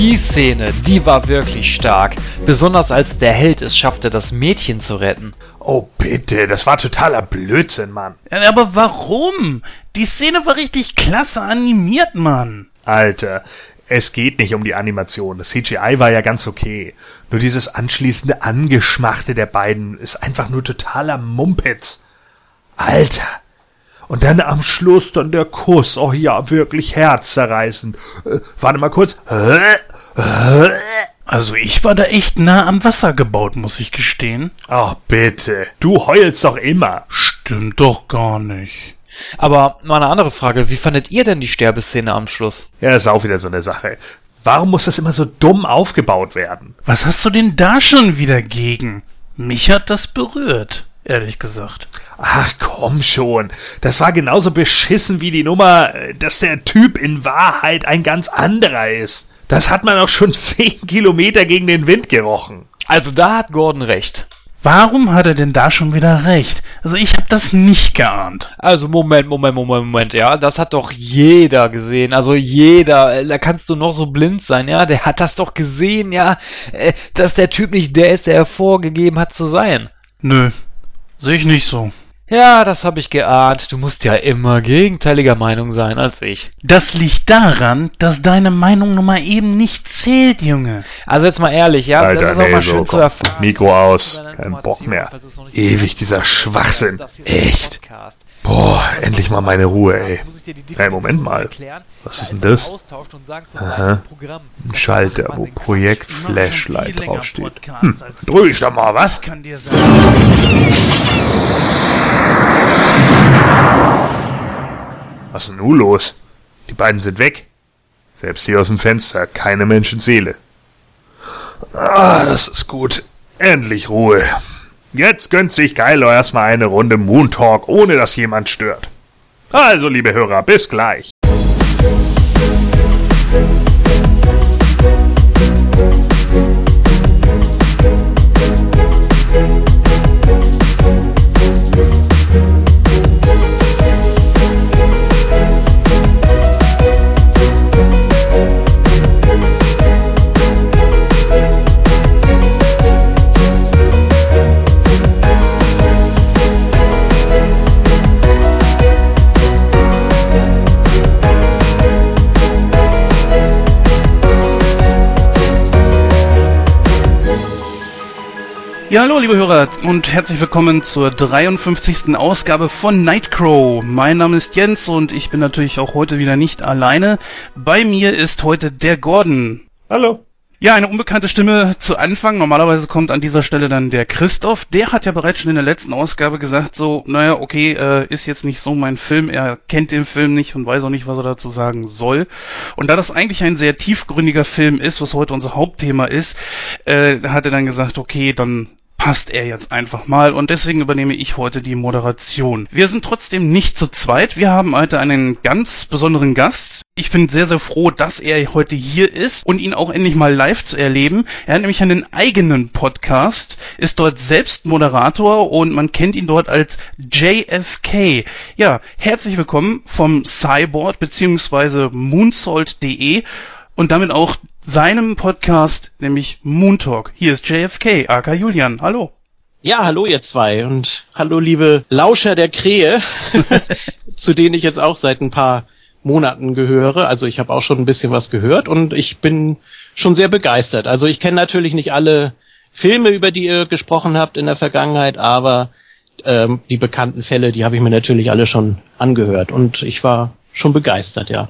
die Szene, die war wirklich stark. Besonders als der Held es schaffte, das Mädchen zu retten. Oh bitte, das war totaler Blödsinn, Mann. Aber warum? Die Szene war richtig klasse animiert, Mann. Alter, es geht nicht um die Animation. Das CGI war ja ganz okay. Nur dieses anschließende Angeschmachte der beiden ist einfach nur totaler Mumpitz. Alter. Und dann am Schluss dann der Kuss. Oh ja, wirklich herzzerreißend. Äh, warte mal kurz. Äh. Also ich war da echt nah am Wasser gebaut, muss ich gestehen. Oh bitte. Du heulst doch immer. Stimmt doch gar nicht. Aber mal eine andere Frage, wie fandet ihr denn die Sterbeszene am Schluss? Ja, ist auch wieder so eine Sache. Warum muss das immer so dumm aufgebaut werden? Was hast du denn da schon wieder gegen? Mich hat das berührt, ehrlich gesagt. Ach komm schon. Das war genauso beschissen wie die Nummer, dass der Typ in Wahrheit ein ganz anderer ist. Das hat man auch schon zehn Kilometer gegen den Wind gerochen. Also da hat Gordon recht. Warum hat er denn da schon wieder recht? Also ich habe das nicht geahnt. Also Moment, Moment, Moment, Moment, ja, das hat doch jeder gesehen. Also jeder, äh, da kannst du noch so blind sein, ja, der hat das doch gesehen, ja, äh, dass der Typ nicht der ist, der er vorgegeben hat zu sein. Nö, sehe ich nicht so. Ja, das habe ich geahnt. Du musst ja immer gegenteiliger Meinung sein als ich. Das liegt daran, dass deine Meinung nun mal eben nicht zählt, Junge. Also jetzt mal ehrlich, ja, Alter, das ist auch nee, mal so, schön komm. zu erfahren. Mikro aus. Kein Bock mehr. Ewig dieser Schwachsinn. Echt. Podcast. Boah, endlich mal meine Ruhe, ey. Hey, Moment mal. Was ist denn das? Aha. Ein Schalter, wo. Projekt Flashlight draufsteht. Hm, drück ich doch mal, was? Ich kann dir sagen. Was ist denn nun los? Die beiden sind weg. Selbst hier aus dem Fenster keine Menschenseele. Ah, das ist gut. Endlich Ruhe. Jetzt gönnt sich Geilo erstmal eine Runde Moon Talk, ohne dass jemand stört. Also, liebe Hörer, bis gleich. Ja, hallo liebe Hörer und herzlich willkommen zur 53. Ausgabe von Nightcrow. Mein Name ist Jens und ich bin natürlich auch heute wieder nicht alleine. Bei mir ist heute der Gordon. Hallo. Ja, eine unbekannte Stimme zu Anfang. Normalerweise kommt an dieser Stelle dann der Christoph. Der hat ja bereits schon in der letzten Ausgabe gesagt, so, naja, okay, äh, ist jetzt nicht so mein Film. Er kennt den Film nicht und weiß auch nicht, was er dazu sagen soll. Und da das eigentlich ein sehr tiefgründiger Film ist, was heute unser Hauptthema ist, äh, hat er dann gesagt, okay, dann passt er jetzt einfach mal und deswegen übernehme ich heute die Moderation. Wir sind trotzdem nicht zu zweit. Wir haben heute einen ganz besonderen Gast. Ich bin sehr, sehr froh, dass er heute hier ist und ihn auch endlich mal live zu erleben. Er hat nämlich einen eigenen Podcast, ist dort selbst Moderator und man kennt ihn dort als JFK. Ja, herzlich willkommen vom Cyborg bzw. moonsault.de und damit auch seinem Podcast, nämlich Moon Talk. Hier ist JFK, aka Julian. Hallo. Ja, hallo ihr zwei und hallo liebe Lauscher der Krähe, zu denen ich jetzt auch seit ein paar Monaten gehöre. Also ich habe auch schon ein bisschen was gehört und ich bin schon sehr begeistert. Also ich kenne natürlich nicht alle Filme, über die ihr gesprochen habt in der Vergangenheit, aber ähm, die bekannten Fälle, die habe ich mir natürlich alle schon angehört und ich war schon begeistert, ja.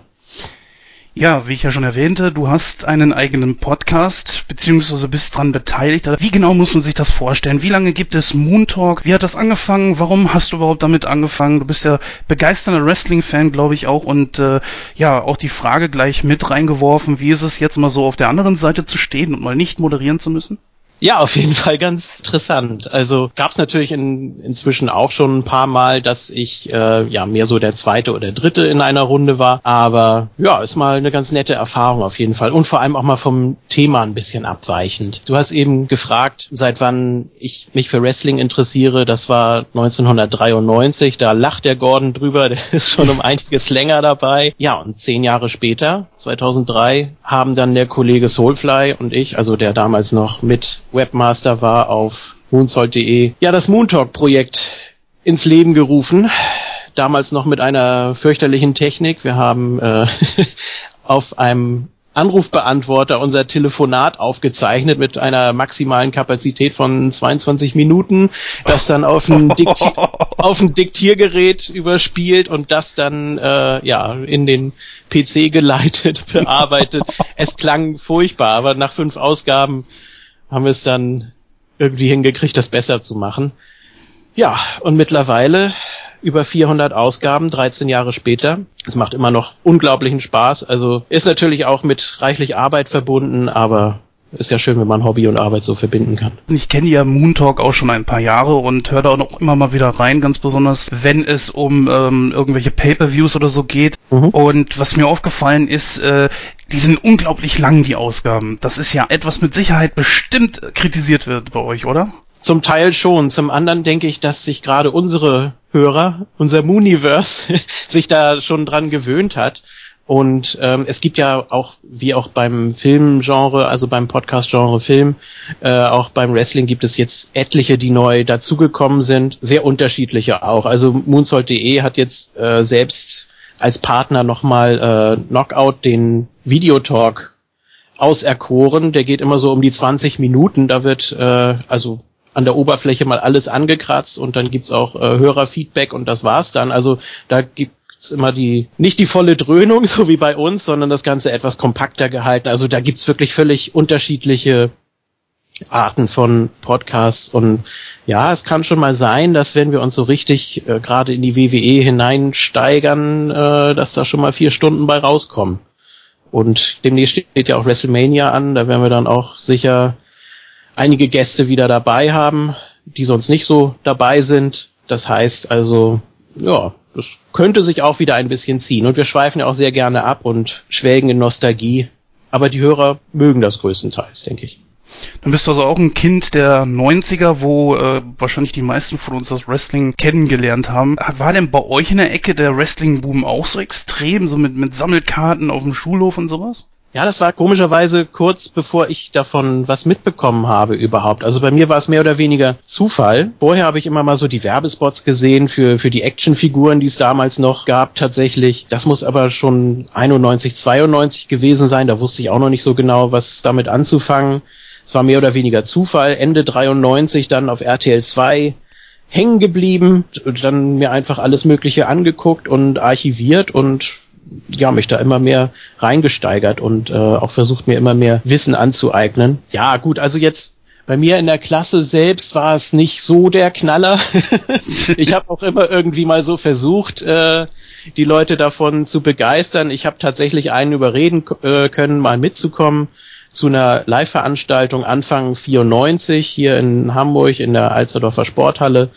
Ja, wie ich ja schon erwähnte, du hast einen eigenen Podcast, beziehungsweise bist dran beteiligt. Wie genau muss man sich das vorstellen? Wie lange gibt es Moon Talk? Wie hat das angefangen? Warum hast du überhaupt damit angefangen? Du bist ja begeisterter Wrestling-Fan, glaube ich auch. Und äh, ja, auch die Frage gleich mit reingeworfen, wie ist es jetzt mal so auf der anderen Seite zu stehen und mal nicht moderieren zu müssen? Ja, auf jeden Fall ganz interessant. Also gab es natürlich in, inzwischen auch schon ein paar Mal, dass ich äh, ja mehr so der zweite oder dritte in einer Runde war. Aber ja, ist mal eine ganz nette Erfahrung auf jeden Fall. Und vor allem auch mal vom Thema ein bisschen abweichend. Du hast eben gefragt, seit wann ich mich für Wrestling interessiere. Das war 1993. Da lacht der Gordon drüber. Der ist schon um einiges länger dabei. Ja, und zehn Jahre später, 2003, haben dann der Kollege Soulfly und ich, also der damals noch mit Webmaster war auf moonsault.de, ja, das Moontalk-Projekt ins Leben gerufen. Damals noch mit einer fürchterlichen Technik. Wir haben äh, auf einem Anrufbeantworter unser Telefonat aufgezeichnet mit einer maximalen Kapazität von 22 Minuten, das dann auf ein, Dikti auf ein Diktiergerät überspielt und das dann äh, ja in den PC geleitet, bearbeitet. es klang furchtbar, aber nach fünf Ausgaben haben wir es dann irgendwie hingekriegt, das besser zu machen. Ja, und mittlerweile über 400 Ausgaben, 13 Jahre später. Es macht immer noch unglaublichen Spaß. Also ist natürlich auch mit reichlich Arbeit verbunden, aber ist ja schön, wenn man Hobby und Arbeit so verbinden kann. Ich kenne ja Moon Talk auch schon ein paar Jahre und höre da auch noch immer mal wieder rein, ganz besonders, wenn es um ähm, irgendwelche Pay-per-Views oder so geht. Mhm. Und was mir aufgefallen ist, äh, die sind unglaublich lang, die Ausgaben. Das ist ja etwas mit Sicherheit bestimmt kritisiert wird bei euch, oder? Zum Teil schon. Zum anderen denke ich, dass sich gerade unsere Hörer, unser Mooniverse, sich da schon dran gewöhnt hat. Und ähm, es gibt ja auch, wie auch beim Filmgenre, also beim Podcast-Genre Film, äh, auch beim Wrestling gibt es jetzt etliche, die neu dazugekommen sind, sehr unterschiedliche auch. Also Moonsault.de hat jetzt äh, selbst als Partner nochmal äh, Knockout den Videotalk auserkoren. Der geht immer so um die 20 Minuten. Da wird äh, also an der Oberfläche mal alles angekratzt und dann gibt's auch äh, Hörerfeedback und das war's dann. Also da gibt's immer die, nicht die volle Dröhnung, so wie bei uns, sondern das Ganze etwas kompakter gehalten. Also da gibt's wirklich völlig unterschiedliche Arten von Podcasts und ja, es kann schon mal sein, dass wenn wir uns so richtig äh, gerade in die WWE hineinsteigern, äh, dass da schon mal vier Stunden bei rauskommen. Und demnächst steht ja auch WrestleMania an, da werden wir dann auch sicher einige Gäste wieder dabei haben, die sonst nicht so dabei sind. Das heißt also, ja, das könnte sich auch wieder ein bisschen ziehen. Und wir schweifen ja auch sehr gerne ab und schwelgen in Nostalgie. Aber die Hörer mögen das größtenteils, denke ich. Dann bist du also auch ein Kind der 90er, wo äh, wahrscheinlich die meisten von uns das Wrestling kennengelernt haben. War denn bei euch in der Ecke der Wrestling-Boom auch so extrem, so mit, mit Sammelkarten auf dem Schulhof und sowas? Ja, das war komischerweise kurz bevor ich davon was mitbekommen habe überhaupt. Also bei mir war es mehr oder weniger Zufall. Vorher habe ich immer mal so die Werbespots gesehen für, für die Actionfiguren, die es damals noch gab tatsächlich. Das muss aber schon 91, 92 gewesen sein. Da wusste ich auch noch nicht so genau, was damit anzufangen. Es war mehr oder weniger Zufall. Ende 93 dann auf RTL 2 hängen geblieben, dann mir einfach alles Mögliche angeguckt und archiviert und ja, mich da immer mehr reingesteigert und äh, auch versucht mir immer mehr Wissen anzueignen. Ja, gut, also jetzt bei mir in der Klasse selbst war es nicht so der Knaller. ich habe auch immer irgendwie mal so versucht, äh, die Leute davon zu begeistern. Ich habe tatsächlich einen überreden äh, können, mal mitzukommen zu einer Live-Veranstaltung Anfang 94 hier in Hamburg in der Alsterdorfer Sporthalle.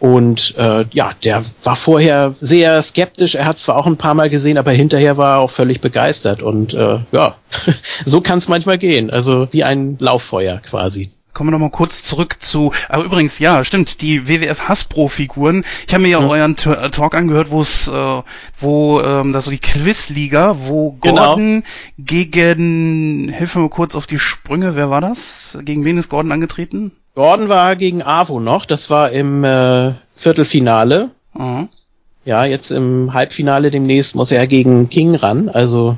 Und äh, ja, der war vorher sehr skeptisch. Er hat zwar auch ein paar Mal gesehen, aber hinterher war er auch völlig begeistert. Und äh, ja, so kann es manchmal gehen. Also wie ein Lauffeuer quasi. Kommen wir nochmal kurz zurück zu, aber übrigens, ja, stimmt, die WWF Hasbro-Figuren. Ich habe mir ja, ja euren T äh, Talk angehört, wo es, äh, wo, ähm, da so die Quizliga, wo genau. Gordon genau. gegen, hilf mir mal kurz auf die Sprünge, wer war das? Gegen wen ist Gordon angetreten? Gordon war gegen Avo noch, das war im äh, Viertelfinale. Mhm. Ja, jetzt im Halbfinale demnächst muss er gegen King ran, also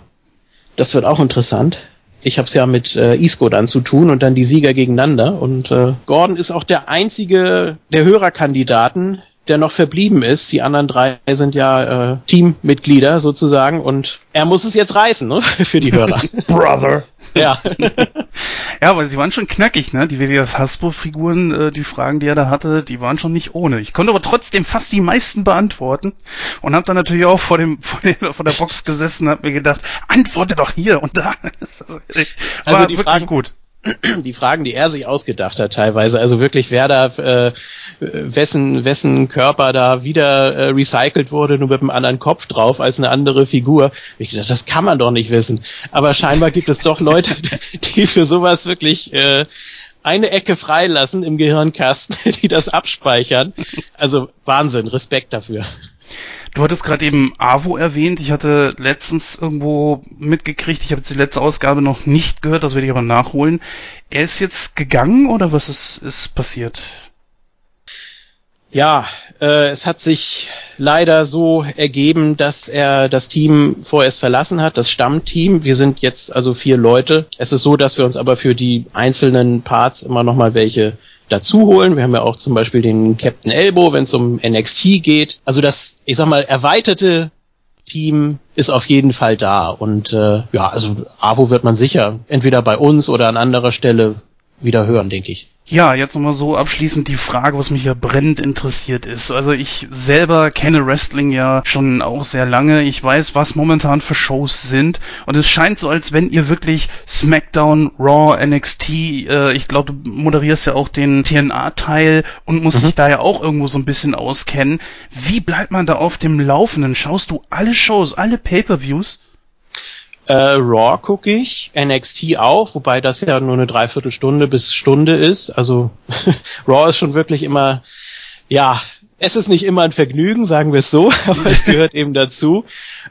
das wird auch interessant. Ich habe es ja mit äh, Isco dann zu tun und dann die Sieger gegeneinander. Und äh, Gordon ist auch der einzige der Hörerkandidaten, der noch verblieben ist. Die anderen drei sind ja äh, Teammitglieder sozusagen und er muss es jetzt reißen, ne? Für die Hörer. Brother. Ja. ja, aber sie waren schon knackig, ne? Die WWF Hasbro-Figuren, äh, die Fragen, die er da hatte, die waren schon nicht ohne. Ich konnte aber trotzdem fast die meisten beantworten und habe dann natürlich auch vor dem vor der, vor der Box gesessen und habe mir gedacht, antworte doch hier und da. war also die Fragen, gut. die Fragen, die er sich ausgedacht hat teilweise. Also wirklich, wer da, äh, wessen, wessen Körper da wieder äh, recycelt wurde, nur mit einem anderen Kopf drauf als eine andere Figur. Ich dachte, das kann man doch nicht wissen. Aber scheinbar gibt es doch Leute, die für sowas wirklich äh, eine Ecke freilassen im Gehirnkasten, die das abspeichern. Also Wahnsinn, Respekt dafür. Du hattest gerade eben AWO erwähnt. Ich hatte letztens irgendwo mitgekriegt, ich habe jetzt die letzte Ausgabe noch nicht gehört, das werde ich aber nachholen. Er ist jetzt gegangen oder was ist, ist passiert? Ja, äh, es hat sich leider so ergeben, dass er das Team vorerst verlassen hat, das Stammteam. Wir sind jetzt also vier Leute. Es ist so, dass wir uns aber für die einzelnen Parts immer nochmal welche dazu holen. Wir haben ja auch zum Beispiel den Captain Elbow, wenn es um NXT geht. Also das, ich sag mal, erweiterte Team ist auf jeden Fall da. Und äh, ja, also AWO wird man sicher entweder bei uns oder an anderer Stelle wieder hören, denke ich. Ja, jetzt nochmal so abschließend die Frage, was mich ja brennend interessiert ist. Also ich selber kenne Wrestling ja schon auch sehr lange. Ich weiß, was momentan für Shows sind. Und es scheint so, als wenn ihr wirklich SmackDown, Raw, NXT, äh, ich glaube, du moderierst ja auch den TNA-Teil und musst mhm. dich da ja auch irgendwo so ein bisschen auskennen. Wie bleibt man da auf dem Laufenden? Schaust du alle Shows, alle Pay-Per-Views? Äh, Raw gucke ich, NXT auch, wobei das ja nur eine Dreiviertelstunde bis Stunde ist. Also Raw ist schon wirklich immer, ja, es ist nicht immer ein Vergnügen, sagen wir es so, aber es gehört eben dazu.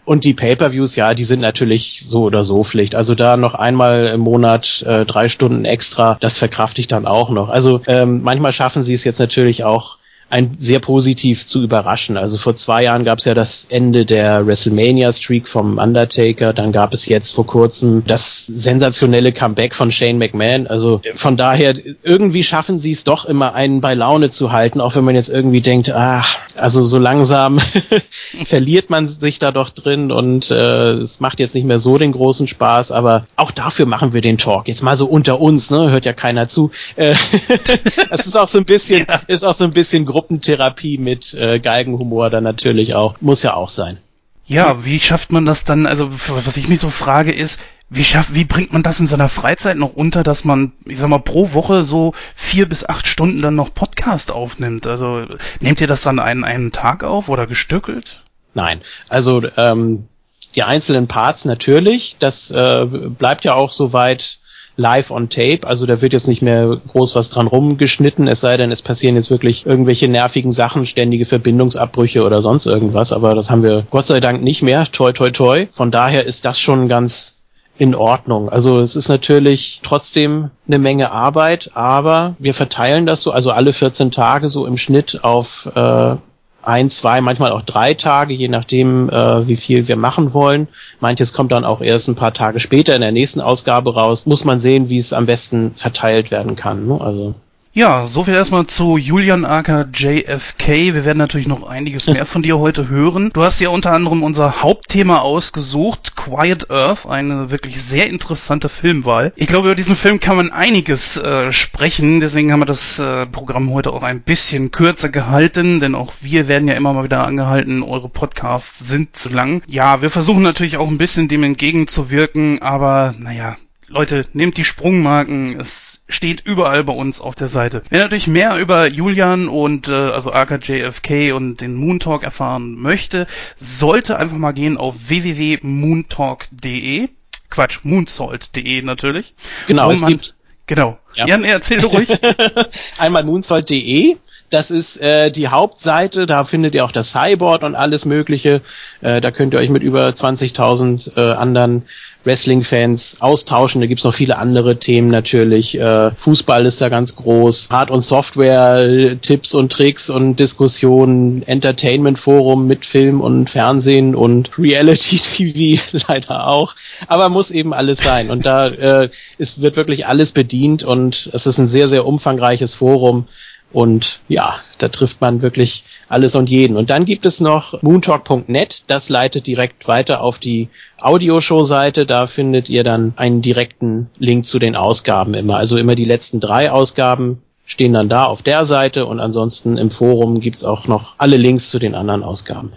Und die Pay-per-Views, ja, die sind natürlich so oder so Pflicht. Also da noch einmal im Monat äh, drei Stunden extra, das verkrafte ich dann auch noch. Also ähm, manchmal schaffen sie es jetzt natürlich auch ein sehr positiv zu überraschen. Also vor zwei Jahren gab es ja das Ende der WrestleMania-Streak vom Undertaker, dann gab es jetzt vor kurzem das sensationelle Comeback von Shane McMahon. Also von daher, irgendwie schaffen sie es doch immer, einen bei Laune zu halten, auch wenn man jetzt irgendwie denkt, ach, also so langsam verliert man sich da doch drin und äh, es macht jetzt nicht mehr so den großen Spaß, aber auch dafür machen wir den Talk. Jetzt mal so unter uns, ne? Hört ja keiner zu. Äh, das ist auch so ein bisschen, ja. ist auch so ein bisschen grob Gruppentherapie mit äh, Geigenhumor dann natürlich auch. Muss ja auch sein. Ja, wie schafft man das dann? Also, was ich mich so frage ist, wie schafft, wie bringt man das in seiner Freizeit noch unter, dass man, ich sag mal, pro Woche so vier bis acht Stunden dann noch Podcast aufnimmt? Also, nehmt ihr das dann einen, einen Tag auf oder gestückelt? Nein, also ähm, die einzelnen Parts natürlich, das äh, bleibt ja auch soweit live on tape. Also da wird jetzt nicht mehr groß was dran rumgeschnitten, es sei denn, es passieren jetzt wirklich irgendwelche nervigen Sachen, ständige Verbindungsabbrüche oder sonst irgendwas. Aber das haben wir Gott sei Dank nicht mehr. Toi, toi, toi. Von daher ist das schon ganz in Ordnung. Also es ist natürlich trotzdem eine Menge Arbeit, aber wir verteilen das so, also alle 14 Tage so im Schnitt auf äh, ein, zwei, manchmal auch drei Tage, je nachdem, äh, wie viel wir machen wollen. Manches kommt dann auch erst ein paar Tage später in der nächsten Ausgabe raus. Muss man sehen, wie es am besten verteilt werden kann. Ne? Also ja, soviel erstmal zu Julian Acker JFK. Wir werden natürlich noch einiges mehr von dir heute hören. Du hast ja unter anderem unser Hauptthema ausgesucht, Quiet Earth, eine wirklich sehr interessante Filmwahl. Ich glaube, über diesen Film kann man einiges äh, sprechen, deswegen haben wir das äh, Programm heute auch ein bisschen kürzer gehalten, denn auch wir werden ja immer mal wieder angehalten, eure Podcasts sind zu lang. Ja, wir versuchen natürlich auch ein bisschen dem entgegenzuwirken, aber naja, Leute, nehmt die Sprungmarken. Es steht überall bei uns auf der Seite. Wer natürlich mehr über Julian und äh, also AKJFK und den Moon Talk erfahren möchte, sollte einfach mal gehen auf www.moontalk.de. Quatsch, moonsalt.de natürlich. Genau, es gibt Genau. Ja. Jan, erzähl ruhig. Einmal moonsalt.de das ist äh, die Hauptseite, da findet ihr auch das Cyborg und alles Mögliche. Äh, da könnt ihr euch mit über 20.000 äh, anderen Wrestling-Fans austauschen. Da gibt's noch viele andere Themen natürlich. Äh, Fußball ist da ganz groß. Hard- und Software, Tipps und Tricks und Diskussionen, Entertainment-Forum mit Film und Fernsehen und Reality-TV leider auch. Aber muss eben alles sein. Und da äh, ist, wird wirklich alles bedient und es ist ein sehr, sehr umfangreiches Forum. Und ja, da trifft man wirklich alles und jeden. Und dann gibt es noch moontalk.net, das leitet direkt weiter auf die Audioshow-Seite. Da findet ihr dann einen direkten Link zu den Ausgaben immer. Also immer die letzten drei Ausgaben stehen dann da auf der Seite und ansonsten im Forum gibt's auch noch alle Links zu den anderen Ausgaben.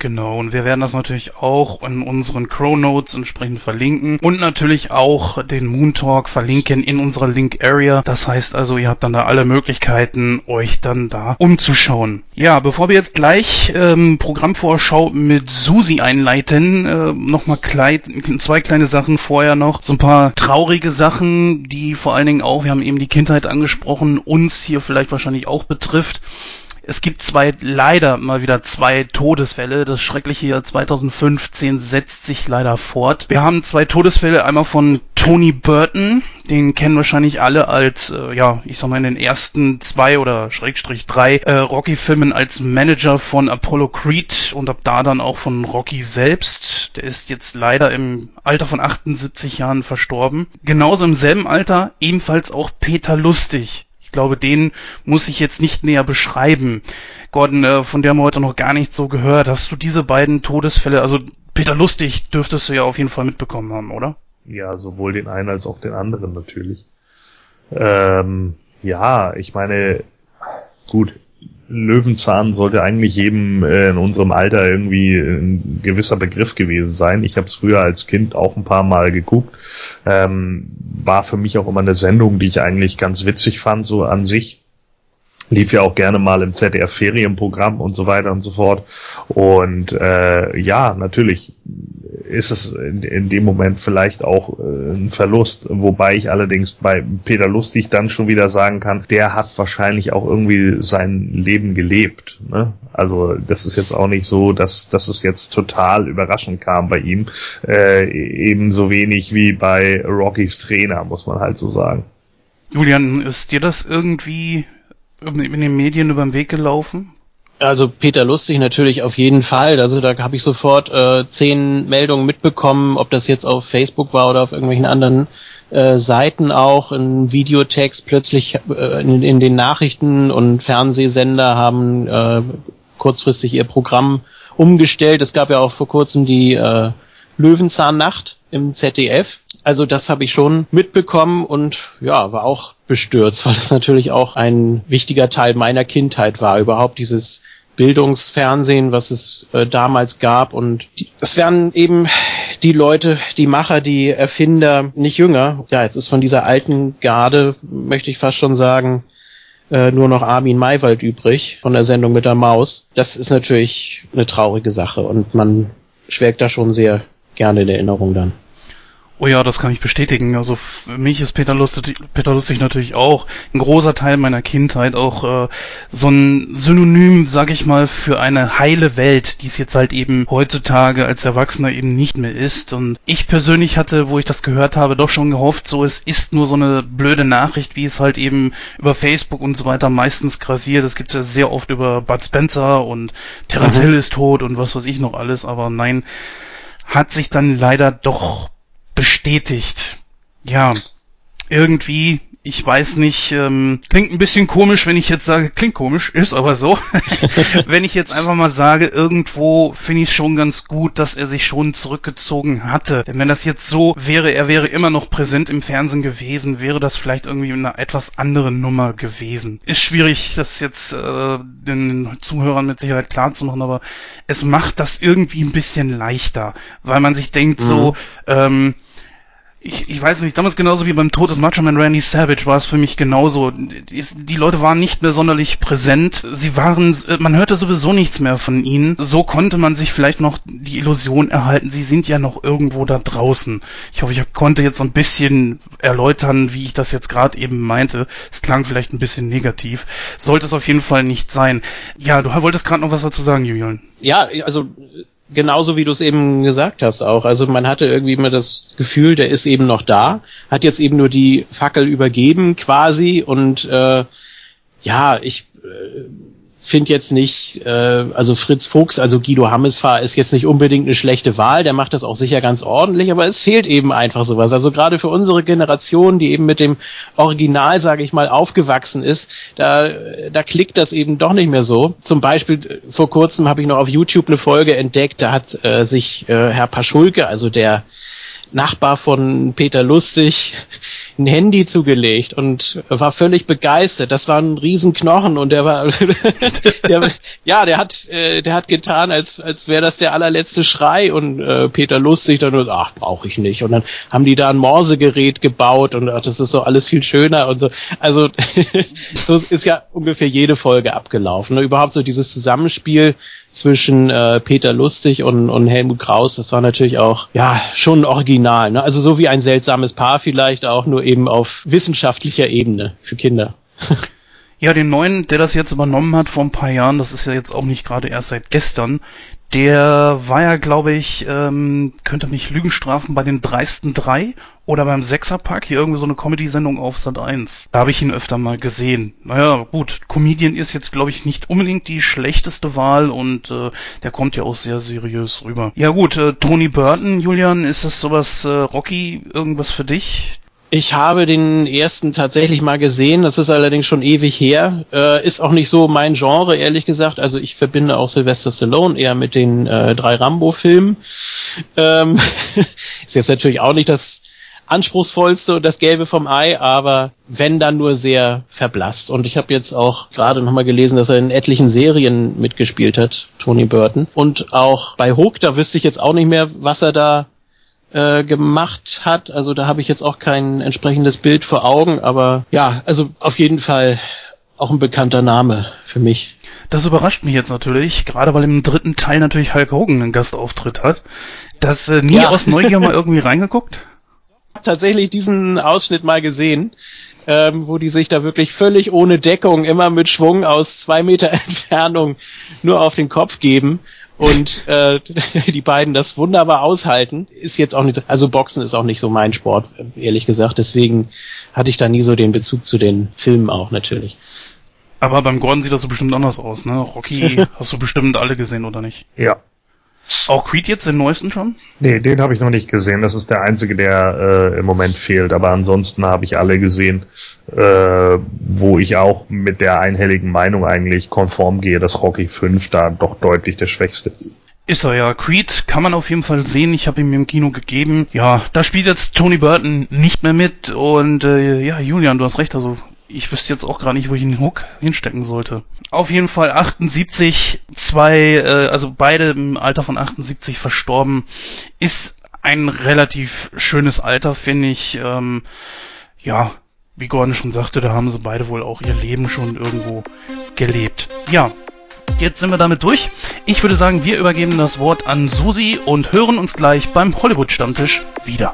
Genau, und wir werden das natürlich auch in unseren Crow Notes entsprechend verlinken und natürlich auch den Moon Talk verlinken in unserer Link Area. Das heißt also, ihr habt dann da alle Möglichkeiten, euch dann da umzuschauen. Ja, bevor wir jetzt gleich ähm, Programmvorschau mit Susi einleiten, äh, nochmal zwei kleine Sachen vorher noch. So ein paar traurige Sachen, die vor allen Dingen auch, wir haben eben die Kindheit angesprochen, uns hier vielleicht wahrscheinlich auch betrifft. Es gibt zwei, leider mal wieder zwei Todesfälle. Das schreckliche Jahr 2015 setzt sich leider fort. Wir haben zwei Todesfälle, einmal von Tony Burton, den kennen wahrscheinlich alle als, äh, ja, ich sag mal in den ersten zwei oder Schrägstrich drei äh, Rocky-Filmen als Manager von Apollo Creed und ab da dann auch von Rocky selbst. Der ist jetzt leider im Alter von 78 Jahren verstorben. Genauso im selben Alter ebenfalls auch Peter Lustig ich glaube, den muss ich jetzt nicht näher beschreiben. Gordon, äh, von der haben wir heute noch gar nicht so gehört. Hast du diese beiden Todesfälle, also Peter Lustig dürftest du ja auf jeden Fall mitbekommen haben, oder? Ja, sowohl den einen als auch den anderen natürlich. Ähm, ja, ich meine, gut, Löwenzahn sollte eigentlich jedem äh, in unserem Alter irgendwie ein gewisser Begriff gewesen sein. Ich habe es früher als Kind auch ein paar Mal geguckt. Ähm, war für mich auch immer eine Sendung, die ich eigentlich ganz witzig fand, so an sich lief ja auch gerne mal im ZDF Ferienprogramm und so weiter und so fort. Und äh, ja, natürlich ist es in, in dem Moment vielleicht auch äh, ein Verlust, wobei ich allerdings bei Peter Lustig dann schon wieder sagen kann, der hat wahrscheinlich auch irgendwie sein Leben gelebt. Ne? Also das ist jetzt auch nicht so, dass, dass es jetzt total überraschend kam bei ihm, äh, ebenso wenig wie bei Rockys Trainer, muss man halt so sagen. Julian, ist dir das irgendwie in den Medien über den Weg gelaufen? Also Peter Lustig natürlich auf jeden Fall. Also da habe ich sofort äh, zehn Meldungen mitbekommen, ob das jetzt auf Facebook war oder auf irgendwelchen anderen äh, Seiten auch, in Videotext plötzlich äh, in, in, den Nachrichten und Fernsehsender haben äh, kurzfristig ihr Programm umgestellt. Es gab ja auch vor kurzem die äh, Löwenzahnnacht im ZDF. Also das habe ich schon mitbekommen und ja, war auch bestürzt, weil das natürlich auch ein wichtiger Teil meiner Kindheit war. Überhaupt dieses Bildungsfernsehen, was es äh, damals gab. Und es werden eben die Leute, die Macher, die Erfinder nicht jünger. Ja, jetzt ist von dieser alten Garde, möchte ich fast schon sagen, äh, nur noch Armin Maywald übrig von der Sendung mit der Maus. Das ist natürlich eine traurige Sache und man schwelgt da schon sehr gerne in Erinnerung dann. Oh ja, das kann ich bestätigen. Also für mich ist Peter Lustig, Peter Lustig natürlich auch ein großer Teil meiner Kindheit, auch äh, so ein Synonym, sag ich mal, für eine heile Welt, die es jetzt halt eben heutzutage als Erwachsener eben nicht mehr ist. Und ich persönlich hatte, wo ich das gehört habe, doch schon gehofft, so es ist nur so eine blöde Nachricht, wie es halt eben über Facebook und so weiter meistens grasiert. Das gibt's ja sehr oft über Bud Spencer und Terence mhm. Hill ist tot und was weiß ich noch alles, aber nein, hat sich dann leider doch bestätigt. Ja, irgendwie, ich weiß nicht, ähm, klingt ein bisschen komisch, wenn ich jetzt sage, klingt komisch, ist aber so. wenn ich jetzt einfach mal sage, irgendwo finde ich es schon ganz gut, dass er sich schon zurückgezogen hatte. Denn wenn das jetzt so wäre, er wäre immer noch präsent im Fernsehen gewesen, wäre das vielleicht irgendwie eine etwas andere Nummer gewesen. Ist schwierig, das jetzt äh, den Zuhörern mit Sicherheit klar zu machen, aber es macht das irgendwie ein bisschen leichter, weil man sich denkt mhm. so, ähm, ich, ich weiß nicht, damals genauso wie beim Tod des Macho Man Randy Savage war es für mich genauso. Die, die, Leute waren nicht mehr sonderlich präsent. Sie waren, man hörte sowieso nichts mehr von ihnen. So konnte man sich vielleicht noch die Illusion erhalten, sie sind ja noch irgendwo da draußen. Ich hoffe, ich konnte jetzt so ein bisschen erläutern, wie ich das jetzt gerade eben meinte. Es klang vielleicht ein bisschen negativ. Sollte es auf jeden Fall nicht sein. Ja, du wolltest gerade noch was dazu sagen, Julian. Ja, also genauso wie du es eben gesagt hast auch. Also man hatte irgendwie immer das Gefühl, der ist eben noch da, hat jetzt eben nur die Fackel übergeben quasi und äh, ja, ich äh, finde jetzt nicht, äh, also Fritz Fuchs, also Guido Hammesfahr ist jetzt nicht unbedingt eine schlechte Wahl, der macht das auch sicher ganz ordentlich, aber es fehlt eben einfach sowas. Also gerade für unsere Generation, die eben mit dem Original, sage ich mal, aufgewachsen ist, da, da klickt das eben doch nicht mehr so. Zum Beispiel vor kurzem habe ich noch auf YouTube eine Folge entdeckt, da hat äh, sich äh, Herr Paschulke, also der Nachbar von Peter Lustig ein Handy zugelegt und war völlig begeistert. Das war ein Riesenknochen und der war, der, ja, der hat, äh, der hat getan, als, als wäre das der allerletzte Schrei und äh, Peter Lustig dann nur, ach, brauche ich nicht. Und dann haben die da ein Morsegerät gebaut und ach, das ist so alles viel schöner und so. Also so ist ja ungefähr jede Folge abgelaufen. Ne? Überhaupt so dieses Zusammenspiel zwischen äh, Peter Lustig und, und Helmut Kraus, das war natürlich auch ja schon original. Ne? Also so wie ein seltsames Paar vielleicht auch, nur eben auf wissenschaftlicher Ebene für Kinder. Ja, den neuen, der das jetzt übernommen hat vor ein paar Jahren, das ist ja jetzt auch nicht gerade erst seit gestern, der war ja, glaube ich, ähm, könnte mich Lügen strafen bei den dreisten drei oder beim Sechserpack, hier irgendwie so eine Comedy-Sendung auf Sat 1. Da habe ich ihn öfter mal gesehen. Naja, gut, Comedian ist jetzt, glaube ich, nicht unbedingt die schlechteste Wahl und äh, der kommt ja auch sehr seriös rüber. Ja gut, äh, Tony Burton, Julian, ist das sowas, äh, Rocky, irgendwas für dich? Ich habe den ersten tatsächlich mal gesehen, das ist allerdings schon ewig her. Äh, ist auch nicht so mein Genre, ehrlich gesagt. Also ich verbinde auch Sylvester Stallone eher mit den äh, drei Rambo-Filmen. Ähm, ist jetzt natürlich auch nicht das anspruchsvollste und das Gelbe vom Ei, aber wenn dann nur sehr verblasst. Und ich habe jetzt auch gerade nochmal gelesen, dass er in etlichen Serien mitgespielt hat, Tony Burton. Und auch bei Hook, da wüsste ich jetzt auch nicht mehr, was er da äh, gemacht hat. Also da habe ich jetzt auch kein entsprechendes Bild vor Augen, aber ja, also auf jeden Fall auch ein bekannter Name für mich. Das überrascht mich jetzt natürlich, gerade weil im dritten Teil natürlich Hulk Hogan einen Gastauftritt hat. Das äh, nie ja. aus Neugier mal irgendwie reingeguckt? Tatsächlich diesen Ausschnitt mal gesehen, ähm, wo die sich da wirklich völlig ohne Deckung immer mit Schwung aus zwei Meter Entfernung nur auf den Kopf geben und äh, die beiden das wunderbar aushalten, ist jetzt auch nicht so, also Boxen ist auch nicht so mein Sport, ehrlich gesagt, deswegen hatte ich da nie so den Bezug zu den Filmen auch natürlich. Aber beim Gordon sieht das so bestimmt anders aus, ne? Rocky hast du bestimmt alle gesehen, oder nicht? Ja. Auch Creed jetzt, den neuesten schon? Nee, den habe ich noch nicht gesehen. Das ist der einzige, der äh, im Moment fehlt. Aber ansonsten habe ich alle gesehen, äh, wo ich auch mit der einhelligen Meinung eigentlich konform gehe, dass Rocky 5 da doch deutlich der schwächste ist. Ist er ja. Creed kann man auf jeden Fall sehen. Ich habe ihm im Kino gegeben. Ja, da spielt jetzt Tony Burton nicht mehr mit. Und äh, ja, Julian, du hast recht. Also ich wüsste jetzt auch gar nicht, wo ich den Hook hinstecken sollte. Auf jeden Fall 78, zwei, äh, also beide im Alter von 78 verstorben, ist ein relativ schönes Alter, finde ich. Ähm, ja, wie Gordon schon sagte, da haben sie beide wohl auch ihr Leben schon irgendwo gelebt. Ja, jetzt sind wir damit durch. Ich würde sagen, wir übergeben das Wort an Susi und hören uns gleich beim Hollywood-Stammtisch wieder.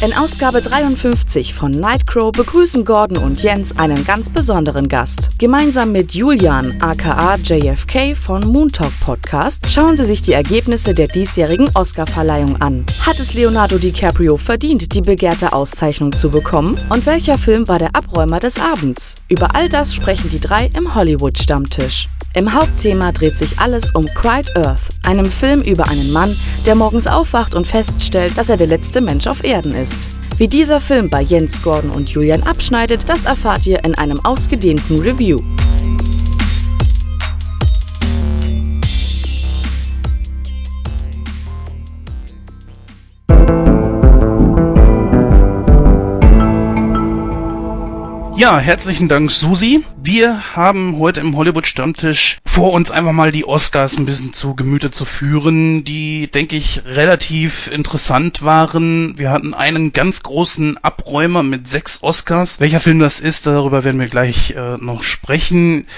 In Ausgabe 53 von Nightcrow begrüßen Gordon und Jens einen ganz besonderen Gast. Gemeinsam mit Julian aka JFK von Moontalk Podcast schauen sie sich die Ergebnisse der diesjährigen Oscarverleihung an. Hat es Leonardo DiCaprio verdient, die begehrte Auszeichnung zu bekommen? Und welcher Film war der Abräumer des Abends? Über all das sprechen die drei im Hollywood-Stammtisch. Im Hauptthema dreht sich alles um Quiet Earth, einem Film über einen Mann, der morgens aufwacht und feststellt, dass er der letzte Mensch auf Erden ist. Wie dieser Film bei Jens Gordon und Julian abschneidet, das erfahrt ihr in einem ausgedehnten Review. Ja, herzlichen Dank, Susi. Wir haben heute im Hollywood-Stammtisch vor, uns einfach mal die Oscars ein bisschen zu Gemüte zu führen, die, denke ich, relativ interessant waren. Wir hatten einen ganz großen Abräumer mit sechs Oscars. Welcher Film das ist, darüber werden wir gleich äh, noch sprechen.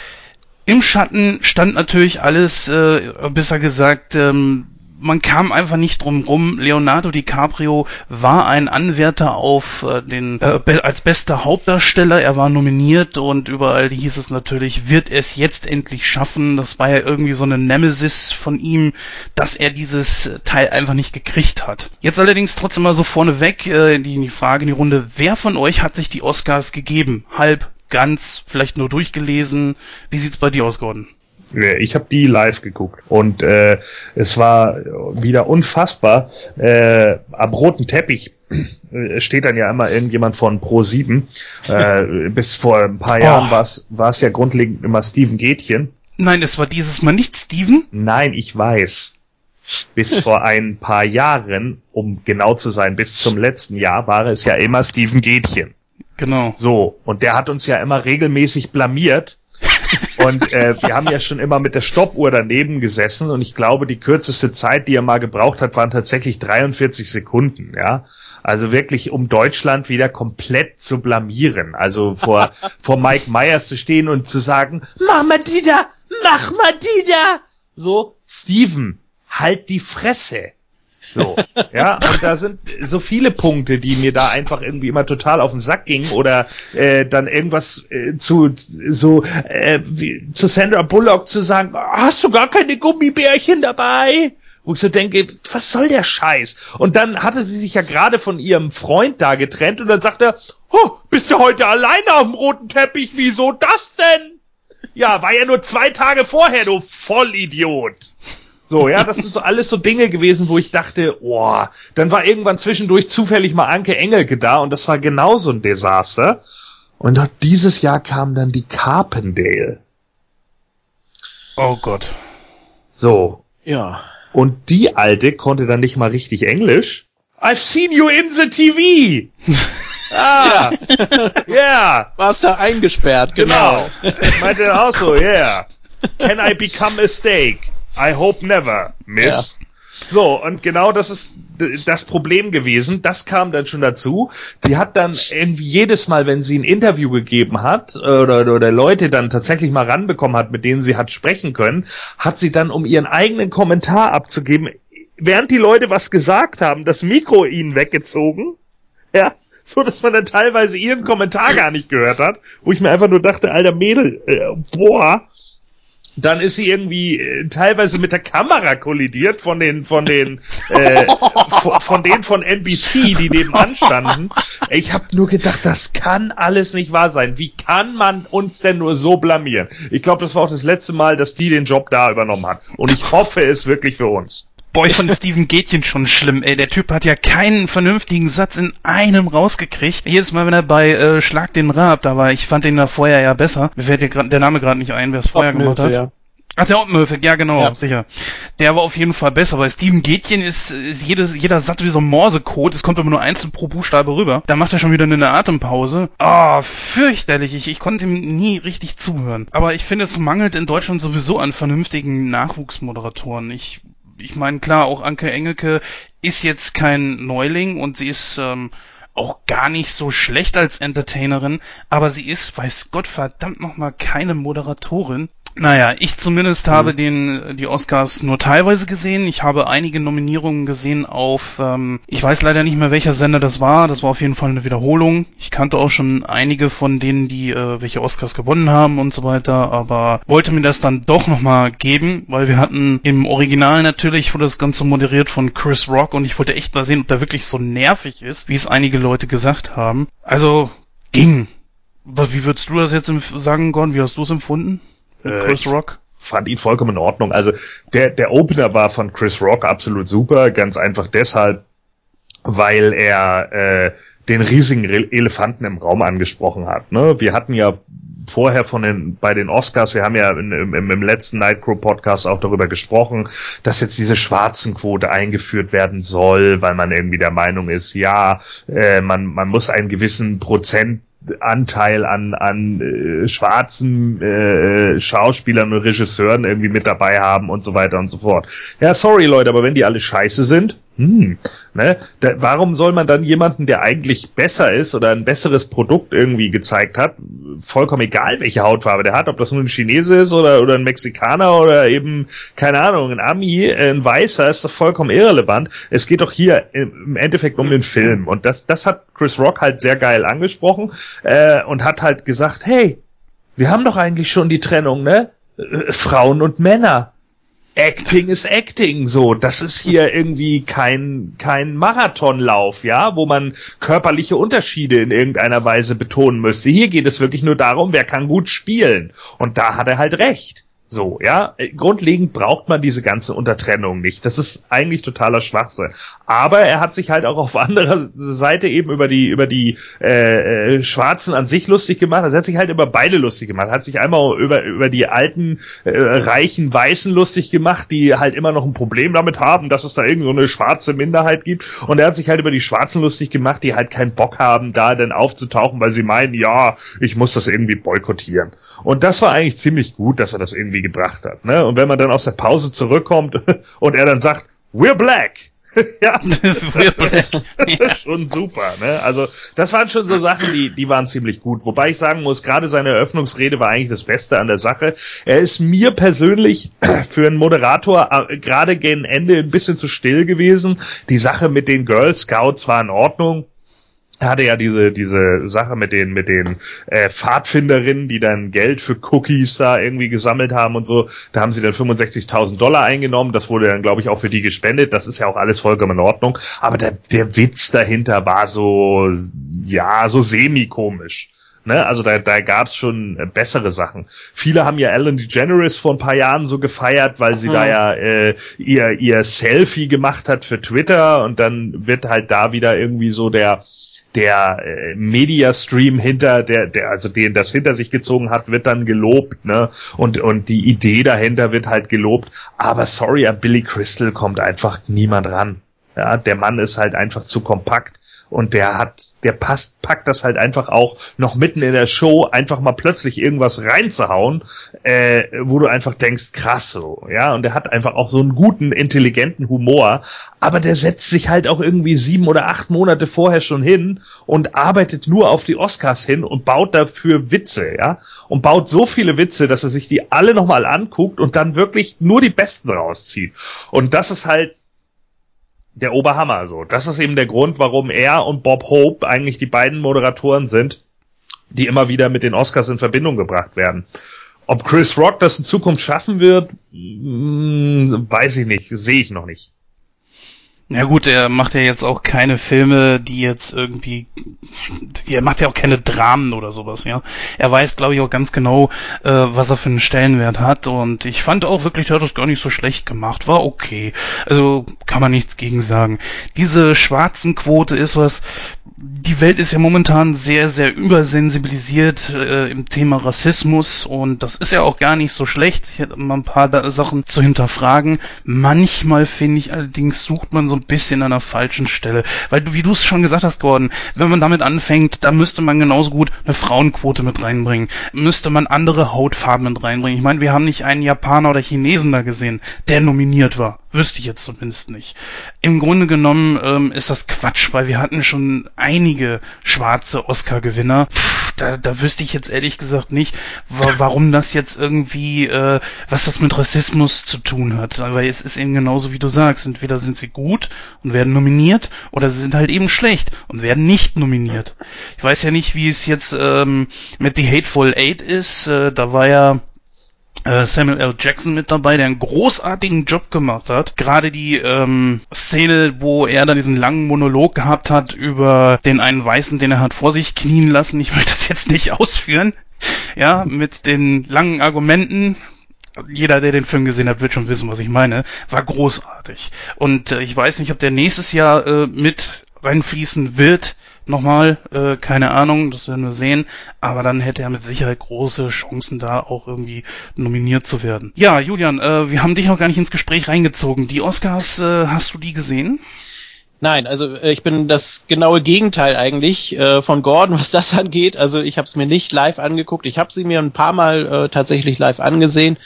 Im Schatten stand natürlich alles, äh, besser gesagt, ähm, man kam einfach nicht drum rum. Leonardo DiCaprio war ein Anwärter auf äh, den äh, als bester Hauptdarsteller. Er war nominiert und überall hieß es natürlich, wird es jetzt endlich schaffen. Das war ja irgendwie so eine Nemesis von ihm, dass er dieses Teil einfach nicht gekriegt hat. Jetzt allerdings trotzdem mal so vorneweg äh, die Frage in die Runde: Wer von euch hat sich die Oscars gegeben? Halb, ganz, vielleicht nur durchgelesen? Wie sieht's bei dir aus, Gordon? Ich habe die live geguckt und äh, es war wieder unfassbar. Äh, am roten Teppich äh, steht dann ja immer irgendjemand von Pro 7. Äh, bis vor ein paar Jahren oh. war es ja grundlegend immer Steven Gätchen. Nein, es war dieses Mal nicht Steven. Nein, ich weiß. bis vor ein paar Jahren, um genau zu sein, bis zum letzten Jahr, war es ja immer Steven Gätchen. Genau. So, und der hat uns ja immer regelmäßig blamiert. Und äh, wir haben ja schon immer mit der Stoppuhr daneben gesessen und ich glaube, die kürzeste Zeit, die er mal gebraucht hat, waren tatsächlich 43 Sekunden, ja. Also wirklich, um Deutschland wieder komplett zu blamieren. Also vor, vor Mike Myers zu stehen und zu sagen, mach mal die da, mach mal die da. So, Steven, halt die Fresse. So, ja, und da sind so viele Punkte, die mir da einfach irgendwie immer total auf den Sack gingen oder äh, dann irgendwas äh, zu so äh, wie, zu Sandra Bullock zu sagen, hast du gar keine Gummibärchen dabei? Wo ich so denke, was soll der Scheiß? Und dann hatte sie sich ja gerade von ihrem Freund da getrennt und dann sagt er, oh, bist du heute alleine auf dem roten Teppich? Wieso das denn? Ja, war ja nur zwei Tage vorher, du Vollidiot. So, ja, das sind so alles so Dinge gewesen, wo ich dachte, boah, dann war irgendwann zwischendurch zufällig mal Anke Engelke da und das war genauso ein Desaster. Und auch dieses Jahr kam dann die Carpendale. Oh Gott. So. Ja. Und die alte konnte dann nicht mal richtig Englisch. I've seen you in the TV! ah! Yeah! Warst da eingesperrt, genau. Genau. Meinte auch so, yeah. Can I become a steak? I hope never, Miss. So, und genau das ist das Problem gewesen. Das kam dann schon dazu. Die hat dann irgendwie jedes Mal, wenn sie ein Interview gegeben hat oder, oder Leute dann tatsächlich mal ranbekommen hat, mit denen sie hat sprechen können, hat sie dann, um ihren eigenen Kommentar abzugeben, während die Leute was gesagt haben, das Mikro ihnen weggezogen. Ja, so dass man dann teilweise ihren Kommentar gar nicht gehört hat, wo ich mir einfach nur dachte, alter Mädel, äh, boah, dann ist sie irgendwie äh, teilweise mit der Kamera kollidiert von den von den äh, von, von denen von NBC, die nebenan standen. Ich habe nur gedacht, das kann alles nicht wahr sein. Wie kann man uns denn nur so blamieren? Ich glaube, das war auch das letzte Mal, dass die den Job da übernommen hat. Und ich hoffe es wirklich für uns. Boah, ich fand Steven Gätchen schon schlimm, ey. Der Typ hat ja keinen vernünftigen Satz in einem rausgekriegt. Jedes Mal, wenn er bei äh, Schlag den Rab da war, ich fand den da vorher ja besser. Mir fällt dir grad, der Name gerade nicht ein, wer es vorher gemacht hat. Ja. Ach, der Oppenhöfel, ja genau, Ja. sicher. Der war auf jeden Fall besser, weil Steven Gätchen ist, ist jedes, jeder Satz wie so ein Morsecode, es kommt aber nur einzeln pro Buchstabe rüber. Da macht er schon wieder eine Atempause. Ah, fürchterlich, ich, ich konnte ihm nie richtig zuhören. Aber ich finde, es mangelt in Deutschland sowieso an vernünftigen Nachwuchsmoderatoren. Ich, ich meine, klar, auch Anke Engelke ist jetzt kein Neuling und sie ist, ähm, auch gar nicht so schlecht als Entertainerin, aber sie ist, weiß Gott verdammt nochmal, keine Moderatorin. Naja, ich zumindest habe den die Oscars nur teilweise gesehen. Ich habe einige Nominierungen gesehen auf, ähm, ich weiß leider nicht mehr welcher Sender das war. Das war auf jeden Fall eine Wiederholung. Ich kannte auch schon einige von denen, die äh, welche Oscars gewonnen haben und so weiter, aber wollte mir das dann doch nochmal geben, weil wir hatten im Original natürlich wurde das Ganze moderiert von Chris Rock und ich wollte echt mal sehen, ob der wirklich so nervig ist, wie es einige Leute gesagt haben. Also ging. Aber Wie würdest du das jetzt sagen, Gordon? Wie hast du es empfunden? Äh, Chris Rock? fand ihn vollkommen in Ordnung. Also der, der Opener war von Chris Rock absolut super, ganz einfach deshalb, weil er äh, den riesigen Re Elefanten im Raum angesprochen hat. Ne? Wir hatten ja vorher von den bei den Oscars, wir haben ja in, im, im letzten Nightcrow Podcast auch darüber gesprochen, dass jetzt diese Schwarzenquote eingeführt werden soll, weil man irgendwie der Meinung ist, ja, äh, man man muss einen gewissen Prozent Anteil an, an äh, schwarzen äh, Schauspielern und Regisseuren irgendwie mit dabei haben und so weiter und so fort. Ja, sorry Leute, aber wenn die alle scheiße sind, hm, ne, da, warum soll man dann jemanden, der eigentlich besser ist oder ein besseres Produkt irgendwie gezeigt hat, vollkommen egal welche Hautfarbe der hat, ob das nun ein Chinese ist oder, oder ein Mexikaner oder eben, keine Ahnung, ein Ami, äh, ein Weißer, ist doch vollkommen irrelevant. Es geht doch hier im Endeffekt um den Film und das, das hat Chris Rock halt sehr geil angesprochen äh, und hat halt gesagt, hey, wir haben doch eigentlich schon die Trennung, ne? Äh, Frauen und Männer. Acting ist Acting, so. Das ist hier irgendwie kein, kein Marathonlauf, ja, wo man körperliche Unterschiede in irgendeiner Weise betonen müsste. Hier geht es wirklich nur darum, wer kann gut spielen. Und da hat er halt recht. So, ja, grundlegend braucht man diese ganze Untertrennung nicht. Das ist eigentlich totaler Schwachsinn. Aber er hat sich halt auch auf anderer Seite eben über die über die äh, äh, Schwarzen an sich lustig gemacht. Also er hat sich halt über beide lustig gemacht. Er hat sich einmal über über die alten äh, reichen Weißen lustig gemacht, die halt immer noch ein Problem damit haben, dass es da irgend so eine schwarze Minderheit gibt. Und er hat sich halt über die Schwarzen lustig gemacht, die halt keinen Bock haben, da dann aufzutauchen, weil sie meinen, ja, ich muss das irgendwie boykottieren. Und das war eigentlich ziemlich gut, dass er das irgendwie irgendwie gebracht hat. Ne? Und wenn man dann aus der Pause zurückkommt und er dann sagt, we're black. ja, black. ja. schon super. Ne? Also das waren schon so Sachen, die, die waren ziemlich gut. Wobei ich sagen muss, gerade seine Eröffnungsrede war eigentlich das Beste an der Sache. Er ist mir persönlich für einen Moderator äh, gerade gegen Ende ein bisschen zu still gewesen. Die Sache mit den Girl Scouts war in Ordnung er hatte ja diese diese Sache mit den mit den äh, Pfadfinderinnen, die dann Geld für Cookies da irgendwie gesammelt haben und so. Da haben sie dann 65.000 Dollar eingenommen. Das wurde dann glaube ich auch für die gespendet. Das ist ja auch alles vollkommen in Ordnung. Aber der der Witz dahinter war so ja so semi komisch. Ne? Also da, da gab es schon bessere Sachen. Viele haben ja Ellen DeGeneres vor ein paar Jahren so gefeiert, weil sie mhm. da ja äh, ihr, ihr Selfie gemacht hat für Twitter und dann wird halt da wieder irgendwie so der der äh, Media-Stream hinter, der, der, also den das hinter sich gezogen hat, wird dann gelobt, ne? Und, und die Idee dahinter wird halt gelobt. Aber sorry, an Billy Crystal kommt einfach niemand ran. Ja, der Mann ist halt einfach zu kompakt und der hat, der passt, packt das halt einfach auch noch mitten in der Show einfach mal plötzlich irgendwas reinzuhauen, äh, wo du einfach denkst, krass so, ja, und der hat einfach auch so einen guten, intelligenten Humor, aber der setzt sich halt auch irgendwie sieben oder acht Monate vorher schon hin und arbeitet nur auf die Oscars hin und baut dafür Witze, ja, und baut so viele Witze, dass er sich die alle nochmal anguckt und dann wirklich nur die besten rauszieht. Und das ist halt der Oberhammer. So, das ist eben der Grund, warum er und Bob Hope eigentlich die beiden Moderatoren sind, die immer wieder mit den Oscars in Verbindung gebracht werden. Ob Chris Rock das in Zukunft schaffen wird, mh, hm, weiß ich nicht, sehe ich noch nicht. Ja gut, er macht ja jetzt auch keine Filme, die jetzt irgendwie, er macht ja auch keine Dramen oder sowas, ja. Er weiß, glaube ich, auch ganz genau, äh, was er für einen Stellenwert hat und ich fand auch wirklich, er hat das gar nicht so schlecht gemacht, war okay. Also kann man nichts gegen sagen. Diese schwarzen Quote ist was, die Welt ist ja momentan sehr, sehr übersensibilisiert äh, im Thema Rassismus und das ist ja auch gar nicht so schlecht, Ich hätte mal ein paar Sachen zu hinterfragen. Manchmal finde ich allerdings, sucht man so ein bisschen an der falschen Stelle. Weil wie du es schon gesagt hast, Gordon, wenn man damit anfängt, da müsste man genauso gut eine Frauenquote mit reinbringen. Müsste man andere Hautfarben mit reinbringen. Ich meine, wir haben nicht einen Japaner oder Chinesen da gesehen, der nominiert war. Wüsste ich jetzt zumindest nicht. Im Grunde genommen ähm, ist das Quatsch, weil wir hatten schon einige schwarze Oscar-Gewinner. Da, da wüsste ich jetzt ehrlich gesagt nicht, wa warum das jetzt irgendwie, äh, was das mit Rassismus zu tun hat. Weil es ist eben genauso, wie du sagst. Entweder sind sie gut und werden nominiert, oder sie sind halt eben schlecht und werden nicht nominiert. Ich weiß ja nicht, wie es jetzt ähm, mit The Hateful Eight ist. Äh, da war ja Samuel L. Jackson mit dabei, der einen großartigen Job gemacht hat. Gerade die ähm, Szene, wo er da diesen langen Monolog gehabt hat über den einen Weißen, den er hat vor sich knien lassen. Ich möchte das jetzt nicht ausführen. Ja, mit den langen Argumenten, jeder, der den Film gesehen hat, wird schon wissen, was ich meine, war großartig. Und äh, ich weiß nicht, ob der nächstes Jahr äh, mit reinfließen wird nochmal, äh, keine Ahnung, das werden wir sehen, aber dann hätte er mit Sicherheit große Chancen da auch irgendwie nominiert zu werden. Ja, Julian, äh, wir haben dich noch gar nicht ins Gespräch reingezogen. Die Oscars, äh, hast du die gesehen? Nein, also äh, ich bin das genaue Gegenteil eigentlich äh, von Gordon, was das angeht. Also ich habe es mir nicht live angeguckt. Ich habe sie mir ein paar Mal äh, tatsächlich live angesehen.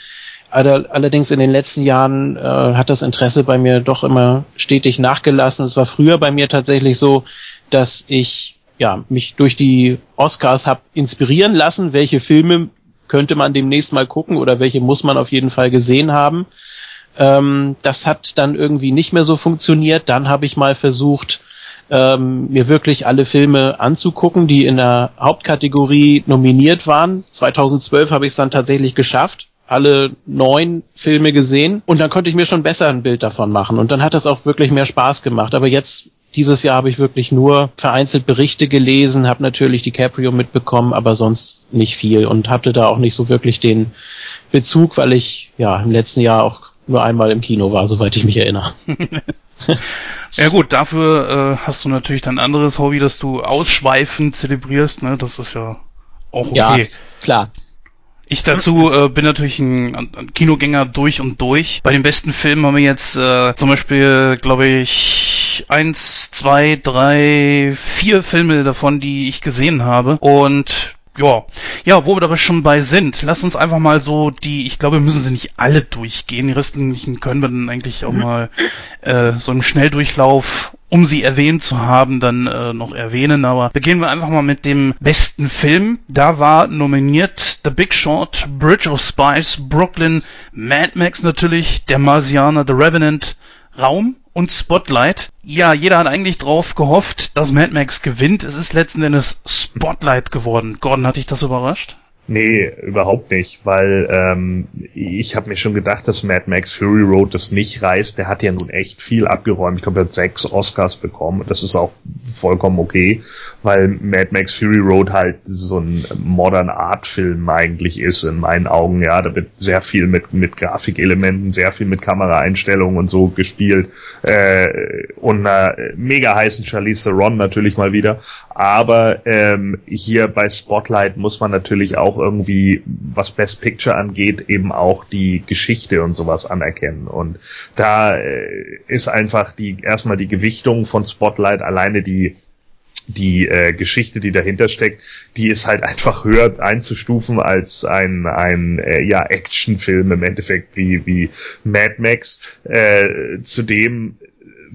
Allerdings in den letzten Jahren äh, hat das Interesse bei mir doch immer stetig nachgelassen. Es war früher bei mir tatsächlich so, dass ich ja mich durch die Oscars habe inspirieren lassen, welche Filme könnte man demnächst mal gucken oder welche muss man auf jeden Fall gesehen haben. Ähm, das hat dann irgendwie nicht mehr so funktioniert. Dann habe ich mal versucht, ähm, mir wirklich alle Filme anzugucken, die in der Hauptkategorie nominiert waren. 2012 habe ich es dann tatsächlich geschafft alle neun Filme gesehen und dann konnte ich mir schon besser ein Bild davon machen und dann hat das auch wirklich mehr Spaß gemacht. Aber jetzt dieses Jahr habe ich wirklich nur vereinzelt Berichte gelesen, habe natürlich DiCaprio mitbekommen, aber sonst nicht viel und hatte da auch nicht so wirklich den Bezug, weil ich ja im letzten Jahr auch nur einmal im Kino war, soweit ich mich erinnere. ja gut, dafür äh, hast du natürlich dein anderes Hobby, das du ausschweifend zelebrierst, ne? Das ist ja auch okay. Ja, klar. Ich dazu äh, bin natürlich ein, ein, Kinogänger durch und durch. Bei den besten Filmen haben wir jetzt äh, zum Beispiel, glaube ich, eins, zwei, drei, vier Filme davon, die ich gesehen habe. Und ja, ja, wo wir aber schon bei sind, lass uns einfach mal so die, ich glaube, wir müssen sie nicht alle durchgehen, die restlichen können wir dann eigentlich auch mal äh, so im Schnelldurchlauf, um sie erwähnt zu haben, dann äh, noch erwähnen. Aber beginnen wir einfach mal mit dem besten Film. Da war nominiert The Big Short, Bridge of Spies, Brooklyn, Mad Max natürlich, Der Marsianer, The Revenant, Raum und Spotlight. Ja, jeder hat eigentlich drauf gehofft, dass Mad Max gewinnt. Es ist letzten Endes Spotlight geworden. Gordon, hat dich das überrascht? Nee, überhaupt nicht, weil ähm, ich habe mir schon gedacht, dass Mad Max Fury Road das nicht reißt. Der hat ja nun echt viel abgeräumt. Ich glaube, er hat sechs Oscars bekommen. Das ist auch vollkommen okay, weil Mad Max Fury Road halt so ein Modern Art Film eigentlich ist in meinen Augen. Ja, da wird sehr viel mit mit Grafikelementen, sehr viel mit Kameraeinstellungen und so gespielt äh, und einer mega heißen Charlize Theron natürlich mal wieder. Aber ähm, hier bei Spotlight muss man natürlich auch auch irgendwie, was Best Picture angeht, eben auch die Geschichte und sowas anerkennen. Und da äh, ist einfach die erstmal die Gewichtung von Spotlight alleine die die äh, Geschichte, die dahinter steckt, die ist halt einfach höher einzustufen als ein, ein äh, ja, Actionfilm im Endeffekt wie, wie Mad Max. Äh, zudem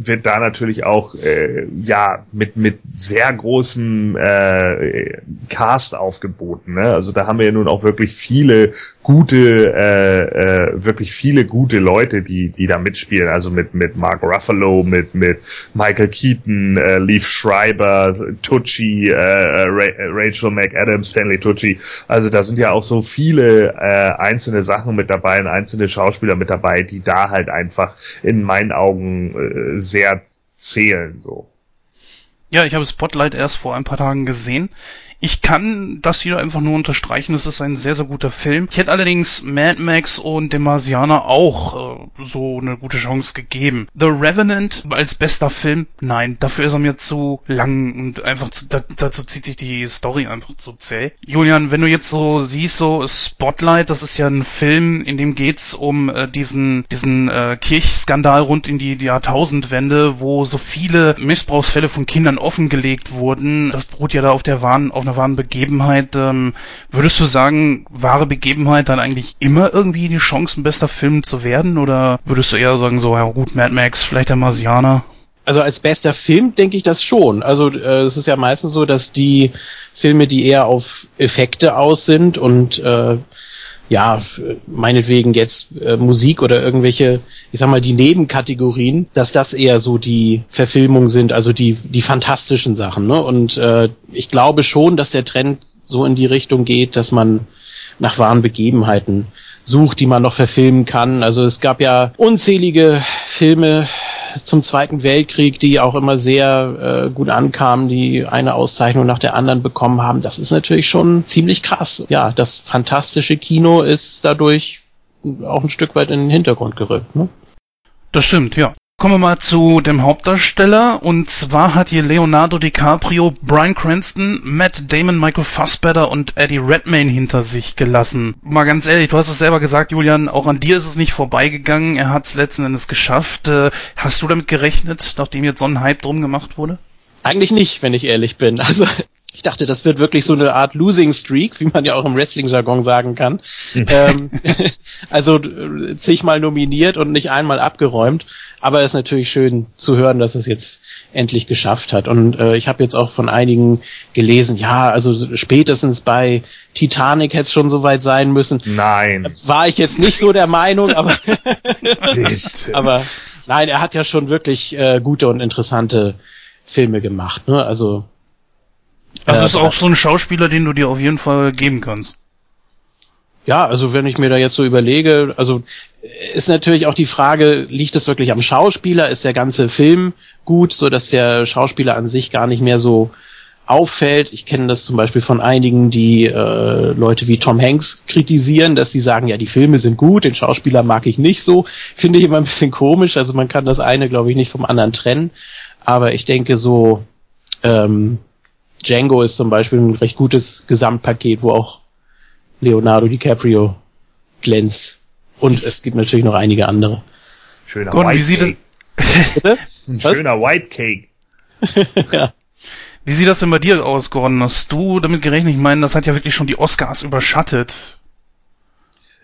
wird da natürlich auch äh, ja mit mit sehr großem äh, Cast aufgeboten. Ne? Also da haben wir ja nun auch wirklich viele gute, äh, äh, wirklich viele gute Leute, die die da mitspielen. Also mit mit Mark Ruffalo, mit mit Michael Keaton, äh, Leaf Schreiber, Tucci, äh, Ra Rachel McAdams, Stanley Tucci. Also da sind ja auch so viele äh, einzelne Sachen mit dabei, und einzelne Schauspieler mit dabei, die da halt einfach in meinen Augen äh, sehr zählen so. Ja, ich habe Spotlight erst vor ein paar Tagen gesehen. Ich kann das hier einfach nur unterstreichen, es ist ein sehr, sehr guter Film. Ich hätte allerdings Mad Max und dem Marsianer auch äh, so eine gute Chance gegeben. The Revenant als bester Film, nein, dafür ist er mir zu lang und einfach zu, da, dazu zieht sich die Story einfach zu zäh. Julian, wenn du jetzt so siehst, so Spotlight, das ist ja ein Film, in dem geht's um äh, diesen, diesen äh, Kirchskandal rund in die, Jahrtausendwende, wo so viele Missbrauchsfälle von Kindern offengelegt wurden. Das beruht ja da auf der wahren, auf einer wahren Begebenheit. Ähm, würdest du sagen, wahre Begebenheit dann eigentlich immer irgendwie die Chance, ein bester Film zu werden? Oder würdest du eher sagen, so, ja gut, Mad Max, vielleicht der Marsianer? Also als bester Film denke ich das schon. Also äh, es ist ja meistens so, dass die Filme, die eher auf Effekte aus sind und äh, ja, meinetwegen jetzt äh, Musik oder irgendwelche, ich sag mal, die Nebenkategorien, dass das eher so die Verfilmungen sind, also die, die fantastischen Sachen. Ne? Und äh, ich glaube schon, dass der Trend so in die Richtung geht, dass man nach wahren Begebenheiten sucht, die man noch verfilmen kann. Also es gab ja unzählige Filme zum Zweiten Weltkrieg, die auch immer sehr äh, gut ankamen, die eine Auszeichnung nach der anderen bekommen haben. Das ist natürlich schon ziemlich krass. Ja, das fantastische Kino ist dadurch auch ein Stück weit in den Hintergrund gerückt. Ne? Das stimmt, ja. Kommen wir mal zu dem Hauptdarsteller. Und zwar hat hier Leonardo DiCaprio, Brian Cranston, Matt Damon, Michael Fassbender und Eddie Redmayne hinter sich gelassen. Mal ganz ehrlich, du hast es selber gesagt, Julian, auch an dir ist es nicht vorbeigegangen. Er hat es letzten Endes geschafft. Äh, hast du damit gerechnet, nachdem jetzt so ein Hype drum gemacht wurde? Eigentlich nicht, wenn ich ehrlich bin. Also ich dachte, das wird wirklich so eine Art Losing Streak, wie man ja auch im Wrestling-Jargon sagen kann. ähm, also zigmal nominiert und nicht einmal abgeräumt. Aber es ist natürlich schön zu hören, dass es jetzt endlich geschafft hat. Und äh, ich habe jetzt auch von einigen gelesen, ja, also spätestens bei Titanic hätte es schon soweit sein müssen. Nein. War ich jetzt nicht so der Meinung, aber, aber nein, er hat ja schon wirklich äh, gute und interessante Filme gemacht. Ne? Also also äh, ist auch so ein Schauspieler, den du dir auf jeden Fall geben kannst. Ja, also wenn ich mir da jetzt so überlege, also ist natürlich auch die Frage, liegt es wirklich am Schauspieler? Ist der ganze Film gut, so dass der Schauspieler an sich gar nicht mehr so auffällt. Ich kenne das zum Beispiel von einigen, die äh, Leute wie Tom Hanks kritisieren, dass sie sagen, ja, die Filme sind gut, den Schauspieler mag ich nicht so. Finde ich immer ein bisschen komisch. Also man kann das eine, glaube ich, nicht vom anderen trennen. Aber ich denke so, ähm, Django ist zum Beispiel ein recht gutes Gesamtpaket, wo auch Leonardo DiCaprio glänzt. Und es gibt natürlich noch einige andere. Schöner Gordon, wie White sieht Cake. Bitte? Ein Was? schöner White Cake. ja. Wie sieht das denn bei dir aus, Gordon? Hast du damit gerechnet? Ich meine, das hat ja wirklich schon die Oscars überschattet.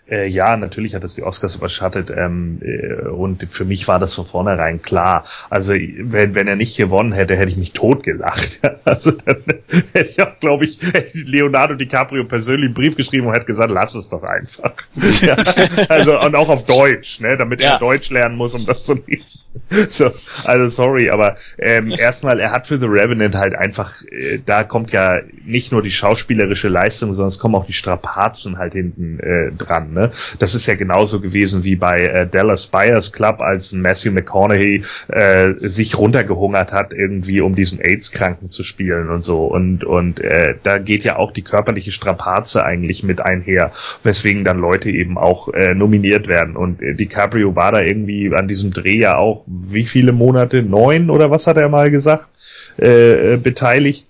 Äh, ja, natürlich hat es die Oscars überschattet ähm, äh, und für mich war das von vornherein klar. Also wenn, wenn er nicht gewonnen hätte, hätte ich mich totgelacht. also dann hätte ich auch, glaube ich, Leonardo DiCaprio persönlich einen Brief geschrieben und hätte gesagt, lass es doch einfach. ja, also und auch auf Deutsch, ne, damit Ja. er Deutsch lernen muss, um das zu lesen. so, also sorry, aber ähm, erstmal, er hat für The Revenant halt einfach, äh, da kommt ja nicht nur die schauspielerische Leistung, sondern es kommen auch die Strapazen halt hinten äh, dran. Ne? Das ist ja genauso gewesen wie bei äh, Dallas Buyers Club, als Matthew McConaughey äh, sich runtergehungert hat, irgendwie um diesen AIDS-Kranken zu spielen und so. Und, und äh, da geht ja auch die körperliche Strapaze eigentlich mit einher, weswegen dann Leute eben auch äh, nominiert werden. Und äh, DiCaprio war da irgendwie an diesem Dreh ja auch, wie viele Monate? Neun oder was hat er mal gesagt? Äh, äh, beteiligt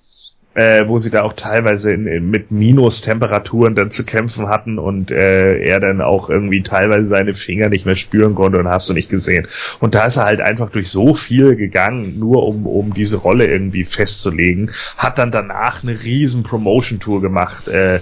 äh, wo sie da auch teilweise in, in, mit Minustemperaturen dann zu kämpfen hatten und äh, er dann auch irgendwie teilweise seine Finger nicht mehr spüren konnte und hast du nicht gesehen. Und da ist er halt einfach durch so viel gegangen, nur um, um diese Rolle irgendwie festzulegen, hat dann danach eine riesen Promotion-Tour gemacht, äh,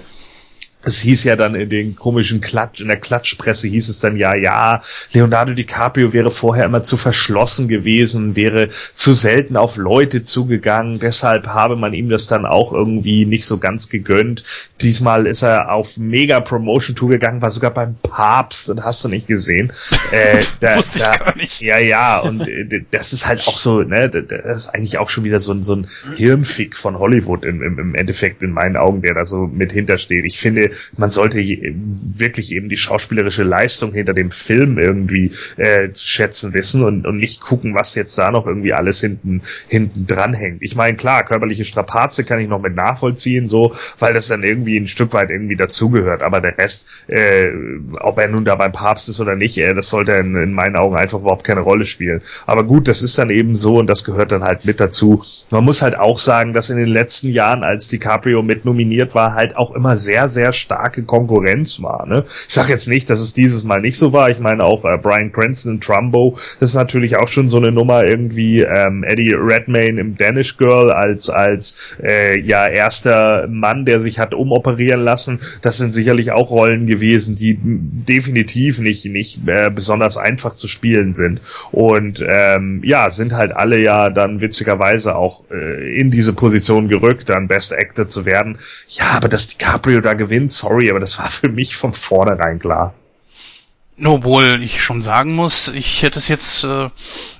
es hieß ja dann in den komischen Klatsch, in der Klatschpresse hieß es dann ja, ja, Leonardo DiCaprio wäre vorher immer zu verschlossen gewesen, wäre zu selten auf Leute zugegangen, deshalb habe man ihm das dann auch irgendwie nicht so ganz gegönnt. Diesmal ist er auf mega Promotion Tour gegangen, war sogar beim Papst, und hast du nicht gesehen. Äh, da, Wusste ich da, gar nicht. Ja, ja, und äh, das ist halt auch so, ne, das ist eigentlich auch schon wieder so ein, so ein Hirnfick von Hollywood im, im, im Endeffekt in meinen Augen, der da so mit hintersteht. Ich finde, man sollte wirklich eben die schauspielerische Leistung hinter dem Film irgendwie äh, zu schätzen wissen und, und nicht gucken, was jetzt da noch irgendwie alles hinten hinten dran hängt. Ich meine, klar, körperliche Strapaze kann ich noch mit nachvollziehen, so, weil das dann irgendwie ein Stück weit irgendwie dazugehört. Aber der Rest, äh, ob er nun da beim Papst ist oder nicht, äh, das sollte in, in meinen Augen einfach überhaupt keine Rolle spielen. Aber gut, das ist dann eben so und das gehört dann halt mit dazu. Man muss halt auch sagen, dass in den letzten Jahren, als DiCaprio mit nominiert war, halt auch immer sehr, sehr starke Konkurrenz war. Ne? Ich sage jetzt nicht, dass es dieses Mal nicht so war. Ich meine auch äh, Brian Cranston in Trumbo, das ist natürlich auch schon so eine Nummer irgendwie ähm, Eddie Redmayne im Danish Girl als als äh, ja erster Mann, der sich hat umoperieren lassen. Das sind sicherlich auch Rollen gewesen, die definitiv nicht nicht äh, besonders einfach zu spielen sind. Und ähm, ja, sind halt alle ja dann witzigerweise auch äh, in diese Position gerückt, dann Best Actor zu werden. Ja, aber dass DiCaprio da gewinnt, sorry, aber das war für mich von vornherein klar. Obwohl ich schon sagen muss, ich hätte es jetzt äh,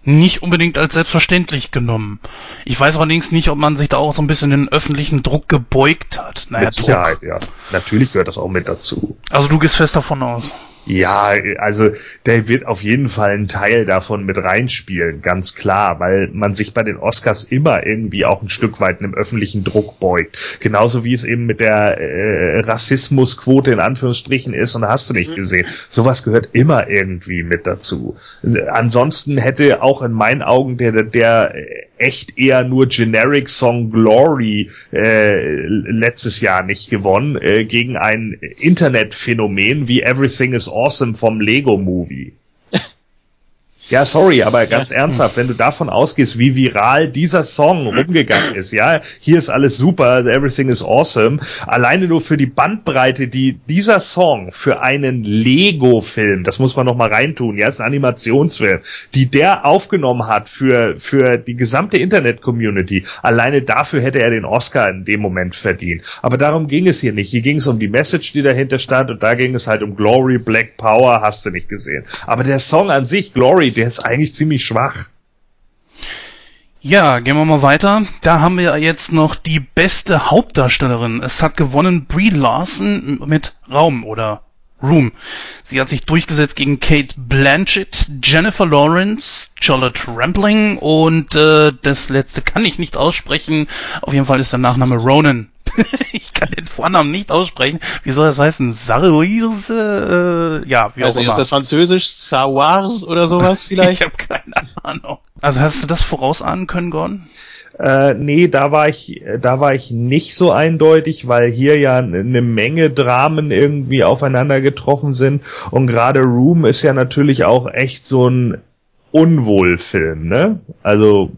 nicht unbedingt als selbstverständlich genommen. Ich weiß allerdings nicht, ob man sich da auch so ein bisschen den öffentlichen Druck gebeugt hat. Naja, Mit Sicherheit, ja. Natürlich gehört das auch mit dazu. Also du gehst fest davon aus. Ja, also der wird auf jeden Fall einen Teil davon mit reinspielen, ganz klar, weil man sich bei den Oscars immer irgendwie auch ein Stück weit einem öffentlichen Druck beugt. Genauso wie es eben mit der äh, Rassismusquote in Anführungsstrichen ist und hast du nicht gesehen. Sowas gehört immer irgendwie mit dazu. Ansonsten hätte auch in meinen Augen der, der echt eher nur Generic Song Glory äh, letztes Jahr nicht gewonnen äh, gegen ein Internetphänomen wie Everything is Awesome vom Lego Movie. Ja, sorry, aber ganz ernsthaft, wenn du davon ausgehst, wie viral dieser Song rumgegangen ist, ja, hier ist alles super, everything is awesome, alleine nur für die Bandbreite, die dieser Song für einen Lego-Film, das muss man noch mal reintun, ja, ist ein Animationsfilm, die der aufgenommen hat für, für die gesamte Internet-Community, alleine dafür hätte er den Oscar in dem Moment verdient. Aber darum ging es hier nicht. Hier ging es um die Message, die dahinter stand und da ging es halt um Glory, Black Power, hast du nicht gesehen. Aber der Song an sich, Glory, der ist eigentlich ziemlich schwach. Ja, gehen wir mal weiter. Da haben wir jetzt noch die beste Hauptdarstellerin. Es hat gewonnen Brie Larson mit Raum, oder? Room. Sie hat sich durchgesetzt gegen Kate Blanchett, Jennifer Lawrence, Charlotte Rampling und äh, das letzte kann ich nicht aussprechen. Auf jeden Fall ist der Nachname Ronan. ich kann den Vornamen nicht aussprechen. Wie soll das heißen? Saruise? Äh, ja, wie also auch immer. ist das Französisch Sawars oder sowas vielleicht? ich habe keine Ahnung. Also hast du das vorausahnen können, Gordon? Äh, nee, da war ich, da war ich nicht so eindeutig, weil hier ja eine Menge Dramen irgendwie aufeinander getroffen sind und gerade Room ist ja natürlich auch echt so ein Unwohlfilm, ne? Also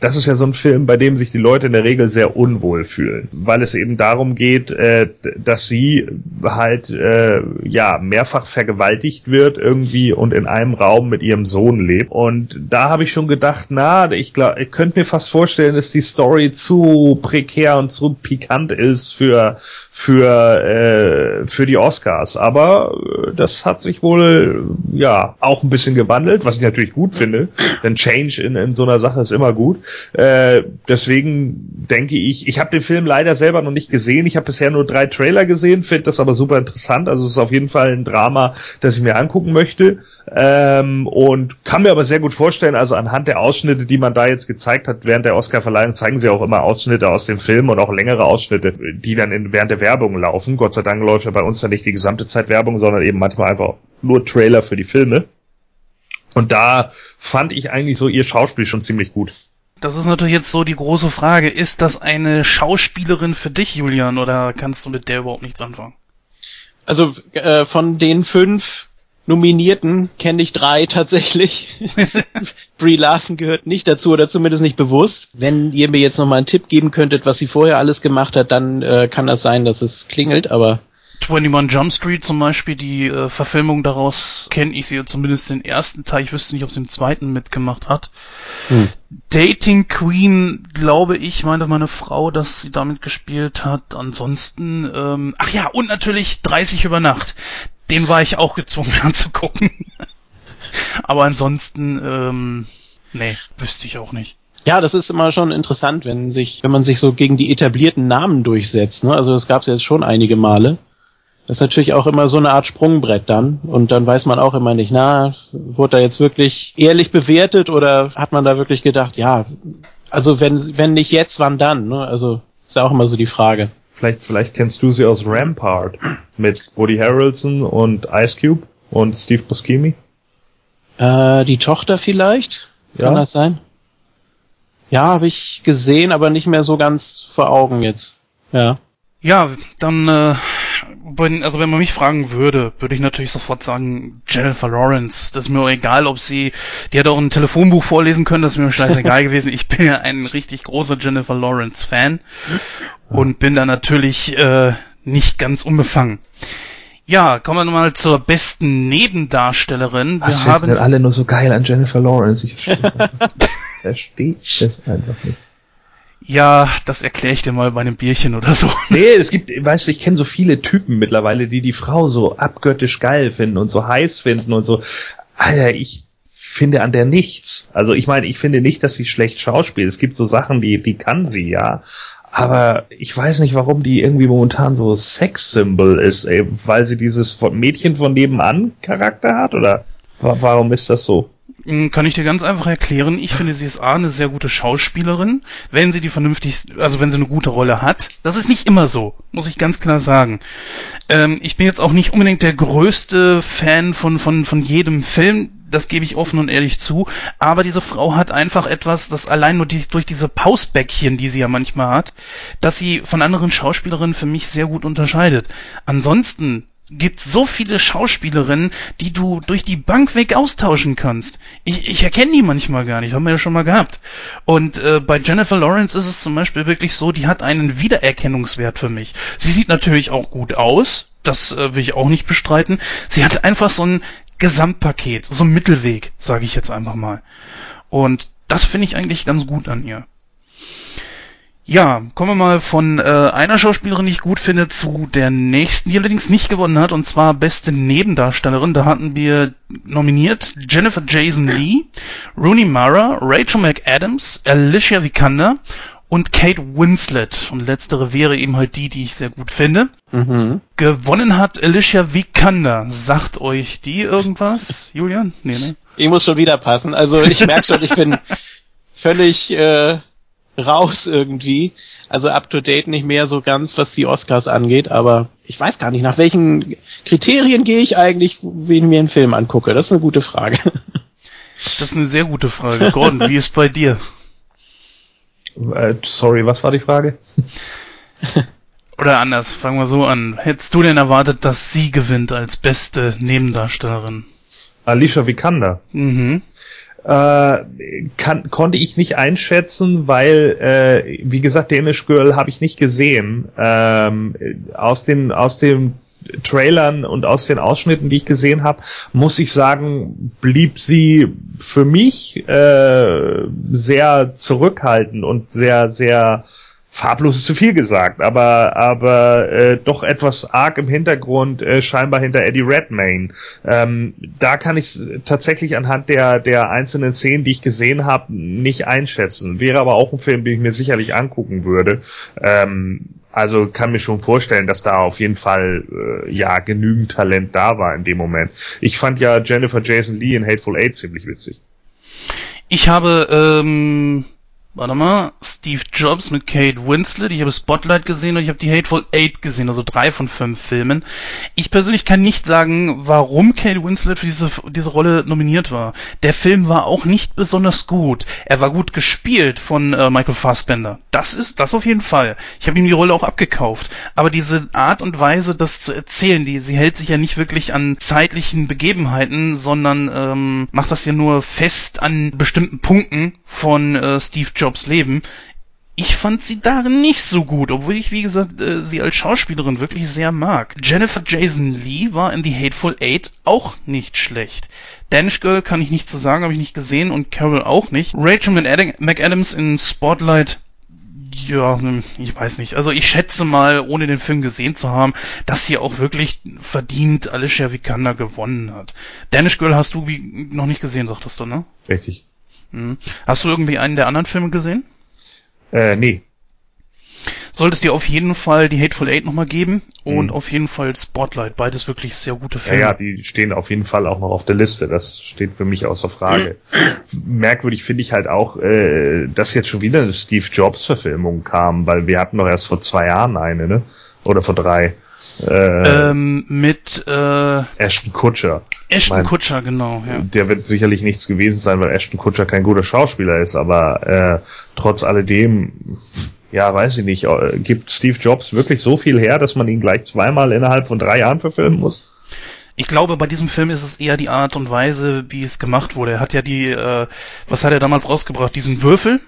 das ist ja so ein Film, bei dem sich die Leute in der Regel sehr unwohl fühlen, weil es eben darum geht, äh, dass sie halt äh, ja mehrfach vergewaltigt wird irgendwie und in einem Raum mit ihrem Sohn lebt. Und da habe ich schon gedacht, na, ich glaube, ich könnte mir fast vorstellen, dass die Story zu prekär und zu pikant ist für für äh, für die Oscars. Aber äh, das hat sich wohl ja auch ein bisschen gewandelt, was ich natürlich gut finde, denn Change in, in so einer Sache ist immer gut. Äh, deswegen denke ich, ich habe den Film leider selber noch nicht gesehen. Ich habe bisher nur drei Trailer gesehen, finde das aber super interessant. Also es ist auf jeden Fall ein Drama, das ich mir angucken möchte. Ähm, und kann mir aber sehr gut vorstellen, also anhand der Ausschnitte, die man da jetzt gezeigt hat während der Oscarverleihung, zeigen sie auch immer Ausschnitte aus dem Film und auch längere Ausschnitte, die dann in, während der Werbung laufen. Gott sei Dank läuft ja bei uns dann nicht die gesamte Zeit Werbung, sondern eben manchmal einfach nur Trailer für die Filme. Und da fand ich eigentlich so ihr Schauspiel schon ziemlich gut. Das ist natürlich jetzt so die große Frage. Ist das eine Schauspielerin für dich, Julian, oder kannst du mit der überhaupt nichts anfangen? Also äh, von den fünf Nominierten kenne ich drei tatsächlich. Brie Larson gehört nicht dazu oder zumindest nicht bewusst. Wenn ihr mir jetzt noch mal einen Tipp geben könntet, was sie vorher alles gemacht hat, dann äh, kann das sein, dass es klingelt, aber 21 Jump Street zum Beispiel, die äh, Verfilmung daraus kenne ich sie zumindest den ersten Teil. Ich wüsste nicht, ob sie im zweiten mitgemacht hat. Hm. Dating Queen, glaube ich, meinte meine Frau, dass sie damit gespielt hat. Ansonsten, ähm, ach ja, und natürlich 30 über Nacht. Den war ich auch gezwungen anzugucken. Aber ansonsten, ähm, nee, wüsste ich auch nicht. Ja, das ist immer schon interessant, wenn sich, wenn man sich so gegen die etablierten Namen durchsetzt. Ne? Also das gab es jetzt schon einige Male. Das ist natürlich auch immer so eine Art Sprungbrett dann. Und dann weiß man auch immer nicht, na, wurde da jetzt wirklich ehrlich bewertet oder hat man da wirklich gedacht, ja, also wenn, wenn nicht jetzt, wann dann? Ne? Also ist ja auch immer so die Frage. Vielleicht, vielleicht kennst du sie aus Rampart mit Woody Harrelson und Ice Cube und Steve Buscemi. Äh, die Tochter vielleicht? Ja. Kann das sein? Ja, habe ich gesehen, aber nicht mehr so ganz vor Augen jetzt. Ja. Ja, dann, äh, wenn, also wenn man mich fragen würde, würde ich natürlich sofort sagen, Jennifer Lawrence. Das ist mir auch egal, ob sie, die hat auch ein Telefonbuch vorlesen können, das ist mir scheißegal gewesen. Ich bin ja ein richtig großer Jennifer Lawrence Fan und bin da natürlich äh, nicht ganz unbefangen. Ja, kommen wir mal zur besten Nebendarstellerin. Wir Was haben denn alle nur so geil an Jennifer Lawrence? Ich verstehe es einfach nicht. Ja, das erkläre ich dir mal bei einem Bierchen oder so. Nee, es gibt, weißt du, ich kenne so viele Typen mittlerweile, die die Frau so abgöttisch geil finden und so heiß finden und so. Alter, ich finde an der nichts. Also ich meine, ich finde nicht, dass sie schlecht schauspielt. Es gibt so Sachen, die, die kann sie, ja. Aber ich weiß nicht, warum die irgendwie momentan so Sex-Symbol ist, ey, weil sie dieses Mädchen von nebenan Charakter hat oder warum ist das so? Hm, Kann ich dir ganz einfach erklären. Ich finde, sie ist A, eine sehr gute Schauspielerin, wenn sie die vernünftig, also wenn sie eine gute Rolle hat. Das ist nicht immer so, muss ich ganz klar sagen. Ähm, ich bin jetzt auch nicht unbedingt der größte Fan von, von, von jedem Film, das gebe ich offen und ehrlich zu, aber diese Frau hat einfach etwas, das allein nur die, durch diese Pausbäckchen, die sie ja manchmal hat, dass sie von anderen Schauspielerinnen für mich sehr gut unterscheidet. Ansonsten gibt so viele Schauspielerinnen, die du durch die Bank weg austauschen kannst. Ich, ich erkenne die manchmal gar nicht, haben wir ja schon mal gehabt. Und äh, bei Jennifer Lawrence ist es zum Beispiel wirklich so, die hat einen Wiedererkennungswert für mich. Sie sieht natürlich auch gut aus, das äh, will ich auch nicht bestreiten. Sie hat einfach so ein Gesamtpaket, so ein Mittelweg, sage ich jetzt einfach mal. Und das finde ich eigentlich ganz gut an ihr. Ja, kommen wir mal von äh, einer Schauspielerin, die ich gut finde, zu der nächsten, die allerdings nicht gewonnen hat, und zwar beste Nebendarstellerin. Da hatten wir nominiert Jennifer Jason Lee, Rooney Mara, Rachel McAdams, Alicia Vikander und Kate Winslet. Und letztere wäre eben halt die, die ich sehr gut finde. Mhm. Gewonnen hat Alicia Vikander. Sagt euch die irgendwas, Julian? Nee, ne? Ich muss schon wieder passen. Also ich merke schon, ich bin völlig äh, raus irgendwie. Also up to date nicht mehr so ganz, was die Oscars angeht, aber ich weiß gar nicht, nach welchen Kriterien gehe ich eigentlich, wenn ich mir einen Film angucke. Das ist eine gute Frage. Das ist eine sehr gute Frage. Gordon, wie ist bei dir? Äh, sorry, was war die Frage? Oder anders, fangen wir so an. Hättest du denn erwartet, dass sie gewinnt als beste Nebendarstellerin? Alicia Vikander. Mhm. Äh, kann, konnte ich nicht einschätzen, weil, äh, wie gesagt, Danish Girl habe ich nicht gesehen. Ähm, aus den, aus den Trailern und aus den Ausschnitten, die ich gesehen habe, muss ich sagen, blieb sie für mich äh, sehr zurückhaltend und sehr, sehr farblos ist zu viel gesagt, aber aber äh, doch etwas arg im Hintergrund, äh, scheinbar hinter Eddie Redmayne. Ähm, da kann ich tatsächlich anhand der der einzelnen Szenen, die ich gesehen habe, nicht einschätzen. Wäre aber auch ein Film, den ich mir sicherlich angucken würde. Ähm, also kann mir schon vorstellen, dass da auf jeden Fall äh, ja genügend Talent da war in dem Moment. Ich fand ja Jennifer Jason Lee in Hateful Eight ziemlich witzig. Ich habe ähm, Warte mal, Steve Jobs mit Kate Winslet, ich habe Spotlight gesehen und ich habe die Hateful Eight gesehen, also drei von fünf Filmen. Ich persönlich kann nicht sagen, warum Kate Winslet für diese, diese Rolle nominiert war. Der Film war auch nicht besonders gut. Er war gut gespielt von äh, Michael Fassbender. Das ist das auf jeden Fall. Ich habe ihm die Rolle auch abgekauft. Aber diese Art und Weise, das zu erzählen, die sie hält sich ja nicht wirklich an zeitlichen Begebenheiten, sondern ähm, macht das ja nur fest an bestimmten Punkten von äh, Steve Jobs Leben. Ich fand sie darin nicht so gut, obwohl ich, wie gesagt, äh, sie als Schauspielerin wirklich sehr mag. Jennifer Jason Lee war in The Hateful Eight auch nicht schlecht. Danish Girl kann ich nicht zu so sagen, habe ich nicht gesehen und Carol auch nicht. Rachel McAdams in Spotlight ja, hm, ich weiß nicht. Also ich schätze mal, ohne den Film gesehen zu haben, dass hier auch wirklich verdient Alicia Vikander gewonnen hat. Danish Girl hast du wie noch nicht gesehen, sagtest du, ne? Richtig. Mhm. Hast du irgendwie einen der anderen Filme gesehen? Äh, nee. Solltest dir auf jeden Fall die Hateful Eight nochmal geben und mhm. auf jeden Fall Spotlight. Beides wirklich sehr gute Filme. Ja, ja, die stehen auf jeden Fall auch noch auf der Liste. Das steht für mich außer Frage. Mhm. Merkwürdig finde ich halt auch, äh, dass jetzt schon wieder eine Steve Jobs Verfilmung kam, weil wir hatten doch erst vor zwei Jahren eine, ne? Oder vor drei. Äh, ähm, mit äh, Ashton Kutcher. Ashton mein, Kutcher, genau. Ja. Der wird sicherlich nichts gewesen sein, weil Ashton Kutcher kein guter Schauspieler ist, aber äh, trotz alledem, ja, weiß ich nicht, äh, gibt Steve Jobs wirklich so viel her, dass man ihn gleich zweimal innerhalb von drei Jahren verfilmen muss? Ich glaube, bei diesem Film ist es eher die Art und Weise, wie es gemacht wurde. Er hat ja die, äh, was hat er damals rausgebracht? Diesen Würfel.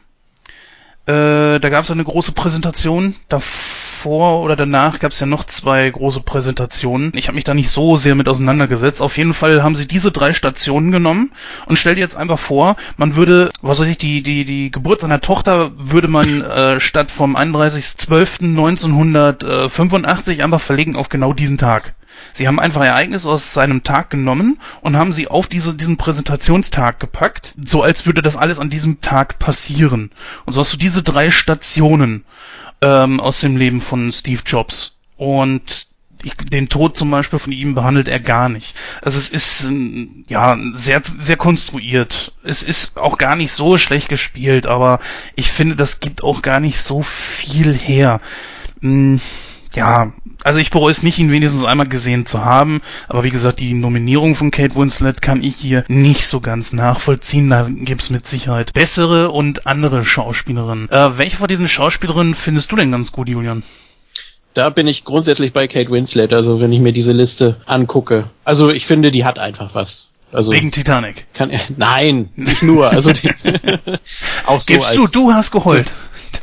Äh, da gab es eine große Präsentation. Davor oder danach gab es ja noch zwei große Präsentationen. Ich habe mich da nicht so sehr mit auseinandergesetzt. Auf jeden Fall haben sie diese drei Stationen genommen und stell dir jetzt einfach vor, man würde, was weiß ich, die, die, die Geburt seiner Tochter würde man äh, statt vom 31.12.1985 einfach verlegen auf genau diesen Tag. Sie haben einfach Ereignisse aus seinem Tag genommen und haben sie auf diese, diesen Präsentationstag gepackt, so als würde das alles an diesem Tag passieren. Und so hast du diese drei Stationen ähm, aus dem Leben von Steve Jobs. Und ich, den Tod zum Beispiel von ihm behandelt er gar nicht. Also es ist ja sehr sehr konstruiert. Es ist auch gar nicht so schlecht gespielt, aber ich finde, das gibt auch gar nicht so viel her. Hm, ja, also ich bereue es nicht, ihn wenigstens einmal gesehen zu haben, aber wie gesagt, die Nominierung von Kate Winslet kann ich hier nicht so ganz nachvollziehen. Da gibt's mit Sicherheit bessere und andere Schauspielerinnen. Äh, welche von diesen Schauspielerinnen findest du denn ganz gut, Julian? Da bin ich grundsätzlich bei Kate Winslet, also wenn ich mir diese Liste angucke. Also ich finde, die hat einfach was. Also Wegen Titanic. Kann er, nein, nicht nur. Also die, auch so Gibst du, du hast geheult.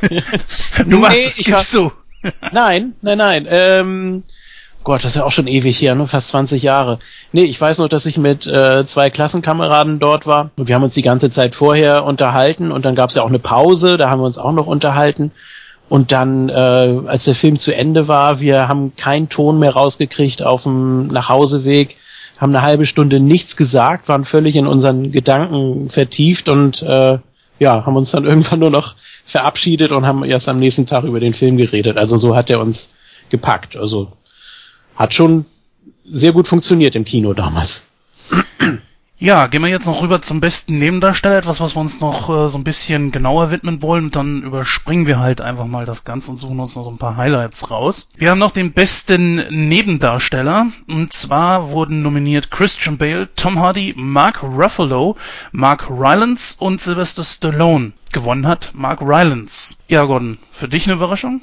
du machst nee, es, gibst du. nein, nein, nein. Ähm, Gott, das ist ja auch schon ewig her, ne? fast 20 Jahre. Nee, ich weiß noch, dass ich mit äh, zwei Klassenkameraden dort war und wir haben uns die ganze Zeit vorher unterhalten und dann gab es ja auch eine Pause, da haben wir uns auch noch unterhalten. Und dann, äh, als der Film zu Ende war, wir haben keinen Ton mehr rausgekriegt auf dem Nachhauseweg, haben eine halbe Stunde nichts gesagt, waren völlig in unseren Gedanken vertieft und äh, ja, haben uns dann irgendwann nur noch verabschiedet und haben erst am nächsten Tag über den Film geredet. Also so hat er uns gepackt. Also hat schon sehr gut funktioniert im Kino damals. Ja, gehen wir jetzt noch rüber zum besten Nebendarsteller, etwas, was wir uns noch äh, so ein bisschen genauer widmen wollen. Und dann überspringen wir halt einfach mal das Ganze und suchen uns noch so ein paar Highlights raus. Wir haben noch den besten Nebendarsteller. Und zwar wurden nominiert Christian Bale, Tom Hardy, Mark Ruffalo, Mark Rylance und Sylvester Stallone. Gewonnen hat Mark Rylance. Ja, Gordon, für dich eine Überraschung?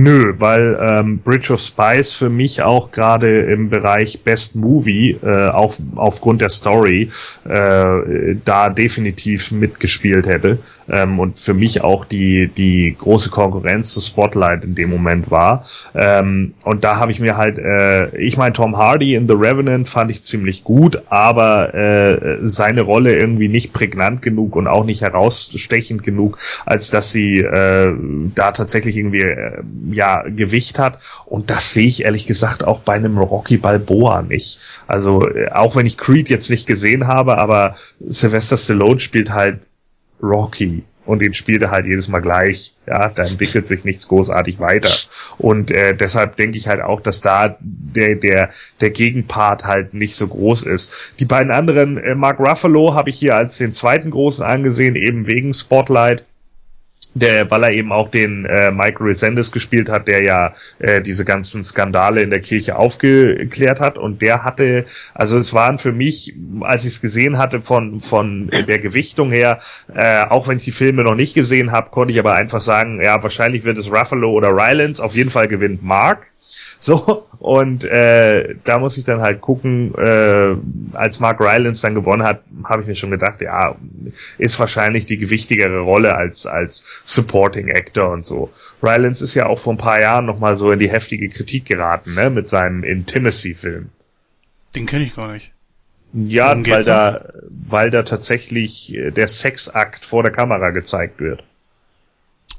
Nö, weil ähm, Bridge of Spies für mich auch gerade im Bereich Best Movie äh, auf, aufgrund der Story äh, da definitiv mitgespielt hätte. Ähm, und für mich auch die die große Konkurrenz zu Spotlight in dem Moment war. Ähm, und da habe ich mir halt äh, ich meine Tom Hardy in The Revenant fand ich ziemlich gut, aber äh, seine Rolle irgendwie nicht prägnant genug und auch nicht herausstechend genug, als dass sie äh, da tatsächlich irgendwie äh, ja, Gewicht hat. Und das sehe ich ehrlich gesagt auch bei einem Rocky Balboa nicht. Also, äh, auch wenn ich Creed jetzt nicht gesehen habe, aber Sylvester Stallone spielt halt Rocky und ihn spielt er halt jedes Mal gleich. Ja, da entwickelt sich nichts großartig weiter. Und äh, deshalb denke ich halt auch, dass da der der der Gegenpart halt nicht so groß ist. Die beiden anderen, äh, Mark Ruffalo habe ich hier als den zweiten großen angesehen, eben wegen Spotlight der, weil er eben auch den äh, Mike Resendes gespielt hat, der ja äh, diese ganzen Skandale in der Kirche aufgeklärt hat und der hatte, also es waren für mich, als ich es gesehen hatte von von der Gewichtung her, äh, auch wenn ich die Filme noch nicht gesehen habe, konnte ich aber einfach sagen, ja wahrscheinlich wird es Ruffalo oder Rylance, auf jeden Fall gewinnt Mark. So, und äh, da muss ich dann halt gucken, äh, als Mark Rylance dann gewonnen hat, habe ich mir schon gedacht, ja, ist wahrscheinlich die gewichtigere Rolle als, als Supporting Actor und so. Rylance ist ja auch vor ein paar Jahren nochmal so in die heftige Kritik geraten, ne, mit seinem Intimacy-Film. Den kenne ich gar nicht. Ja, weil da, weil da tatsächlich äh, der Sexakt vor der Kamera gezeigt wird.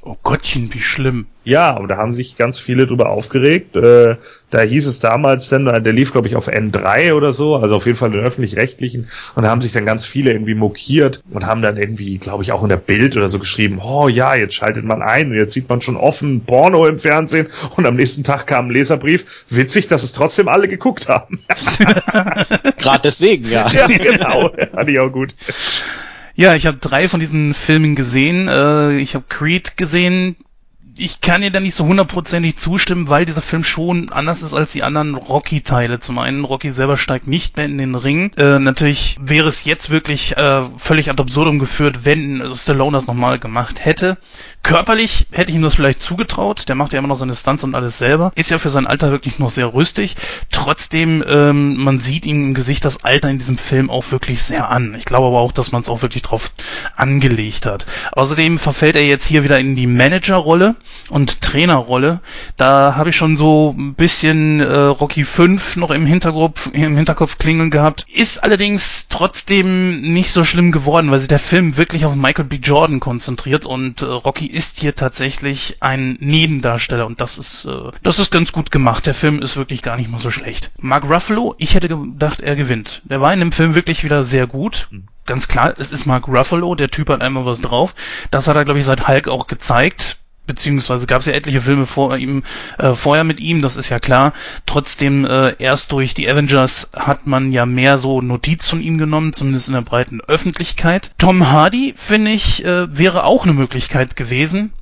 Oh Gottchen, wie schlimm. Ja, aber da haben sich ganz viele drüber aufgeregt. Äh, da hieß es damals dann, der lief glaube ich auf N3 oder so, also auf jeden Fall den öffentlich-rechtlichen. Und da haben sich dann ganz viele irgendwie mokiert und haben dann irgendwie, glaube ich, auch in der Bild oder so geschrieben, oh ja, jetzt schaltet man ein und jetzt sieht man schon offen Porno im Fernsehen. Und am nächsten Tag kam ein Leserbrief. Witzig, dass es trotzdem alle geguckt haben. Gerade deswegen, ja. ja, genau. Fand ich auch gut. Ja, ich habe drei von diesen Filmen gesehen. Äh, ich habe Creed gesehen, ich kann dir da nicht so hundertprozentig zustimmen, weil dieser Film schon anders ist als die anderen Rocky-Teile. Zum einen, Rocky selber steigt nicht mehr in den Ring. Äh, natürlich wäre es jetzt wirklich äh, völlig ad absurdum geführt, wenn Stallone das nochmal gemacht hätte. Körperlich hätte ich ihm das vielleicht zugetraut. Der macht ja immer noch seine Stunts und alles selber. Ist ja für sein Alter wirklich noch sehr rüstig. Trotzdem, ähm, man sieht ihm im Gesicht das Alter in diesem Film auch wirklich sehr an. Ich glaube aber auch, dass man es auch wirklich drauf angelegt hat. Außerdem verfällt er jetzt hier wieder in die Managerrolle und Trainerrolle. Da habe ich schon so ein bisschen äh, Rocky 5 noch im Hinterkopf, im Hinterkopf klingeln gehabt. Ist allerdings trotzdem nicht so schlimm geworden, weil sich der Film wirklich auf Michael B. Jordan konzentriert und äh, Rocky ist hier tatsächlich ein Nebendarsteller und das ist, äh, das ist ganz gut gemacht. Der Film ist wirklich gar nicht mal so schlecht. Mark Ruffalo, ich hätte gedacht, er gewinnt. Der war in dem Film wirklich wieder sehr gut ganz klar, es ist Mark Ruffalo, der Typ hat einmal was drauf. Das hat er, glaube ich, seit Hulk auch gezeigt beziehungsweise gab es ja etliche Filme vor ihm, äh, vorher mit ihm, das ist ja klar. Trotzdem, äh, erst durch die Avengers hat man ja mehr so Notiz von ihm genommen, zumindest in der breiten Öffentlichkeit. Tom Hardy, finde ich, äh, wäre auch eine Möglichkeit gewesen.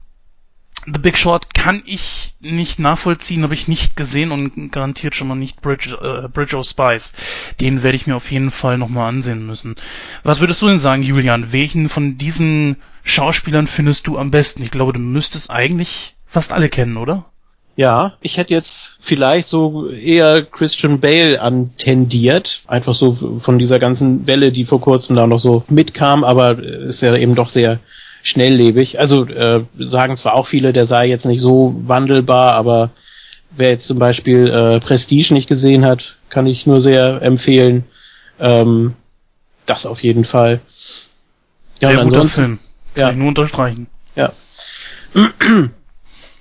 The Big Short kann ich nicht nachvollziehen, habe ich nicht gesehen und garantiert schon mal nicht Bridge, äh, Bridge of Spies. Den werde ich mir auf jeden Fall nochmal ansehen müssen. Was würdest du denn sagen, Julian? Welchen von diesen Schauspielern findest du am besten? Ich glaube, du müsstest eigentlich fast alle kennen, oder? Ja, ich hätte jetzt vielleicht so eher Christian Bale antendiert. Einfach so von dieser ganzen Welle, die vor kurzem da noch so mitkam, aber ist ja eben doch sehr schnelllebig. Also äh, sagen zwar auch viele, der sei jetzt nicht so wandelbar, aber wer jetzt zum Beispiel äh, Prestige nicht gesehen hat, kann ich nur sehr empfehlen. Ähm, das auf jeden Fall. Ja, sehr guter Film. Kann ja. ich nur unterstreichen. Ja.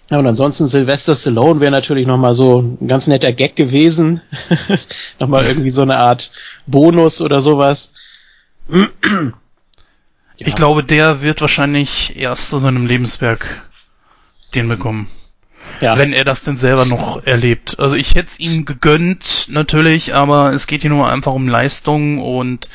Ja, und ansonsten Sylvester Stallone wäre natürlich nochmal so ein ganz netter Gag gewesen. nochmal irgendwie so eine Art Bonus oder sowas. Ich glaube, der wird wahrscheinlich erst zu seinem Lebenswerk den bekommen. Ja. Wenn er das denn selber noch erlebt. Also ich hätte es ihm gegönnt, natürlich, aber es geht hier nur einfach um Leistung und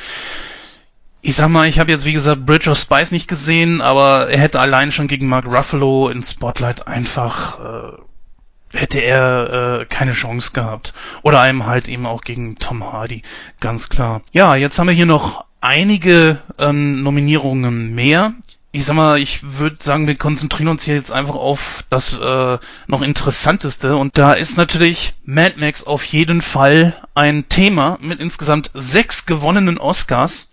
ich sag mal, ich habe jetzt wie gesagt Bridge of Spice nicht gesehen, aber er hätte allein schon gegen Mark Ruffalo in Spotlight einfach äh, hätte er äh, keine Chance gehabt. Oder einem halt eben auch gegen Tom Hardy, ganz klar. Ja, jetzt haben wir hier noch einige ähm, Nominierungen mehr ich sag mal, ich würde sagen, wir konzentrieren uns hier jetzt einfach auf das äh, noch Interessanteste. Und da ist natürlich Mad Max auf jeden Fall ein Thema mit insgesamt sechs gewonnenen Oscars.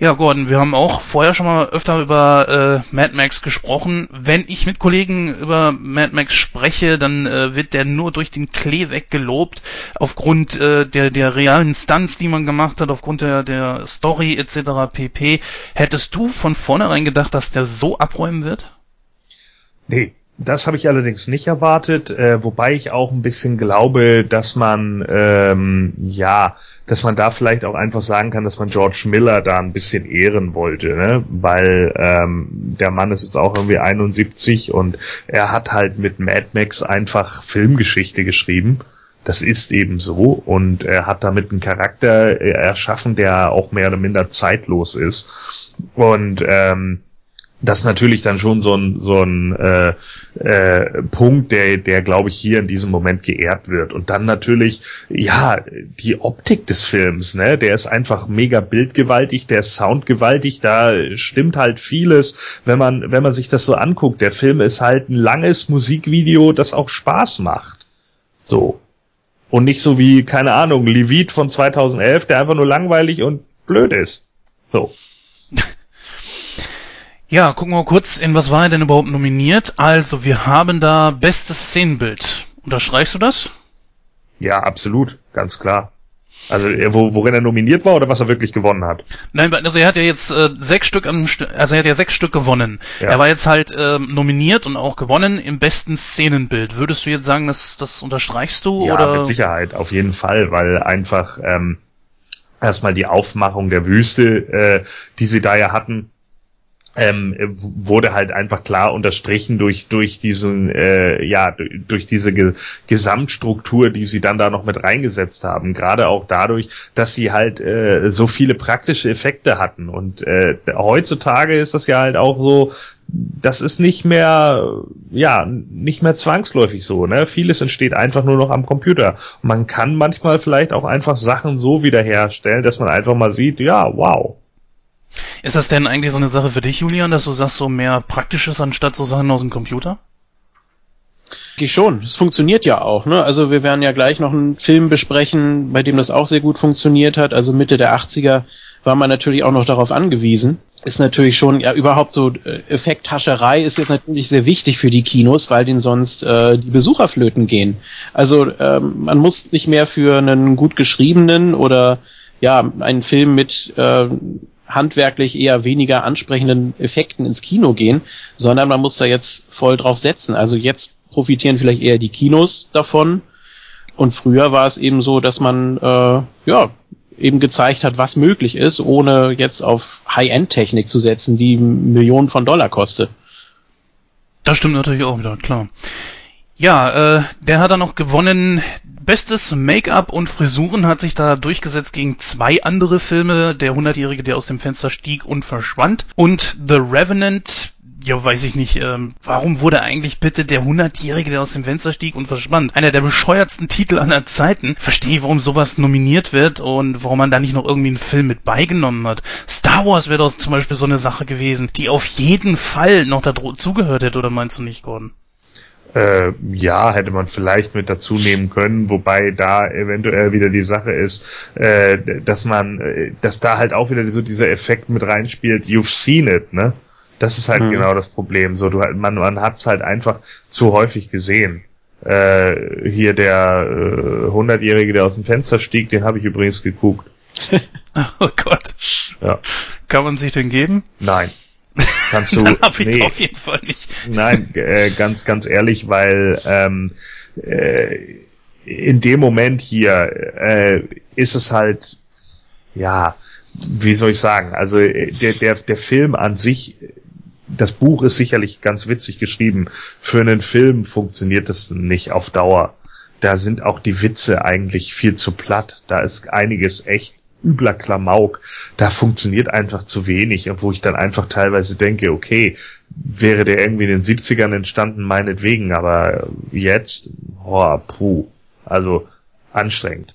Ja, Gordon, wir haben auch vorher schon mal öfter über äh, Mad Max gesprochen. Wenn ich mit Kollegen über Mad Max spreche, dann äh, wird der nur durch den Klee weggelobt, aufgrund äh, der, der realen Stunts, die man gemacht hat, aufgrund der, der Story etc. pp. Hättest du von vornherein gedacht, dass der so abräumen wird? Nee, das habe ich allerdings nicht erwartet, äh, wobei ich auch ein bisschen glaube, dass man ähm, ja, dass man da vielleicht auch einfach sagen kann, dass man George Miller da ein bisschen ehren wollte, ne? weil ähm, der Mann ist jetzt auch irgendwie 71 und er hat halt mit Mad Max einfach Filmgeschichte geschrieben. Das ist eben so und er hat damit einen Charakter erschaffen, der auch mehr oder minder zeitlos ist und ähm, das ist natürlich dann schon so ein, so ein äh, äh, Punkt, der, der glaube ich hier in diesem Moment geehrt wird. Und dann natürlich, ja, die Optik des Films, ne, der ist einfach mega bildgewaltig, der ist soundgewaltig, da stimmt halt vieles, wenn man, wenn man sich das so anguckt. Der Film ist halt ein langes Musikvideo, das auch Spaß macht. So. Und nicht so wie, keine Ahnung, Levit von 2011, der einfach nur langweilig und blöd ist. So. Ja, gucken wir mal kurz, in was war er denn überhaupt nominiert? Also, wir haben da bestes Szenenbild. Unterstreichst du das? Ja, absolut, ganz klar. Also wo, worin er nominiert war oder was er wirklich gewonnen hat? Nein, also er hat ja jetzt äh, sechs Stück am also er hat ja sechs Stück gewonnen. Ja. Er war jetzt halt äh, nominiert und auch gewonnen im besten Szenenbild. Würdest du jetzt sagen, dass das unterstreichst du? Ja, oder? mit Sicherheit, auf jeden Fall, weil einfach ähm, erstmal die Aufmachung der Wüste, äh, die sie da ja hatten, ähm, wurde halt einfach klar unterstrichen durch durch diesen äh, ja durch diese Ge Gesamtstruktur, die sie dann da noch mit reingesetzt haben. Gerade auch dadurch, dass sie halt äh, so viele praktische Effekte hatten. Und äh, heutzutage ist das ja halt auch so, das ist nicht mehr ja nicht mehr zwangsläufig so. Ne, vieles entsteht einfach nur noch am Computer. Man kann manchmal vielleicht auch einfach Sachen so wiederherstellen, dass man einfach mal sieht, ja wow ist das denn eigentlich so eine Sache für dich, Julian, dass du sagst, so mehr Praktisches anstatt so Sachen aus dem Computer? Ich schon. Es funktioniert ja auch. Ne? Also wir werden ja gleich noch einen Film besprechen, bei dem das auch sehr gut funktioniert hat. Also Mitte der 80er war man natürlich auch noch darauf angewiesen. Ist natürlich schon, ja überhaupt so äh, Effekthascherei ist jetzt natürlich sehr wichtig für die Kinos, weil denen sonst äh, die Besucher flöten gehen. Also ähm, man muss nicht mehr für einen gut geschriebenen oder ja einen Film mit äh, handwerklich eher weniger ansprechenden Effekten ins Kino gehen, sondern man muss da jetzt voll drauf setzen. Also jetzt profitieren vielleicht eher die Kinos davon. Und früher war es eben so, dass man äh, ja eben gezeigt hat, was möglich ist, ohne jetzt auf High-End-Technik zu setzen, die Millionen von Dollar kostet. Das stimmt natürlich auch wieder, klar. Ja, äh, der hat dann noch gewonnen. Bestes Make-up und Frisuren hat sich da durchgesetzt gegen zwei andere Filme. Der Hundertjährige, der aus dem Fenster stieg und verschwand. Und The Revenant, ja, weiß ich nicht, ähm, warum wurde eigentlich bitte der Hundertjährige, der aus dem Fenster stieg und verschwand? Einer der bescheuertsten Titel aller Zeiten. Verstehe, warum sowas nominiert wird und warum man da nicht noch irgendwie einen Film mit beigenommen hat. Star Wars wäre doch zum Beispiel so eine Sache gewesen, die auf jeden Fall noch da zugehört hätte, oder meinst du nicht, Gordon? Äh, ja, hätte man vielleicht mit dazu nehmen können, wobei da eventuell wieder die Sache ist, äh, dass man, äh, dass da halt auch wieder so dieser Effekt mit reinspielt, you've seen it, ne? Das ist halt mhm. genau das Problem. So, du, man, man hat's halt einfach zu häufig gesehen. Äh, hier der äh, hundertjährige, der aus dem Fenster stieg, den habe ich übrigens geguckt. oh Gott. Ja. Kann man sich den geben? Nein. Kannst du. hab ich nee, auf jeden Fall nicht. Nein, äh, ganz, ganz ehrlich, weil ähm, äh, in dem Moment hier äh, ist es halt, ja, wie soll ich sagen, also äh, der, der, der Film an sich, das Buch ist sicherlich ganz witzig geschrieben. Für einen Film funktioniert das nicht auf Dauer. Da sind auch die Witze eigentlich viel zu platt. Da ist einiges echt übler Klamauk. Da funktioniert einfach zu wenig, wo ich dann einfach teilweise denke, okay, wäre der irgendwie in den 70ern entstanden, meinetwegen, aber jetzt, oh, puh, also anstrengend.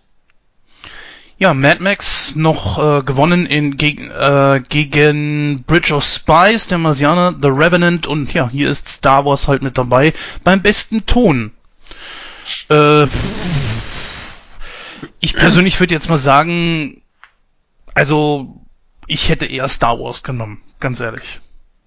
Ja, Mad Max noch äh, gewonnen in, gegen, äh, gegen Bridge of Spies, der Marsianer, The Revenant und ja, hier ist Star Wars halt mit dabei beim besten Ton. Äh, ich persönlich würde jetzt mal sagen, also ich hätte eher Star Wars genommen, ganz ehrlich.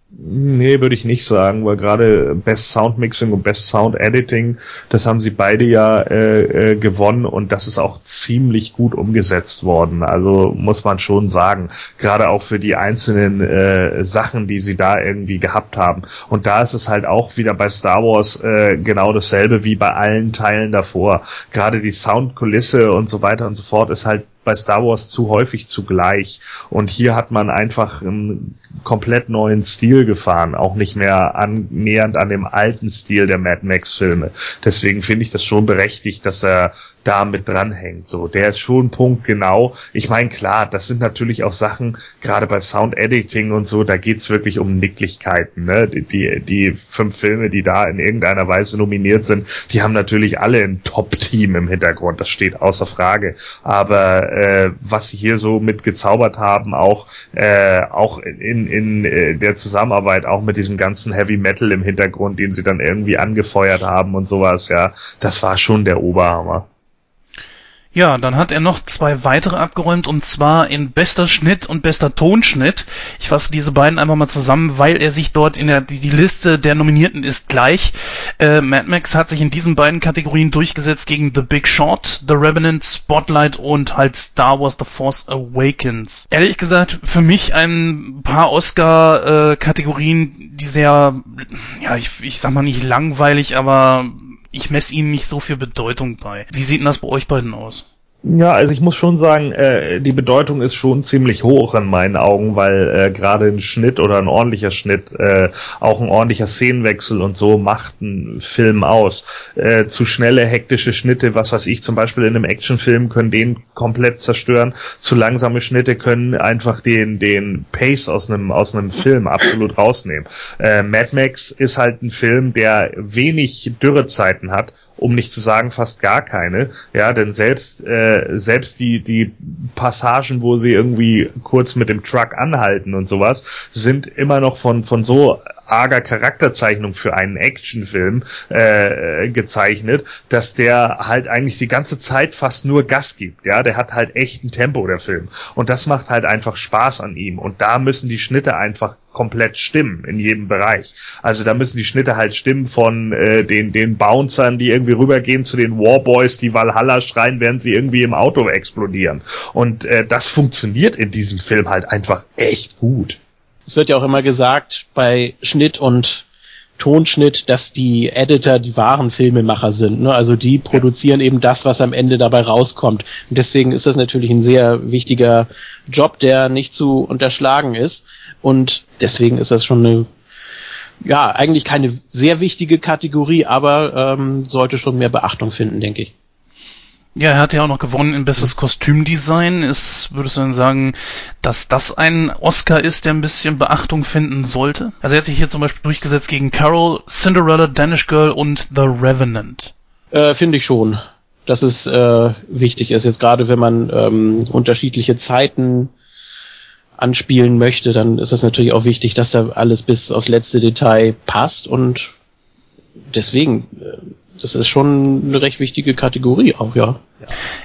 Nee, würde ich nicht sagen, weil gerade Best Sound Mixing und Best Sound Editing, das haben sie beide ja äh, äh, gewonnen und das ist auch ziemlich gut umgesetzt worden. Also muss man schon sagen, gerade auch für die einzelnen äh, Sachen, die sie da irgendwie gehabt haben. Und da ist es halt auch wieder bei Star Wars äh, genau dasselbe wie bei allen Teilen davor. Gerade die Soundkulisse und so weiter und so fort ist halt bei Star Wars zu häufig zugleich. Und hier hat man einfach einen komplett neuen Stil gefahren, auch nicht mehr annähernd an dem alten Stil der Mad Max Filme. Deswegen finde ich das schon berechtigt, dass er da mit dranhängt. So, der ist schon punktgenau. Ich meine, klar, das sind natürlich auch Sachen, gerade bei Sound Editing und so, da geht's wirklich um Nicklichkeiten. Ne? Die, die, die fünf Filme, die da in irgendeiner Weise nominiert sind, die haben natürlich alle ein Top-Team im Hintergrund. Das steht außer Frage. Aber äh, was sie hier so mit gezaubert haben, auch äh, auch in, in äh, der Zusammenarbeit, auch mit diesem ganzen Heavy Metal im Hintergrund, den sie dann irgendwie angefeuert haben und sowas, ja, das war schon der Oberhammer. Ja, dann hat er noch zwei weitere abgeräumt und zwar in bester Schnitt und bester Tonschnitt. Ich fasse diese beiden einfach mal zusammen, weil er sich dort in der die, die Liste der Nominierten ist gleich. Äh, Mad Max hat sich in diesen beiden Kategorien durchgesetzt gegen The Big Shot, The Revenant, Spotlight und halt Star Wars The Force Awakens. Ehrlich gesagt, für mich ein paar Oscar-Kategorien, äh, die sehr, ja, ich, ich sag mal nicht langweilig, aber ich messe ihnen nicht so viel Bedeutung bei. Wie sieht denn das bei euch beiden aus? Ja, also ich muss schon sagen, äh, die Bedeutung ist schon ziemlich hoch in meinen Augen, weil äh, gerade ein Schnitt oder ein ordentlicher Schnitt, äh, auch ein ordentlicher Szenenwechsel und so macht einen Film aus. Äh, zu schnelle, hektische Schnitte, was weiß ich, zum Beispiel in einem Actionfilm können den komplett zerstören. Zu langsame Schnitte können einfach den den Pace aus einem aus einem Film absolut rausnehmen. Äh, Mad Max ist halt ein Film, der wenig Dürrezeiten hat um nicht zu sagen fast gar keine. Ja, denn selbst äh, selbst die die Passagen, wo sie irgendwie kurz mit dem Truck anhalten und sowas, sind immer noch von von so arger Charakterzeichnung für einen Actionfilm äh, gezeichnet, dass der halt eigentlich die ganze Zeit fast nur Gas gibt. Ja, der hat halt echt ein Tempo der Film und das macht halt einfach Spaß an ihm und da müssen die Schnitte einfach komplett stimmen in jedem Bereich. Also da müssen die Schnitte halt stimmen von äh, den den Bouncern, die irgendwie rübergehen zu den Warboys, die Valhalla schreien, während sie irgendwie im Auto explodieren. Und äh, das funktioniert in diesem Film halt einfach echt gut es wird ja auch immer gesagt bei Schnitt und Tonschnitt, dass die Editor die wahren Filmemacher sind. Ne? Also die produzieren eben das, was am Ende dabei rauskommt. Und deswegen ist das natürlich ein sehr wichtiger Job, der nicht zu unterschlagen ist. Und deswegen ist das schon eine, ja, eigentlich keine sehr wichtige Kategorie, aber ähm, sollte schon mehr Beachtung finden, denke ich. Ja, er hat ja auch noch gewonnen in bestes Kostümdesign. Ist, würdest du denn sagen, dass das ein Oscar ist, der ein bisschen Beachtung finden sollte? Also er hat sich hier zum Beispiel durchgesetzt gegen Carol, Cinderella, Danish Girl und The Revenant. Äh, Finde ich schon, dass es äh, wichtig ist. Jetzt gerade wenn man ähm, unterschiedliche Zeiten anspielen möchte, dann ist es natürlich auch wichtig, dass da alles bis aufs letzte Detail passt und deswegen äh, das ist schon eine recht wichtige Kategorie auch, ja.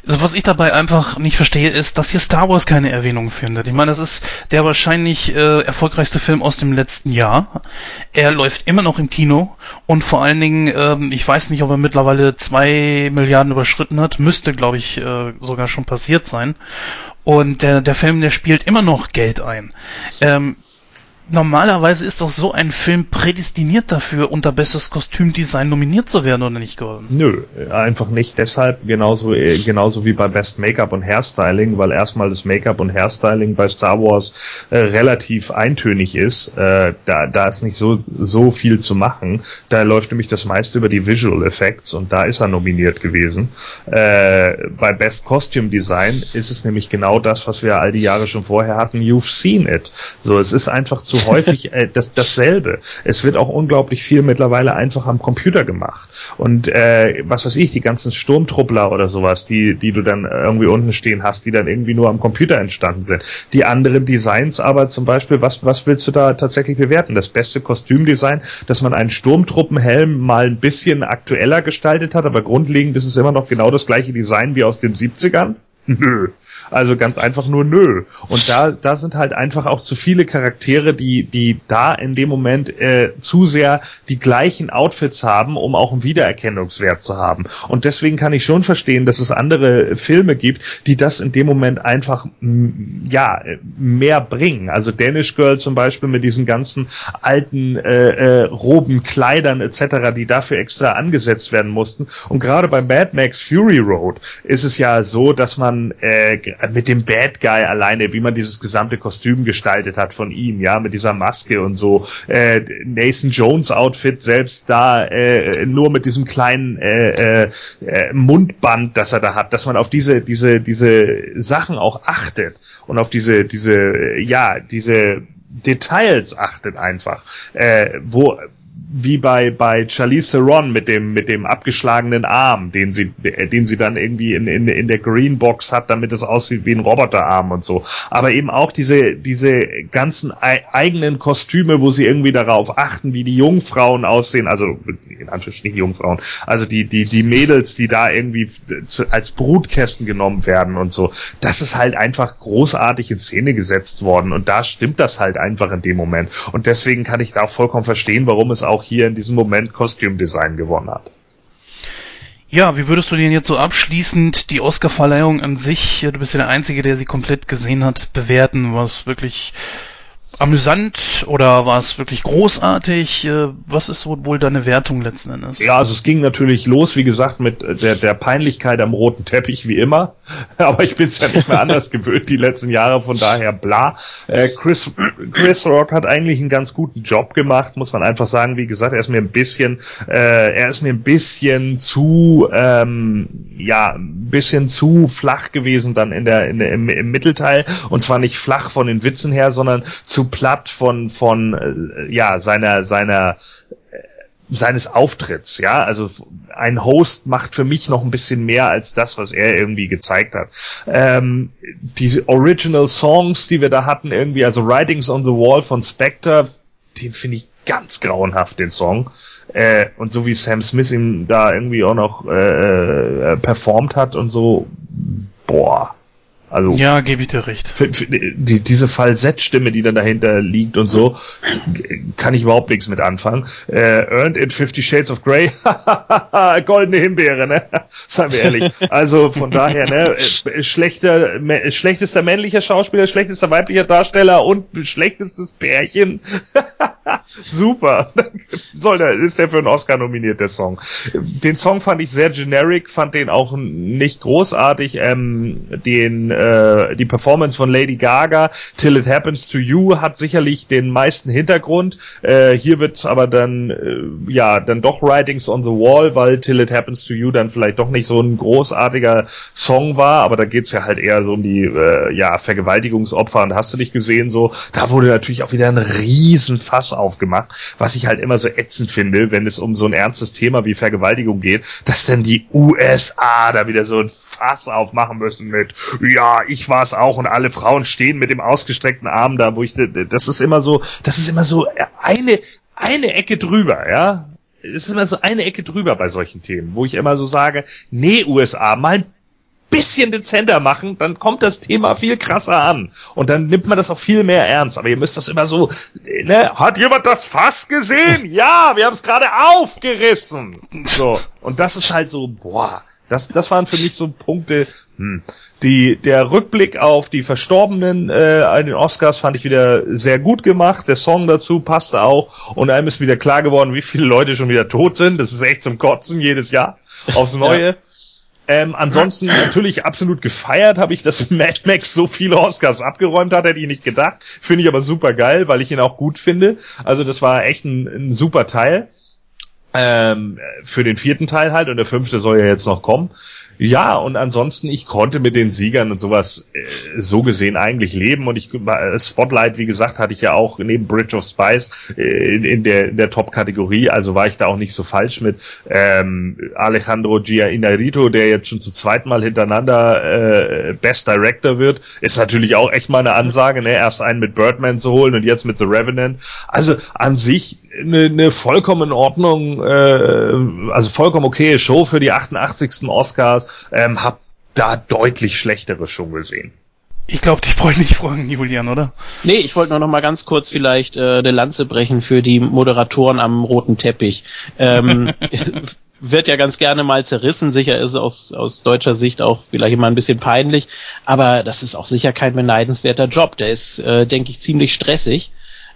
Also was ich dabei einfach nicht verstehe, ist, dass hier Star Wars keine Erwähnung findet. Ich meine, das ist der wahrscheinlich äh, erfolgreichste Film aus dem letzten Jahr. Er läuft immer noch im Kino und vor allen Dingen, ähm, ich weiß nicht, ob er mittlerweile zwei Milliarden überschritten hat, müsste, glaube ich, äh, sogar schon passiert sein. Und der, der Film, der spielt immer noch Geld ein. Ähm, normalerweise ist doch so ein Film prädestiniert dafür, unter bestes Kostümdesign nominiert zu werden, oder nicht, Gordon? Nö, einfach nicht deshalb, genauso, äh, genauso wie bei Best Make-up und Hairstyling, weil erstmal das Make-up und Hairstyling bei Star Wars äh, relativ eintönig ist. Äh, da, da ist nicht so, so viel zu machen. Da läuft nämlich das meiste über die Visual Effects und da ist er nominiert gewesen. Äh, bei Best Costume Design ist es nämlich genau das, was wir all die Jahre schon vorher hatten. You've seen it. So, es ist einfach zu häufig äh, das, dasselbe. Es wird auch unglaublich viel mittlerweile einfach am Computer gemacht. Und äh, was weiß ich, die ganzen Sturmtruppler oder sowas, die, die du dann irgendwie unten stehen hast, die dann irgendwie nur am Computer entstanden sind. Die anderen Designs aber zum Beispiel, was, was willst du da tatsächlich bewerten? Das beste Kostümdesign, dass man einen Sturmtruppenhelm mal ein bisschen aktueller gestaltet hat, aber grundlegend ist es immer noch genau das gleiche Design wie aus den 70ern? Nö. Also ganz einfach nur nö. Und da, da sind halt einfach auch zu viele Charaktere, die, die da in dem Moment äh, zu sehr die gleichen Outfits haben, um auch einen Wiedererkennungswert zu haben. Und deswegen kann ich schon verstehen, dass es andere Filme gibt, die das in dem Moment einfach ja mehr bringen. Also Danish Girl zum Beispiel mit diesen ganzen alten äh, äh, Roben, Kleidern etc., die dafür extra angesetzt werden mussten. Und gerade bei Mad Max Fury Road ist es ja so, dass man äh, mit dem Bad Guy alleine, wie man dieses gesamte Kostüm gestaltet hat von ihm, ja, mit dieser Maske und so. Äh, Nathan Jones Outfit selbst da äh, nur mit diesem kleinen äh, äh, Mundband, das er da hat, dass man auf diese diese diese Sachen auch achtet und auf diese diese ja diese Details achtet einfach, äh, wo wie bei bei Charlize Theron mit dem mit dem abgeschlagenen Arm, den sie den sie dann irgendwie in, in in der Green Box hat, damit es aussieht wie ein Roboterarm und so. Aber eben auch diese diese ganzen eigenen Kostüme, wo sie irgendwie darauf achten, wie die Jungfrauen aussehen, also in Anführungsstrichen Jungfrauen, also die die die Mädels, die da irgendwie als Brutkästen genommen werden und so. Das ist halt einfach großartig in Szene gesetzt worden und da stimmt das halt einfach in dem Moment und deswegen kann ich da auch vollkommen verstehen, warum es auch auch hier in diesem Moment Costume Design gewonnen hat. Ja, wie würdest du denn jetzt so abschließend die Oscar-Verleihung an sich, du bist ja der Einzige, der sie komplett gesehen hat, bewerten, was wirklich amüsant oder war es wirklich großartig? Äh, was ist so wohl deine Wertung letzten Endes? Ja, also es ging natürlich los, wie gesagt, mit der, der Peinlichkeit am roten Teppich, wie immer. Aber ich bin es ja nicht mehr anders gewöhnt die letzten Jahre, von daher bla. Äh, Chris, Chris Rock hat eigentlich einen ganz guten Job gemacht, muss man einfach sagen. Wie gesagt, er ist mir ein bisschen, äh, er ist mir ein bisschen zu, ähm, ja, ein bisschen zu flach gewesen dann in der, in der im, im Mittelteil. Und zwar nicht flach von den Witzen her, sondern zu zu platt von von äh, ja seiner seiner äh, seines Auftritts, ja, also ein Host macht für mich noch ein bisschen mehr als das, was er irgendwie gezeigt hat. Ähm, diese Original Songs, die wir da hatten, irgendwie, also Writings on the Wall von Spectre, den finde ich ganz grauenhaft, den Song. Äh, und so wie Sam Smith ihn da irgendwie auch noch äh, äh performt hat und so, boah, also ja, gebe ich dir recht. Die, diese Falsettstimme, die dann dahinter liegt und so, kann ich überhaupt nichts mit anfangen. Äh, Earned in Fifty Shades of Grey, goldene Himbeere, ne? Seien wir ehrlich. Also von daher, ne, äh, schlechter, schlechtester männlicher Schauspieler, schlechtester weiblicher Darsteller und schlechtestes Pärchen. Super. Soll der, ist der für einen Oscar nominiert, der Song. Den Song fand ich sehr generic, fand den auch nicht großartig. Ähm, den äh, die Performance von Lady Gaga, Till It Happens to You, hat sicherlich den meisten Hintergrund. Äh, hier wird aber dann, äh, ja, dann doch Writings on the Wall, weil Till It Happens to You dann vielleicht doch nicht so ein großartiger Song war, aber da geht's ja halt eher so um die, äh, ja, Vergewaltigungsopfer und hast du nicht gesehen, so, da wurde natürlich auch wieder ein riesen Fass aufgemacht, was ich halt immer so ätzend finde, wenn es um so ein ernstes Thema wie Vergewaltigung geht, dass dann die USA da wieder so ein Fass aufmachen müssen mit, ja, ich war es auch und alle Frauen stehen mit dem ausgestreckten Arm da, wo ich, das ist immer so, das ist immer so eine, eine Ecke drüber, ja. Es ist immer so eine Ecke drüber bei solchen Themen, wo ich immer so sage, nee, USA, mal ein bisschen dezenter machen, dann kommt das Thema viel krasser an. Und dann nimmt man das auch viel mehr ernst. Aber ihr müsst das immer so, ne, hat jemand das Fass gesehen? Ja, wir haben es gerade aufgerissen. So. Und das ist halt so, boah, Das, das waren für mich so Punkte. Hm. Die, der Rückblick auf die Verstorbenen äh, an den Oscars fand ich wieder sehr gut gemacht. Der Song dazu passte auch. Und einem ist wieder klar geworden, wie viele Leute schon wieder tot sind. Das ist echt zum Kotzen jedes Jahr aufs Neue. ja. Ähm, ansonsten natürlich absolut gefeiert habe ich, dass Mad Max so viele Oscars abgeräumt hat, hätte ich nicht gedacht. Finde ich aber super geil, weil ich ihn auch gut finde. Also das war echt ein, ein super Teil. Ähm, für den vierten Teil halt und der fünfte soll ja jetzt noch kommen. Ja, und ansonsten, ich konnte mit den Siegern und sowas äh, so gesehen eigentlich leben und ich äh, Spotlight, wie gesagt, hatte ich ja auch neben Bridge of Spice äh, in, in, der, der Top-Kategorie, also war ich da auch nicht so falsch mit. Ähm, Alejandro Gia Inarito, der jetzt schon zum zweiten Mal hintereinander äh, Best Director wird, ist natürlich auch echt mal eine Ansage, ne? Erst einen mit Birdman zu holen und jetzt mit The Revenant. Also an sich eine, eine vollkommen in Ordnung, äh, also vollkommen okay Show für die 88. Oscars. Ähm, hab da deutlich schlechtere schon gesehen. Ich glaube, dich brauche ich nicht fragen, Julian, oder? Nee, ich wollte nur noch mal ganz kurz vielleicht äh, eine Lanze brechen für die Moderatoren am roten Teppich. Ähm, wird ja ganz gerne mal zerrissen, sicher ist aus, aus deutscher Sicht auch vielleicht immer ein bisschen peinlich, aber das ist auch sicher kein beneidenswerter Job. Der ist, äh, denke ich, ziemlich stressig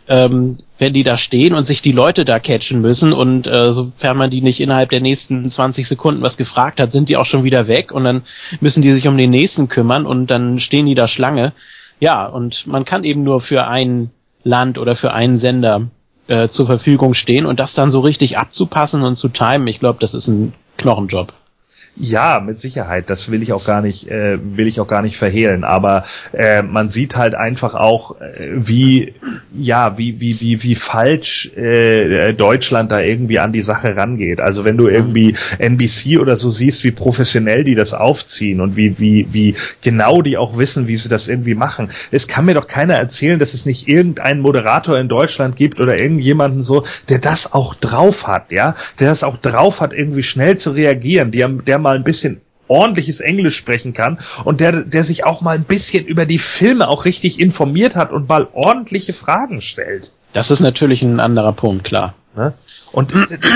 ähm, wenn die da stehen und sich die Leute da catchen müssen und äh, sofern man die nicht innerhalb der nächsten 20 Sekunden was gefragt hat, sind die auch schon wieder weg und dann müssen die sich um den nächsten kümmern und dann stehen die da Schlange. Ja, und man kann eben nur für ein Land oder für einen Sender äh, zur Verfügung stehen und das dann so richtig abzupassen und zu timen, ich glaube, das ist ein Knochenjob. Ja, mit Sicherheit. Das will ich auch gar nicht, äh, will ich auch gar nicht verhehlen. Aber äh, man sieht halt einfach auch, äh, wie, ja, wie, wie, wie, wie falsch äh, Deutschland da irgendwie an die Sache rangeht. Also wenn du irgendwie NBC oder so siehst, wie professionell die das aufziehen und wie, wie, wie genau die auch wissen, wie sie das irgendwie machen. Es kann mir doch keiner erzählen, dass es nicht irgendeinen Moderator in Deutschland gibt oder irgendjemanden so, der das auch drauf hat, ja, der das auch drauf hat, irgendwie schnell zu reagieren, der, der mal ein bisschen ordentliches Englisch sprechen kann und der, der sich auch mal ein bisschen über die Filme auch richtig informiert hat und mal ordentliche Fragen stellt. Das ist natürlich ein anderer Punkt, klar. Ne? Und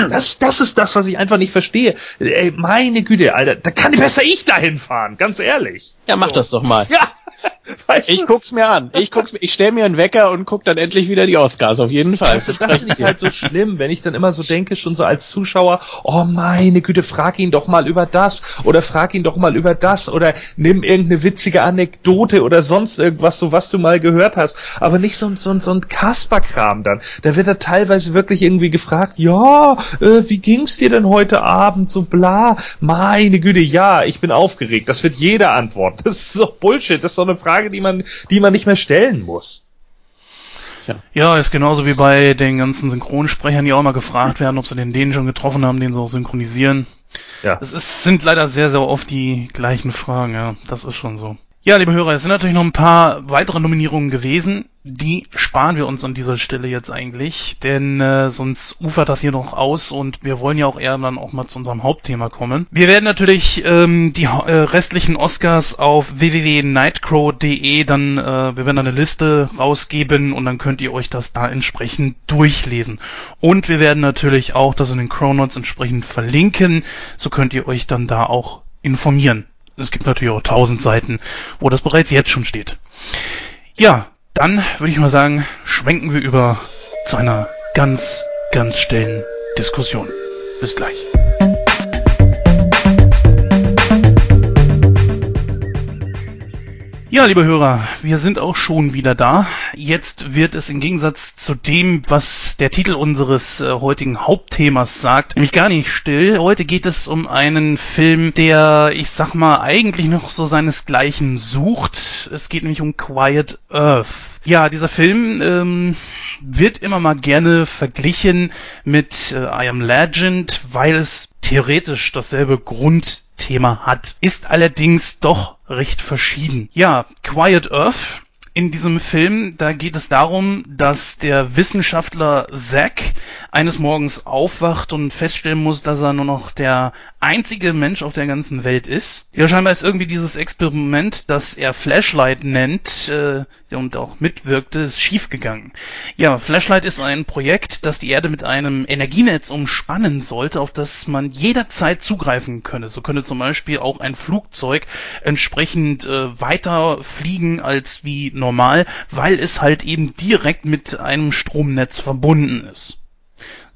das, das ist das, was ich einfach nicht verstehe. Ey, meine Güte, Alter, da kann besser ich dahin fahren, ganz ehrlich. Ja, mach so. das doch mal. Ja, Weißt ich du? guck's mir an. Ich guck's mir, ich stell mir einen Wecker und guck dann endlich wieder die Oscars, auf jeden Fall. Das, das finde ich halt so schlimm, wenn ich dann immer so denke, schon so als Zuschauer, oh meine Güte, frag ihn doch mal über das oder frag ihn doch mal über das oder nimm irgendeine witzige Anekdote oder sonst irgendwas, so was du mal gehört hast. Aber nicht so, so, so ein Kasperkram dann. Da wird er teilweise wirklich irgendwie gefragt, ja, äh, wie ging's dir denn heute Abend, so bla. Meine Güte, ja, ich bin aufgeregt. Das wird jeder antworten. Das ist doch Bullshit. Das ist doch eine Frage, die man, die man nicht mehr stellen muss. Tja. Ja, ist genauso wie bei den ganzen Synchronsprechern, die auch immer gefragt werden, ob sie den denen schon getroffen haben, den sie auch synchronisieren. Ja. Es ist, sind leider sehr, sehr oft die gleichen Fragen, ja. Das ist schon so. Ja, liebe Hörer, es sind natürlich noch ein paar weitere Nominierungen gewesen. Die sparen wir uns an dieser Stelle jetzt eigentlich, denn äh, sonst ufert das hier noch aus und wir wollen ja auch eher dann auch mal zu unserem Hauptthema kommen. Wir werden natürlich ähm, die äh, restlichen Oscars auf www.nightcrow.de dann, äh, wir werden eine Liste rausgeben und dann könnt ihr euch das da entsprechend durchlesen. Und wir werden natürlich auch das in den Chronotes entsprechend verlinken, so könnt ihr euch dann da auch informieren es gibt natürlich auch tausend Seiten, wo das bereits jetzt schon steht. Ja, dann würde ich mal sagen, schwenken wir über zu einer ganz, ganz stillen Diskussion. Bis gleich. Ja, liebe Hörer, wir sind auch schon wieder da. Jetzt wird es im Gegensatz zu dem, was der Titel unseres äh, heutigen Hauptthemas sagt, nämlich gar nicht still. Heute geht es um einen Film, der, ich sag mal, eigentlich noch so seinesgleichen sucht. Es geht nämlich um Quiet Earth. Ja, dieser Film ähm, wird immer mal gerne verglichen mit äh, I Am Legend, weil es theoretisch dasselbe Grundthema hat, ist allerdings doch recht verschieden. Ja, Quiet Earth In diesem Film, da geht es darum, dass der Wissenschaftler Zack eines Morgens aufwacht und feststellen muss, dass er nur noch der einzige Mensch auf der ganzen Welt ist. Ja, scheinbar ist irgendwie dieses Experiment, das er Flashlight nennt äh, und auch mitwirkte, schiefgegangen. Ja, Flashlight ist ein Projekt, das die Erde mit einem Energienetz umspannen sollte, auf das man jederzeit zugreifen könne. So könnte zum Beispiel auch ein Flugzeug entsprechend äh, weiter fliegen als wie normal, weil es halt eben direkt mit einem Stromnetz verbunden ist.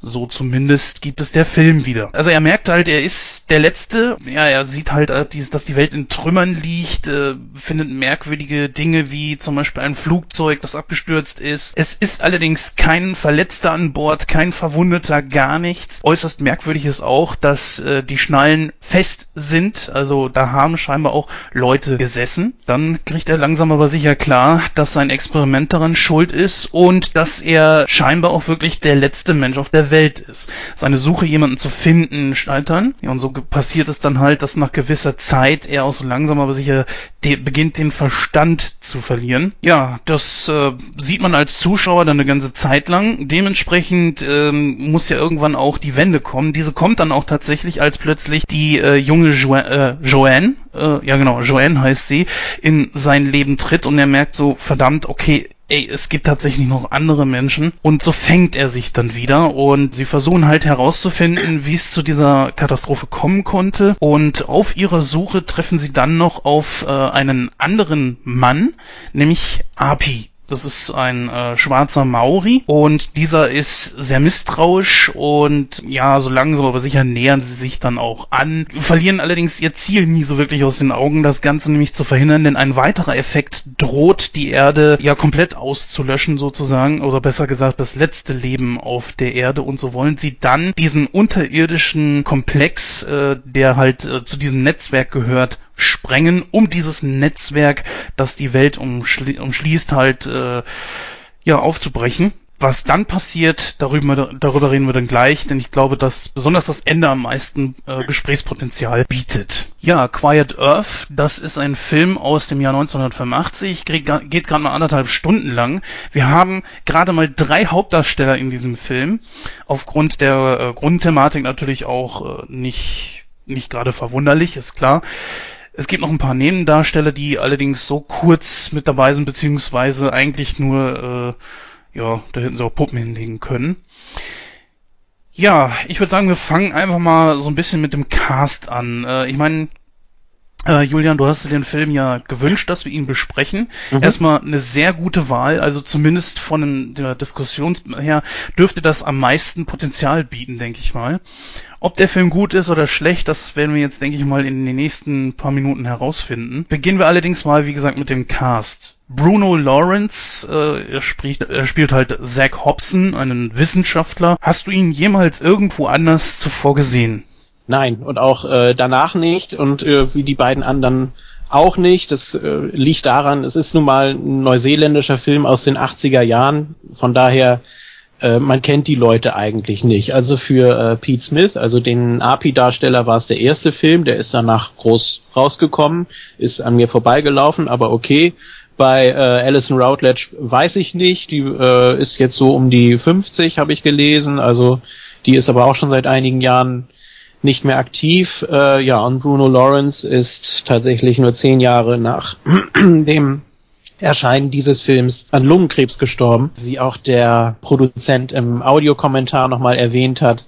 So zumindest gibt es der Film wieder. Also er merkt halt, er ist der Letzte. Ja, er sieht halt, äh, dass die Welt in Trümmern liegt, äh, findet merkwürdige Dinge wie zum Beispiel ein Flugzeug, das abgestürzt ist. Es ist allerdings kein Verletzter an Bord, kein Verwundeter, gar nichts. Äußerst merkwürdig ist auch, dass äh, die Schnallen fest sind. Also da haben scheinbar auch Leute gesessen. Dann kriegt er langsam aber sicher klar, dass sein Experiment daran schuld ist und dass er scheinbar auch wirklich der letzte Mensch auf der Welt ist. Seine Suche, jemanden zu finden, scheitern. Ja, und so passiert es dann halt, dass nach gewisser Zeit er auch so langsam aber sicher beginnt, den Verstand zu verlieren. Ja, das äh, sieht man als Zuschauer dann eine ganze Zeit lang. Dementsprechend ähm, muss ja irgendwann auch die Wende kommen. Diese kommt dann auch tatsächlich, als plötzlich die äh, junge jo äh, Joanne, äh, ja genau, Joanne heißt sie, in sein Leben tritt und er merkt so, verdammt, okay, ey, es gibt tatsächlich noch andere Menschen. Und so fängt er sich dann wieder und sie versuchen halt herauszufinden, wie es zu dieser Katastrophe kommen konnte. Und auf ihrer Suche treffen sie dann noch auf äh, einen anderen Mann, nämlich Api. Das ist ein äh, schwarzer Maori und dieser ist sehr misstrauisch und ja, so langsam aber sicher nähern sie sich dann auch an, verlieren allerdings ihr Ziel nie so wirklich aus den Augen, das Ganze nämlich zu verhindern, denn ein weiterer Effekt droht die Erde ja komplett auszulöschen sozusagen, oder besser gesagt das letzte Leben auf der Erde. Und so wollen sie dann diesen unterirdischen Komplex, äh, der halt äh, zu diesem Netzwerk gehört, sprengen, um dieses Netzwerk, das die Welt umschli umschließt, halt äh, ja aufzubrechen. Was dann passiert, darüber, darüber reden wir dann gleich, denn ich glaube, dass besonders das Ende am meisten äh, Gesprächspotenzial bietet. Ja, Quiet Earth, das ist ein Film aus dem Jahr 1985, geht, gerade mal anderthalb Stunden lang. Wir haben gerade mal drei Hauptdarsteller in diesem Film, aufgrund der äh, Grundthematik natürlich auch äh, nicht, nicht gerade verwunderlich, ist klar. Es gibt noch ein paar Nebendarsteller, die allerdings so kurz mit dabei sind, beziehungsweise eigentlich nur, äh, ja, da hätten sie auch Puppen hinlegen können. Ja, ich würde sagen, wir fangen einfach mal so ein bisschen mit dem Cast an. Äh, ich meine, äh, Julian, du hast dir den Film ja gewünscht, dass wir ihn besprechen. Mhm. Erstmal eine sehr gute Wahl, also zumindest von der Diskussion her dürfte das am meisten Potenzial bieten, denke ich mal. Ob der Film gut ist oder schlecht, das werden wir jetzt, denke ich mal, in den nächsten paar Minuten herausfinden. Beginnen wir allerdings mal, wie gesagt, mit dem Cast. Bruno Lawrence, äh, er, spricht, er spielt halt Zach Hobson, einen Wissenschaftler. Hast du ihn jemals irgendwo anders zuvor gesehen? Nein, und auch äh, danach nicht und äh, wie die beiden anderen auch nicht. Das äh, liegt daran, es ist nun mal ein neuseeländischer Film aus den 80er Jahren. Von daher äh, man kennt die Leute eigentlich nicht. Also für äh, Pete Smith, also den API-Darsteller, war es der erste Film, der ist danach groß rausgekommen, ist an mir vorbeigelaufen, aber okay. Bei äh, Alison Routledge weiß ich nicht, die äh, ist jetzt so um die 50, habe ich gelesen, also die ist aber auch schon seit einigen Jahren nicht mehr aktiv. Äh, ja, und Bruno Lawrence ist tatsächlich nur zehn Jahre nach dem Erscheinen dieses Films an Lungenkrebs gestorben, wie auch der Produzent im Audiokommentar nochmal erwähnt hat.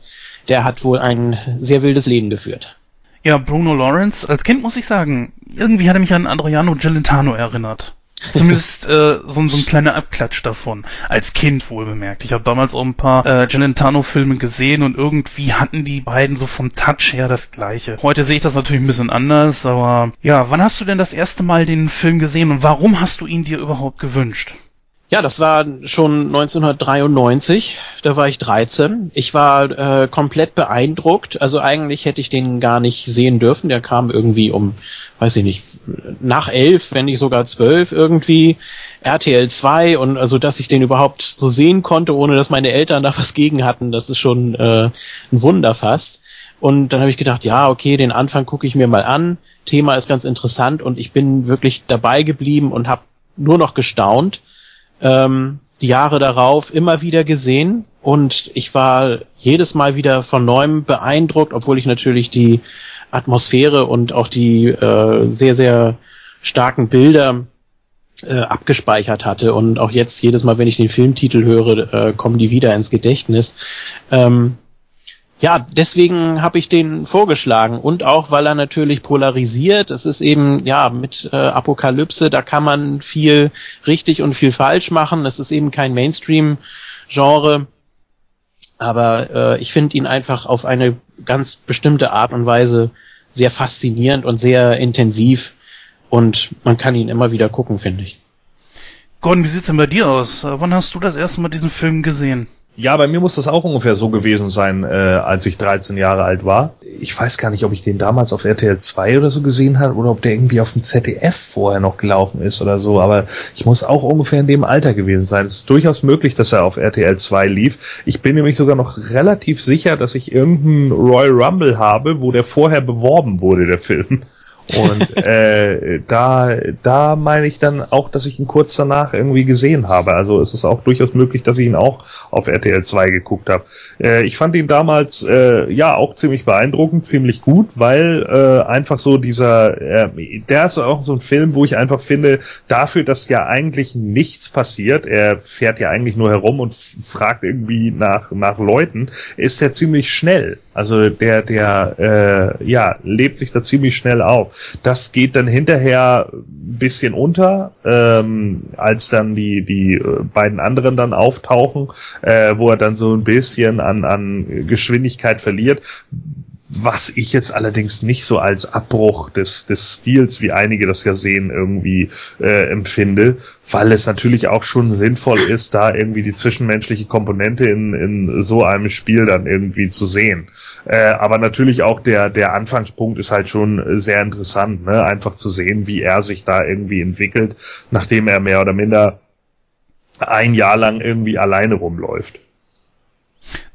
Der hat wohl ein sehr wildes Leben geführt. Ja, Bruno Lawrence, als Kind muss ich sagen, irgendwie hat er mich an Adriano Gelentano erinnert. Zumindest äh, so, so ein kleiner Abklatsch davon. Als Kind wohl bemerkt. Ich habe damals auch ein paar äh, Gelentano-Filme gesehen und irgendwie hatten die beiden so vom Touch her das gleiche. Heute sehe ich das natürlich ein bisschen anders, aber ja, wann hast du denn das erste Mal den Film gesehen und warum hast du ihn dir überhaupt gewünscht? Ja, das war schon 1993. Da war ich 13. Ich war äh, komplett beeindruckt. Also eigentlich hätte ich den gar nicht sehen dürfen. Der kam irgendwie um, weiß ich nicht, nach elf, wenn nicht sogar zwölf irgendwie. RTL 2 und also, dass ich den überhaupt so sehen konnte, ohne dass meine Eltern da was gegen hatten, das ist schon äh, ein Wunder fast. Und dann habe ich gedacht, ja, okay, den Anfang gucke ich mir mal an. Thema ist ganz interessant und ich bin wirklich dabei geblieben und habe nur noch gestaunt. Ähm, die Jahre darauf immer wieder gesehen und ich war jedes Mal wieder von neuem beeindruckt, obwohl ich natürlich die Atmosphäre und auch die äh, sehr, sehr starken Bilder äh, abgespeichert hatte und auch jetzt jedes Mal, wenn ich den Filmtitel höre, äh, kommen die wieder ins Gedächtnis. Ähm, ja, deswegen habe ich den vorgeschlagen und auch, weil er natürlich polarisiert. Es ist eben, ja, mit äh, Apokalypse, da kann man viel richtig und viel falsch machen. Es ist eben kein Mainstream-Genre, aber äh, ich finde ihn einfach auf eine ganz bestimmte Art und Weise sehr faszinierend und sehr intensiv und man kann ihn immer wieder gucken, finde ich. Gordon, wie sieht's denn bei dir aus? Wann hast du das erste Mal diesen Film gesehen? Ja, bei mir muss das auch ungefähr so gewesen sein, äh, als ich 13 Jahre alt war. Ich weiß gar nicht, ob ich den damals auf RTL 2 oder so gesehen habe oder ob der irgendwie auf dem ZDF vorher noch gelaufen ist oder so, aber ich muss auch ungefähr in dem Alter gewesen sein. Es ist durchaus möglich, dass er auf RTL 2 lief. Ich bin nämlich sogar noch relativ sicher, dass ich irgendeinen Royal Rumble habe, wo der vorher beworben wurde, der Film. Und äh, da, da meine ich dann auch, dass ich ihn kurz danach irgendwie gesehen habe. Also es ist auch durchaus möglich, dass ich ihn auch auf RTL 2 geguckt habe. Äh, ich fand ihn damals äh, ja auch ziemlich beeindruckend, ziemlich gut, weil äh, einfach so dieser, äh, der ist auch so ein Film, wo ich einfach finde, dafür, dass ja eigentlich nichts passiert, er fährt ja eigentlich nur herum und fragt irgendwie nach, nach Leuten, ist er ziemlich schnell. Also der, der, äh, ja, lebt sich da ziemlich schnell auf. Das geht dann hinterher ein bisschen unter, ähm, als dann die, die äh, beiden anderen dann auftauchen, äh, wo er dann so ein bisschen an, an Geschwindigkeit verliert was ich jetzt allerdings nicht so als Abbruch des, des Stils, wie einige das ja sehen, irgendwie äh, empfinde, weil es natürlich auch schon sinnvoll ist, da irgendwie die zwischenmenschliche Komponente in, in so einem Spiel dann irgendwie zu sehen. Äh, aber natürlich auch der, der Anfangspunkt ist halt schon sehr interessant, ne? einfach zu sehen, wie er sich da irgendwie entwickelt, nachdem er mehr oder minder ein Jahr lang irgendwie alleine rumläuft.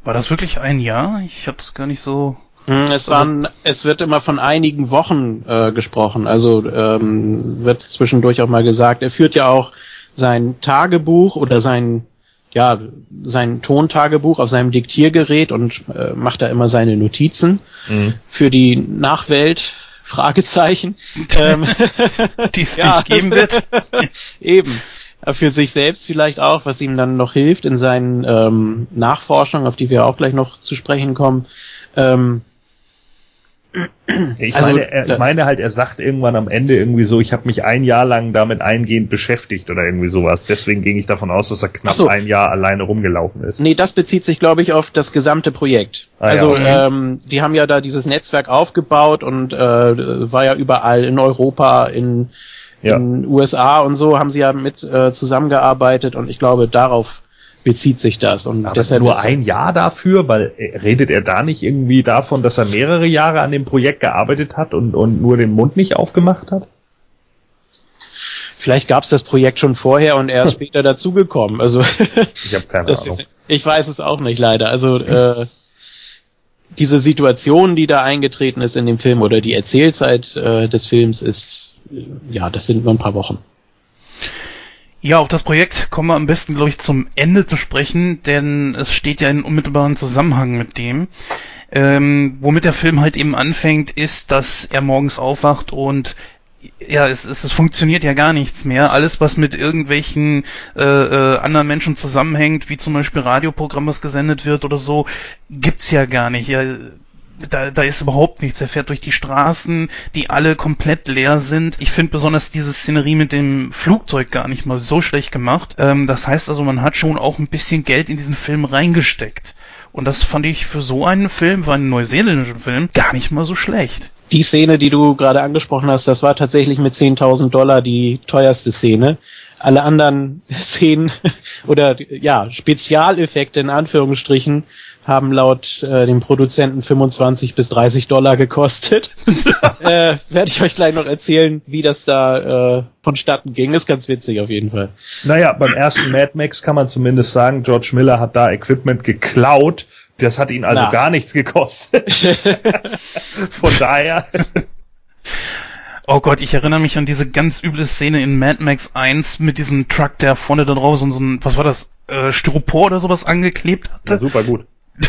War das wirklich ein Jahr? Ich habe das gar nicht so es, also waren, es wird immer von einigen Wochen äh, gesprochen. Also ähm, wird zwischendurch auch mal gesagt, er führt ja auch sein Tagebuch oder sein ja sein Tontagebuch auf seinem Diktiergerät und äh, macht da immer seine Notizen mhm. für die Nachwelt. Fragezeichen. ähm, die es ja. nicht geben wird. Eben. Für sich selbst vielleicht auch, was ihm dann noch hilft in seinen ähm, Nachforschungen, auf die wir auch gleich noch zu sprechen kommen. Ähm, ich, also, meine, er, ich meine halt, er sagt irgendwann am Ende irgendwie so, ich habe mich ein Jahr lang damit eingehend beschäftigt oder irgendwie sowas. Deswegen ging ich davon aus, dass er knapp so. ein Jahr alleine rumgelaufen ist. Nee, das bezieht sich, glaube ich, auf das gesamte Projekt. Ah, also ja, ähm, die haben ja da dieses Netzwerk aufgebaut und äh, war ja überall in Europa, in, ja. in USA und so haben sie ja mit äh, zusammengearbeitet und ich glaube, darauf bezieht sich das. Und Aber deshalb nur ein Jahr dafür, weil äh, redet er da nicht irgendwie davon, dass er mehrere Jahre an dem Projekt gearbeitet hat und, und nur den Mund nicht aufgemacht hat? Vielleicht gab es das Projekt schon vorher und er ist später dazugekommen. Also ich habe keine das, Ahnung. Ich weiß es auch nicht leider. Also äh, diese Situation, die da eingetreten ist in dem Film oder die Erzählzeit äh, des Films ist, äh, ja, das sind nur ein paar Wochen. Ja, auf das Projekt kommen wir am besten, glaube ich, zum Ende zu sprechen, denn es steht ja in unmittelbaren Zusammenhang mit dem. Ähm, womit der Film halt eben anfängt, ist, dass er morgens aufwacht und ja, es, es, es funktioniert ja gar nichts mehr. Alles, was mit irgendwelchen äh, äh, anderen Menschen zusammenhängt, wie zum Beispiel Radioprogramm, was gesendet wird oder so, gibt's ja gar nicht. Ja, da, da ist überhaupt nichts. Er fährt durch die Straßen, die alle komplett leer sind. Ich finde besonders diese Szenerie mit dem Flugzeug gar nicht mal so schlecht gemacht. Ähm, das heißt also, man hat schon auch ein bisschen Geld in diesen Film reingesteckt. Und das fand ich für so einen Film, für einen neuseeländischen Film, gar nicht mal so schlecht. Die Szene, die du gerade angesprochen hast, das war tatsächlich mit 10.000 Dollar die teuerste Szene. Alle anderen Szenen oder ja, Spezialeffekte in Anführungsstrichen haben laut äh, dem Produzenten 25 bis 30 Dollar gekostet. äh, Werde ich euch gleich noch erzählen, wie das da äh, vonstatten ging. Ist ganz witzig auf jeden Fall. Naja, beim ersten Mad Max kann man zumindest sagen, George Miller hat da Equipment geklaut. Das hat ihn also Na. gar nichts gekostet. Von daher. Oh Gott, ich erinnere mich an diese ganz üble Szene in Mad Max 1 mit diesem Truck, der vorne da drauf so ein, was war das, äh, Styropor oder sowas angeklebt hatte. Ja, super gut.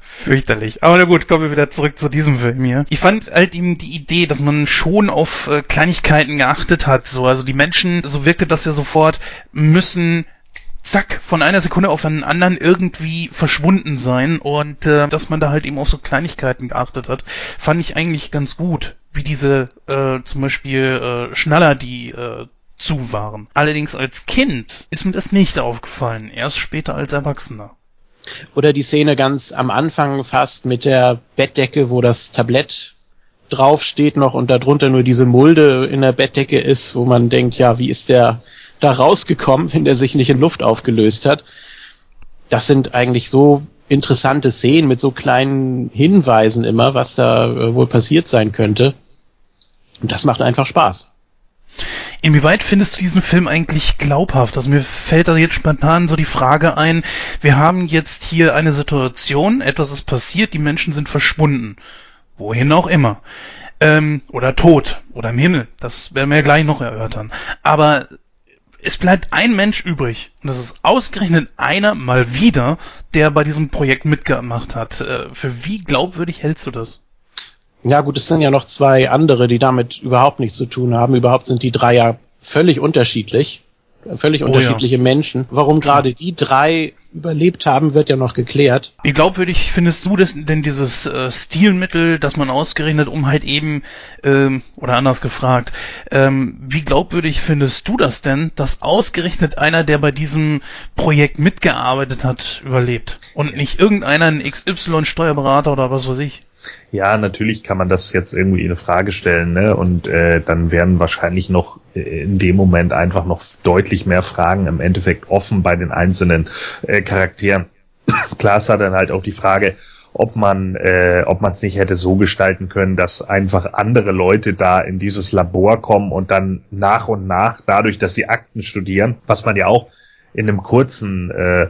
Fürchterlich. Aber na gut, kommen wir wieder zurück zu diesem Film hier. Ich fand halt eben die Idee, dass man schon auf äh, Kleinigkeiten geachtet hat. So, also die Menschen, so wirkte das ja sofort, müssen zack, von einer Sekunde auf einen anderen irgendwie verschwunden sein und äh, dass man da halt eben auf so Kleinigkeiten geachtet hat, fand ich eigentlich ganz gut. Wie diese äh, zum Beispiel äh, Schnaller, die äh, zu waren. Allerdings als Kind ist mir das nicht aufgefallen, erst später als Erwachsener. Oder die Szene ganz am Anfang fast mit der Bettdecke, wo das Tablett draufsteht noch und darunter nur diese Mulde in der Bettdecke ist, wo man denkt, ja, wie ist der da rausgekommen, wenn der sich nicht in Luft aufgelöst hat? Das sind eigentlich so interessante Szenen mit so kleinen Hinweisen immer, was da äh, wohl passiert sein könnte. Und das macht einfach Spaß. Inwieweit findest du diesen Film eigentlich glaubhaft? Also mir fällt da jetzt spontan so die Frage ein, wir haben jetzt hier eine Situation, etwas ist passiert, die Menschen sind verschwunden. Wohin auch immer. Ähm, oder tot. Oder im Himmel. Das werden wir ja gleich noch erörtern. Aber es bleibt ein Mensch übrig. Und das ist ausgerechnet einer mal wieder, der bei diesem Projekt mitgemacht hat. Äh, für wie glaubwürdig hältst du das? Ja gut, es sind ja noch zwei andere, die damit überhaupt nichts zu tun haben. Überhaupt sind die drei ja völlig unterschiedlich. Völlig Oh unterschiedliche Menschen. Warum gerade die drei überlebt haben, wird ja noch geklärt. Wie glaubwürdig findest du das denn dieses äh, Stilmittel, das man ausgerechnet, um halt eben, ähm, oder anders gefragt, ähm, wie glaubwürdig findest du das denn, dass ausgerechnet einer, der bei diesem Projekt mitgearbeitet hat, überlebt? Und nicht irgendeiner, ein XY-Steuerberater oder was weiß ich? Ja, natürlich kann man das jetzt irgendwie in Frage stellen, ne? Und äh, dann werden wahrscheinlich noch äh, in dem Moment einfach noch deutlich mehr Fragen im Endeffekt offen bei den einzelnen äh, Charakteren. Ist da dann halt auch die Frage, ob man äh, ob man es nicht hätte so gestalten können, dass einfach andere Leute da in dieses Labor kommen und dann nach und nach, dadurch, dass sie Akten studieren, was man ja auch in einem kurzen äh,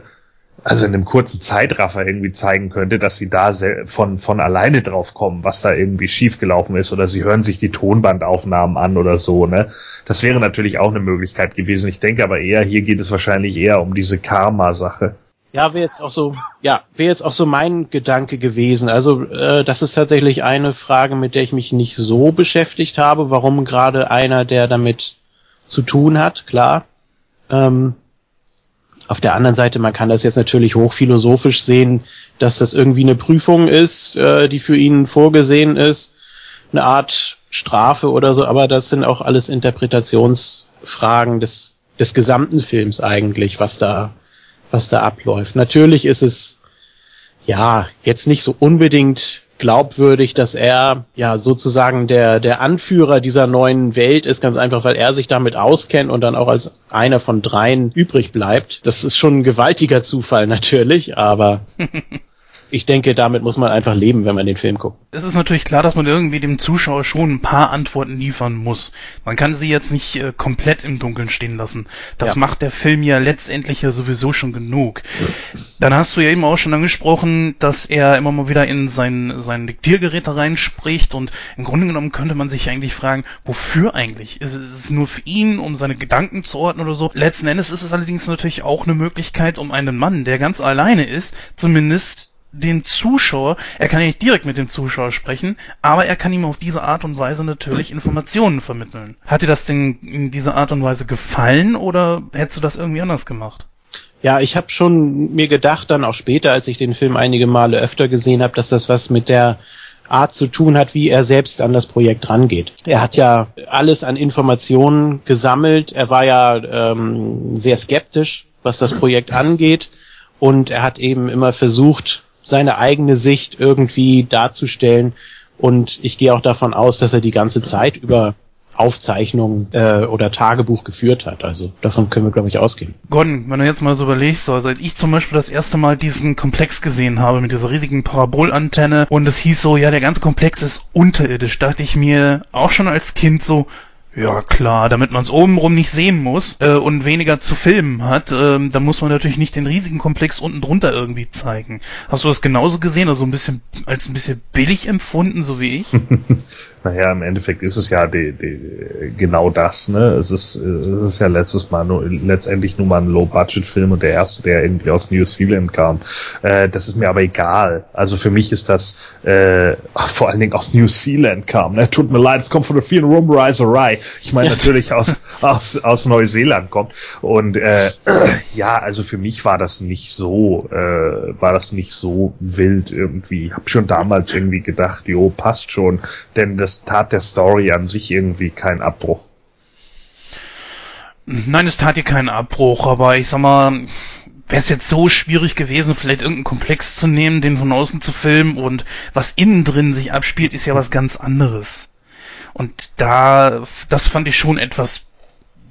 also in einem kurzen Zeitraffer irgendwie zeigen könnte, dass sie da von, von alleine drauf kommen, was da irgendwie schiefgelaufen ist oder sie hören sich die Tonbandaufnahmen an oder so, ne? Das wäre natürlich auch eine Möglichkeit gewesen. Ich denke aber eher, hier geht es wahrscheinlich eher um diese Karma-Sache. Ja, wäre jetzt auch so, ja, wäre jetzt auch so mein Gedanke gewesen. Also, äh, das ist tatsächlich eine Frage, mit der ich mich nicht so beschäftigt habe, warum gerade einer, der damit zu tun hat, klar. Ähm, auf der anderen Seite, man kann das jetzt natürlich hochphilosophisch sehen, dass das irgendwie eine Prüfung ist, äh, die für ihn vorgesehen ist, eine Art Strafe oder so, aber das sind auch alles Interpretationsfragen des, des gesamten Films eigentlich, was da, was da abläuft. Natürlich ist es, ja, jetzt nicht so unbedingt glaubwürdig, dass er ja sozusagen der, der Anführer dieser neuen Welt ist, ganz einfach, weil er sich damit auskennt und dann auch als einer von dreien übrig bleibt. Das ist schon ein gewaltiger Zufall natürlich, aber ich denke, damit muss man einfach leben, wenn man den Film guckt. Es ist natürlich klar, dass man irgendwie dem Zuschauer schon ein paar Antworten liefern muss. Man kann sie jetzt nicht äh, komplett im Dunkeln stehen lassen. Das Ja. macht der Film ja letztendlich ja sowieso schon genug. Dann hast du ja eben auch schon angesprochen, dass er immer mal wieder in sein, sein Diktiergerät reinspricht und im Grunde genommen könnte man sich eigentlich fragen, wofür eigentlich? Ist es ist es nur für ihn, um seine Gedanken zu ordnen oder so? Letzten Endes ist es allerdings natürlich auch eine Möglichkeit, um einen Mann, der ganz alleine ist, zumindest den Zuschauer, er kann ja nicht direkt mit dem Zuschauer sprechen, aber er kann ihm auf diese Art und Weise natürlich Informationen vermitteln. Hat dir das denn in dieser Art und Weise gefallen oder hättest du das irgendwie anders gemacht? Ja, ich habe schon mir gedacht, dann auch später, als ich den Film einige Male öfter gesehen habe, dass das was mit der Art zu tun hat, wie er selbst an das Projekt rangeht. Er hat ja alles an Informationen gesammelt. Er war ja ähm, sehr skeptisch, was das Projekt angeht. Und er hat eben immer versucht, seine eigene Sicht irgendwie darzustellen. Und ich gehe auch davon aus, dass er die ganze Zeit über Aufzeichnungen äh, oder Tagebuch geführt hat. Also davon können wir, glaube ich, ausgehen. Gordon, wenn du jetzt mal so überlegst, so, also als ich zum Beispiel das erste Mal diesen Komplex gesehen habe mit dieser riesigen Parabolantenne und es hieß so, ja, der ganze Komplex ist unterirdisch, dachte ich mir auch schon als Kind so, Ja, klar, damit man es obenrum nicht sehen muss äh, und weniger zu filmen hat, ähm, dann muss man natürlich nicht den riesigen Komplex unten drunter irgendwie zeigen. Hast du das genauso gesehen, also ein bisschen als ein bisschen billig empfunden, so wie ich? naja, im Endeffekt ist es ja die, die, genau das, ne? Es ist, es ist ja letztes Mal nur, letztendlich nur mal ein Low-Budget-Film und der erste, der irgendwie aus New Zealand kam. Äh, das ist mir aber egal. Also für mich ist das äh, vor allen Dingen aus New Zealand kam. Ne? Tut mir leid, es kommt von der vielen Rumreiserei ich meine natürlich aus, aus, aus Neuseeland kommt. Und äh, ja, also für mich war das nicht so, äh, war das nicht so wild irgendwie. Ich habe schon damals irgendwie gedacht, jo, passt schon, denn das tat der Story an sich irgendwie keinen Abbruch. Nein, es tat ihr keinen Abbruch, aber ich sag mal, wäre es jetzt so schwierig gewesen, vielleicht irgendeinen Komplex zu nehmen, den von außen zu filmen und was innen drin sich abspielt, ist ja was ganz anderes. Und da, das fand ich schon etwas,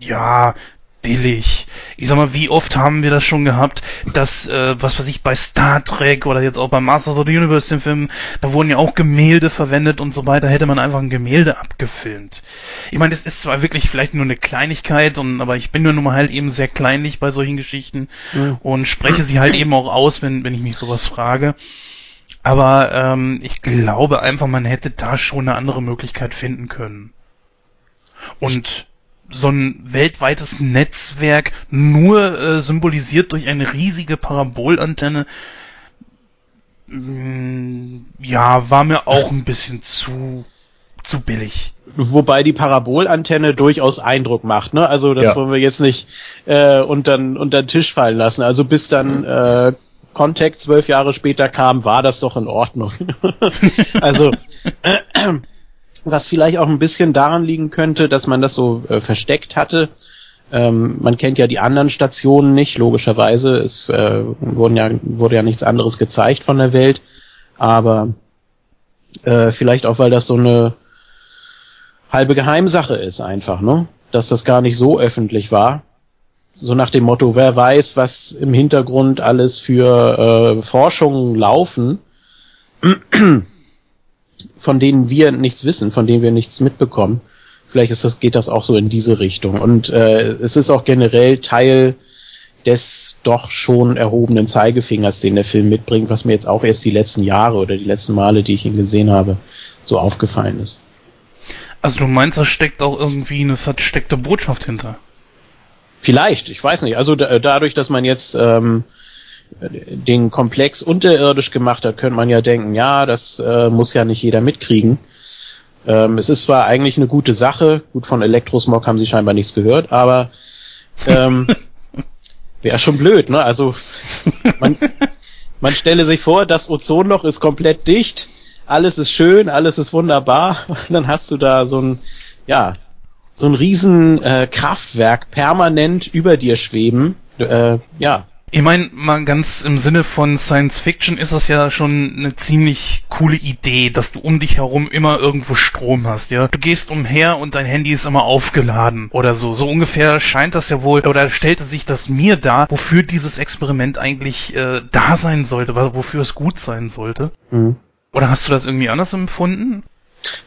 ja, billig. Ich sag mal, wie oft haben wir das schon gehabt, dass, äh, was weiß ich, bei Star Trek oder jetzt auch bei Masters of the Universe, den Film, da wurden ja auch Gemälde verwendet und so weiter, hätte man einfach ein Gemälde abgefilmt. Ich meine, das ist zwar wirklich vielleicht nur eine Kleinigkeit, und, aber ich bin nur nun mal halt eben sehr kleinlich bei solchen Geschichten mhm. und spreche sie halt eben auch aus, wenn, wenn ich mich sowas frage. Aber ähm, ich glaube einfach, man hätte da schon eine andere Möglichkeit finden können. Und so ein weltweites Netzwerk nur äh, symbolisiert durch eine riesige Parabolantenne, mm, ja, war mir auch ein bisschen zu zu billig. Wobei die Parabolantenne durchaus Eindruck macht, ne? Also das ja. wollen wir jetzt nicht äh, unter, unter den Tisch fallen lassen. Also bis dann äh, Contact zwölf Jahre später kam, war das doch in Ordnung. also, äh, was vielleicht auch ein bisschen daran liegen könnte, dass man das so äh, versteckt hatte. Ähm, man kennt ja die anderen Stationen nicht, logischerweise. Es äh, wurden ja, wurde ja nichts anderes gezeigt von der Welt. Aber äh, vielleicht auch, weil das so eine halbe Geheimsache ist einfach, ne? Dass das gar nicht so öffentlich war so nach dem Motto, wer weiß, was im Hintergrund alles für äh, Forschungen laufen, von denen wir nichts wissen, von denen wir nichts mitbekommen. Vielleicht ist das, geht das auch so in diese Richtung. Und äh, es ist auch generell Teil des doch schon erhobenen Zeigefingers, den der Film mitbringt, was mir jetzt auch erst die letzten Jahre oder die letzten Male, die ich ihn gesehen habe, so aufgefallen ist. Also du meinst, da steckt auch irgendwie eine versteckte Botschaft hinter? Vielleicht, ich weiß nicht. Also da, dadurch, dass man jetzt ähm, den Komplex unterirdisch gemacht hat, könnte man ja denken, ja, das äh, muss ja nicht jeder mitkriegen. Ähm, es ist zwar eigentlich eine gute Sache, gut von Elektrosmog haben sie scheinbar nichts gehört, aber ähm, wäre schon blöd, ne? Also man, man stelle sich vor, das Ozonloch ist komplett dicht, alles ist schön, alles ist wunderbar, und dann hast du da so ein, ja, so ein riesen äh, Kraftwerk permanent über dir schweben. Äh, ja. Ich meine, mal ganz im Sinne von Science Fiction ist es ja schon eine ziemlich coole Idee, dass du um dich herum immer irgendwo Strom hast, ja. Du gehst umher und dein Handy ist immer aufgeladen oder so. So ungefähr scheint das ja wohl, oder stellte sich das mir da, wofür dieses Experiment eigentlich äh, da sein sollte, wofür es gut sein sollte. Mhm. Oder hast du das irgendwie anders empfunden?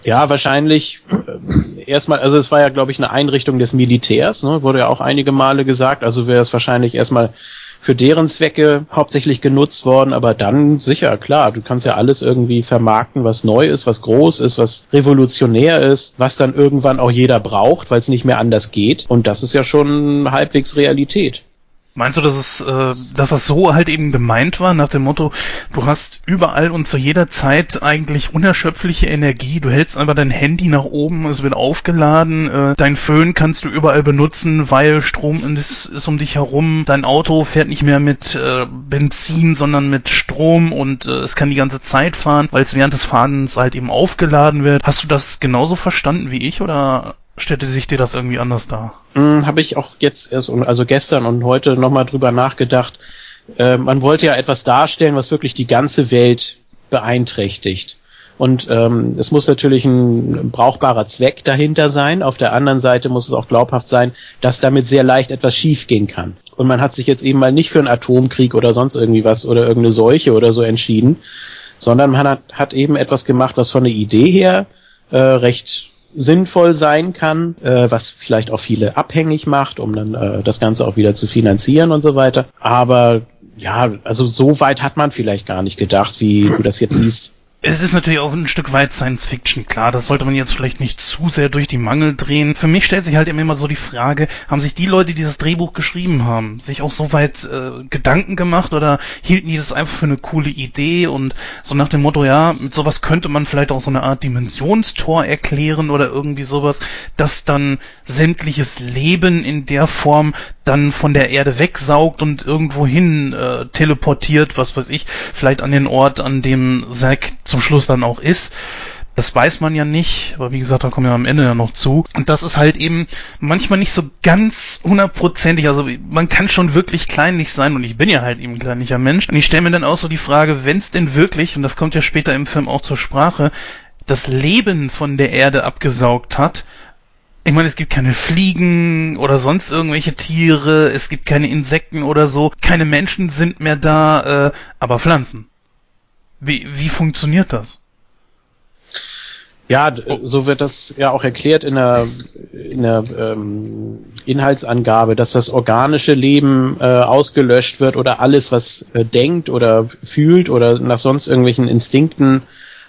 Ja, wahrscheinlich äh, erstmal, also es war ja, glaube ich, eine Einrichtung des Militärs, ne, wurde ja auch einige Male gesagt, also wäre es wahrscheinlich erstmal für deren Zwecke hauptsächlich genutzt worden, aber dann sicher, klar, du kannst ja alles irgendwie vermarkten, was neu ist, was groß ist, was revolutionär ist, was dann irgendwann auch jeder braucht, weil es nicht mehr anders geht. Und das ist ja schon halbwegs Realität. Meinst du, dass es, äh, dass das so halt eben gemeint war, nach dem Motto, du hast überall und zu jeder Zeit eigentlich unerschöpfliche Energie, du hältst einfach dein Handy nach oben, es wird aufgeladen, äh, dein Föhn kannst du überall benutzen, weil Strom ist, ist um dich herum, dein Auto fährt nicht mehr mit äh, Benzin, sondern mit Strom und äh, es kann die ganze Zeit fahren, weil es während des Fahrens halt eben aufgeladen wird. Hast du das genauso verstanden wie ich oder stellte sich dir das irgendwie anders dar? Hm, Habe ich auch jetzt erst, also gestern und heute nochmal drüber nachgedacht. Äh, man wollte ja etwas darstellen, was wirklich die ganze Welt beeinträchtigt. Und ähm, es muss natürlich ein brauchbarer Zweck dahinter sein. Auf der anderen Seite muss es auch glaubhaft sein, dass damit sehr leicht etwas schiefgehen kann. Und man hat sich jetzt eben mal nicht für einen Atomkrieg oder sonst irgendwie was oder irgendeine Seuche oder so entschieden, sondern man hat, hat eben etwas gemacht, was von der Idee her äh, recht sinnvoll sein kann, äh, was vielleicht auch viele abhängig macht, um dann äh, das Ganze auch wieder zu finanzieren und so weiter. Aber ja, also so weit hat man vielleicht gar nicht gedacht, wie du das jetzt siehst. Es ist natürlich auch ein Stück weit Science Fiction, klar, das sollte man jetzt vielleicht nicht zu sehr durch die Mangel drehen. Für mich stellt sich halt immer so die Frage, haben sich die Leute, die dieses Drehbuch geschrieben haben, sich auch so weit äh, Gedanken gemacht oder hielten die das einfach für eine coole Idee und so nach dem Motto, ja, mit sowas könnte man vielleicht auch so eine Art Dimensionstor erklären oder irgendwie sowas, dass dann sämtliches Leben in der Form dann von der Erde wegsaugt und irgendwo hin äh, teleportiert, was weiß ich, vielleicht an den Ort, an dem Zack zum Schluss dann auch ist. Das weiß man ja nicht, aber wie gesagt, da kommen wir am Ende ja noch zu. Und das ist halt eben manchmal nicht so ganz hundertprozentig. Also man kann schon wirklich kleinlich sein und ich bin ja halt eben ein kleinlicher Mensch. Und ich stelle mir dann auch so die Frage, wenn es denn wirklich, und das kommt ja später im Film auch zur Sprache, das Leben von der Erde abgesaugt hat, ich meine, es gibt keine Fliegen oder sonst irgendwelche Tiere, es gibt keine Insekten oder so, keine Menschen sind mehr da, äh, aber Pflanzen. Wie, wie funktioniert das? Ja, so wird das ja auch erklärt in der, in der ähm, Inhaltsangabe, dass das organische Leben äh, ausgelöscht wird oder alles, was äh, denkt oder fühlt oder nach sonst irgendwelchen Instinkten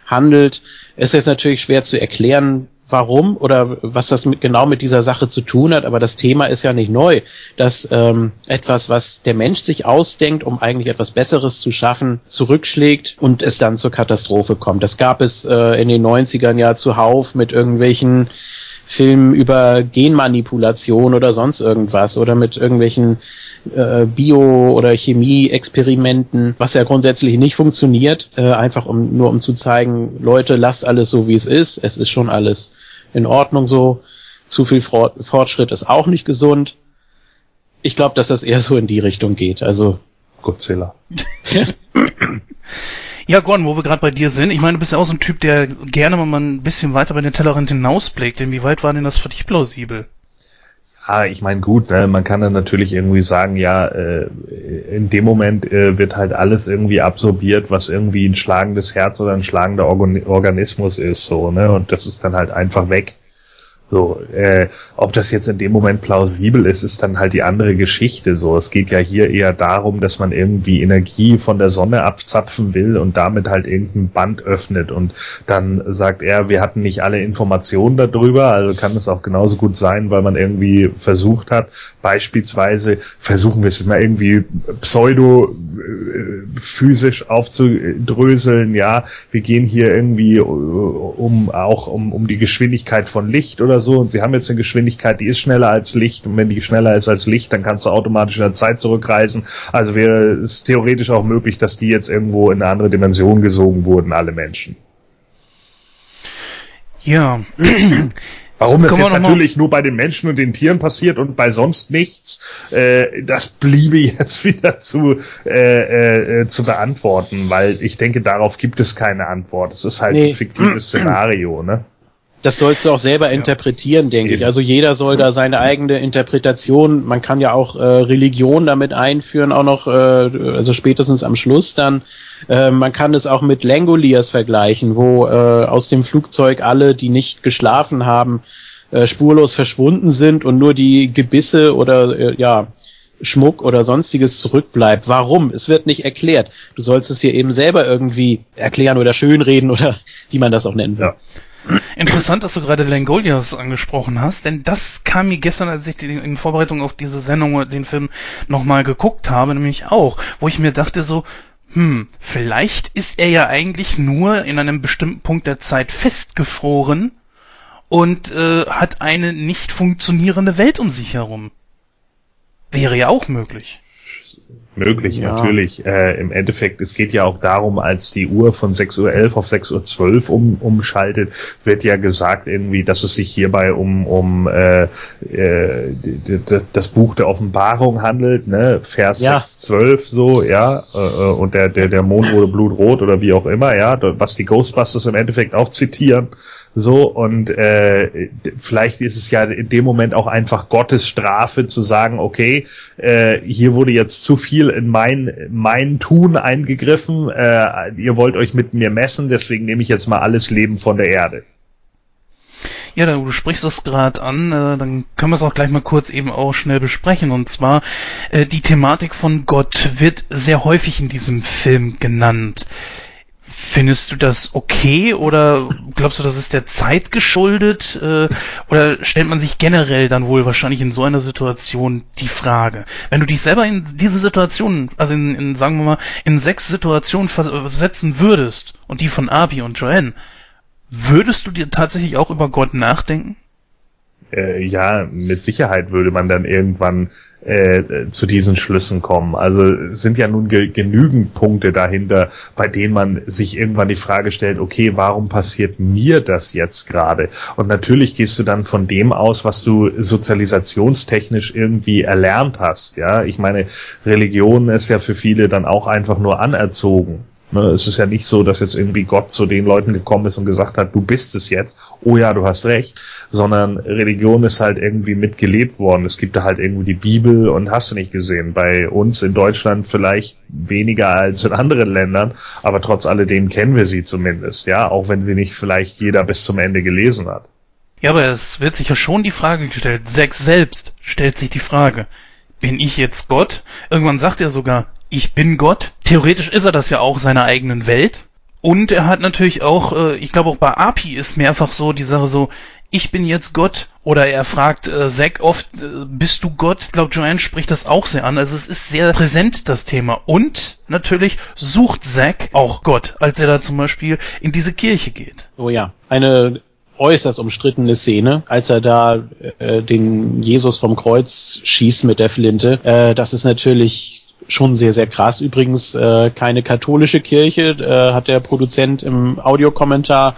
handelt. Ist jetzt natürlich schwer zu erklären, warum oder was das mit, genau mit dieser Sache zu tun hat, aber das Thema ist ja nicht neu, dass ähm, etwas, was der Mensch sich ausdenkt, um eigentlich etwas Besseres zu schaffen, zurückschlägt und es dann zur Katastrophe kommt. Das gab es äh, in den 90ern ja zuhauf mit irgendwelchen Filmen über Genmanipulation oder sonst irgendwas oder mit irgendwelchen äh, Bio- oder Chemie-Experimenten, was ja grundsätzlich nicht funktioniert, äh, einfach um nur um zu zeigen, Leute, lasst alles so wie es ist, es ist schon alles in Ordnung so. Zu viel Fortschritt ist auch nicht gesund. Ich glaube, dass das eher so in die Richtung geht. Also Godzilla. Ja, Gordon, wo wir gerade bei dir sind, ich meine, du bist ja auch so ein Typ, der gerne mal ein bisschen weiter bei den Tellerrand hinausblickt. Inwieweit war denn das für dich plausibel? Ja, ich meine, gut, ne, man kann dann natürlich irgendwie sagen, ja, äh, in dem Moment äh, wird halt alles irgendwie absorbiert, was irgendwie ein schlagendes Herz oder ein schlagender Organ Organismus ist, so, ne, und das ist dann halt einfach weg. So, äh, ob das jetzt in dem Moment plausibel ist, ist dann halt die andere Geschichte. So, es geht ja hier eher darum, dass man irgendwie Energie von der Sonne abzapfen will und damit halt irgendein Band öffnet. Und dann sagt er, wir hatten nicht alle Informationen darüber, also kann es auch genauso gut sein, weil man irgendwie versucht hat, beispielsweise versuchen wir es mal irgendwie pseudo äh, physisch aufzudröseln, ja, wir gehen hier irgendwie um auch um, um die Geschwindigkeit von Licht oder oder so und sie haben jetzt eine Geschwindigkeit, die ist schneller als Licht und wenn die schneller ist als Licht, dann kannst du automatisch in der Zeit zurückreisen. Also wäre es theoretisch auch möglich, dass die jetzt irgendwo in eine andere Dimension gesogen wurden, alle Menschen. Ja. Warum das jetzt natürlich nur bei den Menschen und den Tieren passiert und bei sonst nichts, äh, das bliebe jetzt wieder zu, äh, äh, zu beantworten, weil ich denke, darauf gibt es keine Antwort. Es ist halt nee. ein fiktives Szenario, ne? Das sollst du auch selber ja. interpretieren, denke Eben. ich. Also jeder soll da seine eigene Interpretation, man kann ja auch äh, Religion damit einführen, auch noch, äh, also spätestens am Schluss dann. Äh, man kann es auch mit Langoliers vergleichen, wo äh, aus dem Flugzeug alle, die nicht geschlafen haben, äh, spurlos verschwunden sind und nur die Gebisse oder äh, ja, Schmuck oder sonstiges zurückbleibt. Warum? Es wird nicht erklärt. Du sollst es dir eben selber irgendwie erklären oder schönreden oder wie man das auch nennen will. Ja. Interessant, dass du gerade Langolias angesprochen hast, denn das kam mir gestern, als ich in Vorbereitung auf diese Sendung den Film nochmal geguckt habe, nämlich auch, wo ich mir dachte so, hm, vielleicht ist er ja eigentlich nur in einem bestimmten Punkt der Zeit festgefroren und äh, hat eine nicht funktionierende Welt um sich herum. Wäre ja auch möglich möglich, ja. natürlich. Äh, Im Endeffekt, es geht ja auch darum, als die Uhr von 6.11 Uhr auf 6.12 Uhr um, umschaltet, wird ja gesagt irgendwie, dass es sich hierbei um, um äh, äh, das, das Buch der Offenbarung handelt, ne? Vers ja. 6.12 so, ja, äh, äh, und der, der, der Mond wurde blutrot oder wie auch immer, ja, was die Ghostbusters im Endeffekt auch zitieren. So, und äh, vielleicht ist es ja in dem Moment auch einfach Gottes Strafe zu sagen, okay, äh, hier wurde jetzt zu viel in mein, mein Tun eingegriffen, äh, ihr wollt euch mit mir messen, deswegen nehme ich jetzt mal alles Leben von der Erde. Ja, du sprichst es gerade an, äh, dann können wir es auch gleich mal kurz eben auch schnell besprechen. Und zwar, äh, die Thematik von Gott wird sehr häufig in diesem Film genannt. Findest du das okay oder glaubst du, das ist der Zeit geschuldet? Äh, oder stellt man sich generell dann wohl wahrscheinlich in so einer Situation die Frage? Wenn du dich selber in diese Situation, also in, in sagen wir mal, in sechs Situationen versetzen würdest und die von Abi und Joanne, würdest du dir tatsächlich auch über Gott nachdenken? Äh, ja, mit Sicherheit würde man dann irgendwann äh, zu diesen Schlüssen kommen. Also es sind ja nun ge genügend Punkte dahinter, bei denen man sich irgendwann die Frage stellt, okay, warum passiert mir das jetzt gerade? Und natürlich gehst du dann von dem aus, was du sozialisationstechnisch irgendwie erlernt hast. Ja, ich meine, Religion ist ja für viele dann auch einfach nur anerzogen. Ne, es ist ja nicht so, dass jetzt irgendwie Gott zu den Leuten gekommen ist und gesagt hat, du bist es jetzt, oh ja, du hast recht, sondern Religion ist halt irgendwie mitgelebt worden. Es gibt da halt irgendwie die Bibel und hast du nicht gesehen. Bei uns in Deutschland vielleicht weniger als in anderen Ländern, aber trotz alledem kennen wir sie zumindest, ja, auch wenn sie nicht vielleicht jeder bis zum Ende gelesen hat. Ja, aber es wird sich ja schon die Frage gestellt, Sex selbst stellt sich die Frage, bin ich jetzt Gott? Irgendwann sagt er sogar, ich bin Gott. Theoretisch ist er das ja auch seiner eigenen Welt. Und er hat natürlich auch, äh, ich glaube auch bei Api ist mehrfach so die Sache so, ich bin jetzt Gott. Oder er fragt äh, Zack oft, äh, bist du Gott? Ich glaube, Joanne spricht das auch sehr an. Also es ist sehr präsent, das Thema. Und natürlich sucht Zack auch Gott, als er da zum Beispiel in diese Kirche geht. Oh ja, eine äußerst umstrittene Szene, als er da äh, den Jesus vom Kreuz schießt mit der Flinte. Äh, das ist natürlich schon sehr, sehr krass. Übrigens äh, keine katholische Kirche, äh, hat der Produzent im Audiokommentar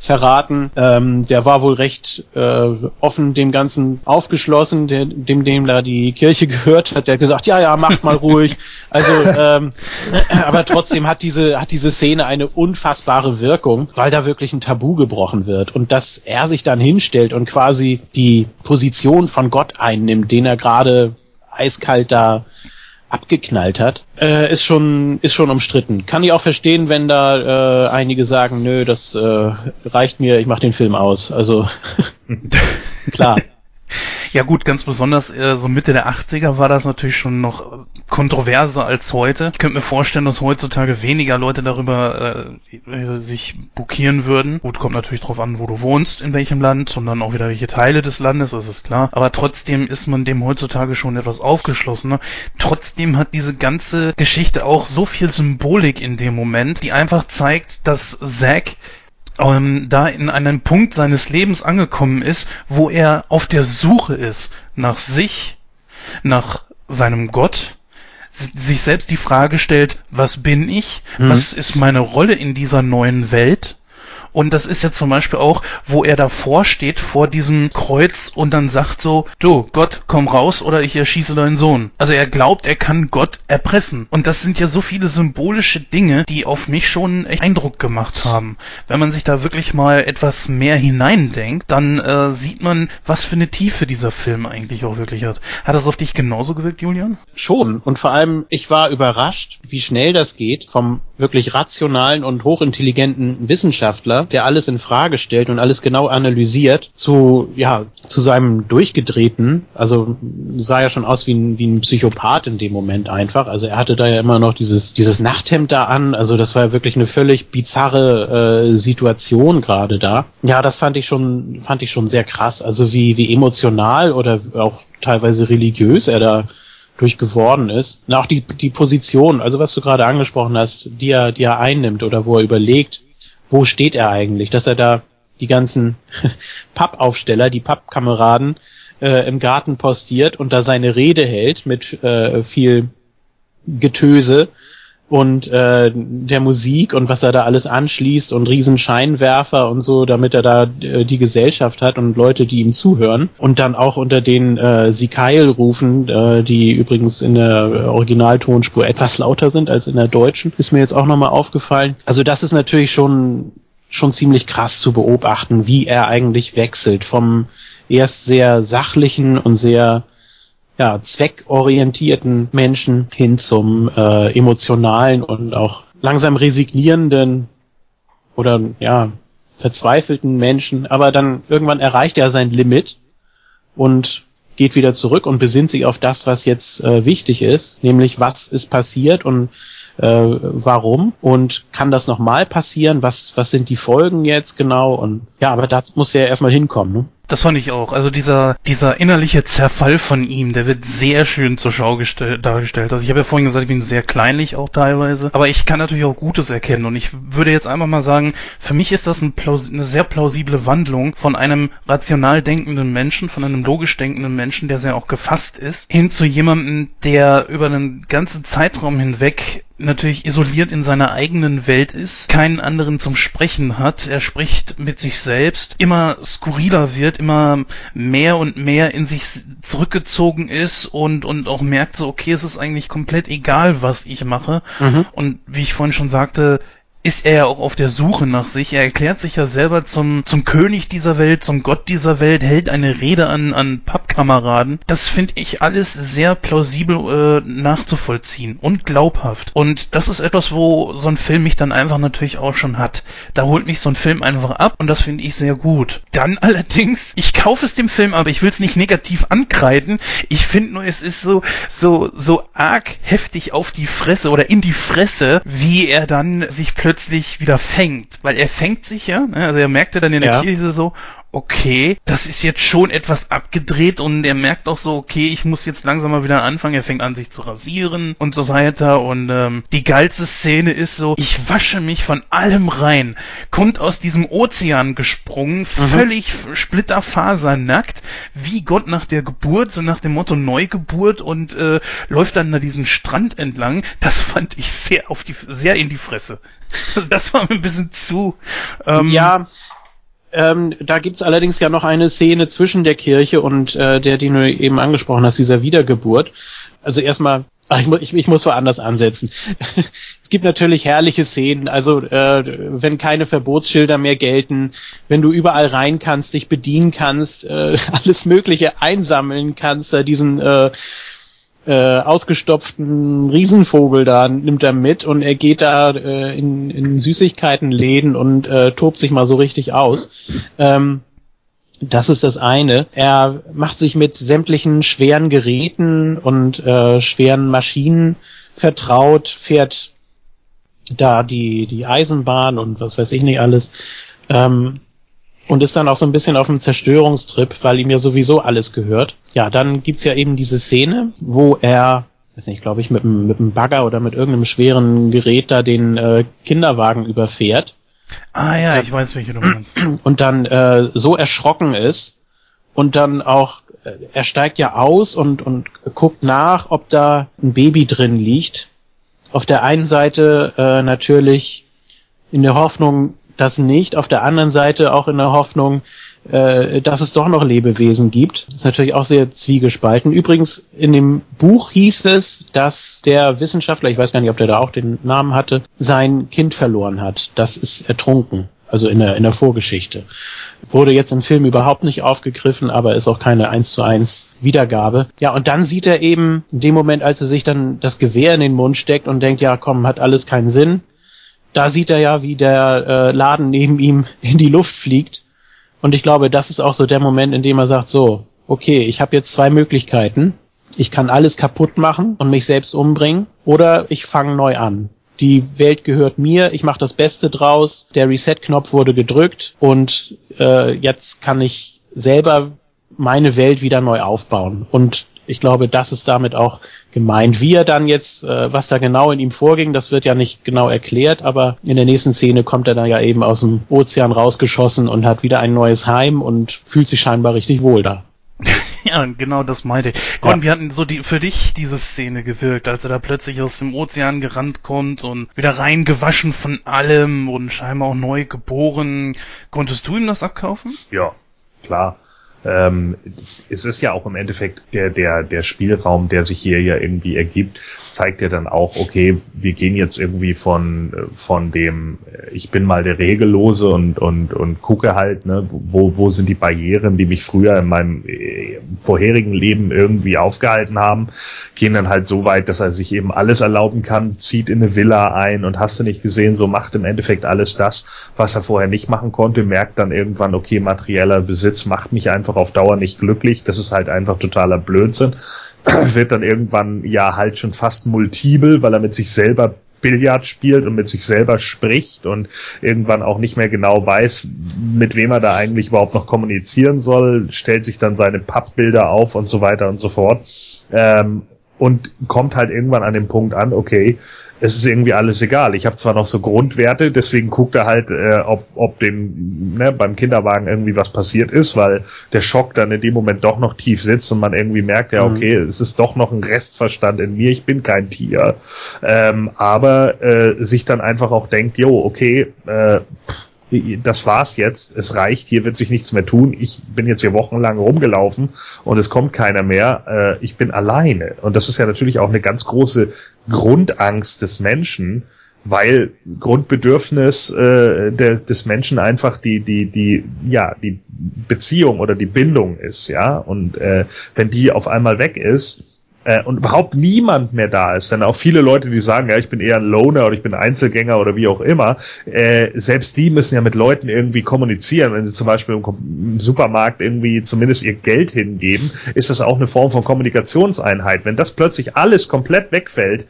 verraten. Ähm, der war wohl recht äh, offen dem Ganzen aufgeschlossen, der, dem dem da die Kirche gehört hat, der gesagt, ja, ja, macht mal ruhig. Also, ähm, aber trotzdem hat diese, hat diese Szene eine unfassbare Wirkung, weil da wirklich ein Tabu gebrochen wird. Und dass er sich dann hinstellt und quasi die Position von Gott einnimmt, den er gerade eiskalt da abgeknallt hat, äh, ist schon ist schon umstritten. Kann ich auch verstehen, wenn da äh, einige sagen, nö, das äh, reicht mir, ich mach den Film aus. Also klar. Ja gut, ganz besonders äh, so Mitte der 80er war das natürlich schon noch kontroverser als heute. Ich könnte mir vorstellen, dass heutzutage weniger Leute darüber äh, sich bukieren würden. Gut, kommt natürlich drauf an, wo du wohnst, in welchem Land und dann auch wieder welche Teile des Landes, das ist klar. Aber trotzdem ist man dem heutzutage schon etwas aufgeschlossener. Trotzdem hat diese ganze Geschichte auch so viel Symbolik in dem Moment, die einfach zeigt, dass Zack ähm, da in einem Punkt seines Lebens angekommen ist, wo er auf der Suche ist nach sich, nach seinem Gott, sich selbst die Frage stellt, was bin ich? Mhm. Was ist meine Rolle in dieser neuen Welt? Und das ist ja zum Beispiel auch, wo er davor steht, vor diesem Kreuz und dann sagt so, du, Gott, komm raus oder ich erschieße deinen Sohn. Also er glaubt, er kann Gott erpressen. Und das sind ja so viele symbolische Dinge, die auf mich schon echt Eindruck gemacht haben. Wenn man sich da wirklich mal etwas mehr hineindenkt, dann äh, sieht man, was für eine Tiefe dieser Film eigentlich auch wirklich hat. Hat das auf dich genauso gewirkt, Julian? Schon. Und vor allem, ich war überrascht, wie schnell das geht vom wirklich rationalen und hochintelligenten Wissenschaftler, der alles in Frage stellt und alles genau analysiert, zu, ja, zu seinem durchgedrehten, also sah ja schon aus wie ein, wie ein Psychopath in dem Moment einfach. Also er hatte da ja immer noch dieses, dieses Nachthemd da an, also das war ja wirklich eine völlig bizarre äh, Situation gerade da. Ja, das fand ich schon, fand ich schon sehr krass. Also wie, wie emotional oder auch teilweise religiös er da durch geworden ist. Und auch die, die Position, also was du gerade angesprochen hast, die er, die er einnimmt oder wo er überlegt, wo steht er eigentlich, dass er da die ganzen Pappaufsteller, die Pappkameraden äh, im Garten postiert und da seine Rede hält mit äh, viel Getöse und äh, der Musik und was er da alles anschließt und Riesenscheinwerfer und so, damit er da äh, die Gesellschaft hat und Leute, die ihm zuhören. Und dann auch unter den äh, Sikail rufen, äh, die übrigens in der Originaltonspur etwas lauter sind als in der deutschen, ist mir jetzt auch nochmal aufgefallen. Also das ist natürlich schon schon ziemlich krass zu beobachten, wie er eigentlich wechselt vom erst sehr sachlichen und sehr ja, zweckorientierten Menschen hin zum äh, emotionalen und auch langsam resignierenden oder ja, verzweifelten Menschen, aber dann irgendwann erreicht er sein Limit und geht wieder zurück und besinnt sich auf das, was jetzt äh, wichtig ist, nämlich was ist passiert und äh, warum und kann das nochmal passieren, was, was sind die Folgen jetzt genau und ja, aber da muss er erstmal hinkommen. Ne? Das fand ich auch. Also dieser, dieser innerliche Zerfall von ihm, der wird sehr schön zur Schau dargestellt. Also ich habe ja vorhin gesagt, ich bin sehr kleinlich auch teilweise, aber ich kann natürlich auch Gutes erkennen und ich würde jetzt einfach mal sagen, für mich ist das ein eine sehr plausible Wandlung von einem rational denkenden Menschen, von einem logisch denkenden Menschen, der sehr auch gefasst ist, hin zu jemandem, der über einen ganzen Zeitraum hinweg natürlich isoliert in seiner eigenen Welt ist, keinen anderen zum Sprechen hat, er spricht mit sich selbst, immer skurriler wird, immer mehr und mehr in sich zurückgezogen ist und, und auch merkt so, okay, es ist eigentlich komplett egal, was ich mache. Mhm. Und wie ich vorhin schon sagte, ist er ja auch auf der Suche nach sich. Er erklärt sich ja selber zum, zum König dieser Welt, zum Gott dieser Welt, hält eine Rede an, an Pappkameraden. Das finde ich alles sehr plausibel äh, nachzuvollziehen und glaubhaft. Und das ist etwas, wo so ein Film mich dann einfach natürlich auch schon hat. Da holt mich so ein Film einfach ab und das finde ich sehr gut. Dann allerdings, ich kaufe es dem Film, aber ich will es nicht negativ ankreiden. Ich finde nur, es ist so, so, so arg heftig auf die Fresse oder in die Fresse, wie er dann sich plötzlich plötzlich wieder fängt, weil er fängt sich ja, ne? also er merkte dann in der ja. Kirche so, okay, das ist jetzt schon etwas abgedreht und er merkt auch so, okay, ich muss jetzt langsam mal wieder anfangen. Er fängt an, sich zu rasieren und so weiter. Und ähm, die geilste Szene ist so, ich wasche mich von allem rein, kommt aus diesem Ozean gesprungen, mhm. völlig splitterfasernackt, wie Gott nach der Geburt, so nach dem Motto Neugeburt und äh, läuft dann da diesen Strand entlang. Das fand ich sehr auf die, sehr in die Fresse. Das war mir ein bisschen zu. Ähm, ja, ähm, da gibt's allerdings ja noch eine Szene zwischen der Kirche und äh, der, die du eben angesprochen hast, dieser Wiedergeburt. Also erstmal, ich, ich, ich muss woanders ansetzen. es gibt natürlich herrliche Szenen, also äh, wenn keine Verbotsschilder mehr gelten, wenn du überall rein kannst, dich bedienen kannst, äh, alles Mögliche einsammeln kannst, da diesen äh, äh, ausgestopften Riesenvogel da nimmt er mit und er geht da äh, in, in Süßigkeitenläden und äh, tobt sich mal so richtig aus. Ähm, das ist das eine. Er macht sich mit sämtlichen schweren Geräten und äh, schweren Maschinen vertraut, fährt da die, die Eisenbahn und was weiß ich nicht alles. Ähm, und ist dann auch so ein bisschen auf einem Zerstörungstrip, weil ihm ja sowieso alles gehört. Ja, dann gibt's ja eben diese Szene, wo er, weiß nicht, glaube ich, mit einem, mit einem Bagger oder mit irgendeinem schweren Gerät da den äh, Kinderwagen überfährt. Ah ja, ich weiß, welche du meinst. Und dann äh, so erschrocken ist und dann auch, äh, er steigt ja aus und, und guckt nach, ob da ein Baby drin liegt. Auf der einen Seite äh, natürlich in der Hoffnung, das nicht. Auf der anderen Seite auch in der Hoffnung, äh, dass es doch noch Lebewesen gibt. Ist natürlich auch sehr zwiegespalten. Übrigens, in dem Buch hieß es, dass der Wissenschaftler, ich weiß gar nicht, ob der da auch den Namen hatte, sein Kind verloren hat. Das ist ertrunken. Also in der, in der Vorgeschichte. Wurde jetzt im Film überhaupt nicht aufgegriffen, aber ist auch keine 1 zu 1 Wiedergabe. Ja, und dann sieht er eben in dem Moment, als er sich dann das Gewehr in den Mund steckt und denkt, ja komm, hat alles keinen Sinn, da sieht er ja, wie der äh, Laden neben ihm in die Luft fliegt. Und ich glaube, das ist auch so der Moment, in dem er sagt, so, okay, ich habe jetzt zwei Möglichkeiten. Ich kann alles kaputt machen und mich selbst umbringen oder ich fange neu an. Die Welt gehört mir, ich mache das Beste draus, der Reset-Knopf wurde gedrückt und äh, jetzt kann ich selber meine Welt wieder neu aufbauen. Und ich glaube, das ist damit auch gemeint. Wie er dann jetzt, äh, was da genau in ihm vorging, das wird ja nicht genau erklärt, aber in der nächsten Szene kommt er dann ja eben aus dem Ozean rausgeschossen und hat wieder ein neues Heim und fühlt sich scheinbar richtig wohl da. Ja, genau das meinte ich. Gordon, ja. wie hatten so die, für dich diese Szene gewirkt, als er da plötzlich aus dem Ozean gerannt kommt und wieder reingewaschen von allem und scheinbar auch neu geboren. Konntest du ihm das abkaufen? Ja, klar. Ähm, es ist ja auch im Endeffekt der, der, der Spielraum, der sich hier ja irgendwie ergibt, zeigt ja dann auch, okay, wir gehen jetzt irgendwie von, von dem, äh, ich bin mal der Regellose und, und, und gucke halt, ne, wo, wo sind die Barrieren, die mich früher in meinem äh, vorherigen Leben irgendwie aufgehalten haben, gehen dann halt so weit, dass er sich eben alles erlauben kann, zieht in eine Villa ein und hast du nicht gesehen, so macht im Endeffekt alles das, was er vorher nicht machen konnte, merkt dann irgendwann, okay, materieller Besitz macht mich einfach auf Dauer nicht glücklich, das ist halt einfach totaler Blödsinn, wird dann irgendwann ja halt schon fast multibel, weil er mit sich selber Billard spielt und mit sich selber spricht und irgendwann auch nicht mehr genau weiß, mit wem er da eigentlich überhaupt noch kommunizieren soll, stellt sich dann seine Pappbilder auf und so weiter und so fort. Ähm, und kommt halt irgendwann an den Punkt an, okay, es ist irgendwie alles egal. Ich habe zwar noch so Grundwerte, deswegen guckt er halt, äh, ob, ob dem ne, beim Kinderwagen irgendwie was passiert ist, weil der Schock dann in dem Moment doch noch tief sitzt und man irgendwie merkt, ja, mhm. okay, mhm. es ist doch noch ein Restverstand in mir, ich bin kein Tier. Ähm, aber äh, sich dann einfach auch denkt, jo, okay, äh, pff, das war's jetzt, es reicht, hier wird sich nichts mehr tun. Ich bin jetzt hier wochenlang rumgelaufen und es kommt keiner mehr. Äh, ich bin alleine. Und das ist ja natürlich auch eine ganz große Grundangst des Menschen, weil Grundbedürfnis äh, der, des Menschen einfach die die die ja die Beziehung oder die Bindung ist ja und äh, wenn die auf einmal weg ist äh, und überhaupt niemand mehr da ist, denn auch viele Leute, die sagen, ja, ich bin eher ein Loner oder ich bin Einzelgänger oder wie auch immer, äh, selbst die müssen ja mit Leuten irgendwie kommunizieren. Wenn sie zum Beispiel im, im, Supermarkt irgendwie zumindest ihr Geld hingeben, ist das auch eine Form von Kommunikationseinheit. Wenn das plötzlich alles komplett wegfällt,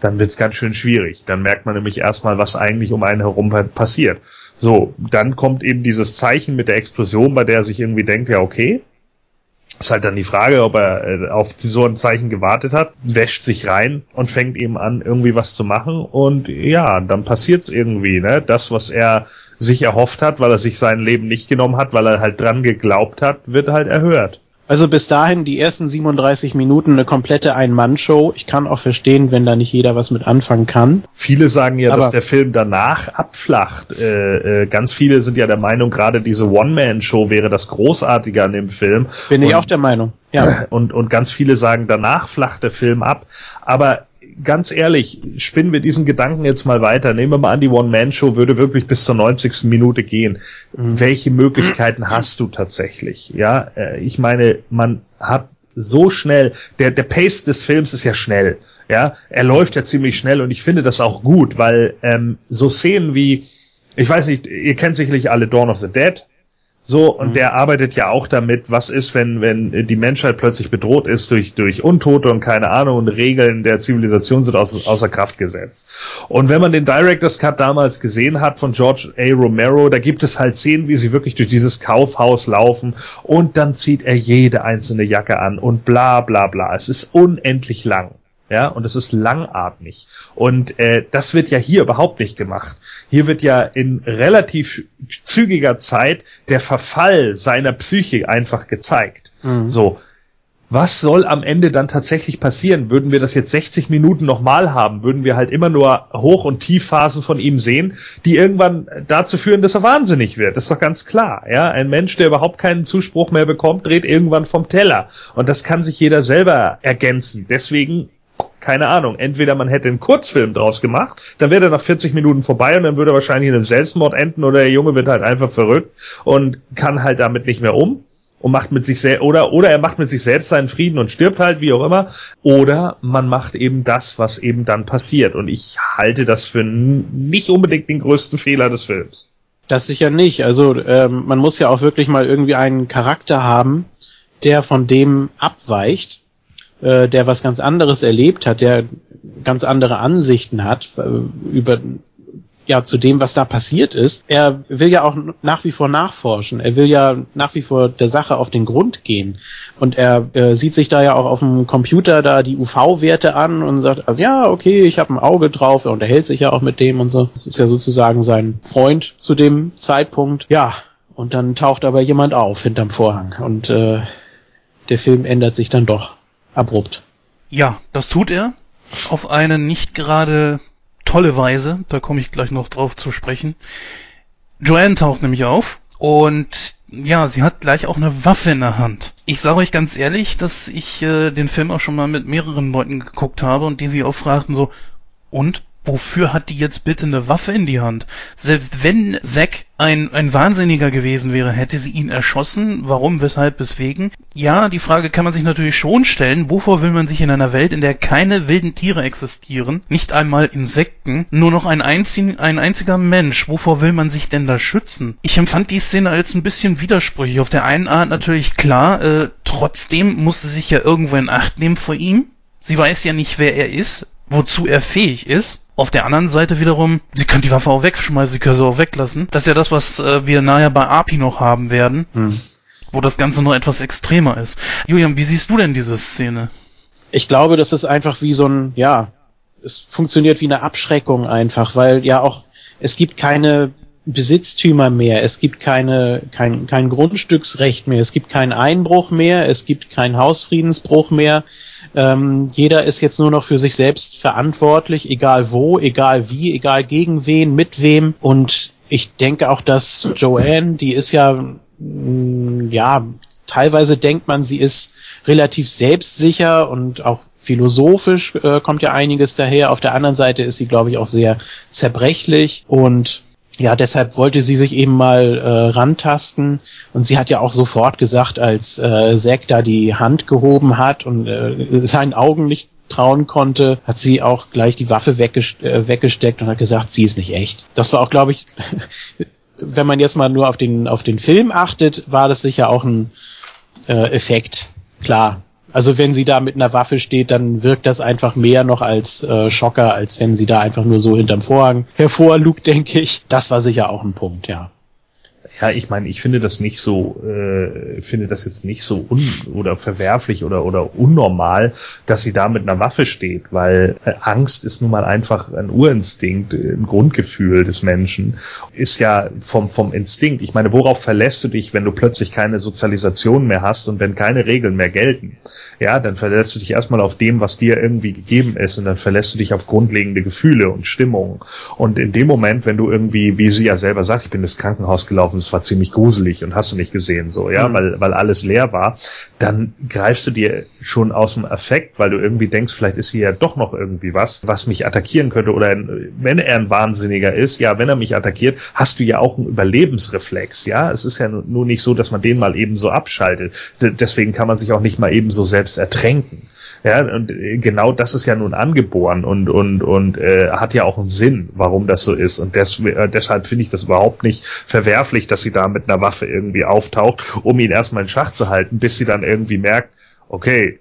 dann wird's ganz schön schwierig. Dann merkt man nämlich erstmal, was eigentlich um einen herum passiert. So, dann kommt eben dieses Zeichen mit der Explosion, bei der er sich irgendwie denkt, ja, okay, ist halt dann die Frage, ob er äh, auf so ein Zeichen gewartet hat, wäscht sich rein und fängt eben an, irgendwie was zu machen. Und ja, dann passiert's irgendwie, ne? Das, was er sich erhofft hat, weil er sich sein Leben nicht genommen hat, weil er halt dran geglaubt hat, wird halt erhört. Also bis dahin die ersten 37 Minuten eine komplette Ein-Mann-Show. Ich kann auch verstehen, wenn da nicht jeder was mit anfangen kann. Viele sagen ja, Aber dass der Film danach abflacht. Äh, äh, ganz viele sind ja der Meinung, gerade diese One-Man-Show wäre das Großartige an dem Film. Bin und, ich auch der Meinung. Ja. Und, und ganz viele sagen, danach flacht der Film ab. Aber ganz ehrlich, spinnen wir diesen Gedanken jetzt mal weiter. Nehmen wir mal an, die One-Man-Show würde wirklich bis zur 90. Minute gehen. Mhm. Welche Möglichkeiten hast du tatsächlich? Ja, äh, ich meine, man hat so schnell, der, der Pace des Films ist ja schnell. Ja, er läuft ja ziemlich schnell und ich finde das auch gut, weil ähm, so Szenen wie, ich weiß nicht, ihr kennt sicherlich alle Dawn of the Dead, so, und mhm. der arbeitet ja auch damit, was ist, wenn, wenn die Menschheit plötzlich bedroht ist durch, durch Untote und keine Ahnung und Regeln der Zivilisation sind aus, außer Kraft gesetzt. Und wenn man den Director's Cut damals gesehen hat von George A. Romero, da gibt es halt Szenen, wie sie wirklich durch dieses Kaufhaus laufen und dann zieht er jede einzelne Jacke an und bla bla bla. Es ist unendlich lang ja, und es ist langatmig. Und äh, das wird ja hier überhaupt nicht gemacht. Hier wird ja in relativ zügiger Zeit der Verfall seiner Psyche einfach gezeigt. Mhm. So. Was soll am Ende dann tatsächlich passieren? Würden wir das jetzt 60 Minuten nochmal haben, würden wir halt immer nur Hoch- und Tiefphasen von ihm sehen, die irgendwann dazu führen, dass er wahnsinnig wird. Das ist doch ganz klar. Ja, ein Mensch, der überhaupt keinen Zuspruch mehr bekommt, dreht irgendwann vom Teller. Und das kann sich jeder selber ergänzen. Deswegen keine Ahnung, entweder man hätte einen Kurzfilm draus gemacht, dann wäre er nach 40 Minuten vorbei und dann würde er wahrscheinlich in einem Selbstmord enden oder der Junge wird halt einfach verrückt und kann halt damit nicht mehr um und macht mit sich selbst oder oder er macht mit sich selbst seinen Frieden und stirbt halt wie auch immer. Oder man macht eben das was eben dann passiert. Und ich halte das für nicht unbedingt den größten Fehler des Films. Das sicher nicht. Also ähm, man muss ja auch wirklich mal irgendwie einen Charakter haben der von dem abweicht äh, der was ganz anderes erlebt hat, der ganz andere Ansichten hat äh, über ja zu dem, was da passiert ist. Er will ja auch nach wie vor nachforschen. Er will ja nach wie vor der Sache auf den Grund gehen. Und er äh, sieht sich da ja auch auf dem Computer da die UV-Werte an und sagt, also ja, okay, ich habe ein Auge drauf. Er unterhält sich ja auch mit dem und so. Das ist ja sozusagen sein Freund zu dem Zeitpunkt. Ja, und dann taucht aber jemand auf hinterm Vorhang und äh, der Film ändert sich dann doch abrupt. Ja, das tut er. Auf eine nicht gerade tolle Weise. Da komme ich gleich noch drauf zu sprechen. Joanne taucht nämlich auf und ja, sie hat gleich auch eine Waffe in der Hand. Ich sage euch ganz ehrlich, dass ich äh, den Film auch schon mal mit mehreren Leuten geguckt habe und die sie auch fragten so, und wofür hat die jetzt bitte eine Waffe in die Hand? Selbst wenn Zack ein, ein Wahnsinniger gewesen wäre, hätte sie ihn erschossen. Warum, weshalb, weswegen? Ja, die Frage kann man sich natürlich schon stellen. Wovor will man sich in einer Welt, in der keine wilden Tiere existieren, nicht einmal Insekten, nur noch ein, einzig, ein einziger Mensch, wovor will man sich denn da schützen? Ich empfand die Szene als ein bisschen widersprüchlich. Auf der einen Art natürlich klar, äh, trotzdem muss sie sich ja irgendwo in Acht nehmen vor ihm. Sie weiß ja nicht, wer er ist, wozu er fähig ist. Auf der anderen Seite wiederum, sie können die Waffe auch wegschmeißen, sie können sie auch weglassen. Das ist ja das, was äh, wir nachher bei API noch haben werden, hm. wo das Ganze noch etwas extremer ist. Julian, wie siehst du denn diese Szene? Ich glaube, das ist einfach wie so ein, ja, es funktioniert wie eine Abschreckung einfach, weil ja auch, es gibt keine Besitztümer mehr, es gibt keine, kein, kein Grundstücksrecht mehr, es gibt keinen Einbruch mehr, es gibt keinen Hausfriedensbruch mehr. Ähm, jeder ist jetzt nur noch für sich selbst verantwortlich, egal wo, egal wie, egal gegen wen, mit wem. Und ich denke auch, dass Joanne, die ist ja, mm, ja, teilweise denkt man, sie ist relativ selbstsicher und auch philosophisch äh, kommt ja einiges daher. Auf der anderen Seite ist sie, glaube ich, auch sehr zerbrechlich und ja, deshalb wollte sie sich eben mal äh, rantasten und sie hat ja auch sofort gesagt, als äh, Zack da die Hand gehoben hat und äh, seinen Augen nicht trauen konnte, hat sie auch gleich die Waffe weggest äh, weggesteckt und hat gesagt, sie ist nicht echt. Das war auch, glaube ich, wenn man jetzt mal nur auf den auf den Film achtet, war das sicher auch ein äh, Effekt. Klar, also wenn sie da mit einer Waffe steht, dann wirkt das einfach mehr noch als äh, Schocker, als wenn sie da einfach nur so hinterm Vorhang hervorlugt, denke ich. Das war sicher auch ein Punkt, ja. Ja, ich meine, ich finde das nicht so, äh, finde das jetzt nicht so un oder verwerflich oder oder unnormal, dass sie da mit einer Waffe steht, weil äh, Angst ist nun mal einfach ein Urinstinkt, ein Grundgefühl des Menschen, ist ja vom vom Instinkt. Ich meine, worauf verlässt du dich, wenn du plötzlich keine Sozialisation mehr hast und wenn keine Regeln mehr gelten? Ja, dann verlässt du dich erstmal auf dem, was dir irgendwie gegeben ist und dann verlässt du dich auf grundlegende Gefühle und Stimmungen. Und in dem Moment, wenn du irgendwie, wie sie ja selber sagt, ich bin ins Krankenhaus gelaufen, es war ziemlich gruselig und hast du nicht gesehen, so, ja, mhm. weil, weil alles leer war, dann greifst du dir schon aus dem Affekt, weil du irgendwie denkst, vielleicht ist hier ja doch noch irgendwie was, was mich attackieren könnte oder wenn er ein Wahnsinniger ist, ja, wenn er mich attackiert, hast du ja auch einen Überlebensreflex, ja, es ist ja nur nicht so, dass man den mal eben so abschaltet. Deswegen kann man sich auch nicht mal eben so selbst ertränken. Ja, und äh, genau das ist ja nun angeboren und und und äh, hat ja auch einen Sinn, warum das so ist. Und des, äh, deshalb finde ich das überhaupt nicht verwerflich, dass sie da mit einer Waffe irgendwie auftaucht, um ihn erstmal in Schach zu halten, bis sie dann irgendwie merkt, okay,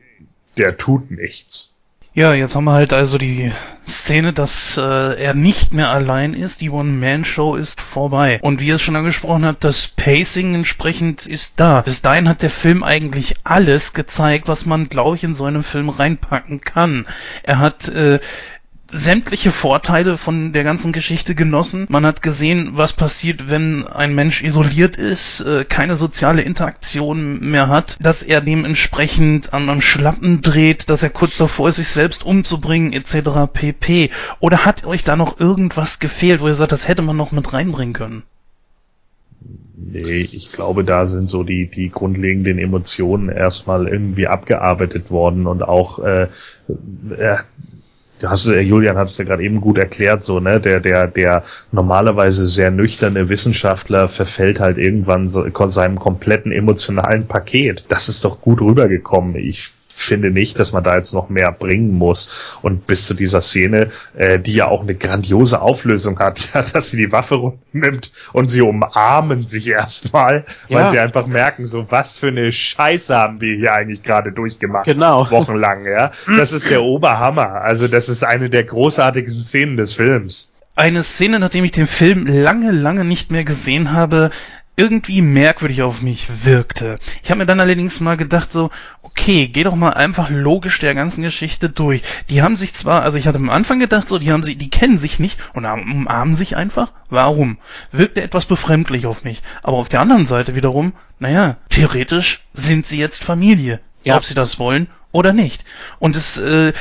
der tut nichts. Ja, jetzt haben wir halt also die Szene, dass äh, er nicht mehr allein ist. Die One-Man-Show ist vorbei. Und wie ihr es schon angesprochen habt, das Pacing entsprechend ist da. Bis dahin hat der Film eigentlich alles gezeigt, was man, glaube ich, in so einem Film reinpacken kann. Er hat äh, sämtliche Vorteile von der ganzen Geschichte genossen. Man hat gesehen, was passiert, wenn ein Mensch isoliert ist, äh, keine soziale Interaktion mehr hat, dass er dementsprechend an, an Schlappen dreht, dass er kurz davor ist, sich selbst umzubringen, etc. pp. Oder hat euch da noch irgendwas gefehlt, wo ihr sagt, das hätte man noch mit reinbringen können? Nee, ich glaube, da sind so die, die grundlegenden Emotionen erstmal irgendwie abgearbeitet worden und auch äh, äh, hast äh, Julian hat es ja gerade eben gut erklärt, so, ne, der, der, der normalerweise sehr nüchterne Wissenschaftler verfällt halt irgendwann so, seinem kompletten emotionalen Paket. Das ist doch gut rübergekommen. Ich finde nicht, dass man da jetzt noch mehr bringen muss. Und bis zu dieser Szene, äh, die ja auch eine grandiose Auflösung hat, ja, dass sie die Waffe nimmt und sie umarmen sich erstmal, ja. weil sie einfach merken, so was für eine Scheiße haben wir hier eigentlich gerade durchgemacht. Genau. Wochenlang, ja. Das ist der Oberhammer. Also das ist eine der großartigsten Szenen des Films. Eine Szene, nachdem ich den Film lange, lange nicht mehr gesehen habe, irgendwie merkwürdig auf mich wirkte. Ich habe mir dann allerdings mal gedacht, so, okay, geh doch mal einfach logisch der ganzen Geschichte durch. Die haben sich zwar, also ich hatte am Anfang gedacht, so, die haben sie, die kennen sich nicht und umarmen sich einfach. Warum? Wirkte etwas befremdlich auf mich. Aber auf der anderen Seite wiederum, naja, theoretisch sind sie jetzt Familie. Ja. Ob sie das wollen oder nicht. Und es, äh,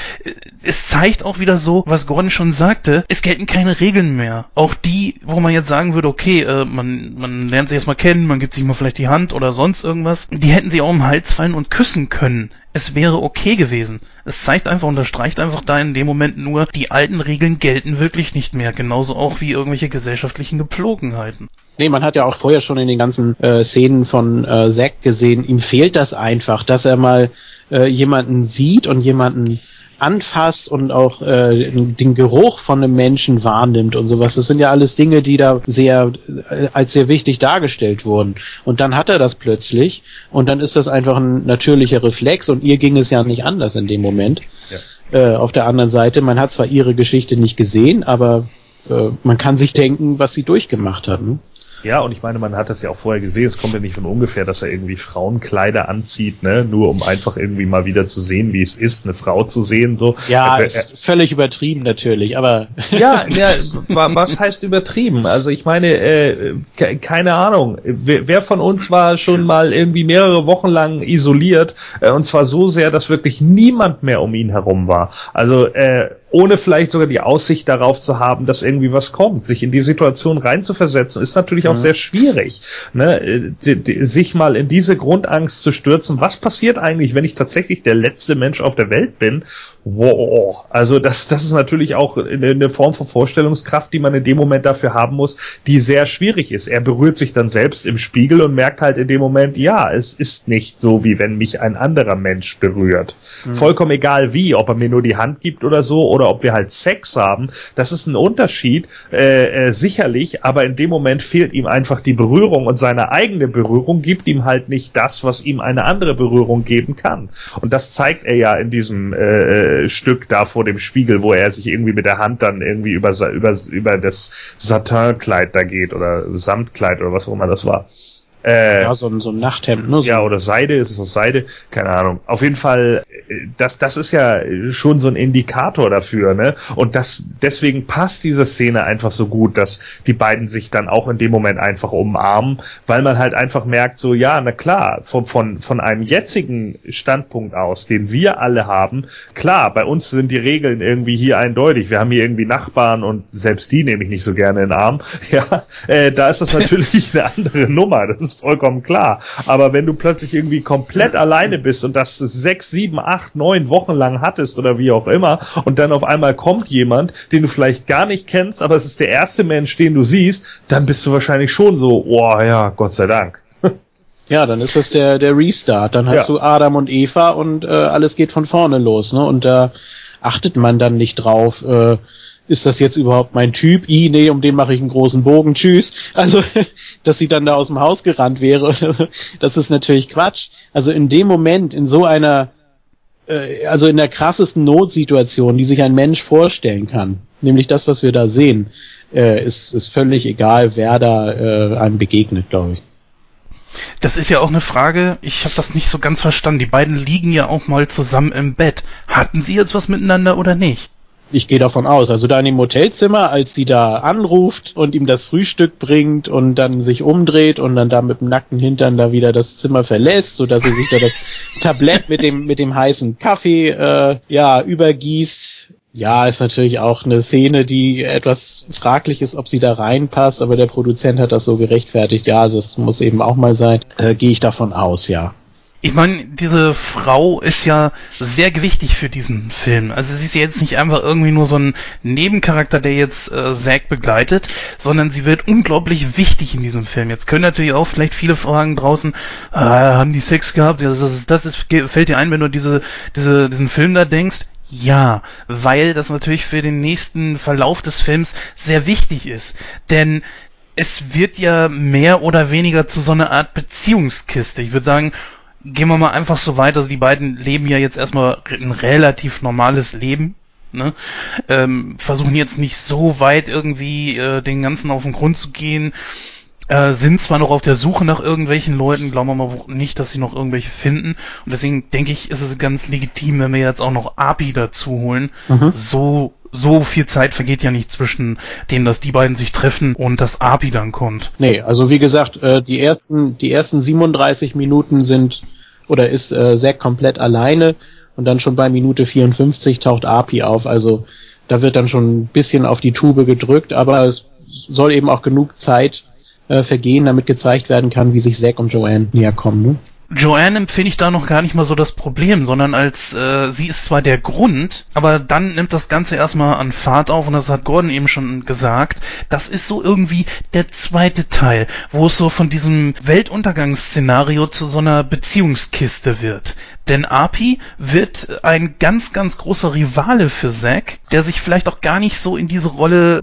es zeigt auch wieder so, was Gordon schon sagte, es gelten keine Regeln mehr. Auch die, wo man jetzt sagen würde, okay, äh, man, man lernt sich erstmal kennen, man gibt sich mal vielleicht die Hand oder sonst irgendwas, die hätten sie auch im Hals fallen und küssen können. Es wäre okay gewesen. Es zeigt einfach, unterstreicht einfach da in dem Moment nur, die alten Regeln gelten wirklich nicht mehr. Genauso auch wie irgendwelche gesellschaftlichen Gepflogenheiten. Nee, man hat ja auch vorher schon in den ganzen äh, Szenen von äh, Zack gesehen, ihm fehlt das einfach, dass er mal äh, jemanden sieht und jemanden anfasst und auch äh, den Geruch von einem Menschen wahrnimmt und sowas. Das sind ja alles Dinge, die da sehr äh, als sehr wichtig dargestellt wurden. Und dann hat er das plötzlich und dann ist das einfach ein natürlicher Reflex und ihr ging es ja nicht anders in dem Moment. Ja. Äh, auf der anderen Seite, man hat zwar ihre Geschichte nicht gesehen, aber äh, man kann sich denken, was sie durchgemacht hat. Ne? Ja, und ich meine, man hat das ja auch vorher gesehen, es kommt ja nicht von ungefähr, dass er irgendwie Frauenkleider anzieht, ne, nur um einfach irgendwie mal wieder zu sehen, wie es ist, eine Frau zu sehen, so. Ja, er, er, völlig übertrieben natürlich, aber. Ja, ja, was heißt übertrieben? Also ich meine, äh, keine Ahnung, wer, wer, von uns war schon mal irgendwie mehrere Wochen lang isoliert, äh, und zwar so sehr, dass wirklich niemand mehr um ihn herum war. Also, äh, ohne vielleicht sogar die Aussicht darauf zu haben, dass irgendwie was kommt. Sich in die Situation reinzuversetzen, ist natürlich auch mhm. sehr schwierig. Ne? Die, die, sich mal in diese Grundangst zu stürzen, was passiert eigentlich, wenn ich tatsächlich der letzte Mensch auf der Welt bin? Wow. Also das, das ist natürlich auch eine, eine Form von Vorstellungskraft, die man in dem Moment dafür haben muss, die sehr schwierig ist. Er berührt sich dann selbst im Spiegel und merkt halt in dem Moment, ja, es ist nicht so, wie wenn mich ein anderer Mensch berührt. Mhm. Vollkommen egal wie, ob er mir nur die Hand gibt oder so, oder oder ob wir halt Sex haben, das ist ein Unterschied, äh, äh, sicherlich, aber in dem Moment fehlt ihm einfach die Berührung und seine eigene Berührung gibt ihm halt nicht das, was ihm eine andere Berührung geben kann. Und das zeigt er ja in diesem äh, äh Stück da vor dem Spiegel, wo er sich irgendwie mit der Hand dann irgendwie über, über, über das Satinkleid da geht oder Samtkleid oder was auch immer das war. Äh, ja, so ein, so ein Nachthemd, ne? So ja, oder Seide, ist es aus Seide? Keine Ahnung. Auf jeden Fall, äh, das, das ist ja schon so ein Indikator dafür, ne? Und das, deswegen passt diese Szene einfach so gut, dass die beiden sich dann auch in dem Moment einfach umarmen, weil man halt einfach merkt, so, ja, na klar, von, von, von einem jetzigen Standpunkt aus, den wir alle haben, klar, bei uns sind die Regeln irgendwie hier eindeutig. Wir haben hier irgendwie Nachbarn und selbst die nehme ich nicht so gerne in den Arm. Ja, äh, da ist das natürlich eine andere Nummer. Das ist ist vollkommen klar. Aber wenn du plötzlich irgendwie komplett alleine bist und das sechs, sieben, acht, neun Wochen lang hattest oder wie auch immer und dann auf einmal kommt jemand, den du vielleicht gar nicht kennst, aber es ist der erste Mensch, den du siehst, dann bist du wahrscheinlich schon so, oh ja, Gott sei Dank. Ja, dann ist das der, der Restart. Dann hast ja. du Adam und Eva und äh, alles geht von vorne los. Ne? Und da achtet man dann nicht drauf, äh, ist das jetzt überhaupt mein Typ? I, nee, um den mache ich einen großen Bogen, tschüss. Also, dass sie dann da aus dem Haus gerannt wäre, das ist natürlich Quatsch. Also in dem Moment, in so einer, äh, also in der krassesten Notsituation, die sich ein Mensch vorstellen kann, nämlich das, was wir da sehen, äh, ist, ist völlig egal, wer da äh, einem begegnet, glaube ich. Das ist ja auch eine Frage, ich habe das nicht so ganz verstanden. Die beiden liegen ja auch mal zusammen im Bett. Hatten sie jetzt was miteinander oder nicht? Ich gehe davon aus. Also da in dem Hotelzimmer, als sie da anruft und ihm das Frühstück bringt und dann sich umdreht und dann da mit dem nackten Hintern da wieder das Zimmer verlässt, so dass sie sich da das Tablett mit dem mit dem heißen Kaffee äh, ja übergießt. Ja, ist natürlich auch eine Szene, die etwas fraglich ist, ob sie da reinpasst, aber der Produzent hat das so gerechtfertigt. Ja, das muss eben auch mal sein. Äh, Gehe ich davon aus, ja. Ich meine, diese Frau ist ja sehr gewichtig für diesen Film. Also sie ist jetzt nicht einfach irgendwie nur so ein Nebencharakter, der jetzt äh, Zack begleitet, sondern sie wird unglaublich wichtig in diesem Film. Jetzt können natürlich auch vielleicht viele Fragen draußen, äh, haben die Sex gehabt? Das ist, das ist, fällt dir ein, wenn du diese, diese, diesen Film da denkst. Ja, weil das natürlich für den nächsten Verlauf des Films sehr wichtig ist. Denn es wird ja mehr oder weniger zu so einer Art Beziehungskiste. Ich würde sagen, gehen wir mal einfach so weit, also die beiden leben ja jetzt erstmal ein relativ normales Leben. Ne? Ähm, versuchen jetzt nicht so weit irgendwie äh, den ganzen auf den Grund zu gehen. Äh, sind zwar noch auf der Suche nach irgendwelchen Leuten, glauben wir mal nicht, dass sie noch irgendwelche finden. Und deswegen denke ich, ist es ganz legitim, wenn wir jetzt auch noch API dazu holen. Mhm. So so viel Zeit vergeht ja nicht zwischen denen, dass die beiden sich treffen und das API dann kommt. Nee, also wie gesagt, äh, die ersten, die ersten 37 Minuten sind oder ist äh, Zack komplett alleine und dann schon bei Minute 54 taucht Api auf. Also da wird dann schon ein bisschen auf die Tube gedrückt, aber es soll eben auch genug Zeit äh, vergehen, damit gezeigt werden kann, wie sich Zack und Joanne näher kommen. Ne? Joanne empfinde ich da noch gar nicht mal so das Problem, sondern als äh, sie ist zwar der Grund, aber dann nimmt das Ganze erstmal an Fahrt auf und das hat Gordon eben schon gesagt. Das ist so irgendwie der zweite Teil, wo es so von diesem Weltuntergangsszenario zu so einer Beziehungskiste wird. Denn Api wird ein ganz, ganz großer Rivale für Zack, der sich vielleicht auch gar nicht so in diese Rolle,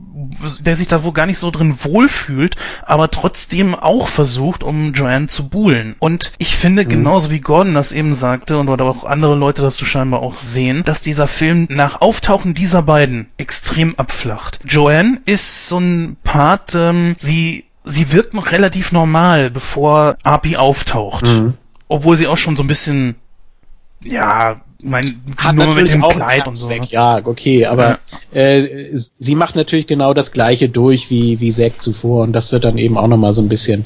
der sich da wohl gar nicht so drin wohlfühlt, aber trotzdem auch versucht, um Joanne zu buhlen. Und ich finde, mhm. genauso wie Gordon das eben sagte und oder auch andere Leute das so scheinbar auch sehen, dass dieser Film nach Auftauchen dieser beiden extrem abflacht. Joanne ist so ein Part, ähm, sie sie wirkt noch relativ normal, bevor Api auftaucht. Mhm. Obwohl sie auch schon so ein bisschen ja, mein Hat nur mit dem Kleid und so. Weg. Ne? Ja, okay, aber ja. Äh, sie macht natürlich genau das gleiche durch wie, wie Zack zuvor und das wird dann eben auch nochmal so ein bisschen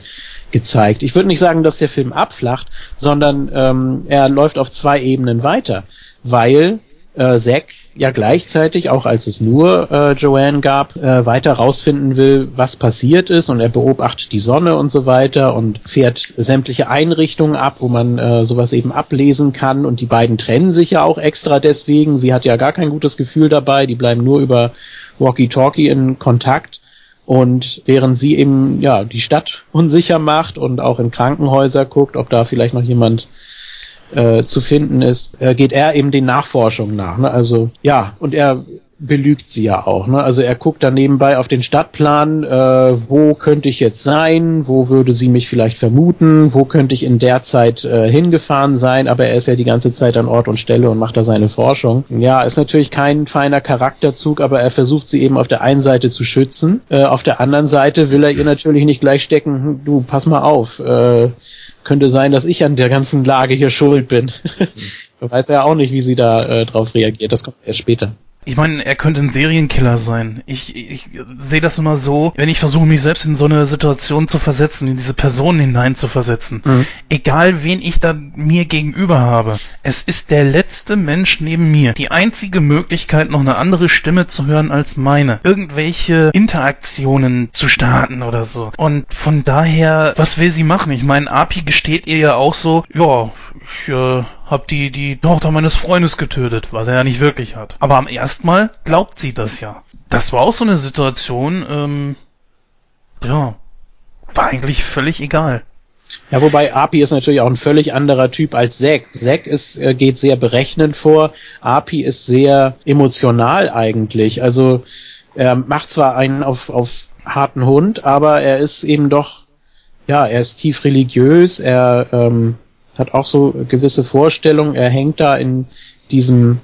gezeigt. Ich würde nicht sagen, dass der Film abflacht, sondern ähm, er läuft auf zwei Ebenen weiter, weil äh, Zack ja gleichzeitig, auch als es nur äh, Joanne gab, äh, weiter rausfinden will, was passiert ist und er beobachtet die Sonne und so weiter und fährt sämtliche Einrichtungen ab, wo man äh, sowas eben ablesen kann und die beiden trennen sich ja auch extra deswegen. Sie hat ja gar kein gutes Gefühl dabei, die bleiben nur über Walkie-Talkie in Kontakt. Und während sie eben ja die Stadt unsicher macht und auch in Krankenhäuser guckt, ob da vielleicht noch jemand äh, zu finden ist, äh, geht er eben den Nachforschungen nach. Ne? Also ja, und er belügt sie ja auch. Ne? Also er guckt dann nebenbei auf den Stadtplan, äh, wo könnte ich jetzt sein, wo würde sie mich vielleicht vermuten, wo könnte ich in der Zeit äh, hingefahren sein, aber er ist ja die ganze Zeit an Ort und Stelle und macht da seine Forschung. Ja, ist natürlich kein feiner Charakterzug, aber er versucht sie eben auf der einen Seite zu schützen, äh, auf der anderen Seite will er ihr natürlich nicht gleich stecken, hm, du, pass mal auf, äh, könnte sein, dass ich an der ganzen Lage hier schuld bin. Mhm. weiß ja auch nicht, wie sie da äh, drauf reagiert. Das kommt erst später. Ich meine, er könnte ein Serienkiller sein. Ich, ich sehe das immer so, wenn ich versuche, mich selbst in so eine Situation zu versetzen, in diese Person hinein zu versetzen. Mhm. Egal, wen ich da mir gegenüber habe. Es ist der letzte Mensch neben mir. Die einzige Möglichkeit, noch eine andere Stimme zu hören als meine. Irgendwelche Interaktionen zu starten oder so. Und von daher, was will sie machen? Ich meine, Api gesteht ihr ja auch so, ja, ich äh, hab die, die Tochter meines Freundes getötet, was er ja nicht wirklich hat. Aber am ersten Mal glaubt sie das ja. Das war auch so eine Situation, ähm, ja, war eigentlich völlig egal. Ja, wobei Api ist natürlich auch ein völlig anderer Typ als Zack. Zack ist, äh, geht sehr berechnend vor. Api ist sehr emotional eigentlich. Also er macht zwar einen auf, auf harten Hund, aber er ist eben doch, ja, er ist tief religiös, er ähm, hat auch so gewisse Vorstellungen. Er hängt da in diesem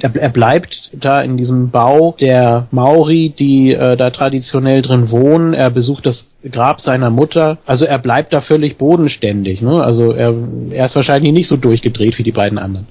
er, er bleibt da in diesem Bau der Maori, die äh, da traditionell drin wohnen. Er besucht das Grab seiner Mutter. Also er bleibt da völlig bodenständig. Ne? Also er, er ist wahrscheinlich nicht so durchgedreht wie die beiden anderen.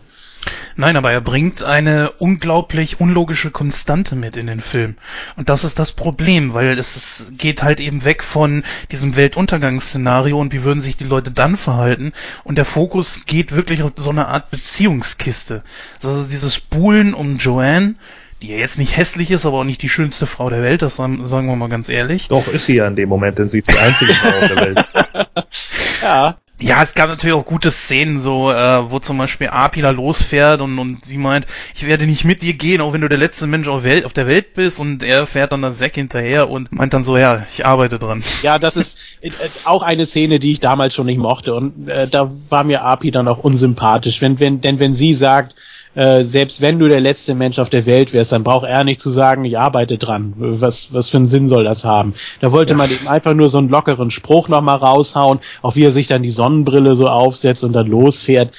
Nein, aber er bringt eine unglaublich unlogische Konstante mit in den Film. Und das ist das Problem, weil es geht halt eben weg von diesem Weltuntergangsszenario und wie würden sich die Leute dann verhalten. Und der Fokus geht wirklich auf so eine Art Beziehungskiste. Also dieses Buhlen um Joanne, die ja jetzt nicht hässlich ist, aber auch nicht die schönste Frau der Welt, das sagen wir mal ganz ehrlich. Doch, ist sie ja in dem Moment, denn sie ist die einzige Frau der Welt. ja. Ja, es gab natürlich auch gute Szenen, so, äh, wo zum Beispiel Api da losfährt und, und sie meint, ich werde nicht mit dir gehen, auch wenn du der letzte Mensch auf, Welt, auf der Welt bist. Und er fährt dann das Sack hinterher und meint dann so, ja, ich arbeite dran. Ja, das ist äh, auch eine Szene, die ich damals schon nicht mochte. Und äh, da war mir Api dann auch unsympathisch, wenn, wenn, denn wenn sie sagt, äh, selbst wenn du der letzte Mensch auf der Welt wärst, dann braucht er nicht zu sagen, ich arbeite dran. Was, was für einen Sinn soll das haben? Da wollte ja. man eben einfach nur so einen lockeren Spruch nochmal raushauen, auch wie er sich dann die Sonnenbrille so aufsetzt und dann losfährt.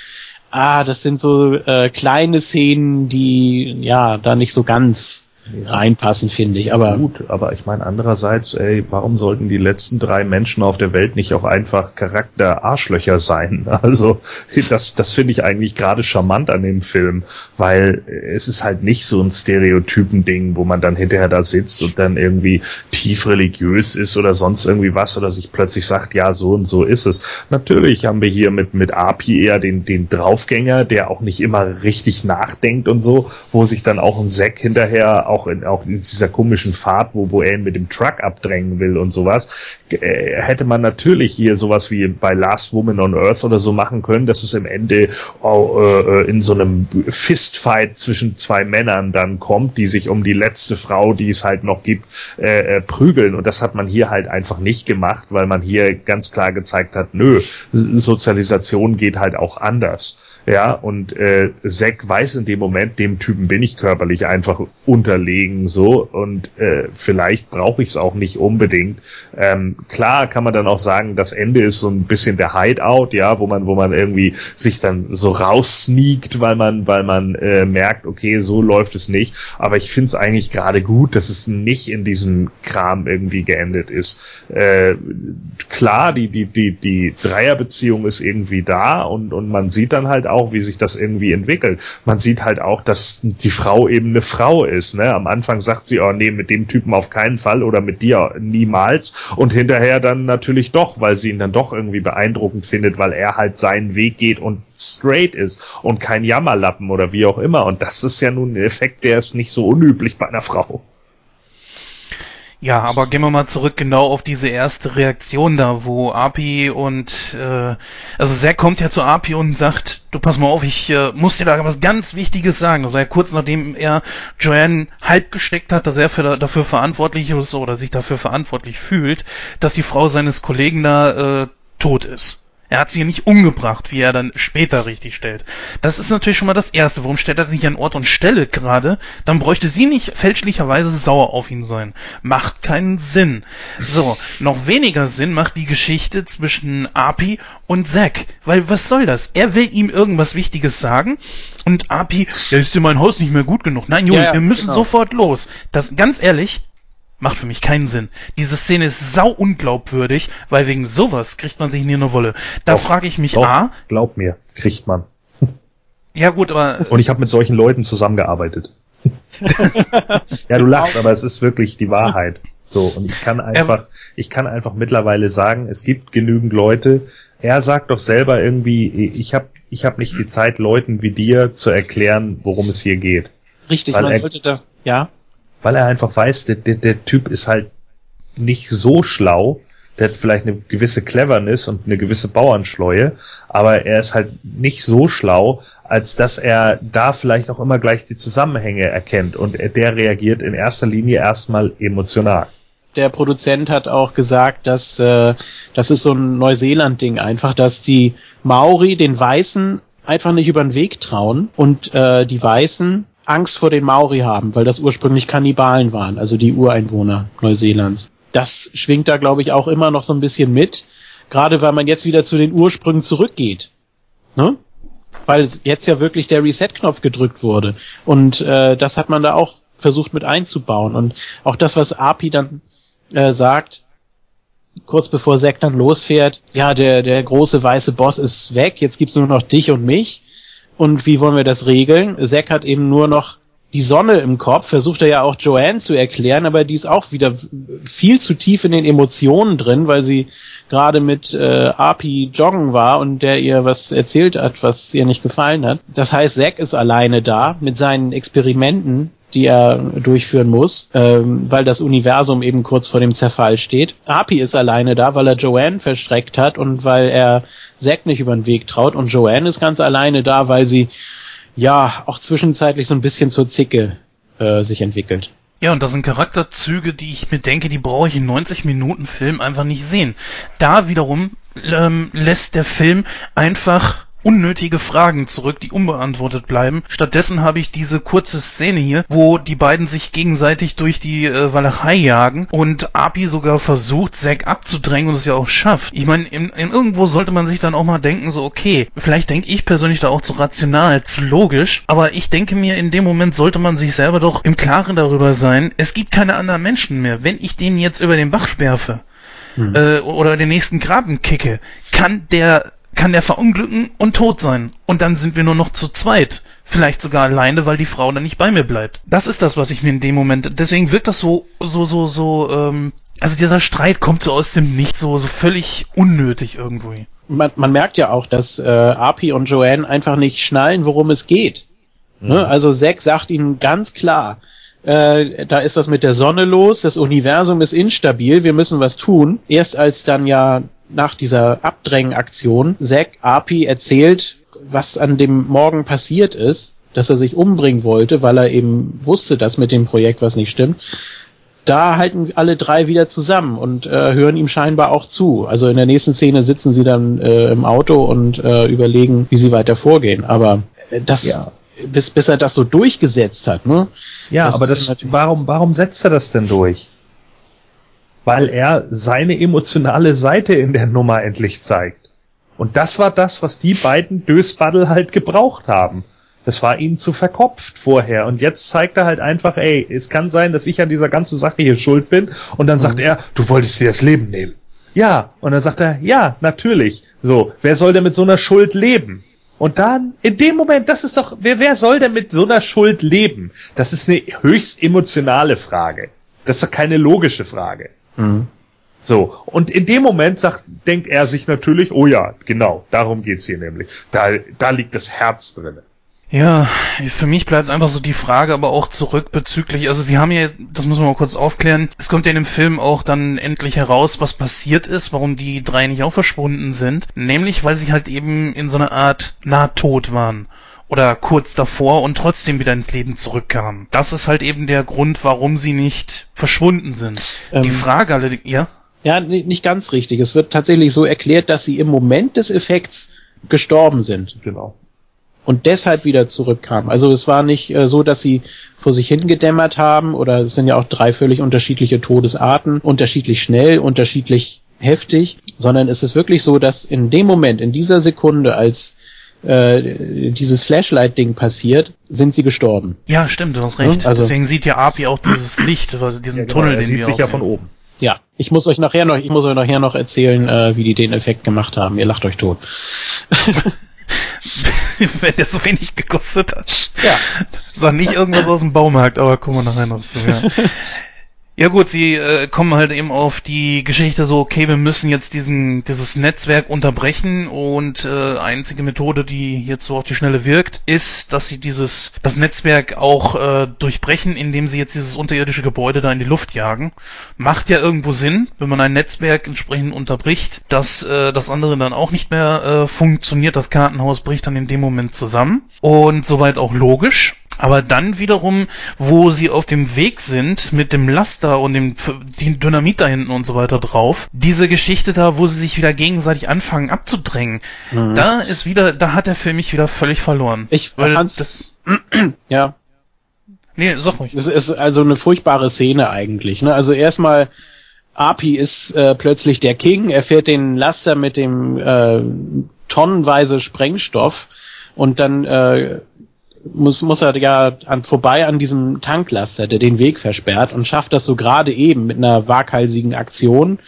Ah, das sind so äh, kleine Szenen, die ja da nicht so ganz reinpassen, finde ich. Aber Gut, aber ich meine andererseits, ey, warum sollten die letzten drei Menschen auf der Welt nicht auch einfach Charakter-Arschlöcher sein? Also das, das finde ich eigentlich gerade charmant an dem Film, weil es ist halt nicht so ein Stereotypen-Ding, wo man dann hinterher da sitzt und dann irgendwie tief religiös ist oder sonst irgendwie was oder sich plötzlich sagt, ja, so und so ist es. Natürlich haben wir hier mit, mit Api eher den, den Draufgänger, der auch nicht immer richtig nachdenkt und so, wo sich dann auch ein Zack hinterher auch in, auch in dieser komischen Fahrt, wo, er ihn mit dem Truck abdrängen will und sowas, äh, hätte man natürlich hier sowas wie bei Last Woman on Earth oder so machen können, dass es im Ende oh, äh, in so einem Fistfight zwischen zwei Männern dann kommt, die sich um die letzte Frau, die es halt noch gibt, äh, äh, prügeln. Und das hat man hier halt einfach nicht gemacht, weil man hier ganz klar gezeigt hat, nö, Sozialisation geht halt auch anders. Ja, und äh, Zack weiß in dem Moment, dem Typen bin ich körperlich einfach unterlegen so und äh, vielleicht brauche ich es auch nicht unbedingt. Ähm, klar kann man dann auch sagen, das Ende ist so ein bisschen der Hideout, ja, wo man, wo man irgendwie sich dann so raussneakt, weil man, weil man äh, merkt, okay, so läuft es nicht. Aber ich finde es eigentlich gerade gut, dass es nicht in diesem Kram irgendwie geendet ist. Äh, klar, die, die, die, die Dreierbeziehung ist irgendwie da und, und man sieht dann halt auch, wie sich das irgendwie entwickelt. Man sieht halt auch, dass die Frau eben eine Frau ist. Ne? Am Anfang sagt sie, oh nee, mit dem Typen auf keinen Fall oder mit dir niemals. Und hinterher dann natürlich doch, weil sie ihn dann doch irgendwie beeindruckend findet, weil er halt seinen Weg geht und straight ist und kein Jammerlappen oder wie auch immer. Und das ist ja nun ein Effekt, der ist nicht so unüblich bei einer Frau. Ja, aber gehen wir mal zurück genau auf diese erste Reaktion da, wo Api und äh, also Zack kommt ja zu Api und sagt, du pass mal auf, ich äh, muss dir da was ganz Wichtiges sagen. Also ja kurz nachdem er Joanne halb gesteckt hat, dass er für, dafür verantwortlich ist oder sich dafür verantwortlich fühlt, dass die Frau seines Kollegen da äh, tot ist. Er hat sie nicht umgebracht, wie er dann später richtig stellt. Das ist natürlich schon mal das Erste. Warum stellt er sich an Ort und Stelle gerade? Dann bräuchte sie nicht fälschlicherweise sauer auf ihn sein. Macht keinen Sinn. So, noch weniger Sinn macht die Geschichte zwischen Api und Zack. Weil was soll das? Er will ihm irgendwas Wichtiges sagen und Api, ja, ist dir mein Haus nicht mehr gut genug. Nein, Junge, Ja, ja, wir müssen genau. sofort los. Das, ganz ehrlich, macht für mich keinen Sinn. Diese Szene ist sau unglaubwürdig, weil wegen sowas kriegt man sich nie eine Wolle. Da frage ich mich, Doch, A, glaub mir, kriegt man. ja gut, aber Und ich habe mit solchen Leuten zusammengearbeitet. ja, du lachst, aber es ist wirklich die Wahrheit. So, und ich kann einfach, ich kann einfach mittlerweile sagen, es gibt genügend Leute. Er sagt doch selber irgendwie, ich habe ich hab nicht die Zeit, Leuten wie dir zu erklären, worum es hier geht. richtig, Weil man er- sollte da, ja, Weil er einfach weiß, der, der, der Typ ist halt nicht so schlau. Der hat vielleicht eine gewisse Cleverness und eine gewisse Bauernschleue, aber er ist halt nicht so schlau, als dass er da vielleicht auch immer gleich die Zusammenhänge erkennt und er- der reagiert in erster Linie erstmal emotional. der Produzent hat auch gesagt, dass äh, das ist so ein Neuseeland-Ding einfach, dass die Maori den Weißen einfach nicht über den Weg trauen und äh, die Weißen Angst vor den Maori haben, weil das ursprünglich Kannibalen waren, also die Ureinwohner Neuseelands. Das schwingt da, glaube ich, auch immer noch so ein bisschen mit, gerade weil man jetzt wieder zu den Ursprüngen zurückgeht. Ne? Weil jetzt ja wirklich der Reset-Knopf gedrückt wurde. Und äh, das hat man da auch versucht mit einzubauen. Und auch das, was API dann äh, sagt, kurz bevor Zack dann losfährt, ja, der, der große weiße Boss ist weg, jetzt gibt's nur noch dich und mich. Und wie wollen wir das regeln? Zack hat eben nur noch die Sonne im Kopf, versucht er ja auch Joanne zu erklären, aber die ist auch wieder viel zu tief in den Emotionen drin, weil sie gerade mit äh, Api joggen war und der ihr was erzählt hat, was ihr nicht gefallen hat. Das heißt, Zack ist alleine da mit seinen Experimenten, die er durchführen muss, ähm, weil das Universum eben kurz vor dem Zerfall steht. Api ist alleine da, weil er Joanne verstreckt hat und weil er Zack nicht über den Weg traut. Und Joanne ist ganz alleine da, weil sie ja auch zwischenzeitlich so ein bisschen zur Zicke äh, sich entwickelt. Ja, und das sind Charakterzüge, die ich mir denke, die brauche ich in 90 Minuten Film einfach nicht sehen. Da wiederum ähm, lässt der Film einfach unnötige Fragen zurück, die unbeantwortet bleiben. Stattdessen habe ich diese kurze Szene hier, wo die beiden sich gegenseitig durch die äh, Walachei jagen und Api sogar versucht, Zack abzudrängen und es ja auch schafft. Ich meine, in, in irgendwo sollte man sich dann auch mal denken, so okay, vielleicht denke ich persönlich da auch zu rational, zu logisch, aber ich denke mir, in dem Moment sollte man sich selber doch im Klaren darüber sein, es gibt keine anderen Menschen mehr. Wenn ich den jetzt über den Bach werfe, hm. äh, oder den nächsten Graben kicke, kann der kann der verunglücken und tot sein. Und dann sind wir nur noch zu zweit. Vielleicht sogar alleine, weil die Frau dann nicht bei mir bleibt. Das ist das, was ich mir in dem Moment. Deswegen wirkt das so, so, so, so, ähm, also dieser Streit kommt so aus dem Nichts, so, so völlig unnötig irgendwie. Man, man merkt ja auch, dass äh, Api und Joanne einfach nicht schnallen, worum es geht. Ne? Mhm. Ne? Also Zack sagt ihnen ganz klar, äh, da ist was mit der Sonne los, das Universum ist instabil, wir müssen was tun. Erst als dann ja nach dieser Abdrängaktion Zack Api erzählt, was an dem Morgen passiert ist, dass er sich umbringen wollte, weil er eben wusste, dass mit dem Projekt was nicht stimmt. Da halten alle drei wieder zusammen und äh, hören ihm scheinbar auch zu. Also in der nächsten Szene sitzen sie dann äh, im Auto und äh, überlegen, wie sie weiter vorgehen. Aber äh, das, ja. bis, bis er das so durchgesetzt hat, ne? Ja, das aber das, warum, warum setzt er das denn durch? Weil er seine emotionale Seite in der Nummer endlich zeigt. Und das war das, was die beiden Dösbaddel halt gebraucht haben. Das war ihnen zu verkopft vorher. Und jetzt zeigt er halt einfach, ey, es kann sein, dass ich an dieser ganzen Sache hier schuld bin. Und dann mhm. sagt er, du wolltest dir das Leben nehmen. Ja. Und dann sagt er, ja, natürlich. So, wer soll denn mit so einer Schuld leben? Und dann, in dem Moment, das ist doch, wer, wer soll denn mit so einer Schuld leben? Das ist eine höchst emotionale Frage. Das ist doch keine logische Frage. So, und in dem Moment sagt, denkt er sich natürlich, oh ja, genau, darum geht's hier nämlich. Da, da liegt das Herz drin. Ja, für mich bleibt einfach so die Frage aber auch zurück bezüglich, also sie haben ja, das muss man mal kurz aufklären, es kommt ja in dem Film auch dann endlich heraus, was passiert ist, warum die drei nicht auch verschwunden sind, nämlich weil sie halt eben in so einer Art Nahtod waren oder kurz davor und trotzdem wieder ins Leben zurückkamen. Das ist halt eben der Grund, warum sie nicht verschwunden sind. Ähm, Die Frage allerdings, ja? Ja, nicht ganz richtig. Es wird tatsächlich so erklärt, dass sie im Moment des Effekts gestorben sind. Genau. Und deshalb wieder zurückkamen. Also es war nicht äh, so, dass sie vor sich hingedämmert haben oder es sind ja auch drei völlig unterschiedliche Todesarten, unterschiedlich schnell, unterschiedlich heftig, sondern es ist wirklich so, dass in dem Moment, in dieser Sekunde, als äh, dieses Flashlight-Ding passiert, sind sie gestorben. Ja, stimmt, du hast recht. Also, Deswegen sieht ja Api auch dieses Licht, also diesen ja, genau, Tunnel, den sieht wir sich ja von oben. Ja, ich muss euch nachher noch, ich muss euch nachher noch erzählen, äh, wie die den Effekt gemacht haben. Ihr lacht euch tot. Wenn der so wenig gekostet hat. Ja. Sag nicht irgendwas aus dem Baumarkt, aber kommen wir nachher noch zu. Ja. Ja gut, sie äh, kommen halt eben auf die Geschichte so, okay, wir müssen jetzt diesen dieses Netzwerk unterbrechen und äh, einzige Methode, die jetzt so auf die Schnelle wirkt, ist, dass sie dieses das Netzwerk auch äh, durchbrechen, indem sie jetzt dieses unterirdische Gebäude da in die Luft jagen. Macht ja irgendwo Sinn, wenn man ein Netzwerk entsprechend unterbricht, dass äh, das andere dann auch nicht mehr äh, funktioniert. Das Kartenhaus bricht dann in dem Moment zusammen und soweit auch logisch. Aber dann wiederum, wo sie auf dem Weg sind mit dem Laster und dem Dynamit da hinten und so weiter drauf, diese Geschichte da, wo sie sich wieder gegenseitig anfangen abzudrängen, mhm. da ist wieder, da hat er für mich wieder völlig verloren. Ich weil das ja. Nee, sag ruhig. Das ist also eine furchtbare Szene eigentlich. Ne? Also erstmal Api ist äh, plötzlich der King, er fährt den Laster mit dem äh, tonnenweise Sprengstoff und dann äh, muss, muss er ja an, vorbei an diesem Tanklaster, der den Weg versperrt und schafft das so gerade eben mit einer waghalsigen Aktion.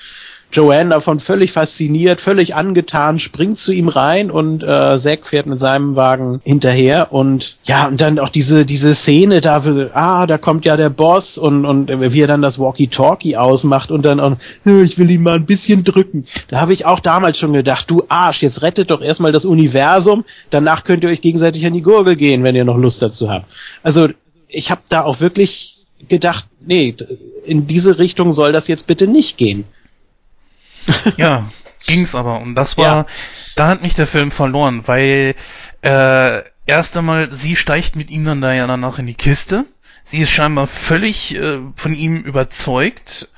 Joanne davon völlig fasziniert, völlig angetan, springt zu ihm rein und äh, Zack fährt mit seinem Wagen hinterher und ja, und dann auch diese, diese Szene da, ah, da kommt ja der Boss und, und wie er dann das Walkie-Talkie ausmacht und dann auch, ich will ihn mal ein bisschen drücken. Da habe ich auch damals schon gedacht, du Arsch, jetzt rettet doch erstmal das Universum, danach könnt ihr euch gegenseitig an die Gurgel gehen, wenn ihr noch Lust dazu habt. Also ich habe da auch wirklich gedacht, nee, in diese Richtung soll das jetzt bitte nicht gehen. ja, ging's aber. Und das war, ja. da hat mich der Film verloren, weil äh, erst einmal, sie steigt mit ihm dann da ja danach in die Kiste. Sie ist scheinbar völlig äh, von ihm überzeugt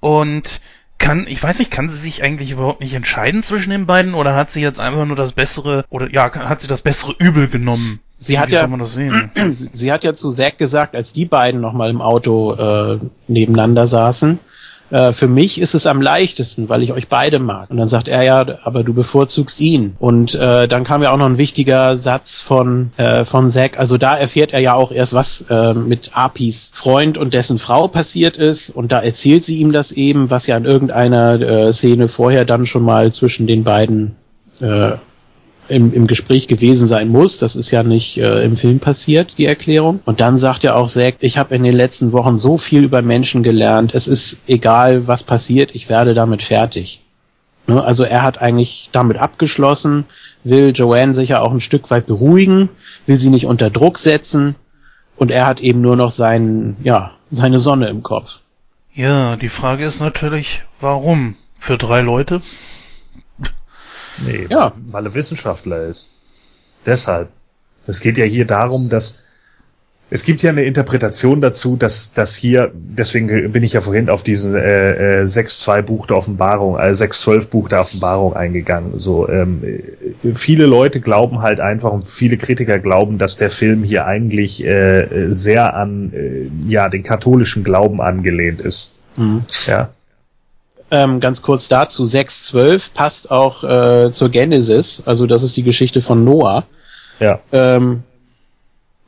und kann, ich weiß nicht, kann sie sich eigentlich überhaupt nicht entscheiden zwischen den beiden oder hat sie jetzt einfach nur das bessere, oder ja, hat sie das bessere Übel genommen? Sie hat Wie ja, das sehen? sie hat ja zu Zack gesagt, als die beiden nochmal im Auto äh, nebeneinander saßen, äh, für mich ist es am leichtesten, weil ich euch beide mag. Und dann sagt er ja, aber du bevorzugst ihn. Und äh, dann kam ja auch noch ein wichtiger Satz von, äh, von Zack. Also da erfährt er ja auch erst, was äh, mit Apis Freund und dessen Frau passiert ist. Und da erzählt sie ihm das eben, was ja in irgendeiner äh, Szene vorher dann schon mal zwischen den beiden äh, im, im Gespräch gewesen sein muss. Das ist ja nicht äh, im Film passiert, die Erklärung. Und dann sagt er auch Zack, ich habe in den letzten Wochen so viel über Menschen gelernt. Es ist egal, was passiert, ich werde damit fertig. Ne? Also er hat eigentlich damit abgeschlossen, will Joanne sicher auch ein Stück weit beruhigen, will sie nicht unter Druck setzen. Und er hat eben nur noch seinen, ja, seine Sonne im Kopf. Ja, die Frage ist natürlich, warum? Für drei Leute? Nee, Ja. weil er Wissenschaftler ist. Deshalb. Es geht ja hier darum, dass es gibt ja eine Interpretation dazu, dass dass hier, deswegen bin ich ja vorhin auf diesen äh, äh, 6.2 Buch der Offenbarung, äh, 6.12 Buch der Offenbarung eingegangen. So, ähm, äh, viele Leute glauben halt einfach und viele Kritiker glauben, dass der Film hier eigentlich äh, sehr an äh, ja den katholischen Glauben angelehnt ist. Ja. Ähm, ganz kurz dazu, 6.12 passt auch äh, zur Genesis, also das ist die Geschichte von Noah. Ja. Ähm,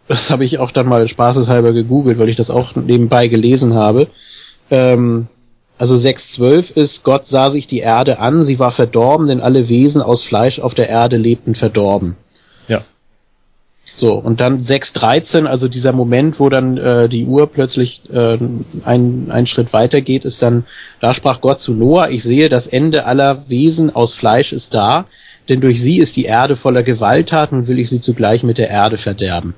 das habe ich auch dann mal spaßeshalber gegoogelt, weil ich das auch nebenbei gelesen habe. Ähm, also 6.12 ist, Gott sah sich die Erde an, sie war verdorben, denn alle Wesen aus Fleisch auf der Erde lebten verdorben. So, und dann 6.13, also dieser Moment, wo dann äh, die Uhr plötzlich äh, ein, einen Schritt weiter geht, ist dann, da sprach Gott zu Noah, ich sehe, das Ende aller Wesen aus Fleisch ist da, denn durch sie ist die Erde voller Gewalttaten und will ich sie zugleich mit der Erde verderben.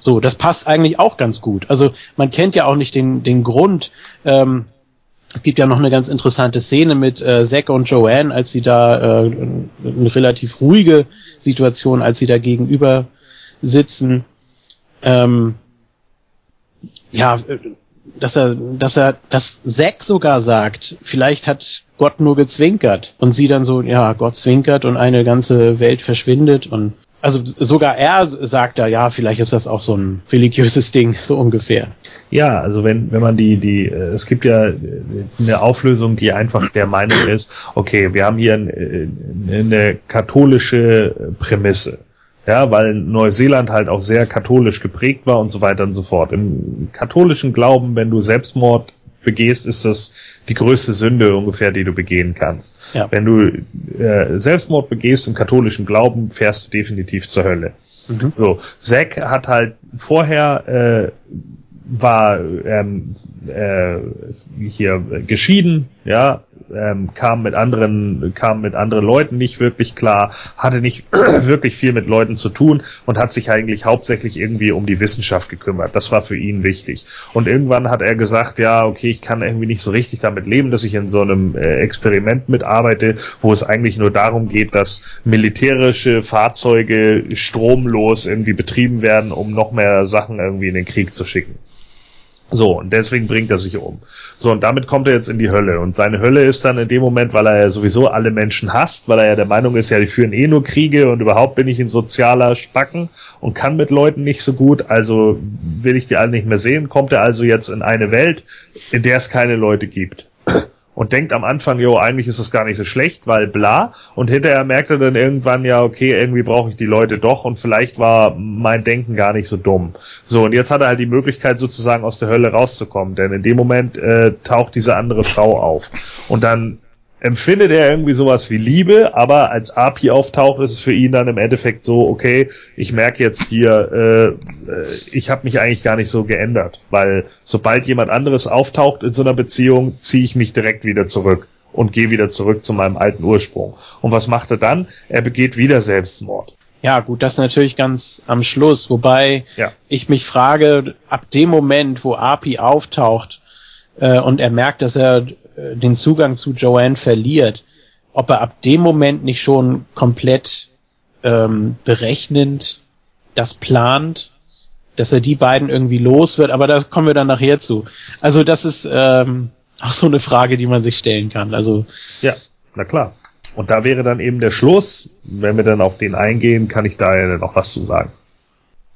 So, das passt eigentlich auch ganz gut. Also man kennt ja auch nicht den, den Grund. Ähm, es gibt ja noch eine ganz interessante Szene mit äh, Zack und Joanne, als sie da äh, eine relativ ruhige Situation, als sie da gegenüber sitzen. Ähm, ja, dass er, dass er, dass Zack sogar sagt, vielleicht hat Gott nur gezwinkert und sie dann so, ja, Gott zwinkert und eine ganze Welt verschwindet und also sogar er sagt da, ja, vielleicht ist das auch so ein religiöses Ding, so ungefähr. Ja, also wenn, wenn man die, die, äh, es gibt ja äh, eine Auflösung, die einfach der Meinung ist, okay, wir haben hier ein, äh, eine katholische Prämisse. Ja, weil Neuseeland halt auch sehr katholisch geprägt war und so weiter und so fort. Im katholischen Glauben, wenn du Selbstmord begehst, ist das die größte Sünde ungefähr, die du begehen kannst. Ja. Wenn du äh, Selbstmord begehst im katholischen Glauben, fährst du definitiv zur Hölle. Mhm. So, Zack hat halt vorher äh, war ähm, äh, hier geschieden, ja, ähm, kam mit anderen, kam mit anderen Leuten nicht wirklich klar, hatte nicht wirklich viel mit Leuten zu tun und hat sich eigentlich hauptsächlich irgendwie um die Wissenschaft gekümmert. Das war für ihn wichtig. Und irgendwann hat er gesagt, ja, okay, ich kann irgendwie nicht so richtig damit leben, dass ich in so einem äh, Experiment mitarbeite, wo es eigentlich nur darum geht, dass militärische Fahrzeuge stromlos irgendwie betrieben werden, um noch mehr Sachen irgendwie in den Krieg zu schicken. So, und deswegen bringt er sich um. So, und damit kommt er jetzt in die Hölle. Und seine Hölle ist dann in dem Moment, weil er ja sowieso alle Menschen hasst, weil er ja der Meinung ist, ja, die führen eh nur Kriege und überhaupt bin ich ein sozialer Spacken und kann mit Leuten nicht so gut, also will ich die alle nicht mehr sehen, kommt er also jetzt in eine Welt, in der es keine Leute gibt. Und denkt am Anfang, jo, eigentlich ist es gar nicht so schlecht, weil bla. Und hinterher merkt er dann irgendwann, ja, okay, irgendwie brauche ich die Leute doch und vielleicht war mein Denken gar nicht so dumm. So, und jetzt hat er halt die Möglichkeit sozusagen aus der Hölle rauszukommen, denn in dem Moment äh, taucht diese andere Frau auf. Und dann empfindet er irgendwie sowas wie Liebe, aber als Api auftaucht, ist es für ihn dann im Endeffekt so, okay, ich merke jetzt hier, äh, äh, ich habe mich eigentlich gar nicht so geändert, weil sobald jemand anderes auftaucht in so einer Beziehung, ziehe ich mich direkt wieder zurück und gehe wieder zurück zu meinem alten Ursprung. Und was macht er dann? Er begeht wieder Selbstmord. Ja, gut, das natürlich ganz am Schluss, wobei Ja. ich mich frage, ab dem Moment, wo Api auftaucht äh, und er merkt, dass er den Zugang zu Joanne verliert, ob er ab dem Moment nicht schon komplett ähm, berechnend das plant, dass er die beiden irgendwie los wird, aber da kommen wir dann nachher zu. Also das ist, ähm, auch so eine Frage, die man sich stellen kann. Also Ja, na klar. Und da wäre dann eben der Schluss. Wenn wir dann auf den eingehen, kann ich da ja noch was zu sagen.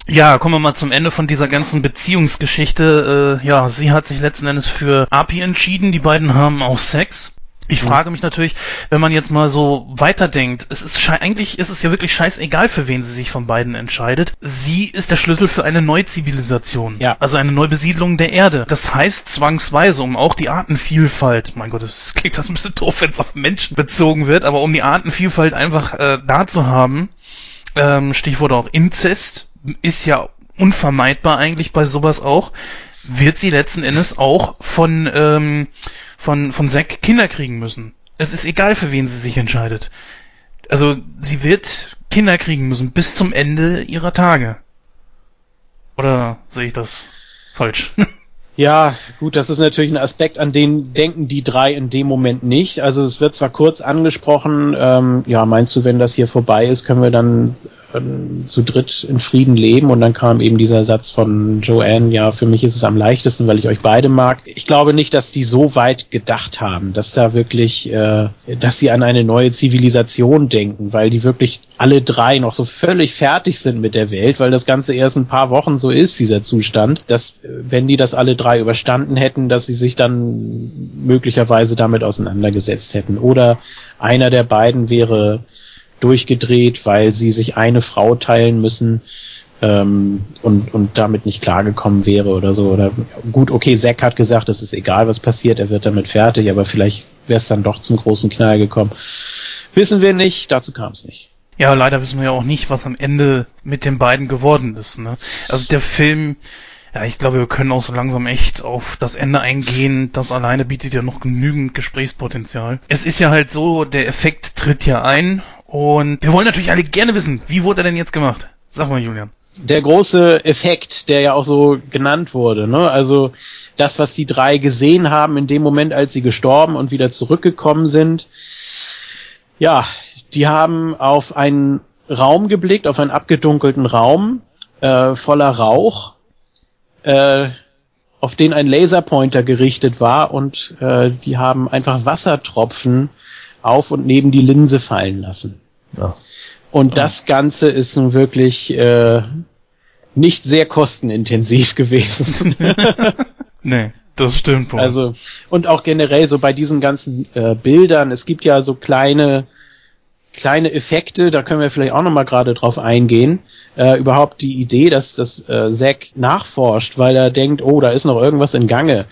Ja, kommen wir mal zum Ende von dieser ganzen Beziehungsgeschichte. Äh, ja, sie hat sich letzten Endes für Api entschieden. Die beiden haben auch Sex. Ich frage mich natürlich, wenn man jetzt mal so weiterdenkt, es ist eigentlich ist es ja wirklich scheißegal, für wen sie sich von beiden entscheidet. Sie ist der Schlüssel für eine Neuzivilisation. Ja. Also eine Neubesiedlung der Erde. Das heißt zwangsweise, um auch die Artenvielfalt, mein Gott, das klingt das ein bisschen doof, wenn es auf Menschen bezogen wird, aber um die Artenvielfalt einfach äh, da zu haben, ähm, Stichwort auch Inzest, ist ja unvermeidbar eigentlich bei sowas auch, wird sie letzten Endes auch von, ähm, von, von Zack Kinder kriegen müssen. Es ist egal, für wen sie sich entscheidet. Also, sie wird Kinder kriegen müssen bis zum Ende ihrer Tage. Oder sehe ich das falsch? Ja, gut, das ist natürlich ein Aspekt, an den denken die drei in dem Moment nicht. Also es wird zwar kurz angesprochen, ähm, ja, meinst du, wenn das hier vorbei ist, können wir dann ähm, zu dritt in Frieden leben? Und dann kam eben dieser Satz von Joanne, ja, für mich ist es am leichtesten, weil ich euch beide mag. Ich glaube nicht, dass die so weit gedacht haben, dass da wirklich, äh, dass sie an eine neue Zivilisation denken, weil die wirklich alle drei noch so völlig fertig sind mit der Welt, weil das Ganze erst ein paar Wochen so ist, dieser Zustand, dass äh, wenn die das alle drei überstanden hätten, dass sie sich dann möglicherweise damit auseinandergesetzt hätten. Oder einer der beiden wäre durchgedreht, weil sie sich eine Frau teilen müssen ähm, und, und damit nicht klargekommen wäre oder so. Oder gut, okay, Zack hat gesagt, es ist egal, was passiert, er wird damit fertig, aber vielleicht wäre es dann doch zum großen Knall gekommen. Wissen wir nicht, dazu kam es nicht. Ja, leider wissen wir ja auch nicht, was am Ende mit den beiden geworden ist. Ne? Also der Film, ja, ich glaube, wir können auch so langsam echt auf das Ende eingehen. Das alleine bietet ja noch genügend Gesprächspotenzial. Es ist ja halt so, der Effekt tritt ja ein und wir wollen natürlich alle gerne wissen, wie wurde er denn jetzt gemacht? Sag mal, Julian. der große Effekt, der ja auch so genannt wurde, ne? Also das, was die drei gesehen haben in dem Moment, als sie gestorben und wieder zurückgekommen sind, ja, die haben auf einen Raum geblickt, auf einen abgedunkelten Raum äh, voller Rauch, äh, auf den ein Laserpointer gerichtet war und äh, die haben einfach Wassertropfen auf und neben die Linse fallen lassen. Ja. Und das Ganze ist nun wirklich äh, nicht sehr kostenintensiv gewesen. Nee, das stimmt wohl. also und auch generell so bei diesen ganzen äh, Bildern, es gibt ja so kleine kleine Effekte, da können wir vielleicht auch noch mal gerade drauf eingehen. Äh, überhaupt die Idee, dass das äh, Zack nachforscht, weil er denkt, oh, da ist noch irgendwas in Gange.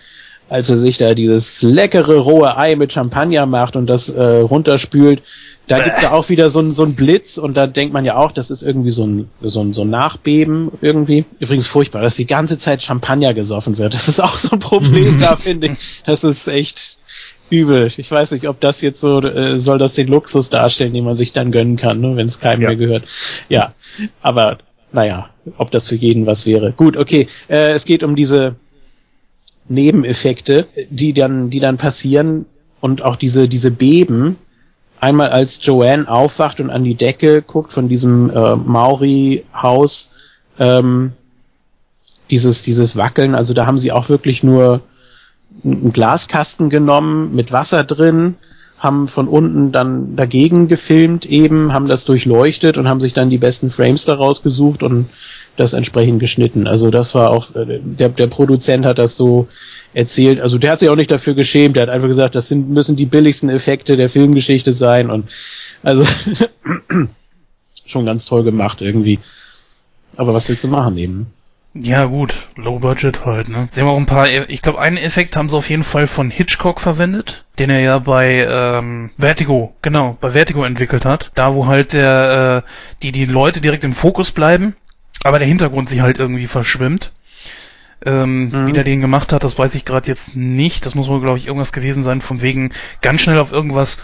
Als er sich da dieses leckere rohe Ei mit Champagner macht und das äh, runterspült, da gibt's ja auch wieder so ein so ein Blitz und da denkt man ja auch, das ist irgendwie so ein, so ein, so ein Nachbeben irgendwie. Übrigens furchtbar, dass die ganze Zeit Champagner gesoffen wird. Das ist auch so ein Problem da, finde ich. Das ist echt übel. Ich weiß nicht, ob das jetzt so, äh, soll das den Luxus darstellen, den man sich dann gönnen kann, ne, wenn es keinem Ja. mehr gehört. Ja, aber naja, ob das für jeden was wäre. Gut, okay. Äh, es geht um diese Nebeneffekte, die dann, die dann passieren und auch diese, diese Beben. Einmal als Joanne aufwacht und an die Decke guckt von diesem äh, Maori-Haus, ähm, dieses, dieses Wackeln, also da haben sie auch wirklich nur einen Glaskasten genommen mit Wasser drin, haben von unten dann dagegen gefilmt eben, haben das durchleuchtet und haben sich dann die besten Frames daraus gesucht und das entsprechend geschnitten. Also das war auch, äh, der, der Produzent hat das so erzählt, also der hat sich auch nicht dafür geschämt, der hat einfach gesagt, das sind, müssen die billigsten Effekte der Filmgeschichte sein und also schon ganz toll gemacht irgendwie. Aber was willst du machen eben? Ja, gut, Low Budget halt, ne? Sie haben auch ein paar, ich glaube, einen Effekt haben sie auf jeden Fall von Hitchcock verwendet, den er ja bei ähm, Vertigo, genau, bei Vertigo entwickelt hat. Da, wo halt der, äh, die, die Leute direkt im Fokus bleiben, aber der Hintergrund sich halt irgendwie verschwimmt. Ähm, Mhm. Wie der den gemacht hat, das weiß ich gerade jetzt nicht. Das muss wohl, glaube ich, irgendwas gewesen sein, von wegen ganz schnell auf irgendwas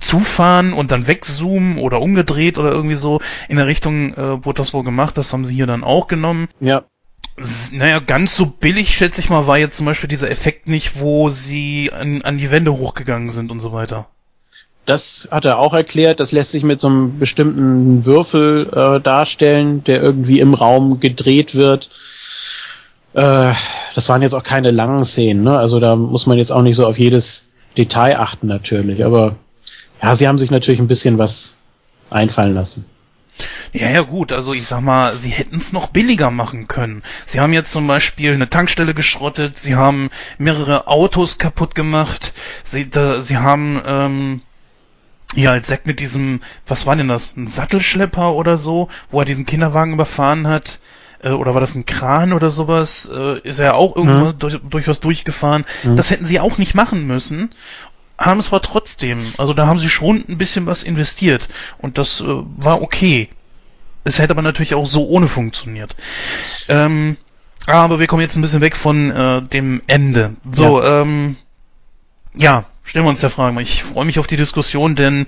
zufahren und dann wegzoomen oder umgedreht oder irgendwie so. In der Richtung äh, wurde das wohl gemacht. Das haben sie hier dann auch genommen. Ja, Naja, ganz so billig, schätze ich mal, war jetzt zum Beispiel dieser Effekt nicht, wo sie an, an die Wände hochgegangen sind und so weiter. Das hat er auch erklärt. Das lässt sich mit so einem bestimmten Würfel äh, darstellen, der irgendwie im Raum gedreht wird. Äh, das waren jetzt auch keine langen Szenen, ne? Also da muss man jetzt auch nicht so auf jedes Detail achten natürlich. Aber ja, sie haben sich natürlich ein bisschen was einfallen lassen. Ja, ja, gut, also ich sag mal, sie hätten es noch billiger machen können. Sie haben jetzt zum Beispiel eine Tankstelle geschrottet, sie haben mehrere Autos kaputt gemacht, sie, da, sie haben, ähm, ja, als Zack mit diesem, was war denn das, ein Sattelschlepper oder so, wo er diesen Kinderwagen überfahren hat, äh, oder war das ein Kran oder sowas, äh, ist er auch irgendwo Mhm. durch, durch was durchgefahren. Mhm. Das hätten sie auch nicht machen müssen haben es aber trotzdem. Also da haben sie schon ein bisschen was investiert und das äh, war okay. Es hätte aber natürlich auch so ohne funktioniert. Ähm, aber wir kommen jetzt ein bisschen weg von äh, dem Ende. So, ähm, ja, stellen wir uns der Frage mal. Ich freue mich auf die Diskussion, denn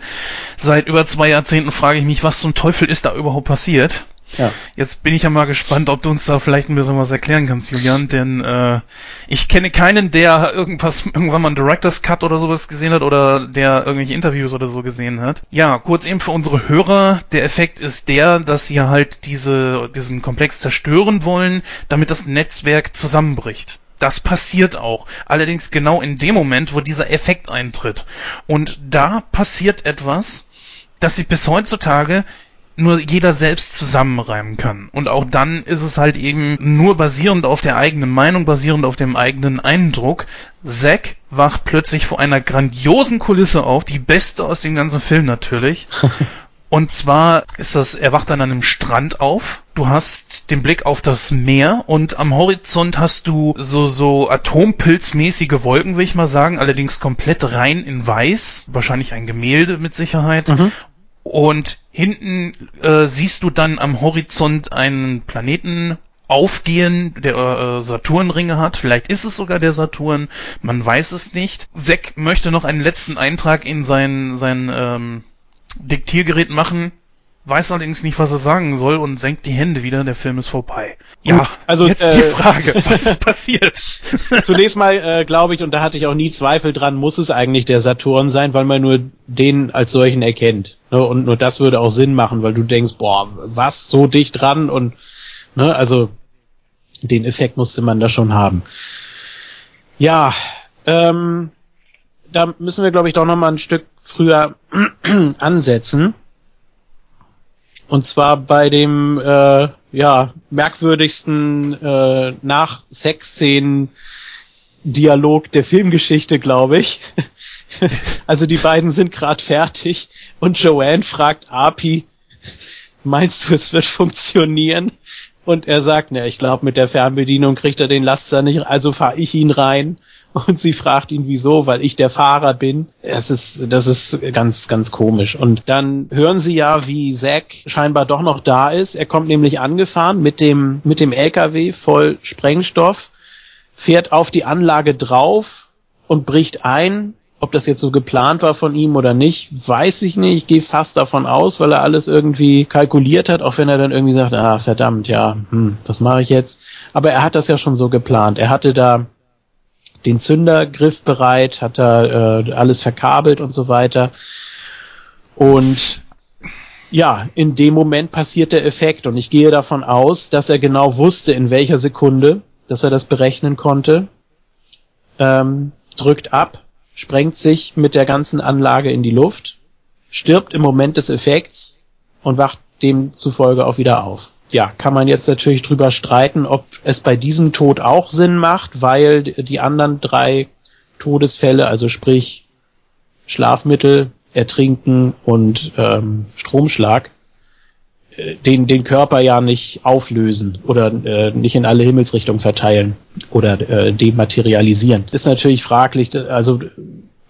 seit über zwei Jahrzehnten frage ich mich, was zum Teufel ist da überhaupt passiert? Ja. Jetzt bin ich ja mal gespannt, ob du uns da vielleicht ein bisschen was erklären kannst, Julian, denn äh, ich kenne keinen, der irgendwas, irgendwann mal einen Director's Cut oder sowas gesehen hat oder der irgendwelche Interviews oder so gesehen hat. Ja, kurz eben für unsere Hörer, der Effekt ist der, dass sie halt diese, diesen Komplex zerstören wollen, damit das Netzwerk zusammenbricht. Das passiert auch. Allerdings genau in dem Moment, wo dieser Effekt eintritt. Und da passiert etwas, dass sich bis heutzutage nur jeder selbst zusammenreimen kann. Und auch dann ist es halt eben nur basierend auf der eigenen Meinung, basierend auf dem eigenen Eindruck. Zack wacht plötzlich vor einer grandiosen Kulisse auf, die beste aus dem ganzen Film natürlich. Und zwar ist das, er wacht an einem Strand auf. Du hast den Blick auf das Meer und am Horizont hast du so, so atompilzmäßige Wolken, will ich mal sagen, allerdings komplett rein in weiß. Wahrscheinlich ein Gemälde mit Sicherheit. Mhm. Und hinten äh, siehst du dann am Horizont einen Planeten aufgehen, der äh, Saturnringe hat. Vielleicht ist es sogar der Saturn, man weiß es nicht. Zack möchte noch einen letzten Eintrag in sein, sein ähm, Diktiergerät machen, weiß allerdings nicht, was er sagen soll und senkt die Hände wieder, der Film ist vorbei. Ja, Gut, also, jetzt äh, die Frage, was ist passiert? Zunächst mal äh, glaube ich, und da hatte ich auch nie Zweifel dran, muss es eigentlich der Saturn sein, weil man nur den als solchen erkennt. Ne? Und nur das würde auch Sinn machen, weil du denkst, boah, was, so dicht dran und ne, also den Effekt musste man da schon haben. Ja, ähm, da müssen wir, glaube ich, doch noch mal ein Stück früher ansetzen. Und zwar bei dem äh, ja merkwürdigsten äh, nach Sexszenen Dialog der Filmgeschichte, glaube ich. also die beiden sind gerade fertig und Joanne fragt Api, meinst du, es wird funktionieren? Und er sagt, ne, ich glaube, mit der Fernbedienung kriegt er den Laster nicht, also fahre ich ihn rein. Und sie fragt ihn, wieso, weil ich der Fahrer bin. Das ist, das ist ganz, ganz komisch. Und dann hören sie ja, wie Zack scheinbar doch noch da ist. Er kommt nämlich angefahren mit dem, mit dem LKW voll Sprengstoff, fährt auf die Anlage drauf und bricht ein. Ob das jetzt so geplant war von ihm oder nicht, weiß ich nicht. Ich gehe fast davon aus, weil er alles irgendwie kalkuliert hat, auch wenn er dann irgendwie sagt, ah, verdammt, ja, hm, das mache ich jetzt. Aber er hat das ja schon so geplant. Er hatte da den Zündergriff bereit, hat er äh, alles verkabelt und so weiter. Und ja, in dem Moment passiert der Effekt und ich gehe davon aus, dass er genau wusste, in welcher Sekunde, dass er das berechnen konnte, ähm, drückt ab, sprengt sich mit der ganzen Anlage in die Luft, stirbt im Moment des Effekts und wacht demzufolge auch wieder auf. Ja, kann man jetzt natürlich drüber streiten, ob es bei diesem Tod auch Sinn macht, weil die anderen drei Todesfälle, also sprich Schlafmittel, Ertrinken und ähm, Stromschlag, äh, den, den Körper ja nicht auflösen oder äh, nicht in alle Himmelsrichtungen verteilen oder äh, dematerialisieren. Ist natürlich fraglich, also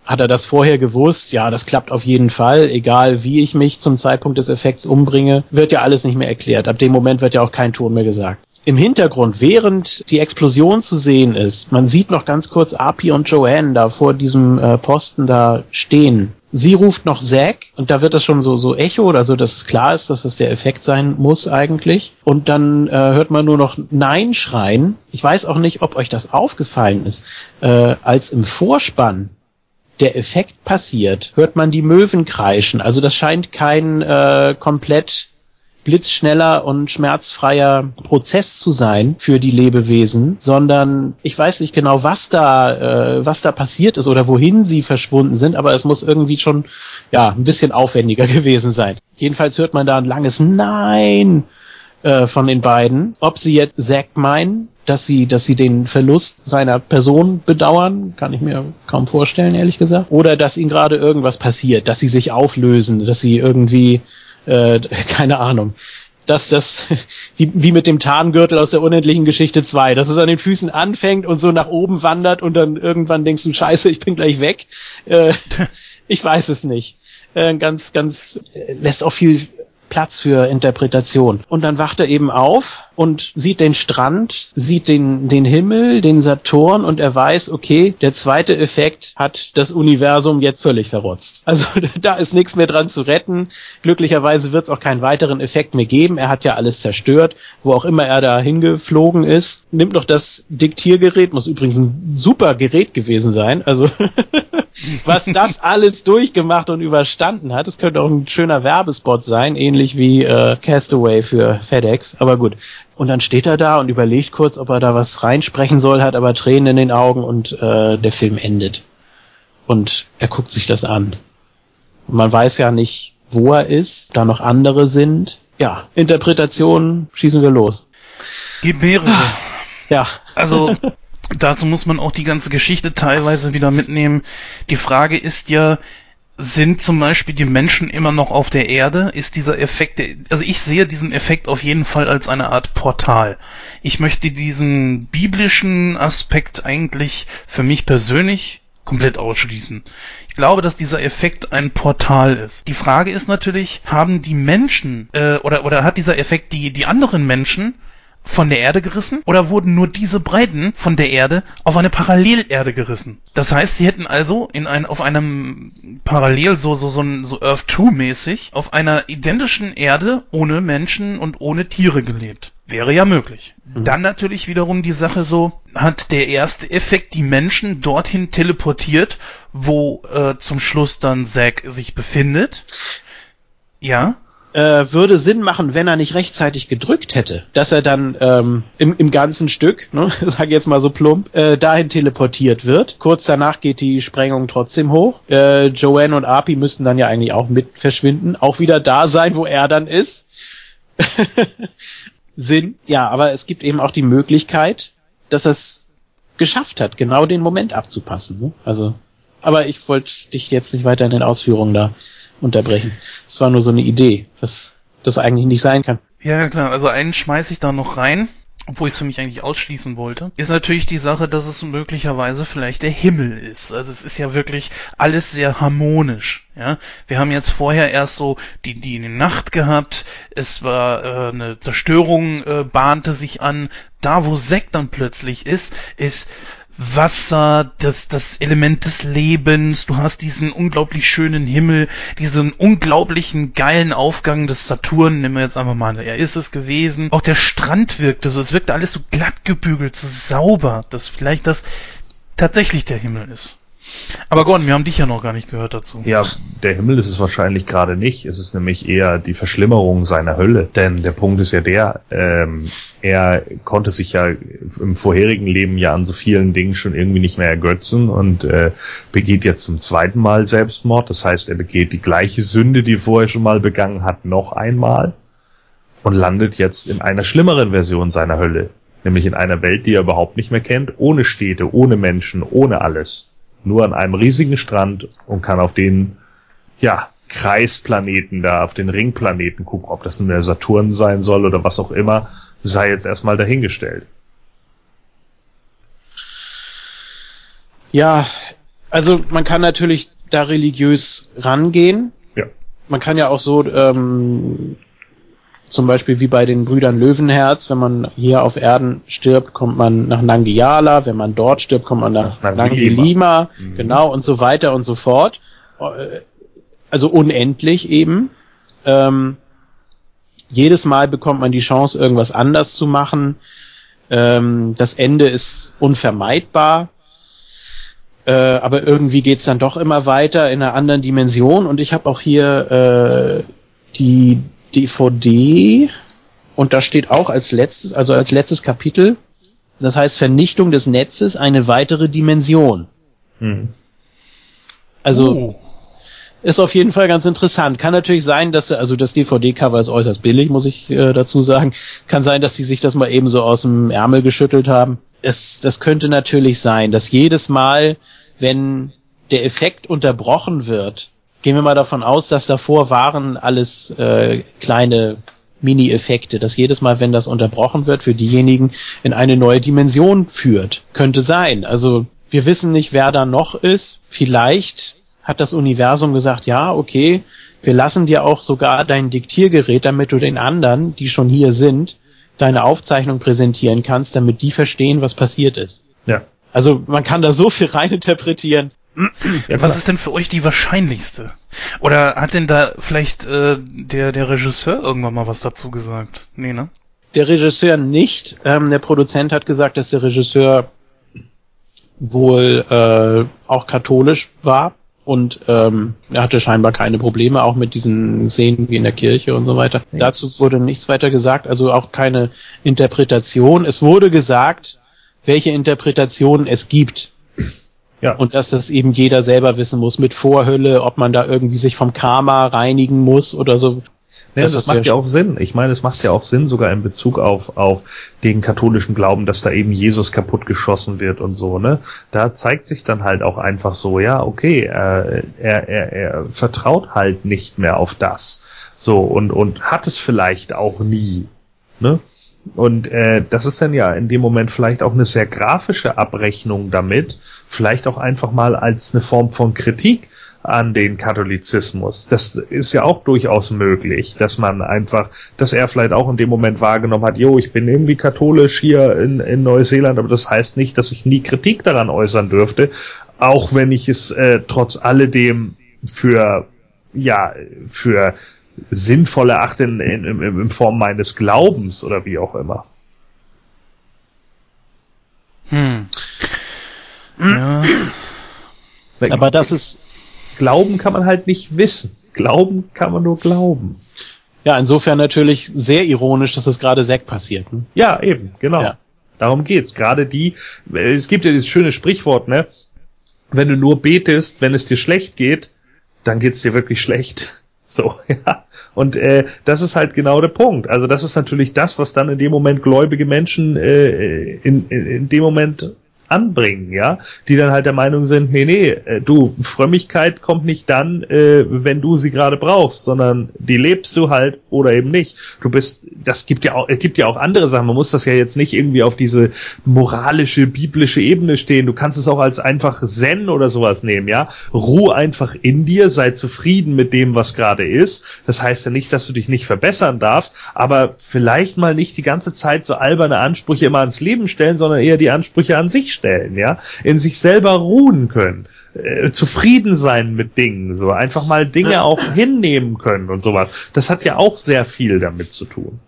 hat er das vorher gewusst? Ja, das klappt auf jeden Fall. Egal wie ich mich zum Zeitpunkt des Effekts umbringe, wird ja alles nicht mehr erklärt. Ab dem Moment wird ja auch kein Ton mehr gesagt. Im Hintergrund, während die Explosion zu sehen ist, man sieht noch ganz kurz Api und Joanne da vor diesem äh, Posten da stehen. Sie ruft noch Zack und da wird das schon so, so Echo oder so, dass es klar ist, dass das der Effekt sein muss eigentlich. Und dann äh, hört man nur noch Nein schreien. Ich weiß auch nicht, ob euch das aufgefallen ist. Äh, als im Vorspann der Effekt passiert, hört man die Möwen kreischen. Also das scheint kein äh, komplett blitzschneller und schmerzfreier Prozess zu sein für die Lebewesen, sondern ich weiß nicht genau, was da, äh, was da passiert ist oder wohin sie verschwunden sind, aber es muss irgendwie schon, ja, ein bisschen aufwendiger gewesen sein. Jedenfalls hört man da ein langes Nein äh, von den beiden. Ob sie jetzt Zack meinen, dass sie, dass sie den Verlust seiner Person bedauern, kann ich mir kaum vorstellen, ehrlich gesagt. Oder dass ihnen gerade irgendwas passiert, dass sie sich auflösen, dass sie irgendwie, äh, keine Ahnung, dass das, wie, wie mit dem Tarngürtel aus der unendlichen Geschichte 2, dass es an den Füßen anfängt und so nach oben wandert und dann irgendwann denkst du, scheiße, ich bin gleich weg. Äh, ich weiß es nicht. Äh, ganz, ganz, äh, lässt auch viel Platz für Interpretation. Und dann wacht er eben auf und sieht den Strand, sieht den, den Himmel, den Saturn und er weiß, okay, der zweite Effekt hat das Universum jetzt völlig verrotzt. Also da ist nichts mehr dran zu retten. Glücklicherweise wird es auch keinen weiteren Effekt mehr geben. Er hat ja alles zerstört, wo auch immer er da hingeflogen ist. Nimmt noch das Diktiergerät, muss übrigens ein super Gerät gewesen sein. Also was das alles durchgemacht und überstanden hat. Es könnte auch ein schöner Werbespot sein, ähnlich wie äh, Castaway für FedEx. Aber gut. Und dann steht er da und überlegt kurz, ob er da was reinsprechen soll, hat aber Tränen in den Augen und äh, der Film endet. Und er guckt sich das an. Und man weiß ja nicht, wo er ist, da noch andere sind. Ja, Interpretationen schießen wir los. Gibt mehrere. Ja. Also dazu muss man auch die ganze Geschichte teilweise wieder mitnehmen. Die Frage ist ja, sind zum Beispiel die Menschen immer noch auf der Erde? Ist dieser Effekt, also ich sehe diesen Effekt auf jeden Fall als eine Art Portal. Ich möchte diesen biblischen Aspekt eigentlich für mich persönlich komplett ausschließen. Ich glaube, dass dieser Effekt ein Portal ist. Die Frage ist natürlich, haben die Menschen äh, oder oder hat dieser Effekt die die anderen Menschen von der Erde gerissen oder wurden nur diese Breiten von der Erde auf eine Parallelerde gerissen? Das heißt, sie hätten also in ein, auf einem Parallel, so, so, so, so Earth 2 mäßig, auf einer identischen Erde ohne Menschen und ohne Tiere gelebt. Wäre ja möglich. Mhm. Dann natürlich wiederum die Sache so, hat der erste Effekt die Menschen dorthin teleportiert, wo äh, zum Schluss dann Zack sich befindet. Ja äh, würde Sinn machen, wenn er nicht rechtzeitig gedrückt hätte, dass er dann ähm, im, im ganzen Stück, ne, sag jetzt mal so plump, äh, dahin teleportiert wird. Kurz danach geht die Sprengung trotzdem hoch. Äh, Joanne und Api müssten dann ja eigentlich auch mit verschwinden, auch wieder da sein, wo er dann ist. Sinn, ja, aber es gibt eben auch die Möglichkeit, dass er es geschafft hat, genau den Moment abzupassen. Ne? Also, aber ich wollte dich jetzt nicht weiter in den Ausführungen da unterbrechen. Es war nur so eine Idee, was das eigentlich nicht sein kann. Ja, klar. Also einen schmeiße ich da noch rein, obwohl ich es für mich eigentlich ausschließen wollte, ist natürlich die Sache, dass es möglicherweise vielleicht der Himmel ist. Also es ist ja wirklich alles sehr harmonisch. Ja, wir haben jetzt vorher erst so die die Nacht gehabt. Es war äh, eine Zerstörung äh, bahnte sich an. Da, wo Sekt dann plötzlich ist, ist Wasser, das, das Element des Lebens, du hast diesen unglaublich schönen Himmel, diesen unglaublichen geilen Aufgang des Saturn, nehmen wir jetzt einfach mal, er ist es gewesen. Auch der Strand wirkte so, es wirkte alles so glatt gebügelt, so sauber, dass vielleicht das tatsächlich der Himmel ist. Aber Gordon, wir haben dich ja noch gar nicht gehört dazu. Ja, der Himmel ist es wahrscheinlich gerade nicht. Es ist nämlich eher die Verschlimmerung seiner Hölle. Denn der Punkt ist ja der, ähm, er konnte sich ja im vorherigen Leben ja an so vielen Dingen schon irgendwie nicht mehr ergötzen und äh, begeht jetzt zum zweiten Mal Selbstmord. Das heißt, er begeht die gleiche Sünde, die er vorher schon mal begangen hat, noch einmal und landet jetzt in einer schlimmeren Version seiner Hölle. Nämlich in einer Welt, die er überhaupt nicht mehr kennt, ohne Städte, ohne Menschen, ohne alles nur an einem riesigen Strand und kann auf den, ja, Kreisplaneten da, auf den Ringplaneten gucken, ob das nun der Saturn sein soll oder was auch immer, sei jetzt erstmal dahingestellt. Ja, also man kann natürlich da religiös rangehen. Ja. Man kann ja auch so ähm, zum Beispiel wie bei den Brüdern Löwenherz, wenn man hier auf Erden stirbt, kommt man nach Nangiala, wenn man dort stirbt, kommt man nach, nach Nangilima, mhm. genau, und so weiter und so fort. Äh, also unendlich eben. Ähm, jedes Mal bekommt man die Chance, irgendwas anders zu machen. Ähm, das Ende ist unvermeidbar. Äh, aber irgendwie geht's dann doch immer weiter in einer anderen Dimension. Und ich habe auch hier äh, die DVD und da steht auch als letztes, also als letztes Kapitel, das heißt Vernichtung des Netzes, eine weitere Dimension. Hm. Also Oh. ist auf jeden Fall ganz interessant. Kann natürlich sein, dass also das DVD-Cover ist äußerst billig, muss ich äh, dazu sagen. Kann sein, dass die sich das mal eben so aus dem Ärmel geschüttelt haben. Es, das könnte natürlich sein, dass jedes Mal, wenn der Effekt unterbrochen wird, gehen wir mal davon aus, dass davor waren alles äh, kleine Mini-Effekte, dass jedes Mal, wenn das unterbrochen wird, für diejenigen in eine neue Dimension führt. Könnte sein. Also wir wissen nicht, wer da noch ist. Vielleicht hat das Universum gesagt, ja, okay, wir lassen dir auch sogar dein Diktiergerät, damit du den anderen, die schon hier sind, deine Aufzeichnung präsentieren kannst, damit die verstehen, was passiert ist. Ja. Also man kann da so viel reininterpretieren. Ja Was ist denn für euch die wahrscheinlichste? Oder hat denn da vielleicht äh, der, der Regisseur irgendwann mal was dazu gesagt? Nee, ne? Der Regisseur nicht. Ähm, der Produzent hat gesagt, dass der Regisseur wohl äh, auch katholisch war und ähm, er hatte scheinbar keine Probleme, auch mit diesen Szenen wie in der Kirche und so weiter. Ja. Dazu wurde nichts weiter gesagt, also auch keine Interpretation. Es wurde gesagt, welche Interpretationen es gibt. Ja. Und dass das eben jeder selber wissen muss mit Vorhölle, ob man da irgendwie sich vom Karma reinigen muss oder so. Ja, Das das, macht ja auch Sinn. Ich meine, es macht ja auch Sinn, sogar in Bezug auf, auf den katholischen Glauben, dass da eben Jesus kaputt geschossen wird und so, ne? Da zeigt sich dann halt auch einfach so, ja, okay, äh, er, er, er vertraut halt nicht mehr auf das. So, und, und hat es vielleicht auch nie, ne? Und äh, das ist dann ja in dem Moment vielleicht auch eine sehr grafische Abrechnung damit, vielleicht auch einfach mal als eine Form von Kritik an den Katholizismus. Das ist ja auch durchaus möglich, dass man einfach, dass er vielleicht auch in dem Moment wahrgenommen hat, jo, ich bin irgendwie katholisch hier in, in Neuseeland, aber das heißt nicht, dass ich nie Kritik daran äußern dürfte, auch wenn ich es äh, trotz alledem für, ja, für sinnvoll erachte in, in, in, in Form meines Glaubens oder wie auch immer. Hm. Ja. Aber das ist, Glauben kann man halt nicht wissen. Glauben kann man nur glauben. ja, insofern natürlich sehr ironisch, dass das gerade Zack passiert. Ne? Ja, eben, genau. Ja. Darum geht's. Gerade die, es gibt ja dieses schöne Sprichwort, ne? Wenn du nur betest, wenn es dir schlecht geht, dann geht's dir wirklich schlecht. So, ja. Und äh, das ist halt genau der Punkt. Also das ist natürlich das, was dann in dem Moment gläubige Menschen äh, in, in, in dem Moment anbringen, ja, die dann halt der Meinung sind, nee, nee, äh, du, Frömmigkeit kommt nicht dann, äh, wenn du sie gerade brauchst, sondern die lebst du halt oder eben nicht. Du bist, das gibt ja auch, gibt ja auch andere Sachen, man muss das ja jetzt nicht irgendwie auf diese moralische, biblische Ebene stehen, du kannst es auch als einfach Zen oder sowas nehmen, ja, ruh einfach in dir, sei zufrieden mit dem, was gerade ist, das heißt ja nicht, dass du dich nicht verbessern darfst, aber vielleicht mal nicht die ganze Zeit so alberne Ansprüche immer ans Leben stellen, sondern eher die Ansprüche an sich stellen, ja, in sich selber ruhen können, äh, zufrieden sein mit Dingen, so einfach mal Dinge auch hinnehmen können und sowas. Das hat ja auch sehr viel damit zu tun.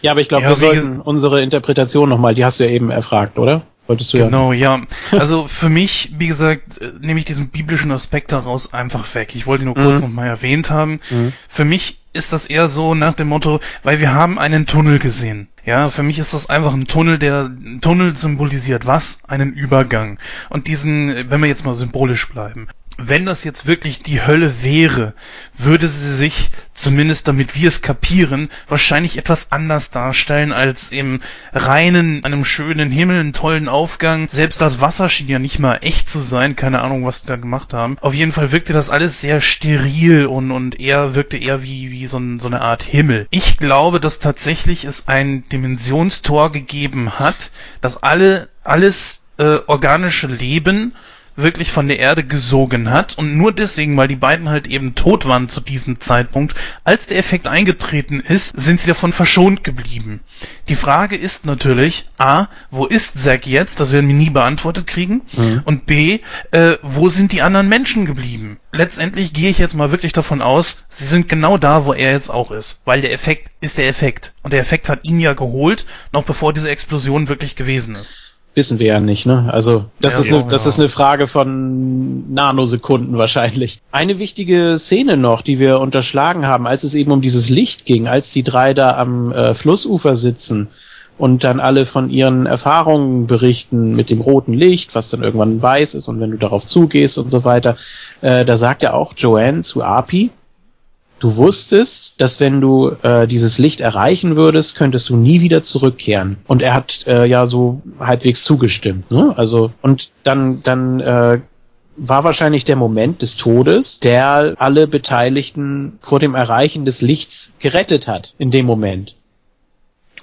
Ja, aber ich glaube, Ja, wir sollten unsere Interpretation nochmal, die hast du ja eben erfragt, oder? Wolltest du ja. Genau, ja. Also für mich, wie gesagt, äh, nehme ich diesen biblischen Aspekt daraus einfach weg. Ich wollte ihn nur kurz Mhm. nochmal erwähnt haben. Mhm. Für mich ist das eher so nach dem Motto, weil wir haben einen Tunnel gesehen. Ja, für mich ist das einfach ein Tunnel, der Tunnel symbolisiert was? Einen Übergang. Und diesen, wenn wir jetzt mal symbolisch bleiben. Wenn das jetzt wirklich die Hölle wäre, würde sie sich, zumindest damit wir es kapieren, wahrscheinlich etwas anders darstellen als im reinen, einem schönen Himmel, einen tollen Aufgang. Selbst das Wasser schien ja nicht mal echt zu sein, keine Ahnung, was die da gemacht haben. Auf jeden Fall wirkte das alles sehr steril und, und eher wirkte eher wie, wie so, ein, so eine Art Himmel. Ich glaube, dass tatsächlich es ein Dimensionstor gegeben hat, dass alle, alles äh, organische Leben wirklich von der Erde gesogen hat und nur deswegen, weil die beiden halt eben tot waren zu diesem Zeitpunkt, als der Effekt eingetreten ist, sind sie davon verschont geblieben. Die Frage ist natürlich, A, wo ist Zack jetzt? Das werden wir nie beantwortet kriegen. Mhm. Und B, äh, wo sind die anderen Menschen geblieben? Letztendlich gehe ich jetzt mal wirklich davon aus, sie sind genau da, wo er jetzt auch ist, weil der Effekt ist der Effekt. Und der Effekt hat ihn ja geholt, noch bevor diese Explosion wirklich gewesen ist. Wissen wir ja nicht, ne? Also das Ja, ist so, eine, das ja. ist eine Frage von Nanosekunden wahrscheinlich. Eine wichtige Szene noch, die wir unterschlagen haben, als es eben um dieses Licht ging, als die drei da am äh, Flussufer sitzen und dann alle von ihren Erfahrungen berichten mit dem roten Licht, was dann irgendwann weiß ist und wenn du darauf zugehst und so weiter, äh, da sagt ja auch Joanne zu Api, Du wusstest, dass wenn du äh, dieses Licht erreichen würdest, könntest du nie wieder zurückkehren. Und er hat äh, ja so halbwegs zugestimmt. Ne? Also und dann dann äh, war wahrscheinlich der Moment des Todes, der alle Beteiligten vor dem Erreichen des Lichts gerettet hat in dem Moment.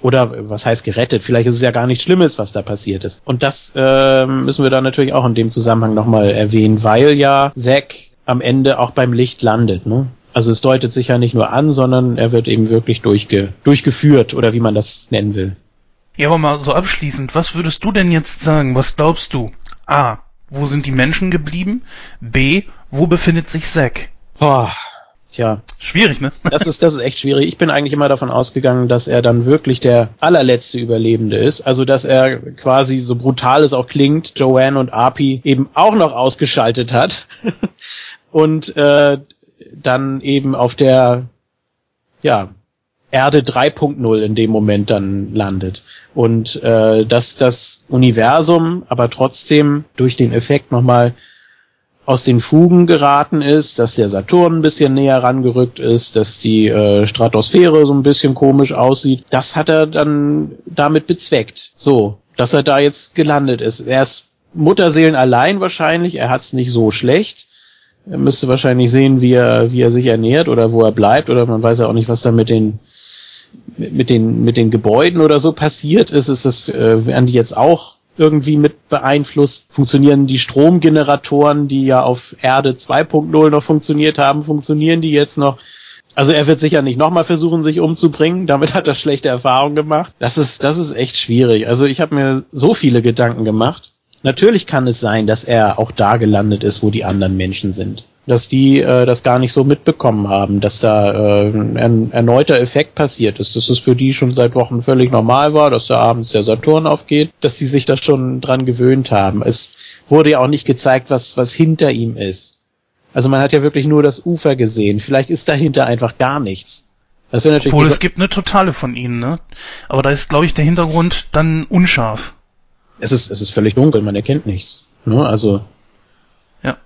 Oder was heißt gerettet? Vielleicht ist es ja gar nichts Schlimmes, was da passiert ist. Und das äh, müssen wir dann natürlich auch in dem Zusammenhang nochmal erwähnen, weil ja Zack am Ende auch beim Licht landet. Ne? Also es deutet sich ja nicht nur an, sondern er wird eben wirklich durchge durchgeführt oder wie man das nennen will. Ja, aber mal so abschließend, was würdest du denn jetzt sagen? Was glaubst du? A. Wo sind die Menschen geblieben? B. Wo befindet sich Zack? Boah, tja, Schwierig, ne? das ist, das ist echt schwierig. Ich bin eigentlich immer davon ausgegangen, dass er dann wirklich der allerletzte Überlebende ist. Also, dass er quasi, so brutal es auch klingt, Joanne und Api eben auch noch ausgeschaltet hat. und äh, dann eben auf der, ja, Erde 3.0 in dem Moment dann landet. Und äh, dass das Universum aber trotzdem durch den Effekt nochmal aus den Fugen geraten ist, dass der Saturn ein bisschen näher rangerückt ist, dass die äh, Stratosphäre so ein bisschen komisch aussieht. Das hat er dann damit bezweckt. So, dass er da jetzt gelandet ist. Er ist Mutterseelen allein wahrscheinlich, er hat es nicht so schlecht. Er müsste wahrscheinlich sehen, wie er, wie er sich ernährt oder wo er bleibt, oder man weiß ja auch nicht, was da mit den mit den mit den Gebäuden oder so passiert ist, ist das äh, werden die jetzt auch irgendwie mit beeinflusst? Funktionieren die Stromgeneratoren, die ja auf Erde 2.0 noch funktioniert haben, funktionieren die jetzt noch? Also er wird sicher nicht nochmal versuchen, sich umzubringen. Damit hat er schlechte Erfahrungen gemacht. Das ist, das ist echt schwierig. Also ich habe mir so viele Gedanken gemacht. Natürlich kann es sein, dass er auch da gelandet ist, wo die anderen Menschen sind. Dass die äh, das gar nicht so mitbekommen haben, dass da äh, ein erneuter Effekt passiert ist, dass es für die schon seit Wochen völlig normal war, dass da abends der Saturn aufgeht, dass die sich da schon dran gewöhnt haben. Es wurde ja auch nicht gezeigt, was, was hinter ihm ist. Also man hat ja wirklich nur das Ufer gesehen. Vielleicht ist dahinter einfach gar nichts. Das natürlich Obwohl es gibt eine totale von ihnen, ne? Aber da ist, glaube ich, der Hintergrund dann unscharf. Es ist, es ist völlig dunkel, man erkennt nichts. Ne? Also Ja.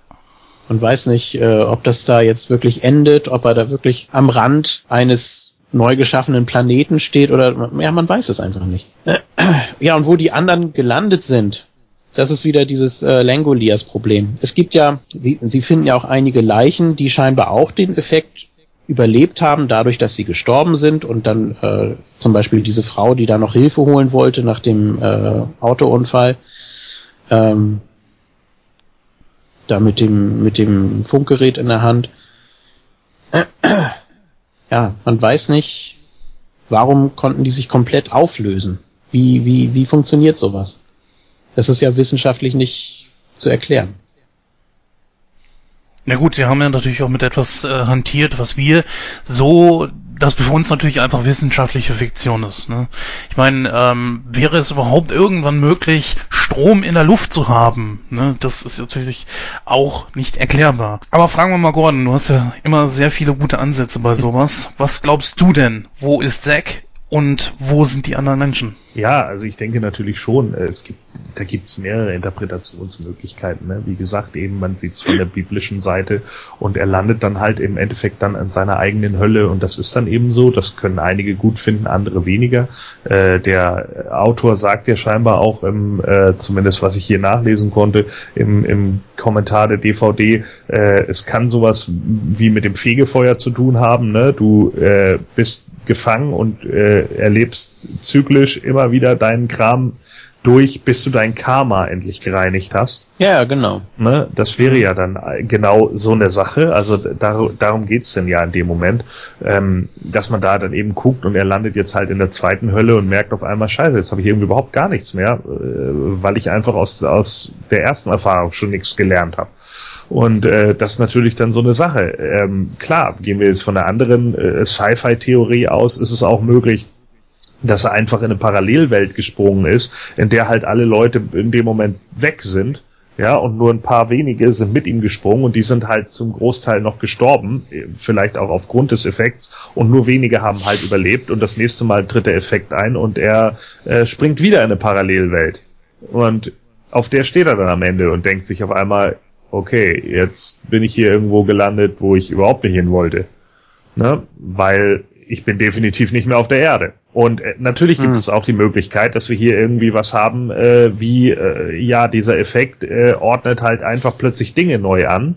man weiß nicht, äh, ob das da jetzt wirklich endet, ob er da wirklich am Rand eines neu geschaffenen Planeten steht oder ja, man weiß es einfach nicht. Ja, und wo die anderen gelandet sind, das ist wieder dieses äh, Langoliers-Problem. Es gibt ja, sie, sie finden ja auch einige Leichen, die scheinbar auch den Effekt überlebt haben, dadurch, dass sie gestorben sind und dann äh, zum Beispiel diese Frau, die da noch Hilfe holen wollte nach dem äh, Autounfall, ähm, da mit dem, mit dem Funkgerät in der Hand. Ja, man weiß nicht, warum konnten die sich komplett auflösen? Wie, wie, wie funktioniert sowas? Das ist ja wissenschaftlich nicht zu erklären. Na gut, sie haben ja natürlich auch mit etwas äh, hantiert, was wir so, das für uns natürlich einfach wissenschaftliche Fiktion ist. Ne? Ich meine, ähm, wäre es überhaupt irgendwann möglich, Strom in der Luft zu haben? Ne? Das ist natürlich auch nicht erklärbar. Aber fragen wir mal Gordon, du hast ja immer sehr viele gute Ansätze bei sowas. Was glaubst du denn? Wo ist Zack und wo sind die anderen Menschen? Ja, also ich denke natürlich schon, äh, es gibt, da gibt's mehrere Interpretationsmöglichkeiten. Ne? Wie gesagt, eben man sieht's von der biblischen Seite und er landet dann halt im Endeffekt dann in seiner eigenen Hölle und das ist dann eben so. Das können einige gut finden, andere weniger. Äh, der Autor sagt ja scheinbar auch, im, äh, zumindest was ich hier nachlesen konnte, im, im Kommentar der DVD, äh, es kann sowas wie mit dem Fegefeuer zu tun haben. Ne? Du äh, bist gefangen und äh, erlebst zyklisch immer wieder deinen Kram durch, bis du dein Karma endlich gereinigt hast. Ja, genau. Ne? Das wäre ja dann genau so eine Sache. Also dar darum geht's denn ja in dem Moment, ähm, dass man da dann eben guckt und er landet jetzt halt in der zweiten Hölle und merkt auf einmal, scheiße, jetzt habe ich irgendwie überhaupt gar nichts mehr, äh, weil ich einfach aus, aus der ersten Erfahrung schon nichts gelernt habe. Und äh, das ist natürlich dann so eine Sache. Ähm, klar, gehen wir jetzt von einer anderen äh, Sci-Fi-Theorie aus, ist es auch möglich, dass er einfach in eine Parallelwelt gesprungen ist, in der halt alle Leute in dem Moment weg sind. Ja, und nur ein paar wenige sind mit ihm gesprungen und die sind halt zum Großteil noch gestorben, vielleicht auch aufgrund des Effekts, und nur wenige haben halt überlebt und das nächste Mal tritt der Effekt ein und er äh, springt wieder in eine Parallelwelt. Und auf der steht er dann am Ende und denkt sich auf einmal, okay, jetzt bin ich hier irgendwo gelandet, wo ich überhaupt nicht hin wollte. Ne? Weil ich bin definitiv nicht mehr auf der Erde. Und äh, natürlich gibt mhm. es auch die Möglichkeit, dass wir hier irgendwie was haben, äh, wie, äh, ja, dieser Effekt äh, ordnet halt einfach plötzlich Dinge neu an.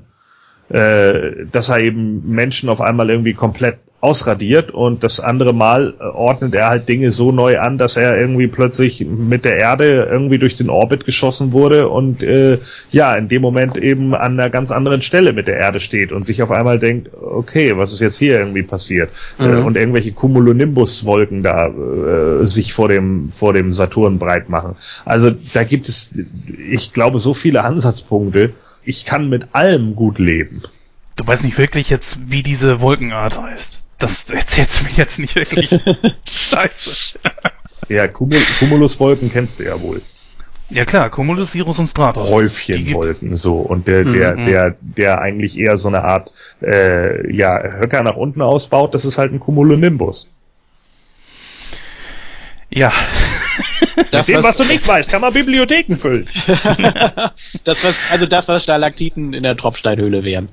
Äh, dass er eben Menschen auf einmal irgendwie komplett ausradiert und das andere Mal äh, ordnet er halt Dinge so neu an, dass er irgendwie plötzlich mit der Erde irgendwie durch den Orbit geschossen wurde und äh, ja, in dem Moment eben an einer ganz anderen Stelle mit der Erde steht und sich auf einmal denkt, okay, was ist jetzt hier irgendwie passiert? Äh, mhm. Äh, und irgendwelche Cumulonimbus-Wolken da äh, sich vor dem, vor dem Saturn breit machen. Also da gibt es, ich glaube, so viele Ansatzpunkte. Ich kann mit allem gut leben. Du weißt nicht wirklich jetzt, wie diese Wolkenart heißt. Das erzählst du mir jetzt nicht wirklich. Scheiße. ja, Cumul Cumuluswolken kennst du ja wohl. Ja klar, Cumulus, Sirus und Stratus. Häufchenwolken so und der der mhm. der der eigentlich eher so eine Art äh, ja Höcker nach unten ausbaut, das ist halt ein Cumulonimbus. Ja. Das, Mit dem, was, was, du nicht weißt, kann man Bibliotheken füllen. das, was, also das, was Stalaktiten in der Tropfsteinhöhle wären.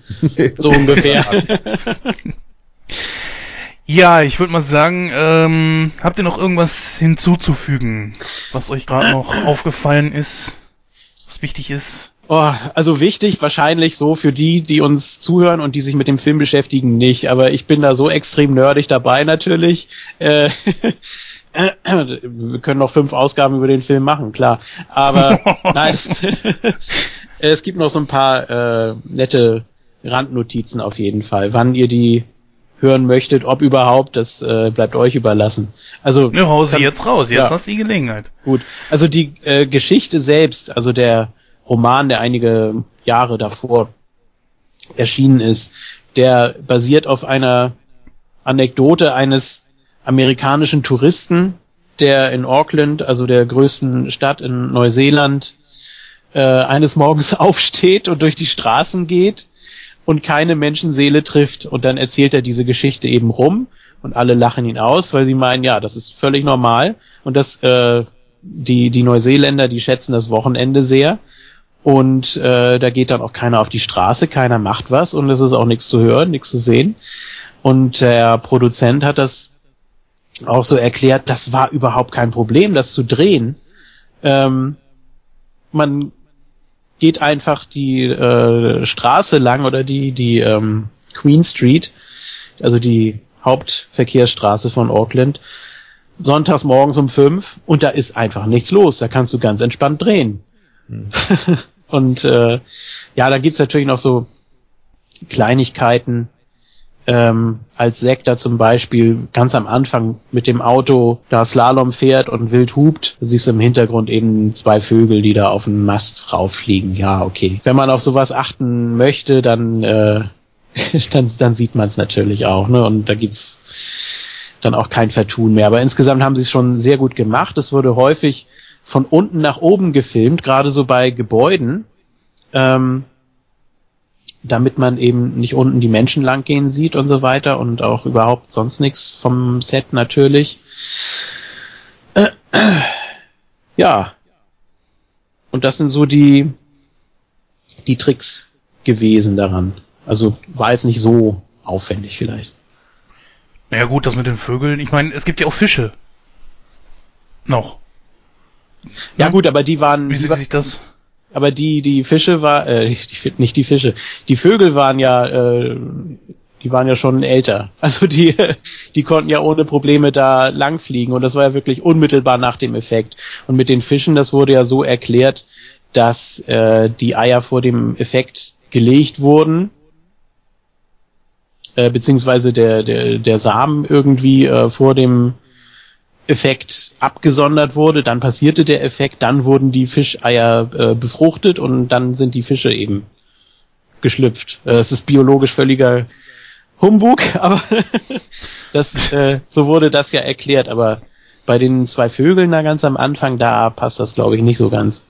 So ungefähr. Ja, ich würde mal sagen, ähm, habt ihr noch irgendwas hinzuzufügen, was euch gerade noch aufgefallen ist, was wichtig ist? Oh, also wichtig wahrscheinlich so für die, die uns zuhören und die sich mit dem Film beschäftigen, nicht. Aber ich bin da so extrem nerdig dabei natürlich. Äh, wir können noch fünf Ausgaben über den Film machen, klar. Aber nein, es gibt noch so ein paar äh, nette Randnotizen auf jeden Fall. Wann ihr die hören möchtet, ob überhaupt, das äh, bleibt euch überlassen. Also ja, hau sie jetzt raus, jetzt ja. hast du die Gelegenheit. Gut, also die äh, Geschichte selbst, also der Roman, der einige Jahre davor erschienen ist, der basiert auf einer Anekdote eines amerikanischen Touristen, der in Auckland, also der größten Stadt in Neuseeland, äh, eines Morgens aufsteht und durch die Straßen geht und keine Menschenseele trifft. Und dann erzählt er diese Geschichte eben rum und alle lachen ihn aus, weil sie meinen, ja, das ist völlig normal und das äh, die die Neuseeländer, die schätzen das Wochenende sehr und äh, da geht dann auch keiner auf die Straße, keiner macht was und es ist auch nichts zu hören, nichts zu sehen. Und der Produzent hat das auch so erklärt, das war überhaupt kein Problem, das zu drehen. Ähm, man geht einfach die äh, Straße lang oder die, die ähm, Queen Street, also die Hauptverkehrsstraße von Auckland, sonntags morgens um fünf und da ist einfach nichts los. Da kannst du ganz entspannt drehen. Hm. und äh, ja, da gibt's natürlich noch so Kleinigkeiten, ähm, als da zum Beispiel ganz am Anfang mit dem Auto da Slalom fährt und wild hupt, siehst du im Hintergrund eben zwei Vögel, die da auf den Mast rauffliegen. Ja, okay. Wenn man auf sowas achten möchte, dann, äh, dann, dann sieht man es natürlich auch, ne? Und da gibt's dann auch kein Vertun mehr. Aber insgesamt haben sie es schon sehr gut gemacht. Es wurde häufig von unten nach oben gefilmt, gerade so bei Gebäuden. Ähm, damit man eben nicht unten die Menschen langgehen sieht und so weiter und auch überhaupt sonst nichts vom Set natürlich. Äh, äh, ja. Und das sind so die, die Tricks gewesen daran. Also war jetzt nicht so aufwendig vielleicht. Naja gut, das mit den Vögeln. Ich meine, es gibt ja auch Fische. Noch. Ja, ja gut, aber die waren. Wie sieht sich das? Aber die, die Fische war, äh, die, nicht die Fische, die Vögel waren ja, äh, die waren ja schon älter. Also die, die konnten ja ohne Probleme da langfliegen und das war ja wirklich unmittelbar nach dem Effekt. Und mit den Fischen, das wurde ja so erklärt, dass äh, die Eier vor dem Effekt gelegt wurden, äh, beziehungsweise der, der, der Samen irgendwie äh, vor dem Effekt abgesondert wurde, dann passierte der Effekt, dann wurden die Fischeier äh, befruchtet und dann sind die Fische eben geschlüpft. Äh, es ist biologisch völliger Humbug, aber das, äh, so wurde das ja erklärt, aber bei den zwei Vögeln da ganz am Anfang, da passt das glaube ich nicht so ganz.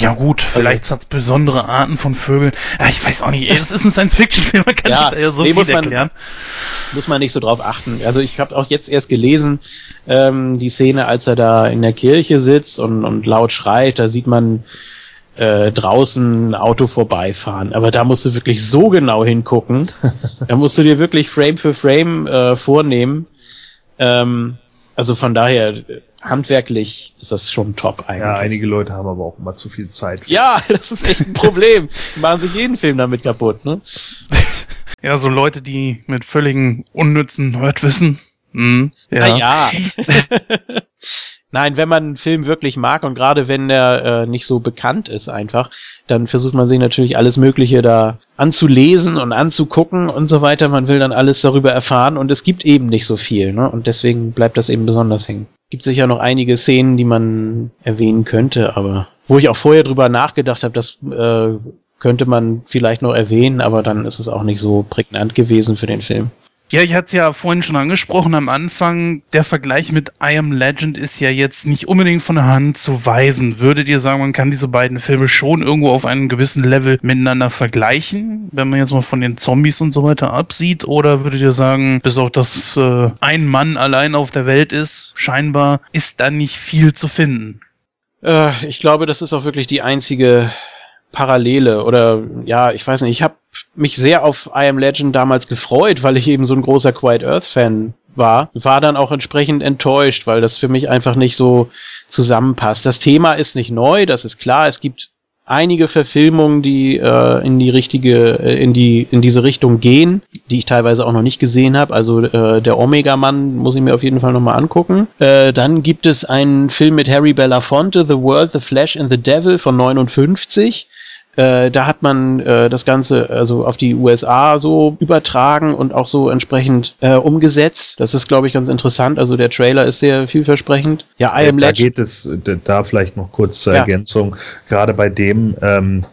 Ja gut, vielleicht hat es besondere Arten von Vögeln. Ja, ich weiß auch nicht, das ist ein Science-Fiction-Film, man kann Ja, ja so nee, viel muss man- erklären. Muss man nicht so drauf achten. Also ich habe auch jetzt erst gelesen, ähm, die Szene, als er da in der Kirche sitzt und, und laut schreit, da sieht man äh, draußen ein Auto vorbeifahren. Aber da musst du wirklich so genau hingucken. da musst du dir wirklich Frame für Frame äh, vornehmen. Ähm, also von daher, handwerklich ist das schon top eigentlich. Ja, einige Leute haben aber auch immer zu viel Zeit. Ja, das ist echt ein Problem. Die machen sich jeden Film damit kaputt, ne? Ja, so Leute, die mit völligen unnützen Nerdwissen. Hm, ja. ja. Nein, wenn man einen Film wirklich mag und gerade wenn der äh, nicht so bekannt ist einfach, dann versucht man sich natürlich alles Mögliche da anzulesen und anzugucken und so weiter. Man will dann alles darüber erfahren und es gibt eben nicht so viel, ne? Und deswegen bleibt das eben besonders hängen. Gibt sicher noch einige Szenen, die man erwähnen könnte, aber wo ich auch vorher drüber nachgedacht habe, das äh, könnte man vielleicht noch erwähnen, aber dann ist es auch nicht so prägnant gewesen für den Film. Ja, ich hatte es ja vorhin schon angesprochen am Anfang. Der Vergleich mit I Am Legend ist ja jetzt nicht unbedingt von der Hand zu weisen. Würdet ihr sagen, man kann diese beiden Filme schon irgendwo auf einem gewissen Level miteinander vergleichen, wenn man jetzt mal von den Zombies und so weiter absieht? Oder würdet ihr sagen, bis auf das äh, ein Mann allein auf der Welt ist, scheinbar ist da nicht viel zu finden? Äh, ich glaube, das ist auch wirklich die einzige Parallele oder ja, ich weiß nicht, ich habe mich sehr auf I Am Legend damals gefreut, weil ich eben so ein großer Quiet Earth Fan war, war dann auch entsprechend enttäuscht, weil das für mich einfach nicht so zusammenpasst. Das Thema ist nicht neu, das ist klar, es gibt einige Verfilmungen, die äh, in die richtige, äh, in die, in diese Richtung gehen, die ich teilweise auch noch nicht gesehen habe. Also äh, der Omega-Mann muss ich mir auf jeden Fall nochmal angucken. Äh, dann gibt es einen Film mit Harry Belafonte, The World, The Flash and the Devil von 59. Äh, da hat man äh, das Ganze also auf die USA so übertragen und auch so entsprechend äh, umgesetzt. Das ist, glaube ich, ganz interessant. Also der Trailer ist sehr vielversprechend. Ja, I Am da geht es, da- vielleicht noch kurz zur Ja. Ergänzung. Gerade bei dem, ähm,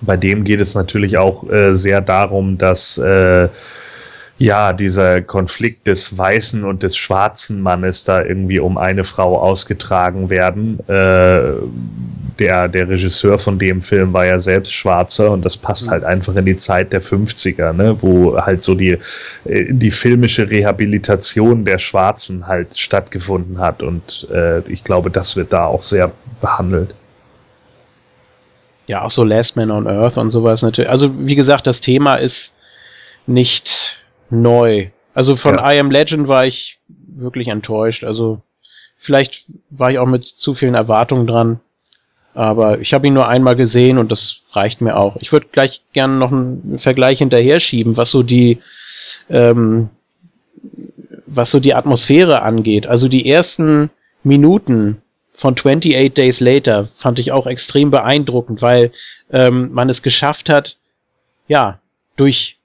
bei dem geht es natürlich auch äh, sehr darum, dass äh, ja dieser Konflikt des weißen und des schwarzen Mannes da irgendwie um eine Frau ausgetragen werden. Äh, der, der Regisseur von dem Film war ja selbst Schwarzer und das passt halt einfach in die Zeit der 50er, ne, wo halt so die, äh, die filmische Rehabilitation der Schwarzen halt stattgefunden hat und äh, ich glaube, das wird da auch sehr behandelt. ja, auch so Last Man on Earth und sowas natürlich. Also, wie gesagt, das Thema ist nicht neu. Also von Ja. I Am Legend war ich wirklich enttäuscht. Also, vielleicht war ich auch mit zu vielen Erwartungen dran. Aber ich habe ihn nur einmal gesehen und das reicht mir auch. Ich würde gleich gerne noch einen Vergleich hinterher schieben, was so die, ähm, was so die Atmosphäre angeht. Also die ersten Minuten von 28 Days Later fand ich auch extrem beeindruckend, weil ähm, man es geschafft hat, ja, durch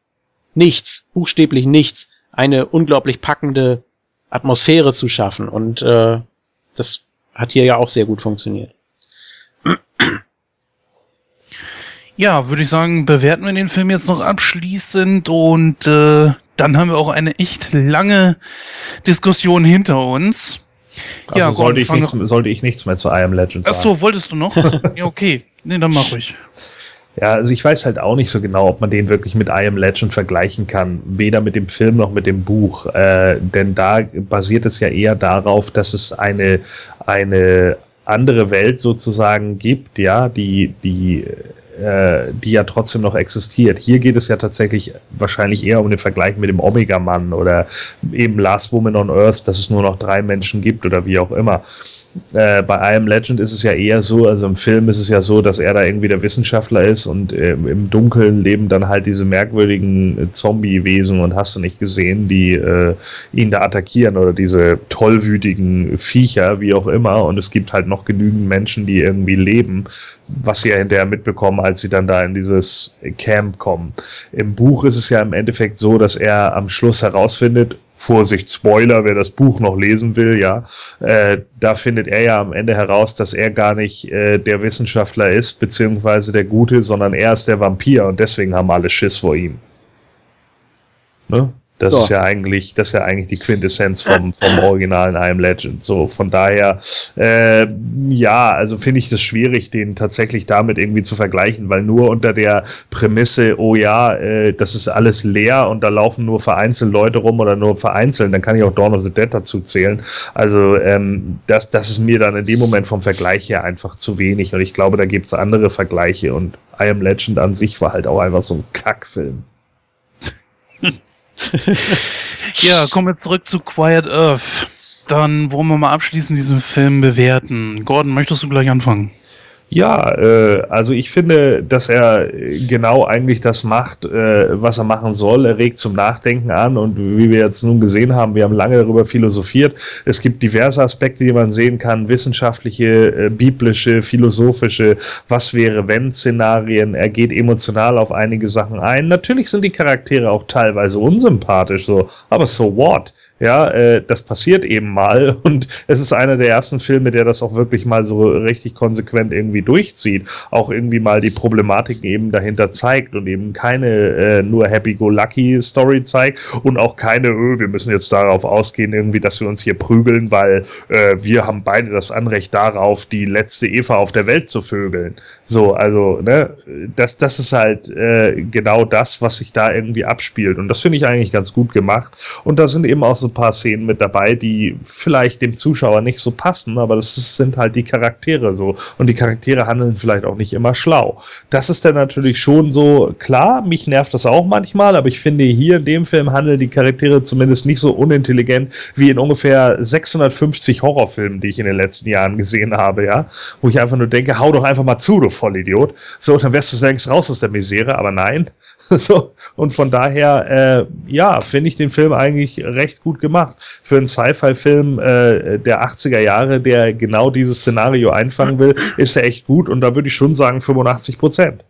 nichts, buchstäblich nichts, eine unglaublich packende Atmosphäre zu schaffen. Und äh, das hat hier ja auch sehr gut funktioniert. Ja, würde ich sagen, bewerten wir den Film jetzt noch abschließend und äh, dann haben wir auch eine echt lange Diskussion hinter uns. Also Ja, sollte, Gordon, ich nichts, sollte ich nichts mehr zu I Am Legend Ach sagen. so, wolltest du noch? ja, okay. Nee, dann mach ich. Ja, also ich weiß halt auch nicht so genau, ob man den wirklich mit I Am Legend vergleichen kann. Weder mit dem Film noch mit dem Buch. Äh, denn da basiert es ja eher darauf, dass es eine, eine andere Welt sozusagen gibt, ja, die, die, äh, die ja trotzdem noch existiert. Hier geht es ja tatsächlich wahrscheinlich eher um den Vergleich mit dem Omega-Mann oder eben Last Woman on Earth, dass es nur noch drei Menschen gibt oder wie auch immer. Äh, bei Am Legend ist es ja eher so, also im Film ist es ja so, dass er da irgendwie der Wissenschaftler ist und äh, im Dunkeln leben dann halt diese merkwürdigen äh, Zombie-Wesen und hast du nicht gesehen, die äh, ihn da attackieren oder diese tollwütigen Viecher, wie auch immer. Und es gibt halt noch genügend Menschen, die irgendwie leben, was sie ja hinterher mitbekommen, als sie dann da in dieses Camp kommen. Im Buch ist es ja im Endeffekt so, dass er am Schluss herausfindet, Vorsicht, Spoiler, wer das Buch noch lesen will, ja, äh, da findet er ja am Ende heraus, dass er gar nicht äh, der Wissenschaftler ist, beziehungsweise der Gute, sondern er ist der Vampir und deswegen haben alle Schiss vor ihm. Ne? Das So. ist ja eigentlich, das ist ja eigentlich die Quintessenz vom, vom originalen I Am Legend. So, von daher, äh, ja, also finde ich das schwierig, den tatsächlich damit irgendwie zu vergleichen, weil nur unter der Prämisse, oh ja, äh, das ist alles leer und da laufen nur vereinzelt Leute rum oder nur vereinzelt, dann kann ich auch Dawn of the Dead dazu zählen. Also, ähm, das, das ist mir dann in dem Moment vom Vergleich her einfach zu wenig und ich glaube, da gibt's andere Vergleiche und I Am Legend an sich war halt auch einfach so ein Kackfilm. Ja, kommen wir zurück zu Quiet Earth. Dann wollen wir mal abschließend diesen Film bewerten. Gordon, möchtest du gleich anfangen? Ja, äh, also ich finde, dass er genau eigentlich das macht, äh, was er machen soll. Er regt zum Nachdenken an und wie wir jetzt nun gesehen haben, wir haben lange darüber philosophiert. Es gibt diverse Aspekte, die man sehen kann, wissenschaftliche, äh, biblische, philosophische, was wäre wenn Szenarien. Er geht emotional auf einige Sachen ein. Natürlich sind die Charaktere auch teilweise unsympathisch, so, aber so what? Ja, äh, das passiert eben mal und es ist einer der ersten Filme, der das auch wirklich mal so richtig konsequent irgendwie durchzieht, auch irgendwie mal die Problematiken eben dahinter zeigt und eben keine äh, nur Happy-Go-Lucky-Story zeigt und auch keine, öh, wir müssen jetzt darauf ausgehen, irgendwie, dass wir uns hier prügeln, weil äh, wir haben beide das Anrecht darauf, die letzte Eva auf der Welt zu vögeln. So, also, ne, das, das ist halt äh, genau das, was sich da irgendwie abspielt und das finde ich eigentlich ganz gut gemacht und da sind eben auch so ein paar Szenen mit dabei, die vielleicht dem Zuschauer nicht so passen, aber das ist, sind halt die Charaktere so und die Charaktere handeln vielleicht auch nicht immer schlau. Das ist dann natürlich schon so, klar, mich nervt das auch manchmal, aber ich finde hier in dem Film handeln die Charaktere zumindest nicht so unintelligent wie in ungefähr 650 Horrorfilmen, die ich in den letzten Jahren gesehen habe, ja, wo ich einfach nur denke, hau doch einfach mal zu, du Vollidiot. So, dann wärst du längst raus aus der Misere, aber nein. so, und von daher, äh, ja, finde ich den Film eigentlich recht gut gemacht. Für einen Sci-Fi-Film äh, der 80er Jahre, der genau dieses Szenario einfangen will, ist er echt gut und da würde ich schon sagen 85 Prozent.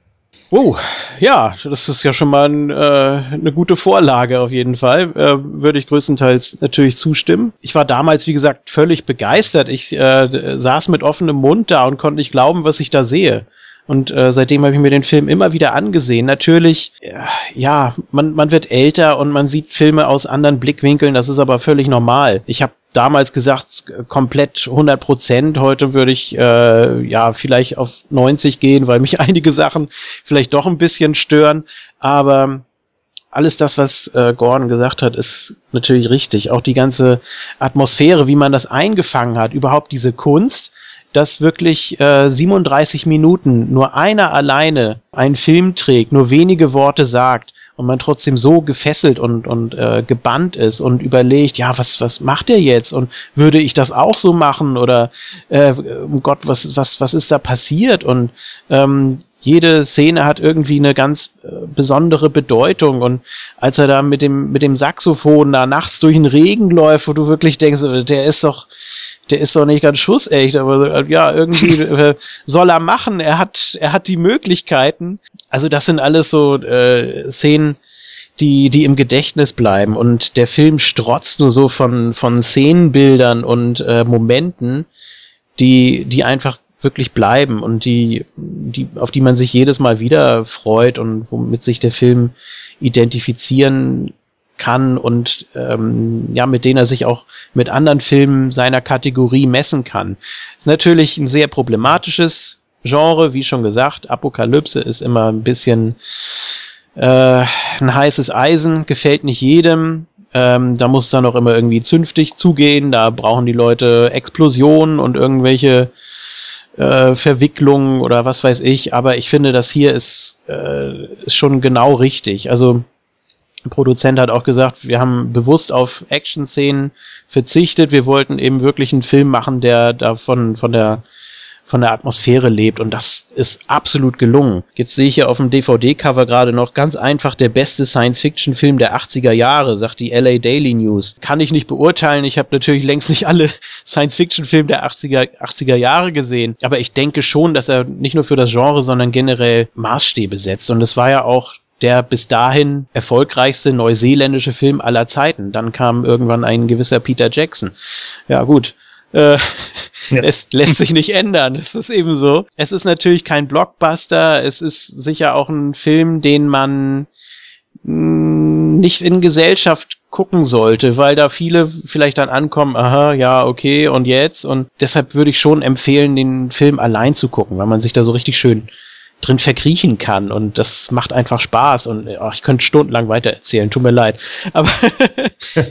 Oh, ja, das ist ja schon mal ein, äh, eine gute Vorlage auf jeden Fall. Äh, würde ich größtenteils natürlich zustimmen. Ich war damals, wie gesagt, völlig begeistert. Ich äh, saß mit offenem Mund da und konnte nicht glauben, was ich da sehe. Und äh, seitdem habe ich mir den Film immer wieder angesehen. Natürlich, äh, ja, man, man wird älter und man sieht Filme aus anderen Blickwinkeln. Das ist aber völlig normal. Ich habe damals gesagt, komplett 100 Prozent. Heute würde ich äh, ja vielleicht auf 90 gehen, weil mich einige Sachen vielleicht doch ein bisschen stören. Aber alles das, was äh, Gordon gesagt hat, ist natürlich richtig. Auch die ganze Atmosphäre, wie man das eingefangen hat, überhaupt diese Kunst, dass wirklich äh, 37 Minuten nur einer alleine einen Film trägt, nur wenige Worte sagt und man trotzdem so gefesselt und, und äh, gebannt ist und überlegt, ja, was, was macht er jetzt? Und würde ich das auch so machen? Oder äh, um Gott, was, was, was ist da passiert? Und ähm, jede Szene hat irgendwie eine ganz äh, besondere Bedeutung. Und als er da mit dem, mit dem Saxophon da nachts durch den Regen läuft, wo du wirklich denkst, der ist doch, der ist doch nicht ganz schussecht, aber ja, irgendwie äh, soll er machen. Er hat, er hat die Möglichkeiten. Also das sind alles so äh, Szenen, die, die im Gedächtnis bleiben. Und der Film strotzt nur so von, von Szenenbildern und äh, Momenten, die, die einfach wirklich bleiben und die, die, auf die man sich jedes Mal wieder freut und womit sich der Film identifizieren kann und ähm, ja, mit denen er sich auch mit anderen Filmen seiner Kategorie messen kann. Ist natürlich ein sehr problematisches Genre, wie schon gesagt. Apokalypse ist immer ein bisschen äh, ein heißes Eisen, gefällt nicht jedem. Ähm, da muss dann auch immer irgendwie zünftig zugehen. Da brauchen die Leute Explosionen und irgendwelche äh, Verwicklungen oder was weiß ich. Aber ich finde, das hier ist, äh, ist schon genau richtig. Also Produzent hat auch gesagt, wir haben bewusst auf Action-Szenen verzichtet. Wir wollten eben wirklich einen Film machen, der davon von der von der Atmosphäre lebt und das ist absolut gelungen. Jetzt sehe ich ja auf dem DVD-Cover gerade noch ganz einfach der beste Science-Fiction-Film der 80er Jahre, sagt die LA Daily News. Kann ich nicht beurteilen, ich habe natürlich längst nicht alle Science-Fiction-Filme der 80er, 80er Jahre gesehen, aber ich denke schon, dass er nicht nur für das Genre, sondern generell Maßstäbe setzt und es war ja auch der bis dahin erfolgreichste neuseeländische Film aller Zeiten. Dann kam irgendwann ein gewisser Peter Jackson. Ja, gut. Äh, Ja. Es lässt sich nicht ändern. Es ist eben so. Es ist natürlich kein Blockbuster. Es ist sicher auch ein Film, den man mh, nicht in Gesellschaft gucken sollte, weil da viele vielleicht dann ankommen, aha, ja, okay, und jetzt? Und deshalb würde ich schon empfehlen, den Film allein zu gucken, weil man sich da so richtig schön drin verkriechen kann und das macht einfach Spaß und oh, ich könnte stundenlang weiter erzählen, tut mir leid. Aber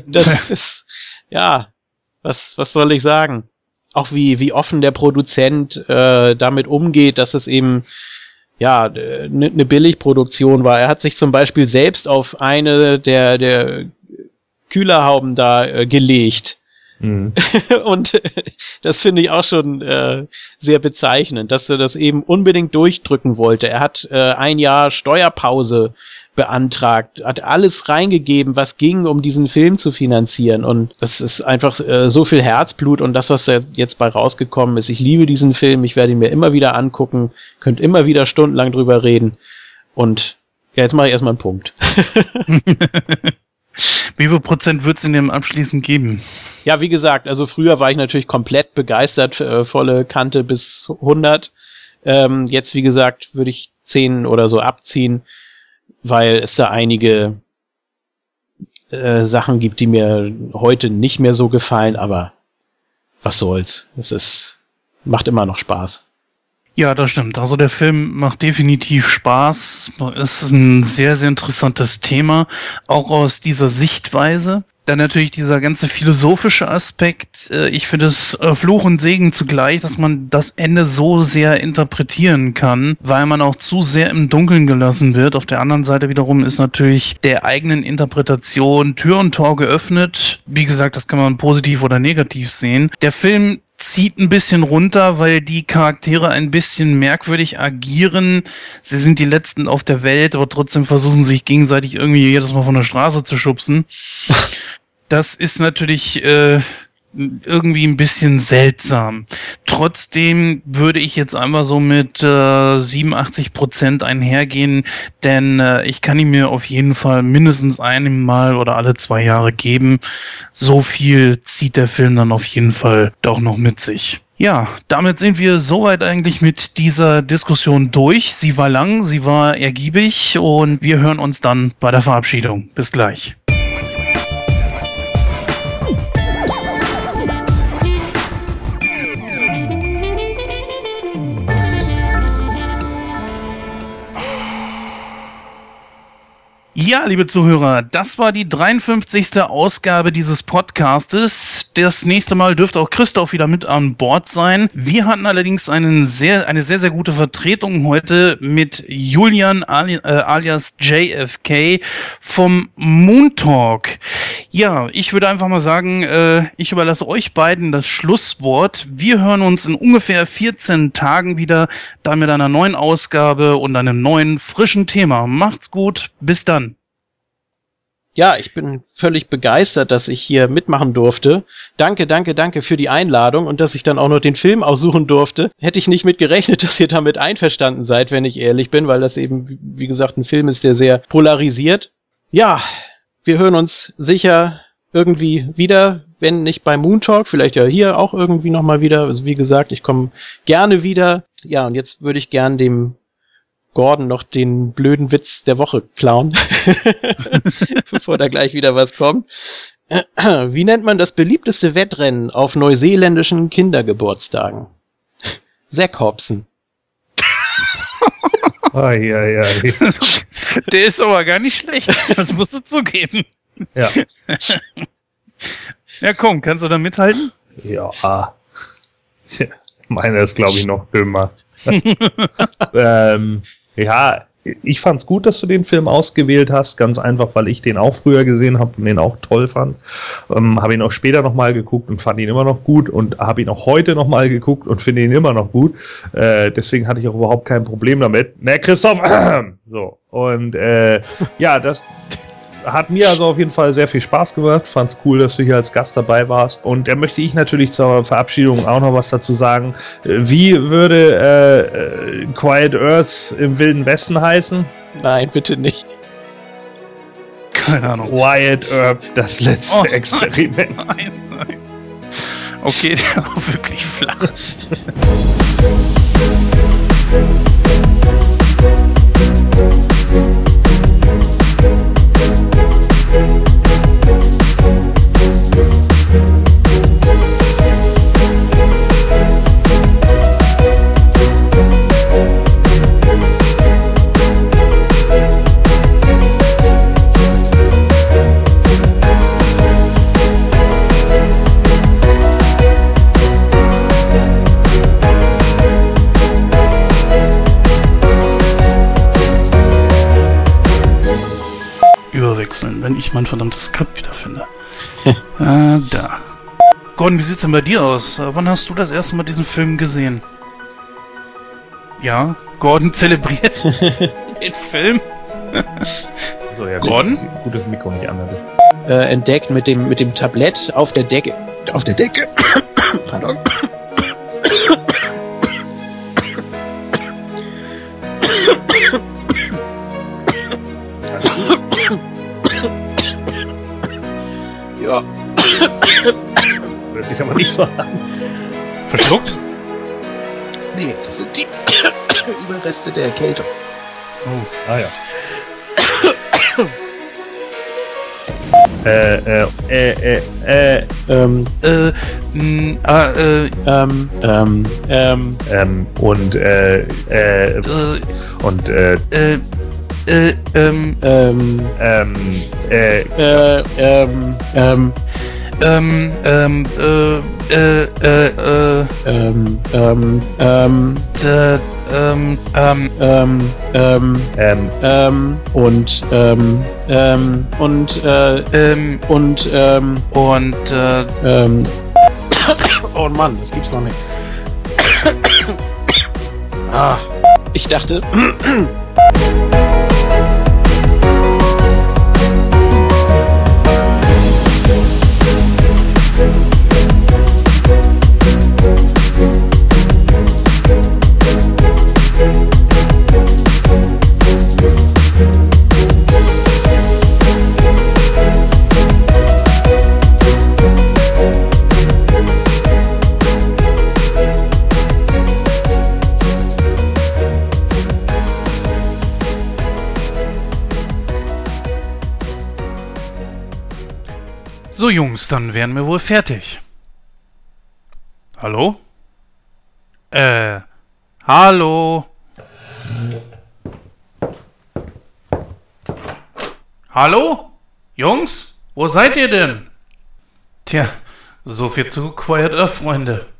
das ist, ja, was, was soll ich sagen? Auch wie, wie offen der Produzent äh, damit umgeht, dass es eben ja, eine ne Billigproduktion war. Er hat sich zum Beispiel selbst auf eine der, der Kühlerhauben da äh, gelegt. Mhm. Und das finde ich auch schon äh, sehr bezeichnend, dass er das eben unbedingt durchdrücken wollte. Er hat äh, ein Jahr Steuerpause beantragt, hat alles reingegeben, was ging, um diesen Film zu finanzieren. Und das ist einfach äh, so viel Herzblut und das, was da jetzt bei rausgekommen ist. Ich liebe diesen Film, ich werde ihn mir immer wieder angucken, könnt immer wieder stundenlang drüber reden. Und ja, jetzt mache ich erstmal einen Punkt. Wie viel Prozent wird es in dem abschließend geben? Ja, wie gesagt, also früher war ich natürlich komplett begeistert, äh, volle Kante bis 100. Ähm, jetzt, wie gesagt, würde ich 10 oder so abziehen weil es da einige äh, Sachen gibt, die mir heute nicht mehr so gefallen, aber was soll's. Es ist, macht immer noch Spaß. Ja, das stimmt. Also der Film macht definitiv Spaß. Es ist ein sehr, sehr interessantes Thema, auch aus dieser Sichtweise. Dann natürlich dieser ganze philosophische Aspekt. Äh, ich finde es äh, Fluch und Segen zugleich, dass man das Ende so sehr interpretieren kann, weil man auch zu sehr im Dunkeln gelassen wird. Auf der anderen Seite wiederum ist natürlich der eigenen Interpretation Tür und Tor geöffnet. Wie gesagt, das kann man positiv oder negativ sehen. Der Film zieht ein bisschen runter, weil die Charaktere ein bisschen merkwürdig agieren. Sie sind die Letzten auf der Welt, aber trotzdem versuchen sich gegenseitig irgendwie jedes Mal von der Straße zu schubsen. Das ist natürlich äh, irgendwie ein bisschen seltsam. Trotzdem würde ich jetzt einmal so mit äh, 87 Prozent einhergehen, denn äh, ich kann ihn mir auf jeden Fall mindestens einmal oder alle zwei Jahre geben. So viel zieht der Film dann auf jeden Fall doch noch mit sich. Ja, damit sind wir soweit eigentlich mit dieser Diskussion durch. Sie war lang, sie war ergiebig und wir hören uns dann bei der Verabschiedung. Bis gleich. Ja, liebe Zuhörer, das war die 53. Ausgabe dieses Podcastes. Das nächste Mal dürfte auch Christoph wieder mit an Bord sein. Wir hatten allerdings einen sehr, eine sehr, sehr gute Vertretung heute mit Julian äh, alias JFK vom Moon Talk. Ja, ich würde einfach mal sagen, äh, ich überlasse euch beiden das Schlusswort. Wir hören uns in ungefähr 14 Tagen wieder, dann mit einer neuen Ausgabe und einem neuen, frischen Thema. Macht's gut, bis dann. Ja, ich bin völlig begeistert, dass ich hier mitmachen durfte. Danke, danke, danke für die Einladung und dass ich dann auch noch den Film aussuchen durfte. Hätte ich nicht mit gerechnet, dass ihr damit einverstanden seid, wenn ich ehrlich bin, weil das eben, wie gesagt, ein Film ist, der sehr polarisiert. Ja, wir hören uns sicher irgendwie wieder, wenn nicht bei Moon Talk, vielleicht ja hier auch irgendwie nochmal wieder. Also wie gesagt, ich komme gerne wieder. Ja, und jetzt würde ich gern dem Gordon noch den blöden Witz der Woche klauen, bevor da gleich wieder was kommt. Wie nennt man das beliebteste Wettrennen auf neuseeländischen Kindergeburtstagen? Säckhopsen. ai, ai, ai. Der ist aber gar nicht schlecht. Das musst du zugeben. Ja. Ja, komm, kannst du da mithalten? Ja. Meine ist, glaube ich, noch dümmer. ähm, ja, ich fand's gut, dass du den Film ausgewählt hast, ganz einfach, weil ich den auch früher gesehen habe und den auch toll fand. Ähm, habe ihn auch später nochmal geguckt und fand ihn immer noch gut und habe ihn auch heute nochmal geguckt und finde ihn immer noch gut. Äh, deswegen hatte ich auch überhaupt kein Problem damit. Ne, Christoph! so. Und äh, ja, das, hat mir also auf jeden Fall sehr viel Spaß gemacht. Fand's cool, dass du hier als Gast dabei warst. Und da möchte ich natürlich zur Verabschiedung auch noch was dazu sagen. Wie würde äh, äh, Quiet Earth im Wilden Westen heißen? Nein, bitte nicht. Keine Ahnung. Quiet Earth, das letzte oh, Experiment. Nein, nein. Okay, der war wirklich flach. wenn ich mein verdammtes Skript wiederfinde. äh, da. Gordon, wie sieht's denn bei dir aus? Äh, Wann hast du das erste Mal diesen Film gesehen? Ja, Gordon zelebriert den Film. So, ja, Gordon? Gut, dass Mikro nicht an hatte. Äh, entdeckt mit dem, mit dem Tablett auf der Decke. Auf der Decke. Pardon. Hört sich aber nicht so an. Verschluckt? Nee, das sind die Überreste der Erkältung. Ah ja. äh, äh, äh, äh, äh, Ähm, Äh, mh, ah, äh, ähm, ähm, ähm, ähm, und, äh, äh, äh, und, äh, äh, äh, ähm, ähm, ähm, äh, äh, ähm, ähm, ähm, ähm, äh, äh, äh, äh, ähm, ähm, ähm, d, ähm, ähm, ähm, ähm, ähm, ähm, und, ähm, ähm, und, äh, ähm, und, ähm, und, äh, ähm, oh Mann, das gibt's doch nicht. ah, ich dachte, So, Jungs, dann wären wir wohl fertig. Hallo? Äh, hallo? Hallo? Jungs? Wo seid ihr denn? Tja, so viel zu Quiet Earth, Freunde.